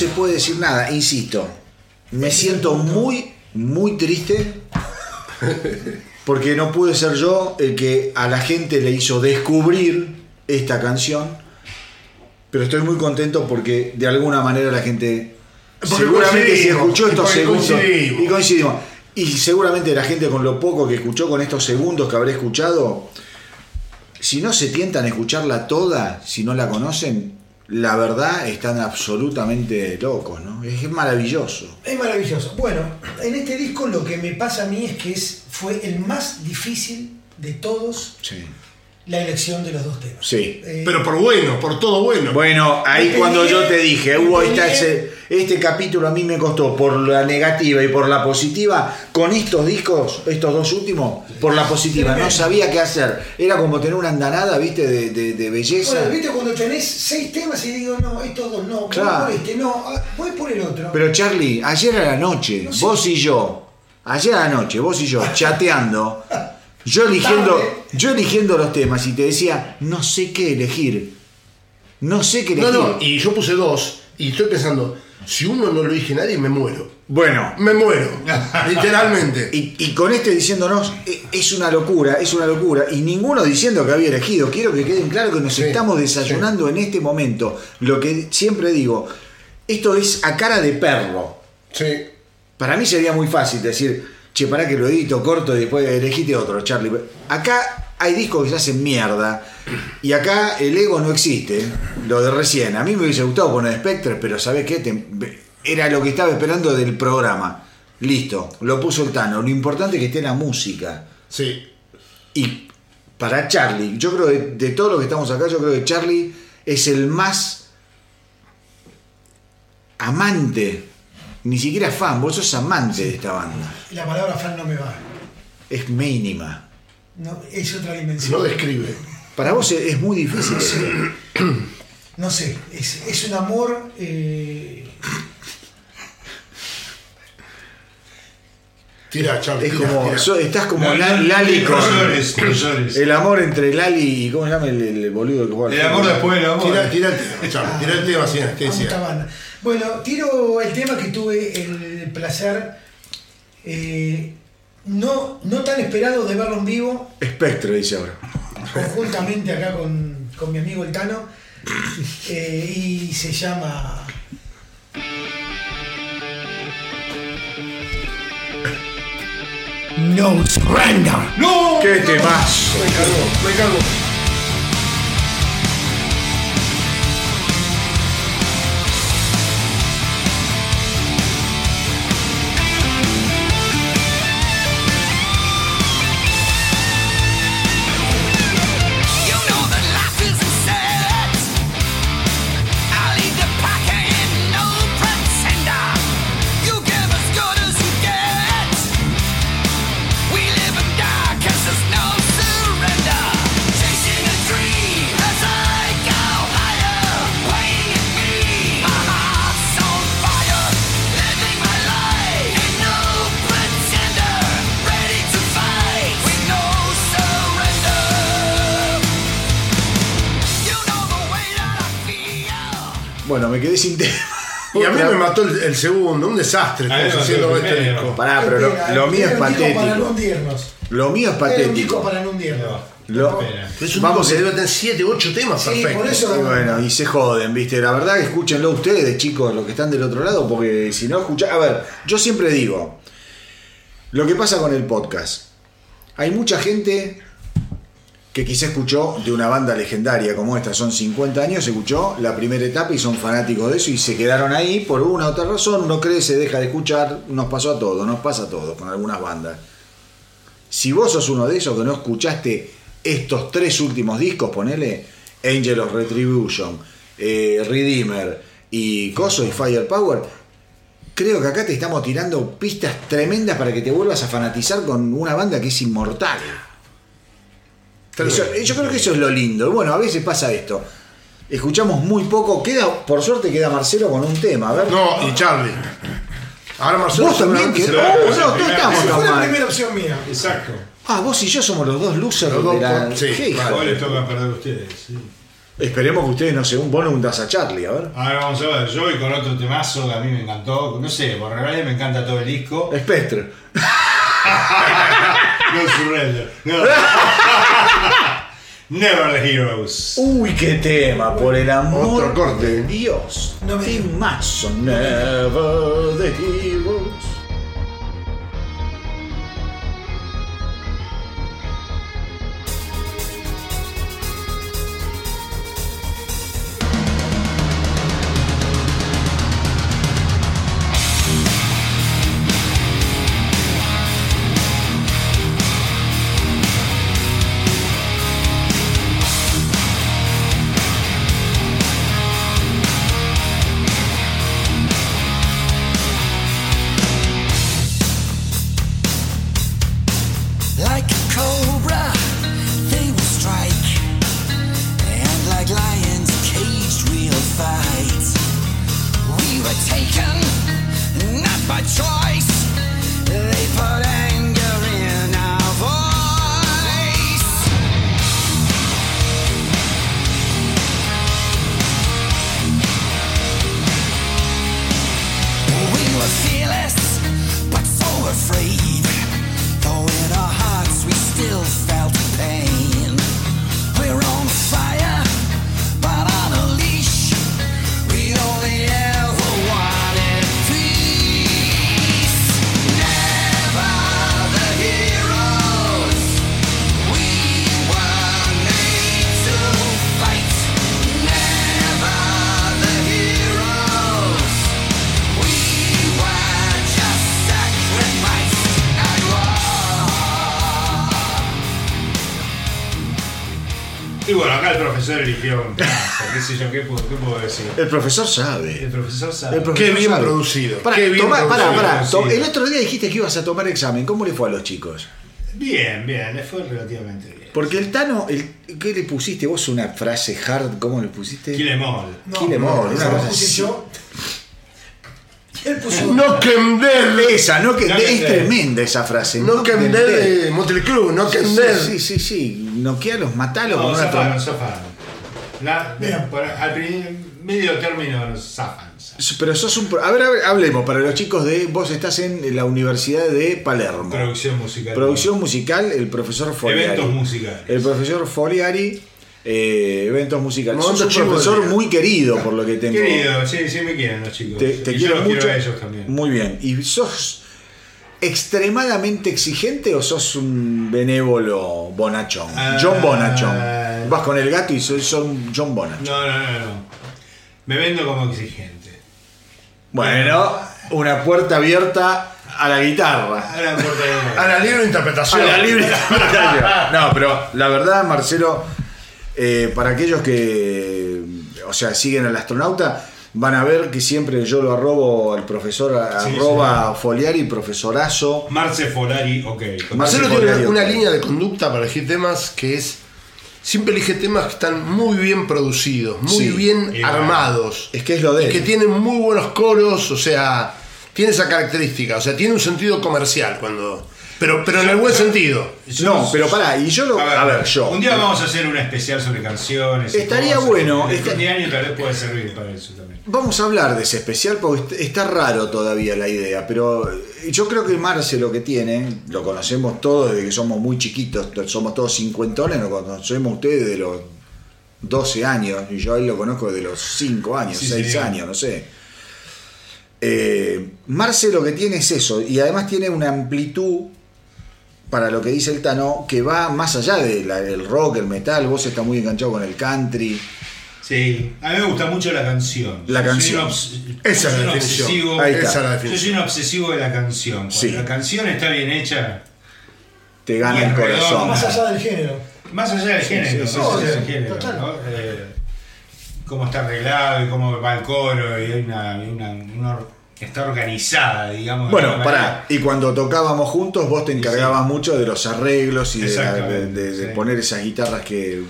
S1: Se puede decir nada, insisto. Me siento muy, muy triste porque no pude ser yo el que a la gente le hizo descubrir esta canción. Pero estoy muy contento porque de alguna manera la gente
S2: Porque
S1: seguramente si escuchó estos segundos
S2: coincidimos.
S1: y coincidimos. Y seguramente la gente con lo poco que escuchó con estos segundos que habré escuchado, si no se tientan a escucharla toda, si no la conocen, la verdad están absolutamente locos, ¿no? Es, es maravilloso.
S4: Es maravilloso. Bueno, en este disco lo que me pasa a mí es que es, fue el más difícil de todos
S1: Sí.
S4: La elección de los dos temas.
S1: Sí.
S4: Eh,
S2: Pero por bueno, por todo bueno.
S1: Bueno, ahí
S4: Me
S1: cuando
S4: peleé,
S1: yo te dije,
S4: peleé.
S1: ese- este capítulo a mí me costó por la negativa y por la positiva, con estos discos, estos dos últimos, por la positiva, no sabía qué hacer. Era como tener una andanada, viste, de, de- de belleza.
S4: Bueno, viste cuando tenés seis temas y digo, no, estos dos no, voy
S1: Claro.
S4: por este, no, ah, voy por el otro.
S1: Pero Charlie, ayer a la noche,
S4: No sé.
S1: vos y yo, ayer a la noche, vos y yo, <laughs> chateando, yo eligiendo, yo eligiendo los temas y te decía, no sé qué elegir. No sé qué
S2: No,
S1: elegir.
S2: no, y yo puse dos y estoy pensando, si uno no lo elige nadie, me muero.
S1: Bueno,
S2: Me muero, <laughs> literalmente.
S1: y, y con este diciéndonos, "E- es una locura, es una locura, y ninguno diciendo que había elegido. Quiero que queden claro que nos
S2: Sí,
S1: estamos desayunando en este momento. Lo que siempre digo, esto es a cara de perro.
S2: Sí.
S1: Para mí sería muy fácil decir, che, pará que lo edito corto y después elegiste otro, Charlie. Acá hay discos que se hacen mierda y acá el ego no existe, lo de recién. A mí me hubiese gustado poner Spectre, pero ¿sabés qué? Te- era lo que estaba esperando del programa. Listo, lo puso el Tano. Lo importante es que esté la música.
S2: Sí.
S1: Y para Charlie, yo creo que de todos los que estamos acá, yo creo que Charlie es el más amante, ni siquiera fan, vos sos amante de esta banda.
S4: La palabra fan no me va.
S1: Es mínima.
S4: No, es otra dimensión.
S2: No describe.
S1: Para vos es, es muy difícil. <coughs>
S4: No sé, es, es un amor. eh,
S2: Tira, Charlie.
S1: Es
S2: tira,
S1: como,
S2: tira.
S1: so- estás como La-
S3: no,
S1: Lali con
S3: llores, llores.
S1: el amor entre Lali y ¿cómo se llama el, el boludo que juega?
S3: El amor después del amor.
S2: Tira, tira el tema, Charlie. Tira el tema, sí, ¿qué
S4: Bueno, tiro el tema que tuve el placer, eh, no, no tan esperado, de verlo en vivo,
S1: Spectre dice ahora.
S4: conjuntamente acá con, con mi amigo el Tano, <laughs> eh, y se llama. No Surrender.
S3: ¡No!
S1: ¡Qué temazo!
S2: Me cargó, me cargó.
S5: Me
S1: quedé sin tema.
S2: Y a mí me mató el, el segundo, un desastre. Estamos haciendo este
S3: primero.
S2: disco.
S1: Pará, pero lo, lo mío es
S4: Era un disco Para no
S1: patético.
S4: hundirnos.
S1: Lo mío es
S4: Era un disco
S1: patético.
S4: para no hundirnos.
S1: Lo-
S3: Pena.
S2: Es un
S1: Vamos
S2: que debe tener 7, 8 temas
S4: Sí,
S2: perfectos.
S4: por eso-
S1: Y bueno, y se joden, ¿viste? La verdad que escúchenlo ustedes, chicos, los que están del otro lado, porque si no escuchan. A ver, yo siempre digo, lo que pasa con el podcast. Hay mucha gente que quizá escuchó de una banda legendaria como esta, son 50 años, escuchó la primera etapa y son fanáticos de eso y se quedaron ahí por una u otra razón, uno crece, deja de escuchar, nos pasó a todos, nos pasa a todos con algunas bandas. Si vos sos uno de esos que no escuchaste estos tres últimos discos, ponele Angel of Retribution, eh, Redeemer y Coso y Firepower, creo que acá te estamos tirando pistas tremendas para que te vuelvas a fanatizar con una banda que es inmortal. Yo creo que eso es lo lindo. Bueno, a veces pasa esto. Escuchamos muy poco, queda, por suerte queda Marcelo con un tema. A ver.
S2: No, y Charlie. Ahora Marcelo
S1: Vos también, que no,
S2: a-
S1: no, estamos
S4: fue la primera opción mía.
S3: Exacto.
S1: Ah, vos y yo somos los dos losers
S2: Los dos
S1: de la.
S2: sí,
S1: ¿Qué
S2: vale.
S3: Les toca perder a ustedes. Sí.
S1: Esperemos que ustedes no se un hundas a Charlie, a ver.
S3: Ahora vamos a ver, yo voy con otro temazo que a mí me encantó. No sé, por realidad me encanta todo el disco.
S1: Spectre. <laughs>
S3: No Surrender. No. <laughs> Never the Heroes.
S1: Uy, qué tema, por el amor
S2: Otro corte.
S1: de Dios.
S4: No me digas.
S1: Temazo, Never the Heroes.
S3: Profesor eligió un qué sé yo, ¿qué puedo, qué puedo decir?
S1: El profesor
S3: El
S1: sabe.
S3: profesor sabe.
S1: El profesor
S2: Qué bien
S1: sabe.
S2: producido,
S1: Pará,
S2: qué bien
S1: tomá-
S2: producido,
S1: pará. El otro día dijiste que ibas a tomar examen. ¿Cómo le fue a los chicos?
S3: Bien, bien, le fue relativamente bien.
S1: Porque el Tano, el, ¿qué le pusiste vos? Una frase hard, ¿cómo le pusiste?
S3: Kill em all.
S4: No,
S1: Kill em all,
S4: no,
S1: una
S4: no,
S1: cosa así.
S4: él puso.
S2: No can.
S1: Esa, no que
S3: No
S1: es
S3: que-
S1: tremenda esa frase.
S2: No can
S1: que-
S2: dead de Motley Crue. No can
S1: Sí, sí, sí, sí. Noquealos, matalos
S3: No,
S1: con una
S3: zafaron, zafaron. La-
S4: Bien.
S3: por- al medio término zafan.
S1: Pero sos un. A ver, a ver, hablemos para los chicos de. Vos estás en la Universidad de Palermo.
S3: Producción musical.
S1: Producción musical, el profesor Foliari.
S3: Eventos musicales.
S1: El profesor Foliari, eh, eventos musicales. Sos un profesor muy querido, por lo que tengo.
S3: Querido, sí, sí me quieren los chicos.
S1: Te, te
S3: Y
S1: quiero
S3: yo los
S1: mucho.
S3: quiero a ellos también.
S1: Muy bien. ¿Y sos extremadamente exigente o sos un benévolo bonachón?
S3: Ah.
S1: John Bonachón. Vas con el gato y un John Bonachón.
S3: No, no, no, no. Me vendo como exigente.
S1: Bueno, una puerta abierta a la guitarra.
S2: A la libre interpretación.
S1: A la libre interpretación. No, pero la verdad, Marcelo, eh, para aquellos que, o sea, siguen al astronauta, van a ver que siempre yo lo arrobo al profesor,
S3: Sí,
S1: arroba Foliari, profesorazo.
S3: Marce Folari, ok.
S2: Marcelo tiene
S1: Foliari,
S2: una línea de conducta para elegir temas que es. Siempre elige temas que están muy bien producidos, muy
S1: Sí.
S2: bien
S3: bueno,
S2: armados.
S1: Es que es lo de
S2: y
S1: él.
S2: que tienen muy buenos coros, o sea, tiene esa característica, o sea, tiene un sentido comercial cuando. Pero, pero en el buen sentido.
S1: No, pero pará, y yo lo. A ver, yo.
S3: Un día vamos a hacer un especial sobre canciones.
S1: Estaría
S3: cosas.
S1: bueno, esta-
S3: de año tal vez puede servir para eso también.
S1: Vamos a hablar de ese especial porque est- está raro todavía la idea, pero eh, yo creo que Marce lo que tiene, lo conocemos todos desde que somos muy chiquitos, to- somos todos cincuentones, lo conocemos ustedes de los 12 años, y yo a él lo conozco desde los 5 años,
S3: Sí,
S1: 6
S3: señor.
S1: años, no sé. Eh, Marce lo que tiene es eso, y además tiene una amplitud para lo que dice el Tano, que va más allá del rock, el metal, vos estás muy enganchado con el country.
S3: Sí, a mí me gusta mucho la canción.
S1: La canción.
S2: Esa es la definición. Esa
S3: Yo soy un obsesivo de la canción. Cuando
S1: Sí.
S3: la canción está bien hecha,
S1: Te gana el corazón.
S4: Más allá del género.
S3: más allá del género,
S1: sí,
S3: más
S4: sí,
S3: allá
S4: sí,
S3: del género,
S4: total.
S3: ¿no? Eh, cómo está arreglado y cómo va el coro y hay una, hay una, una or- está organizada, digamos.
S1: Bueno, pará, y cuando tocábamos juntos vos te encargabas mucho de los arreglos y de, la- poner esas guitarras que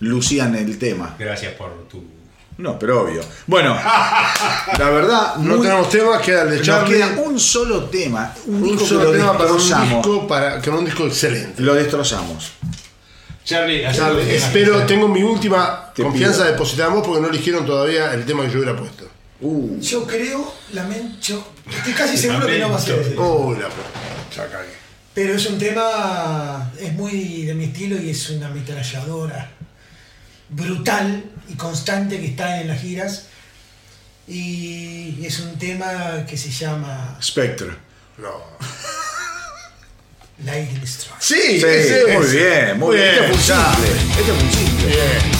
S1: lucían el tema.
S3: Gracias por tu.
S1: No, pero obvio. Bueno, <laughs> la verdad,
S2: No
S1: muy-
S2: tenemos temas, queda el de
S1: nos
S2: Charlie.
S1: queda un solo tema, un,
S2: Un
S1: disco que
S2: solo
S1: lo
S2: tema para un disco, para, que un disco excelente.
S1: Lo destrozamos.
S3: Charlie,
S2: espero, tengo mi última
S1: Te
S2: confianza
S1: pido.
S2: depositada en vos porque no eligieron todavía el tema que yo hubiera puesto.
S1: Uh,
S4: Yo creo, lamento, estoy casi seguro que no va a ser ese.
S2: Oh, la puta. Ya cagué.
S4: Pero es un tema, es muy de mi estilo y es una ametralladora brutal y constante que está en las giras. Y es un tema que se llama
S1: Spectre.
S2: No.
S4: Lightning Strike.
S2: Sí,
S1: Sí, muy
S2: es.
S1: bien, muy bien. Este
S2: ya.
S1: simple. Este simple.
S2: Bien.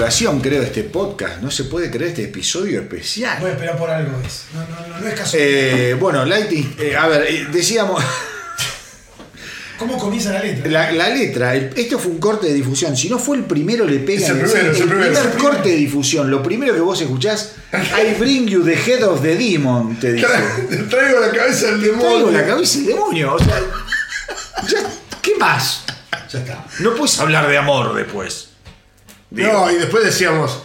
S1: Duración, creo, este podcast. No se puede creer este episodio especial.
S4: A esperar por algo es. No, no, no, no es casualidad.
S1: Eh, bueno, Lighting, eh, a ver, eh, decíamos, <laughs>
S4: ¿Cómo comienza la letra?
S1: la, la letra, el- esto fue un corte de difusión, si no fue el primero le pega
S2: Es el primero, es el primero,
S1: primer
S2: es el
S1: corte de difusión, lo primero que vos escuchás, I bring you the head of the demon, te <laughs> dice.
S2: Te traigo la cabeza del demonio.
S1: Traigo la cabeza del demonio, o sea, ya- ¿qué más?
S3: Ya está.
S1: No puedes hablar de amor después. Digo,
S2: No, y después decíamos,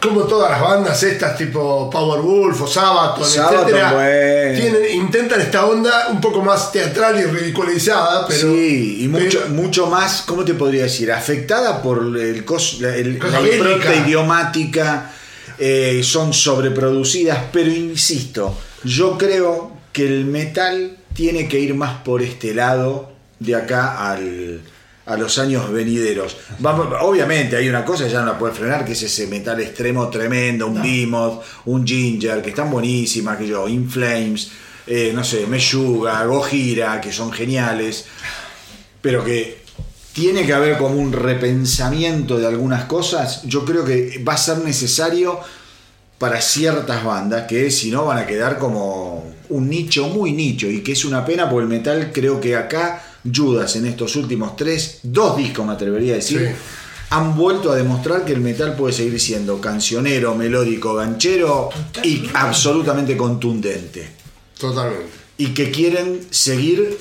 S2: como todas las bandas estas, tipo Powerwolf o Sabaton,
S1: Sabaton,
S2: etcétera, tienen, intentan esta onda un poco más teatral y ridiculizada, pero.
S1: sí, y mucho,
S2: pero-
S1: mucho más, ¿cómo te podría decir? Afectada por el cos, la, el- la impronta idiomática, eh, son sobreproducidas, pero insisto, yo creo que el metal tiene que ir más por este lado de acá al, a los años venideros. Vamos, obviamente hay una cosa que ya no la puede frenar, que es ese metal extremo tremendo, un Behemoth, un Ginger, que están buenísimas, que yo, In Flames, eh, no sé, Meshuga, Gojira, que son geniales, pero que tiene que haber como un repensamiento de algunas cosas, yo creo que va a ser necesario para ciertas bandas que si no van a quedar como un nicho muy nicho y que es una pena porque el metal creo que acá Judas en estos últimos tres, dos discos me atrevería a decir,
S2: Sí.
S1: han vuelto a demostrar que el metal puede seguir siendo cancionero, melódico, ganchero y absolutamente contundente
S2: Totalmente.
S1: y que quieren seguir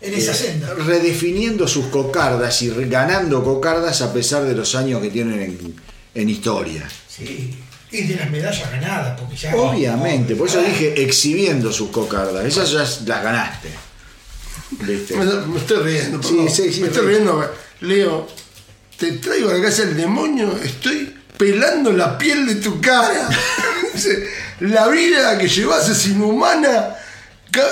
S4: En esa
S1: eh,
S4: senda.
S1: redefiniendo sus cocardas y ganando cocardas a pesar de los años que tienen en, en historia.
S4: Sí. Y de las medallas ganadas, porque ya.
S1: Obviamente, por eso dije exhibiendo sus cocardas. Esas ya las ganaste. ¿Viste?
S2: Me, me estoy riendo,
S1: Sí,
S2: perdón.
S1: sí, sí,
S2: me estoy riendo. Leo, te traigo a la casa del demonio, estoy pelando la piel de tu cara. <laughs> La vida que llevas es inhumana,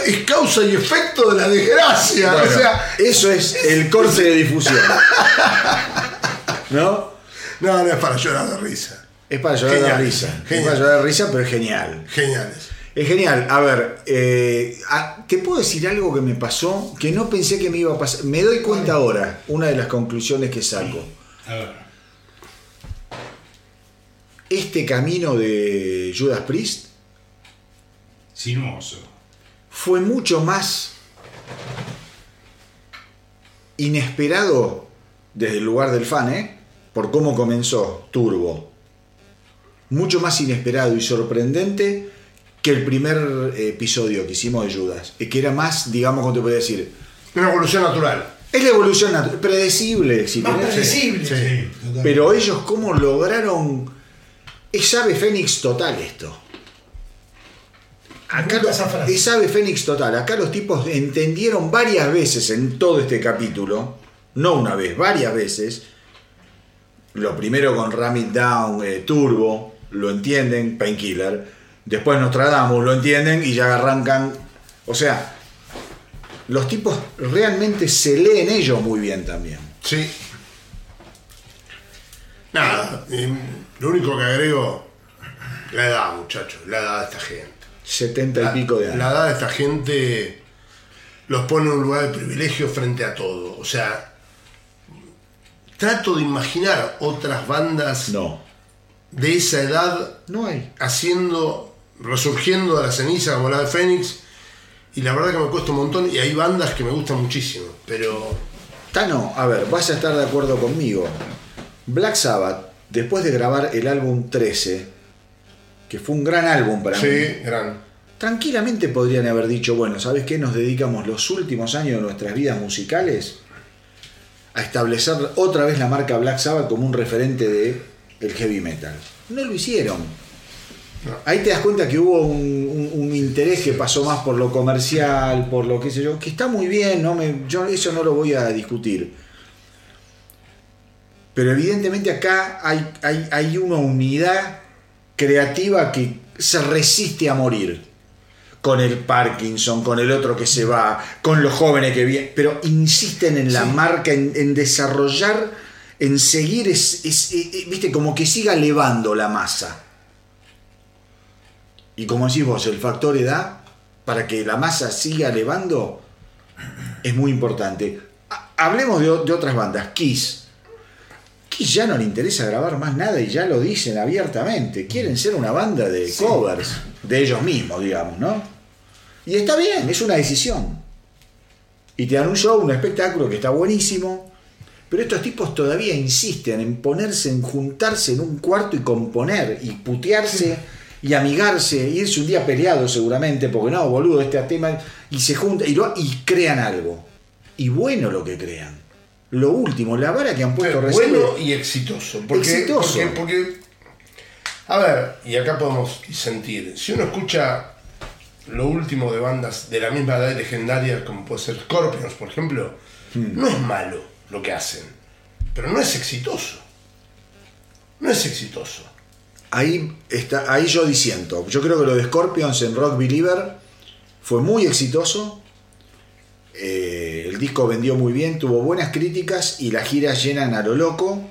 S2: es causa y efecto de la desgracia.
S1: Bueno,
S2: o sea,
S1: eso es el corte de difusión. <laughs> ¿No?
S2: no, no es para llorar de risa.
S1: Es para llorar
S2: Genial,
S1: de risa. Es
S2: genial.
S1: para llorar de risa, pero es genial.
S2: Geniales.
S1: Es genial. A ver, eh, a- te puedo decir algo que me pasó que no pensé que me iba a pasar. Me doy cuenta ahora, una de las conclusiones que saco.
S3: A ver.
S1: Este camino de Judas Priest
S3: Sinuoso.
S1: fue mucho más inesperado desde el lugar del fan, ¿eh? Por cómo comenzó Turbo. Mucho más inesperado y sorprendente que el primer episodio que hicimos de Judas. Que era más, digamos, ¿cómo te podría decir?
S2: Una evolución natural.
S1: Es la evolución natu- predecible, si
S4: Más predecible.
S2: Sí.
S1: Pero ellos cómo lograron... Es ave fénix total esto. Acá
S4: frase.
S1: es ave fénix total. Acá los tipos entendieron varias veces en todo este capítulo, no una vez, varias veces. Lo primero con Ram It Down, eh, Turbo, lo entienden, Painkiller. Después Nostradamus, lo entienden y ya arrancan. O sea, los tipos realmente se leen ellos muy bien también.
S2: Sí. Nada, lo único que agrego, la edad, muchachos, la edad de esta gente.
S1: 70 y
S2: La,
S1: pico de
S2: la
S1: años.
S2: edad de esta gente los pone en un lugar de privilegio frente a todo. O sea, trato de imaginar otras bandas
S1: No,
S2: de esa edad
S1: no hay.
S2: haciendo, resurgiendo de la ceniza como la de Fénix. Y la verdad que me cuesta un montón. Y hay bandas que me gustan muchísimo. Pero
S1: Tano, a ver, vas a estar de acuerdo conmigo. Black Sabbath, después de grabar el álbum 13, que fue un gran álbum para
S2: sí,
S1: mí,
S2: gran.
S1: tranquilamente podrían haber dicho, bueno, ¿sabes qué? Nos dedicamos los últimos años de nuestras vidas musicales a establecer otra vez la marca Black Sabbath como un referente de el heavy metal. No lo hicieron. Ahí te das cuenta que hubo un, un- un interés que pasó más por lo comercial, por lo que sé yo, que está muy bien, no me, yo eso no lo voy a discutir. Pero evidentemente acá hay, hay, hay una unidad creativa que se resiste a morir. Con el Parkinson, con el otro que se va, con los jóvenes que vienen. Pero insisten en la marca, en, en desarrollar, en seguir, es, es- eh, eh, viste, como que siga elevando la masa. Y como decís vos, el factor edad, para que la masa siga elevando, es muy importante. Ha- Hablemos de, de otras bandas. Kiss. Kiss ya no le interesa grabar más nada y ya lo dicen abiertamente. Quieren ser una banda de covers, de ellos mismos, digamos, ¿no? Y está bien, es una decisión. Y te dan un show, un espectáculo que está buenísimo. Pero estos tipos todavía insisten en ponerse, en juntarse en un cuarto y componer, y putearse, y amigarse, irse un día peleado seguramente, porque no, boludo, este tema, y se juntan, y, lo- y crean algo. Y bueno lo que crean. Lo último, la vara que han puesto recién.
S2: bueno y exitoso. Porque,
S1: Exitoso.
S2: Porque, porque- a ver, y acá podemos sentir, si uno escucha lo último de bandas de la misma edad legendaria, como puede ser Scorpions, por ejemplo,
S1: Hmm.
S2: no es malo lo que hacen, pero no es exitoso. No es exitoso.
S1: Ahí, está, ahí yo disiento. Yo creo que lo de Scorpions en Rock Believer fue muy exitoso. Eh, el disco vendió muy bien, tuvo buenas críticas y las giras llenan a lo loco.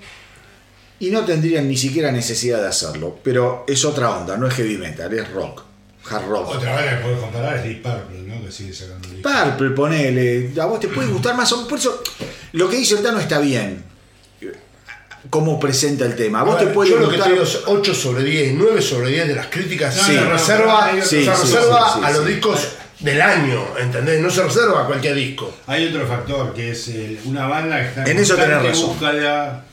S1: Y no tendrían ni siquiera necesidad de hacerlo. Pero es otra onda, no es heavy metal, es rock. Hard rock.
S3: Otra banda que puedes comparar es Deep Purple, ¿no? Que sigue sacando discos.
S1: Purple, ponele. A vos te puede gustar más. Por eso, lo que dice el Tano está bien. Cómo presenta el tema. A vos
S2: A
S1: te puede
S2: yo lo que
S1: gustar.
S2: te digo es 8 sobre 10, 9 sobre 10 de las críticas
S3: No,
S2: se reserva, se
S1: sí,
S2: reserva
S1: sí, sí,
S2: a los
S1: sí.
S2: discos del año, ¿entendés? No se reserva a cualquier disco.
S3: Hay otro factor que es el- una banda que está
S1: En eso razón.
S3: búsqueda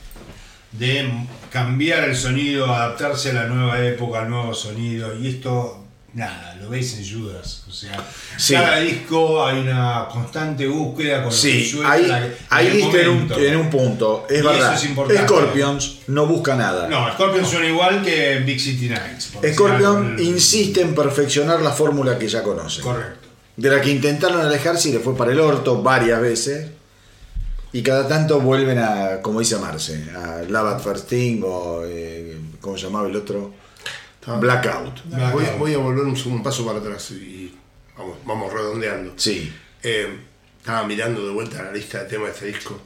S3: de cambiar el sonido, adaptarse a la nueva época, al nuevo sonido. Y esto, nada, lo veis en Judas. O sea,
S1: Sí.
S3: cada disco hay una constante búsqueda con lo que
S1: Sí,
S3: la-
S1: ahí
S3: el
S1: diste en un, en un punto. Es
S3: Y
S1: verdad.
S3: eso es importante.
S1: Scorpions no busca nada.
S3: No, Scorpion suena igual que Big City Nights.
S1: Scorpion insiste en perfeccionar la fórmula que ya conoce.
S3: Correcto.
S1: De la que intentaron alejarse y le fue para el orto varias veces. Y cada tanto vuelven a, como dice Marce, a Love at First Thing o, eh, ¿cómo se llamaba el otro? Blackout.
S2: Voy, voy a volver un, un paso para atrás y vamos, vamos redondeando.
S1: Sí.
S2: Eh, estaba mirando de vuelta la lista de temas de este disco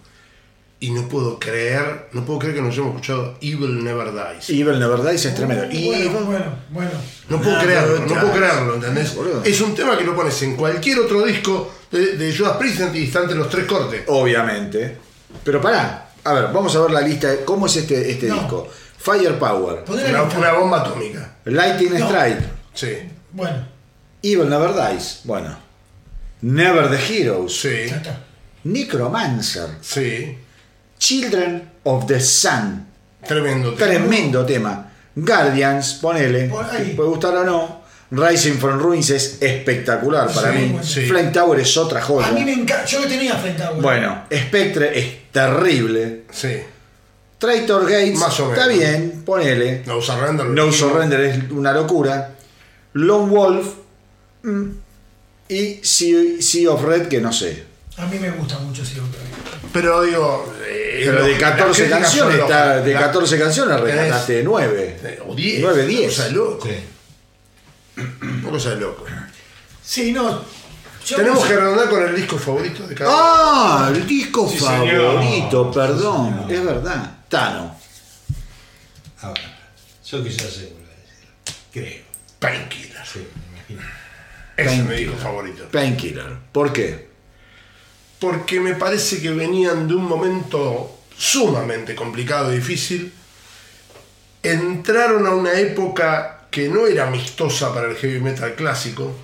S2: y no puedo creer, no puedo creer que nos hayamos escuchado Evil Never Dies.
S1: Evil Never Dies es tremendo. Y
S4: Bueno, bueno, bueno.
S2: No puedo
S1: Ah,
S2: creerlo, no puedo creerlo, ¿entendés?
S1: Boludo.
S2: Es un tema que lo pones en cualquier otro disco de, de Judas Priest y está entre los tres cortes.
S1: obviamente. Pero pará. A ver, vamos a ver la lista. de ¿Cómo es este, este
S4: No.
S1: disco? Firepower.
S2: Una, una bomba atómica.
S1: Lightning
S4: No.
S1: Strike.
S2: Sí,
S4: Bueno,
S1: Evil Never Dies. Bueno. Never the Heroes.
S2: sí.
S1: Necromancer.
S2: sí.
S1: Children of the Sun.
S2: Tremendo. tema.
S1: Tremendo tema. Guardians, ponele.
S4: Por ahí.
S1: te puede gustar o no. Rising from Ruins es espectacular para
S4: Sí,
S1: mí.
S4: bueno.
S2: Sí.
S1: Flame Tower es otra joya.
S4: A mí me encanta. Yo lo tenía a uno.
S1: Bueno, Spectre es terrible.
S2: Sí.
S1: Traitor Gates
S2: Más o
S1: está
S2: menos.
S1: bien, ponele.
S2: No Surrender.
S1: No Surrender es una locura. Lone Wolf. mm, y sea, Sea of Red, que no sé.
S4: A mí me gusta mucho ese otro.
S2: Pero digo. eh,
S1: Pero de
S2: las
S1: 14
S2: críticas
S1: canciones, está- de
S2: La-
S1: 14 canciones rescataste 9.
S2: eh, O 10.
S1: 9, 10.
S2: Una cosa de loco.
S1: Sí.
S2: Cosa de loco.
S4: Sí, no. yo
S2: Tenemos
S4: no sé.
S2: que redondar con el disco favorito de cada uno.
S1: Ah, el disco
S3: Sí,
S1: favorito,
S3: señor.
S1: perdón.
S3: Sí,
S1: es verdad. Tano.
S3: A ver, yo quizás sé volver a decir. Creo.
S2: Painkiller.
S3: Sí, me
S2: Ese es mi disco favorito.
S1: Painkiller. ¿Por qué?
S2: Porque me parece que venían de un momento sumamente complicado y difícil. Entraron a una época que no era amistosa para el heavy metal clásico.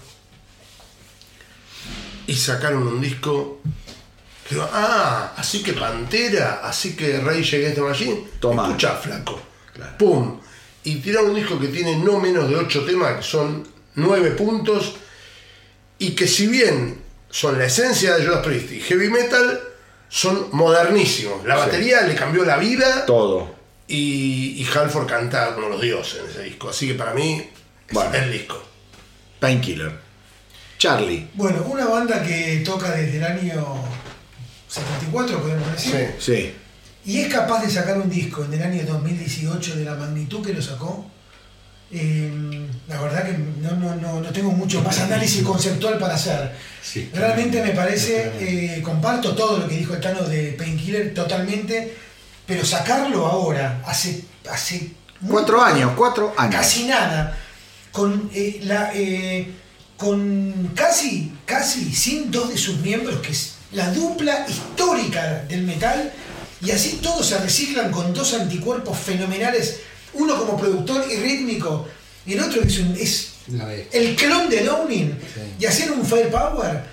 S2: Y sacaron un disco. Digo, ah, así que Pantera, así que Rage Against the Machine.
S1: Toma.
S2: Escucha, flaco. Pum. Y tiraron un disco que tiene no menos de 8 temas, que son 9 puntos. Y que si bien son la esencia de Judas Priest y heavy metal, son modernísimos. La
S1: Sí.
S2: batería le cambió la vida
S1: Todo.
S2: y, y Halford canta como los dioses en ese disco. Así que para mí es
S1: Bueno.
S2: el disco.
S1: Painkiller. Charlie.
S4: Bueno, una banda que toca desde el año 74, podemos decir.
S2: Sí.
S1: Sí.
S4: Y es capaz de sacar un disco en el año 2018 de la magnitud que lo sacó. Eh, la verdad que no, no, no, no tengo mucho más análisis conceptual para hacer.
S3: Sí.
S4: Realmente me parece, eh, comparto todo lo que dijo el Tano de Painkiller totalmente, pero sacarlo ahora, hace, hace
S1: Cuatro años, cuatro años.
S4: casi nada, con eh, la eh, con casi, casi sin dos de sus miembros, que es la dupla histórica del metal, y así todos se reciclan con dos anticuerpos fenomenales, uno como productor y rítmico, y el otro es, un- es el clon de Downing,
S3: Sí.
S4: y hacer un Firepower,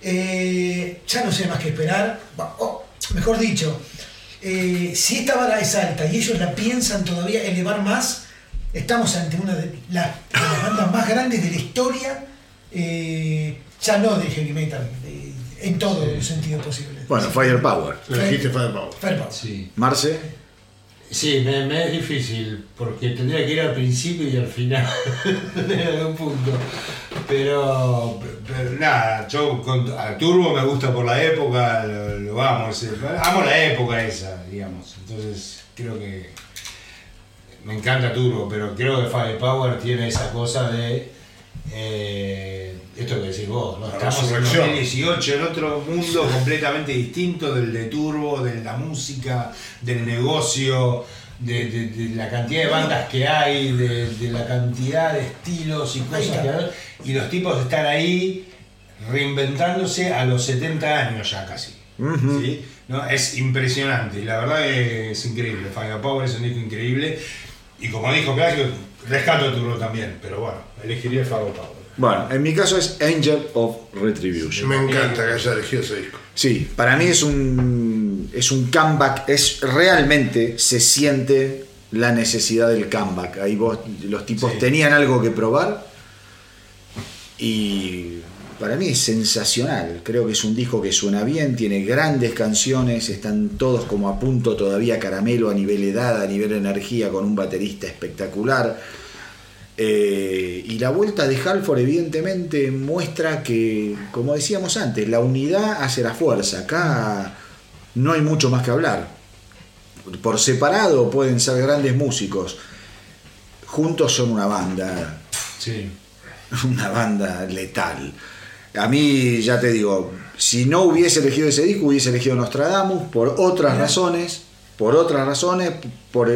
S4: eh, ya no sé más que esperar, Va, o, mejor dicho, eh, si esta vara es alta y ellos la piensan todavía elevar más, estamos ante una de, la- de las bandas más grandes de la historia, eh, ya no de heavy metal, de- en todo el sentido posible.
S1: Bueno, Firepower.
S2: Elegiste Firepower.
S4: Firepower.
S6: Sí.
S1: Marce.
S6: Sí, me, me es difícil, porque tendría que ir al principio y al final, <laughs> en algún punto. Pero,
S3: Pero nada, yo con, a Turbo me gusta por la época, lo, lo amo, ese- amo la época esa, digamos. Entonces creo que me encanta Turbo, pero creo que Firepower tiene esa cosa de eh, esto que decís vos, estamos en
S2: resurrección.
S3: 2018 en otro mundo completamente distinto del de Turbo, de la música, del negocio. De, de- de la cantidad de bandas que hay, de, de la cantidad de estilos y cosas que hay, y los tipos están ahí reinventándose a los 70 años ya casi. ¿sí? ¿No? Es impresionante y la verdad es increíble. Firepower es un disco increíble y como dijo Clásico, rescato Turbo también, pero bueno, elegiría Firepower.
S1: Bueno, en mi caso es Angel of Retribution.
S2: Me encanta que haya elegido ese disco.
S1: Sí, para mí es un, es un comeback, es realmente se siente la necesidad del comeback. Ahí vos, los tipos
S3: Sí.
S1: tenían algo que probar y para mí es sensacional. Creo que es un disco que suena bien, tiene grandes canciones, están todos como a punto todavía caramelo a nivel edad, a nivel energía, con un baterista espectacular. Eh, y la vuelta de Halford evidentemente muestra que, como decíamos antes, la unidad hace la fuerza. Acá no hay mucho más que hablar. Por separado pueden ser grandes músicos. Juntos son una banda,
S3: Sí. <laughs>
S1: una banda letal. A mí, ya te digo, si no hubiese elegido ese disco, hubiese elegido Nostradamus por otras razones. Por otras razones. Por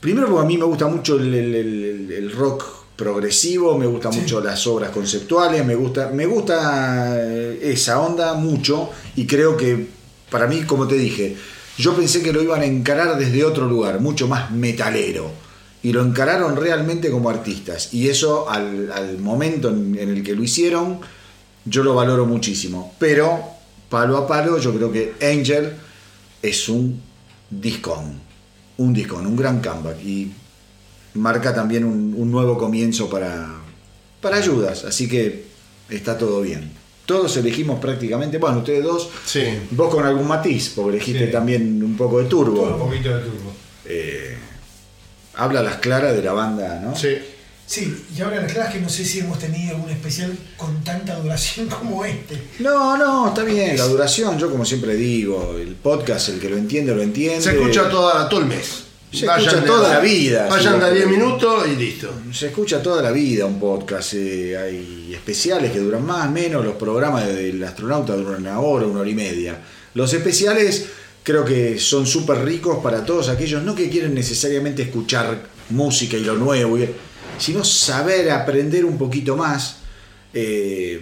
S1: Primero porque a mí me gusta mucho el, el- el- el rock progresivo, me gustan
S4: Sí.
S1: mucho las obras conceptuales, me gusta, me gusta eh, esa onda mucho y creo que para mí, como te dije, yo pensé que lo iban a encarar desde otro lugar, mucho más metalero. Y lo encararon realmente como artistas. Y eso al, al momento en, en el que lo hicieron, yo lo valoro muchísimo. Pero, palo a palo, yo creo que Angel es un discón. Un discón, un gran comeback. Y marca también un, un nuevo comienzo para, para ayudas. Así que está todo bien. Todos elegimos prácticamente, bueno, ustedes dos,
S2: Sí.
S1: vos con algún matiz, porque elegiste
S3: Sí.
S1: también un poco de turbo.
S3: Un poquito de Turbo.
S1: Eh, habla las claras de la banda, ¿no?
S2: Sí.
S4: Sí, y ahora la clave es que no sé si hemos tenido un especial con tanta duración <laughs> como este.
S1: No, no, está bien, la duración, yo como siempre digo, el podcast, el que lo entiende, lo entiende.
S2: Se escucha toda, todo el mes.
S1: Se escucha toda la vida,
S2: Vayan de a 10 minutos y listo.
S1: Se escucha toda la vida un podcast, eh, hay especiales que duran más, menos, los programas del astronauta duran una hora, una hora y media. Los especiales creo que son súper ricos para todos aquellos, no que quieren necesariamente escuchar música y lo nuevo, y- sino saber aprender un poquito más. eh,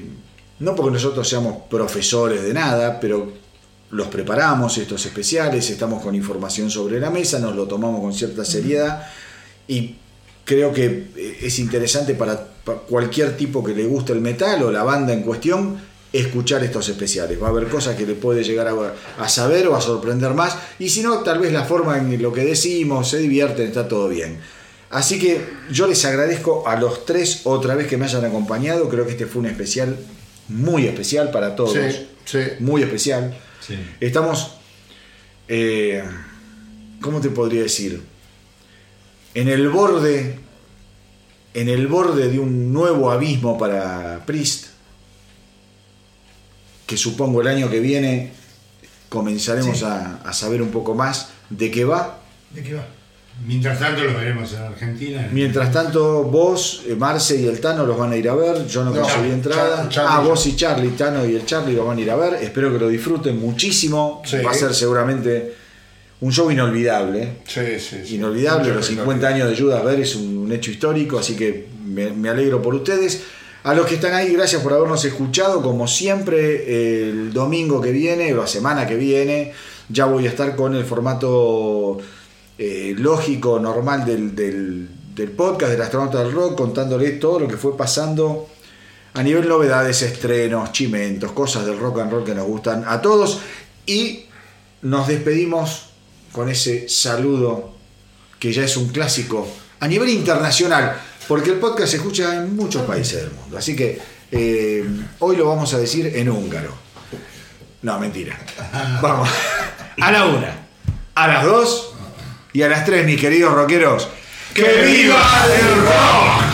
S1: no porque nosotros seamos profesores de nada, pero los preparamos, estos especiales, estamos con información sobre la mesa, nos lo tomamos con cierta seriedad y creo que eh, es interesante para, para cualquier tipo que le guste el metal o la banda en cuestión escuchar estos especiales. Va a haber cosas que le puede llegar a, a saber o a sorprender más y si no, tal vez la forma en lo que decimos, se divierten, está todo bien. Así que yo les agradezco a los tres otra vez que me hayan acompañado. Creo que este fue un especial muy especial para todos.
S2: Sí, sí.
S1: Muy especial.
S3: Sí.
S1: Estamos, eh, ¿cómo te podría decir? En el borde, en el borde de un nuevo abismo para Priest, que supongo el año que viene comenzaremos
S4: Sí.
S1: a, a saber un poco más de qué va.
S4: ¿De qué va?
S3: Mientras tanto lo veremos en Argentina.
S1: Mientras tanto, vos, eh, Marce y el Tano los van a ir a ver. Yo no,
S2: No,
S1: conseguí
S2: Char-
S1: entrada. Ah, vos y Charlie, Tano y el Charlie los van a ir a ver. Espero que lo disfruten muchísimo.
S2: Sí.
S1: Va a ser seguramente un show inolvidable.
S2: Sí, sí, sí.
S1: Inolvidable. Los
S2: que
S1: 50 años de Judas Ver es un, hecho histórico, así que me, me alegro por ustedes. A los que están ahí, gracias por habernos escuchado. Como siempre, el domingo que viene, la semana que viene, ya voy a estar con el formato eh, lógico, normal del, del- del podcast del astronauta del rock, contándoles todo lo que fue pasando a nivel novedades, estrenos, chimentos, cosas del rock and roll que nos gustan a todos. Y nos despedimos con ese saludo que ya es un clásico a nivel internacional, porque el podcast se escucha en muchos países del mundo. Así que eh, hoy lo vamos a decir en húngaro. No, mentira. Vamos. <laughs> A la una, a las dos y a las tres, mis queridos rockeros. ¡Que viva el rock!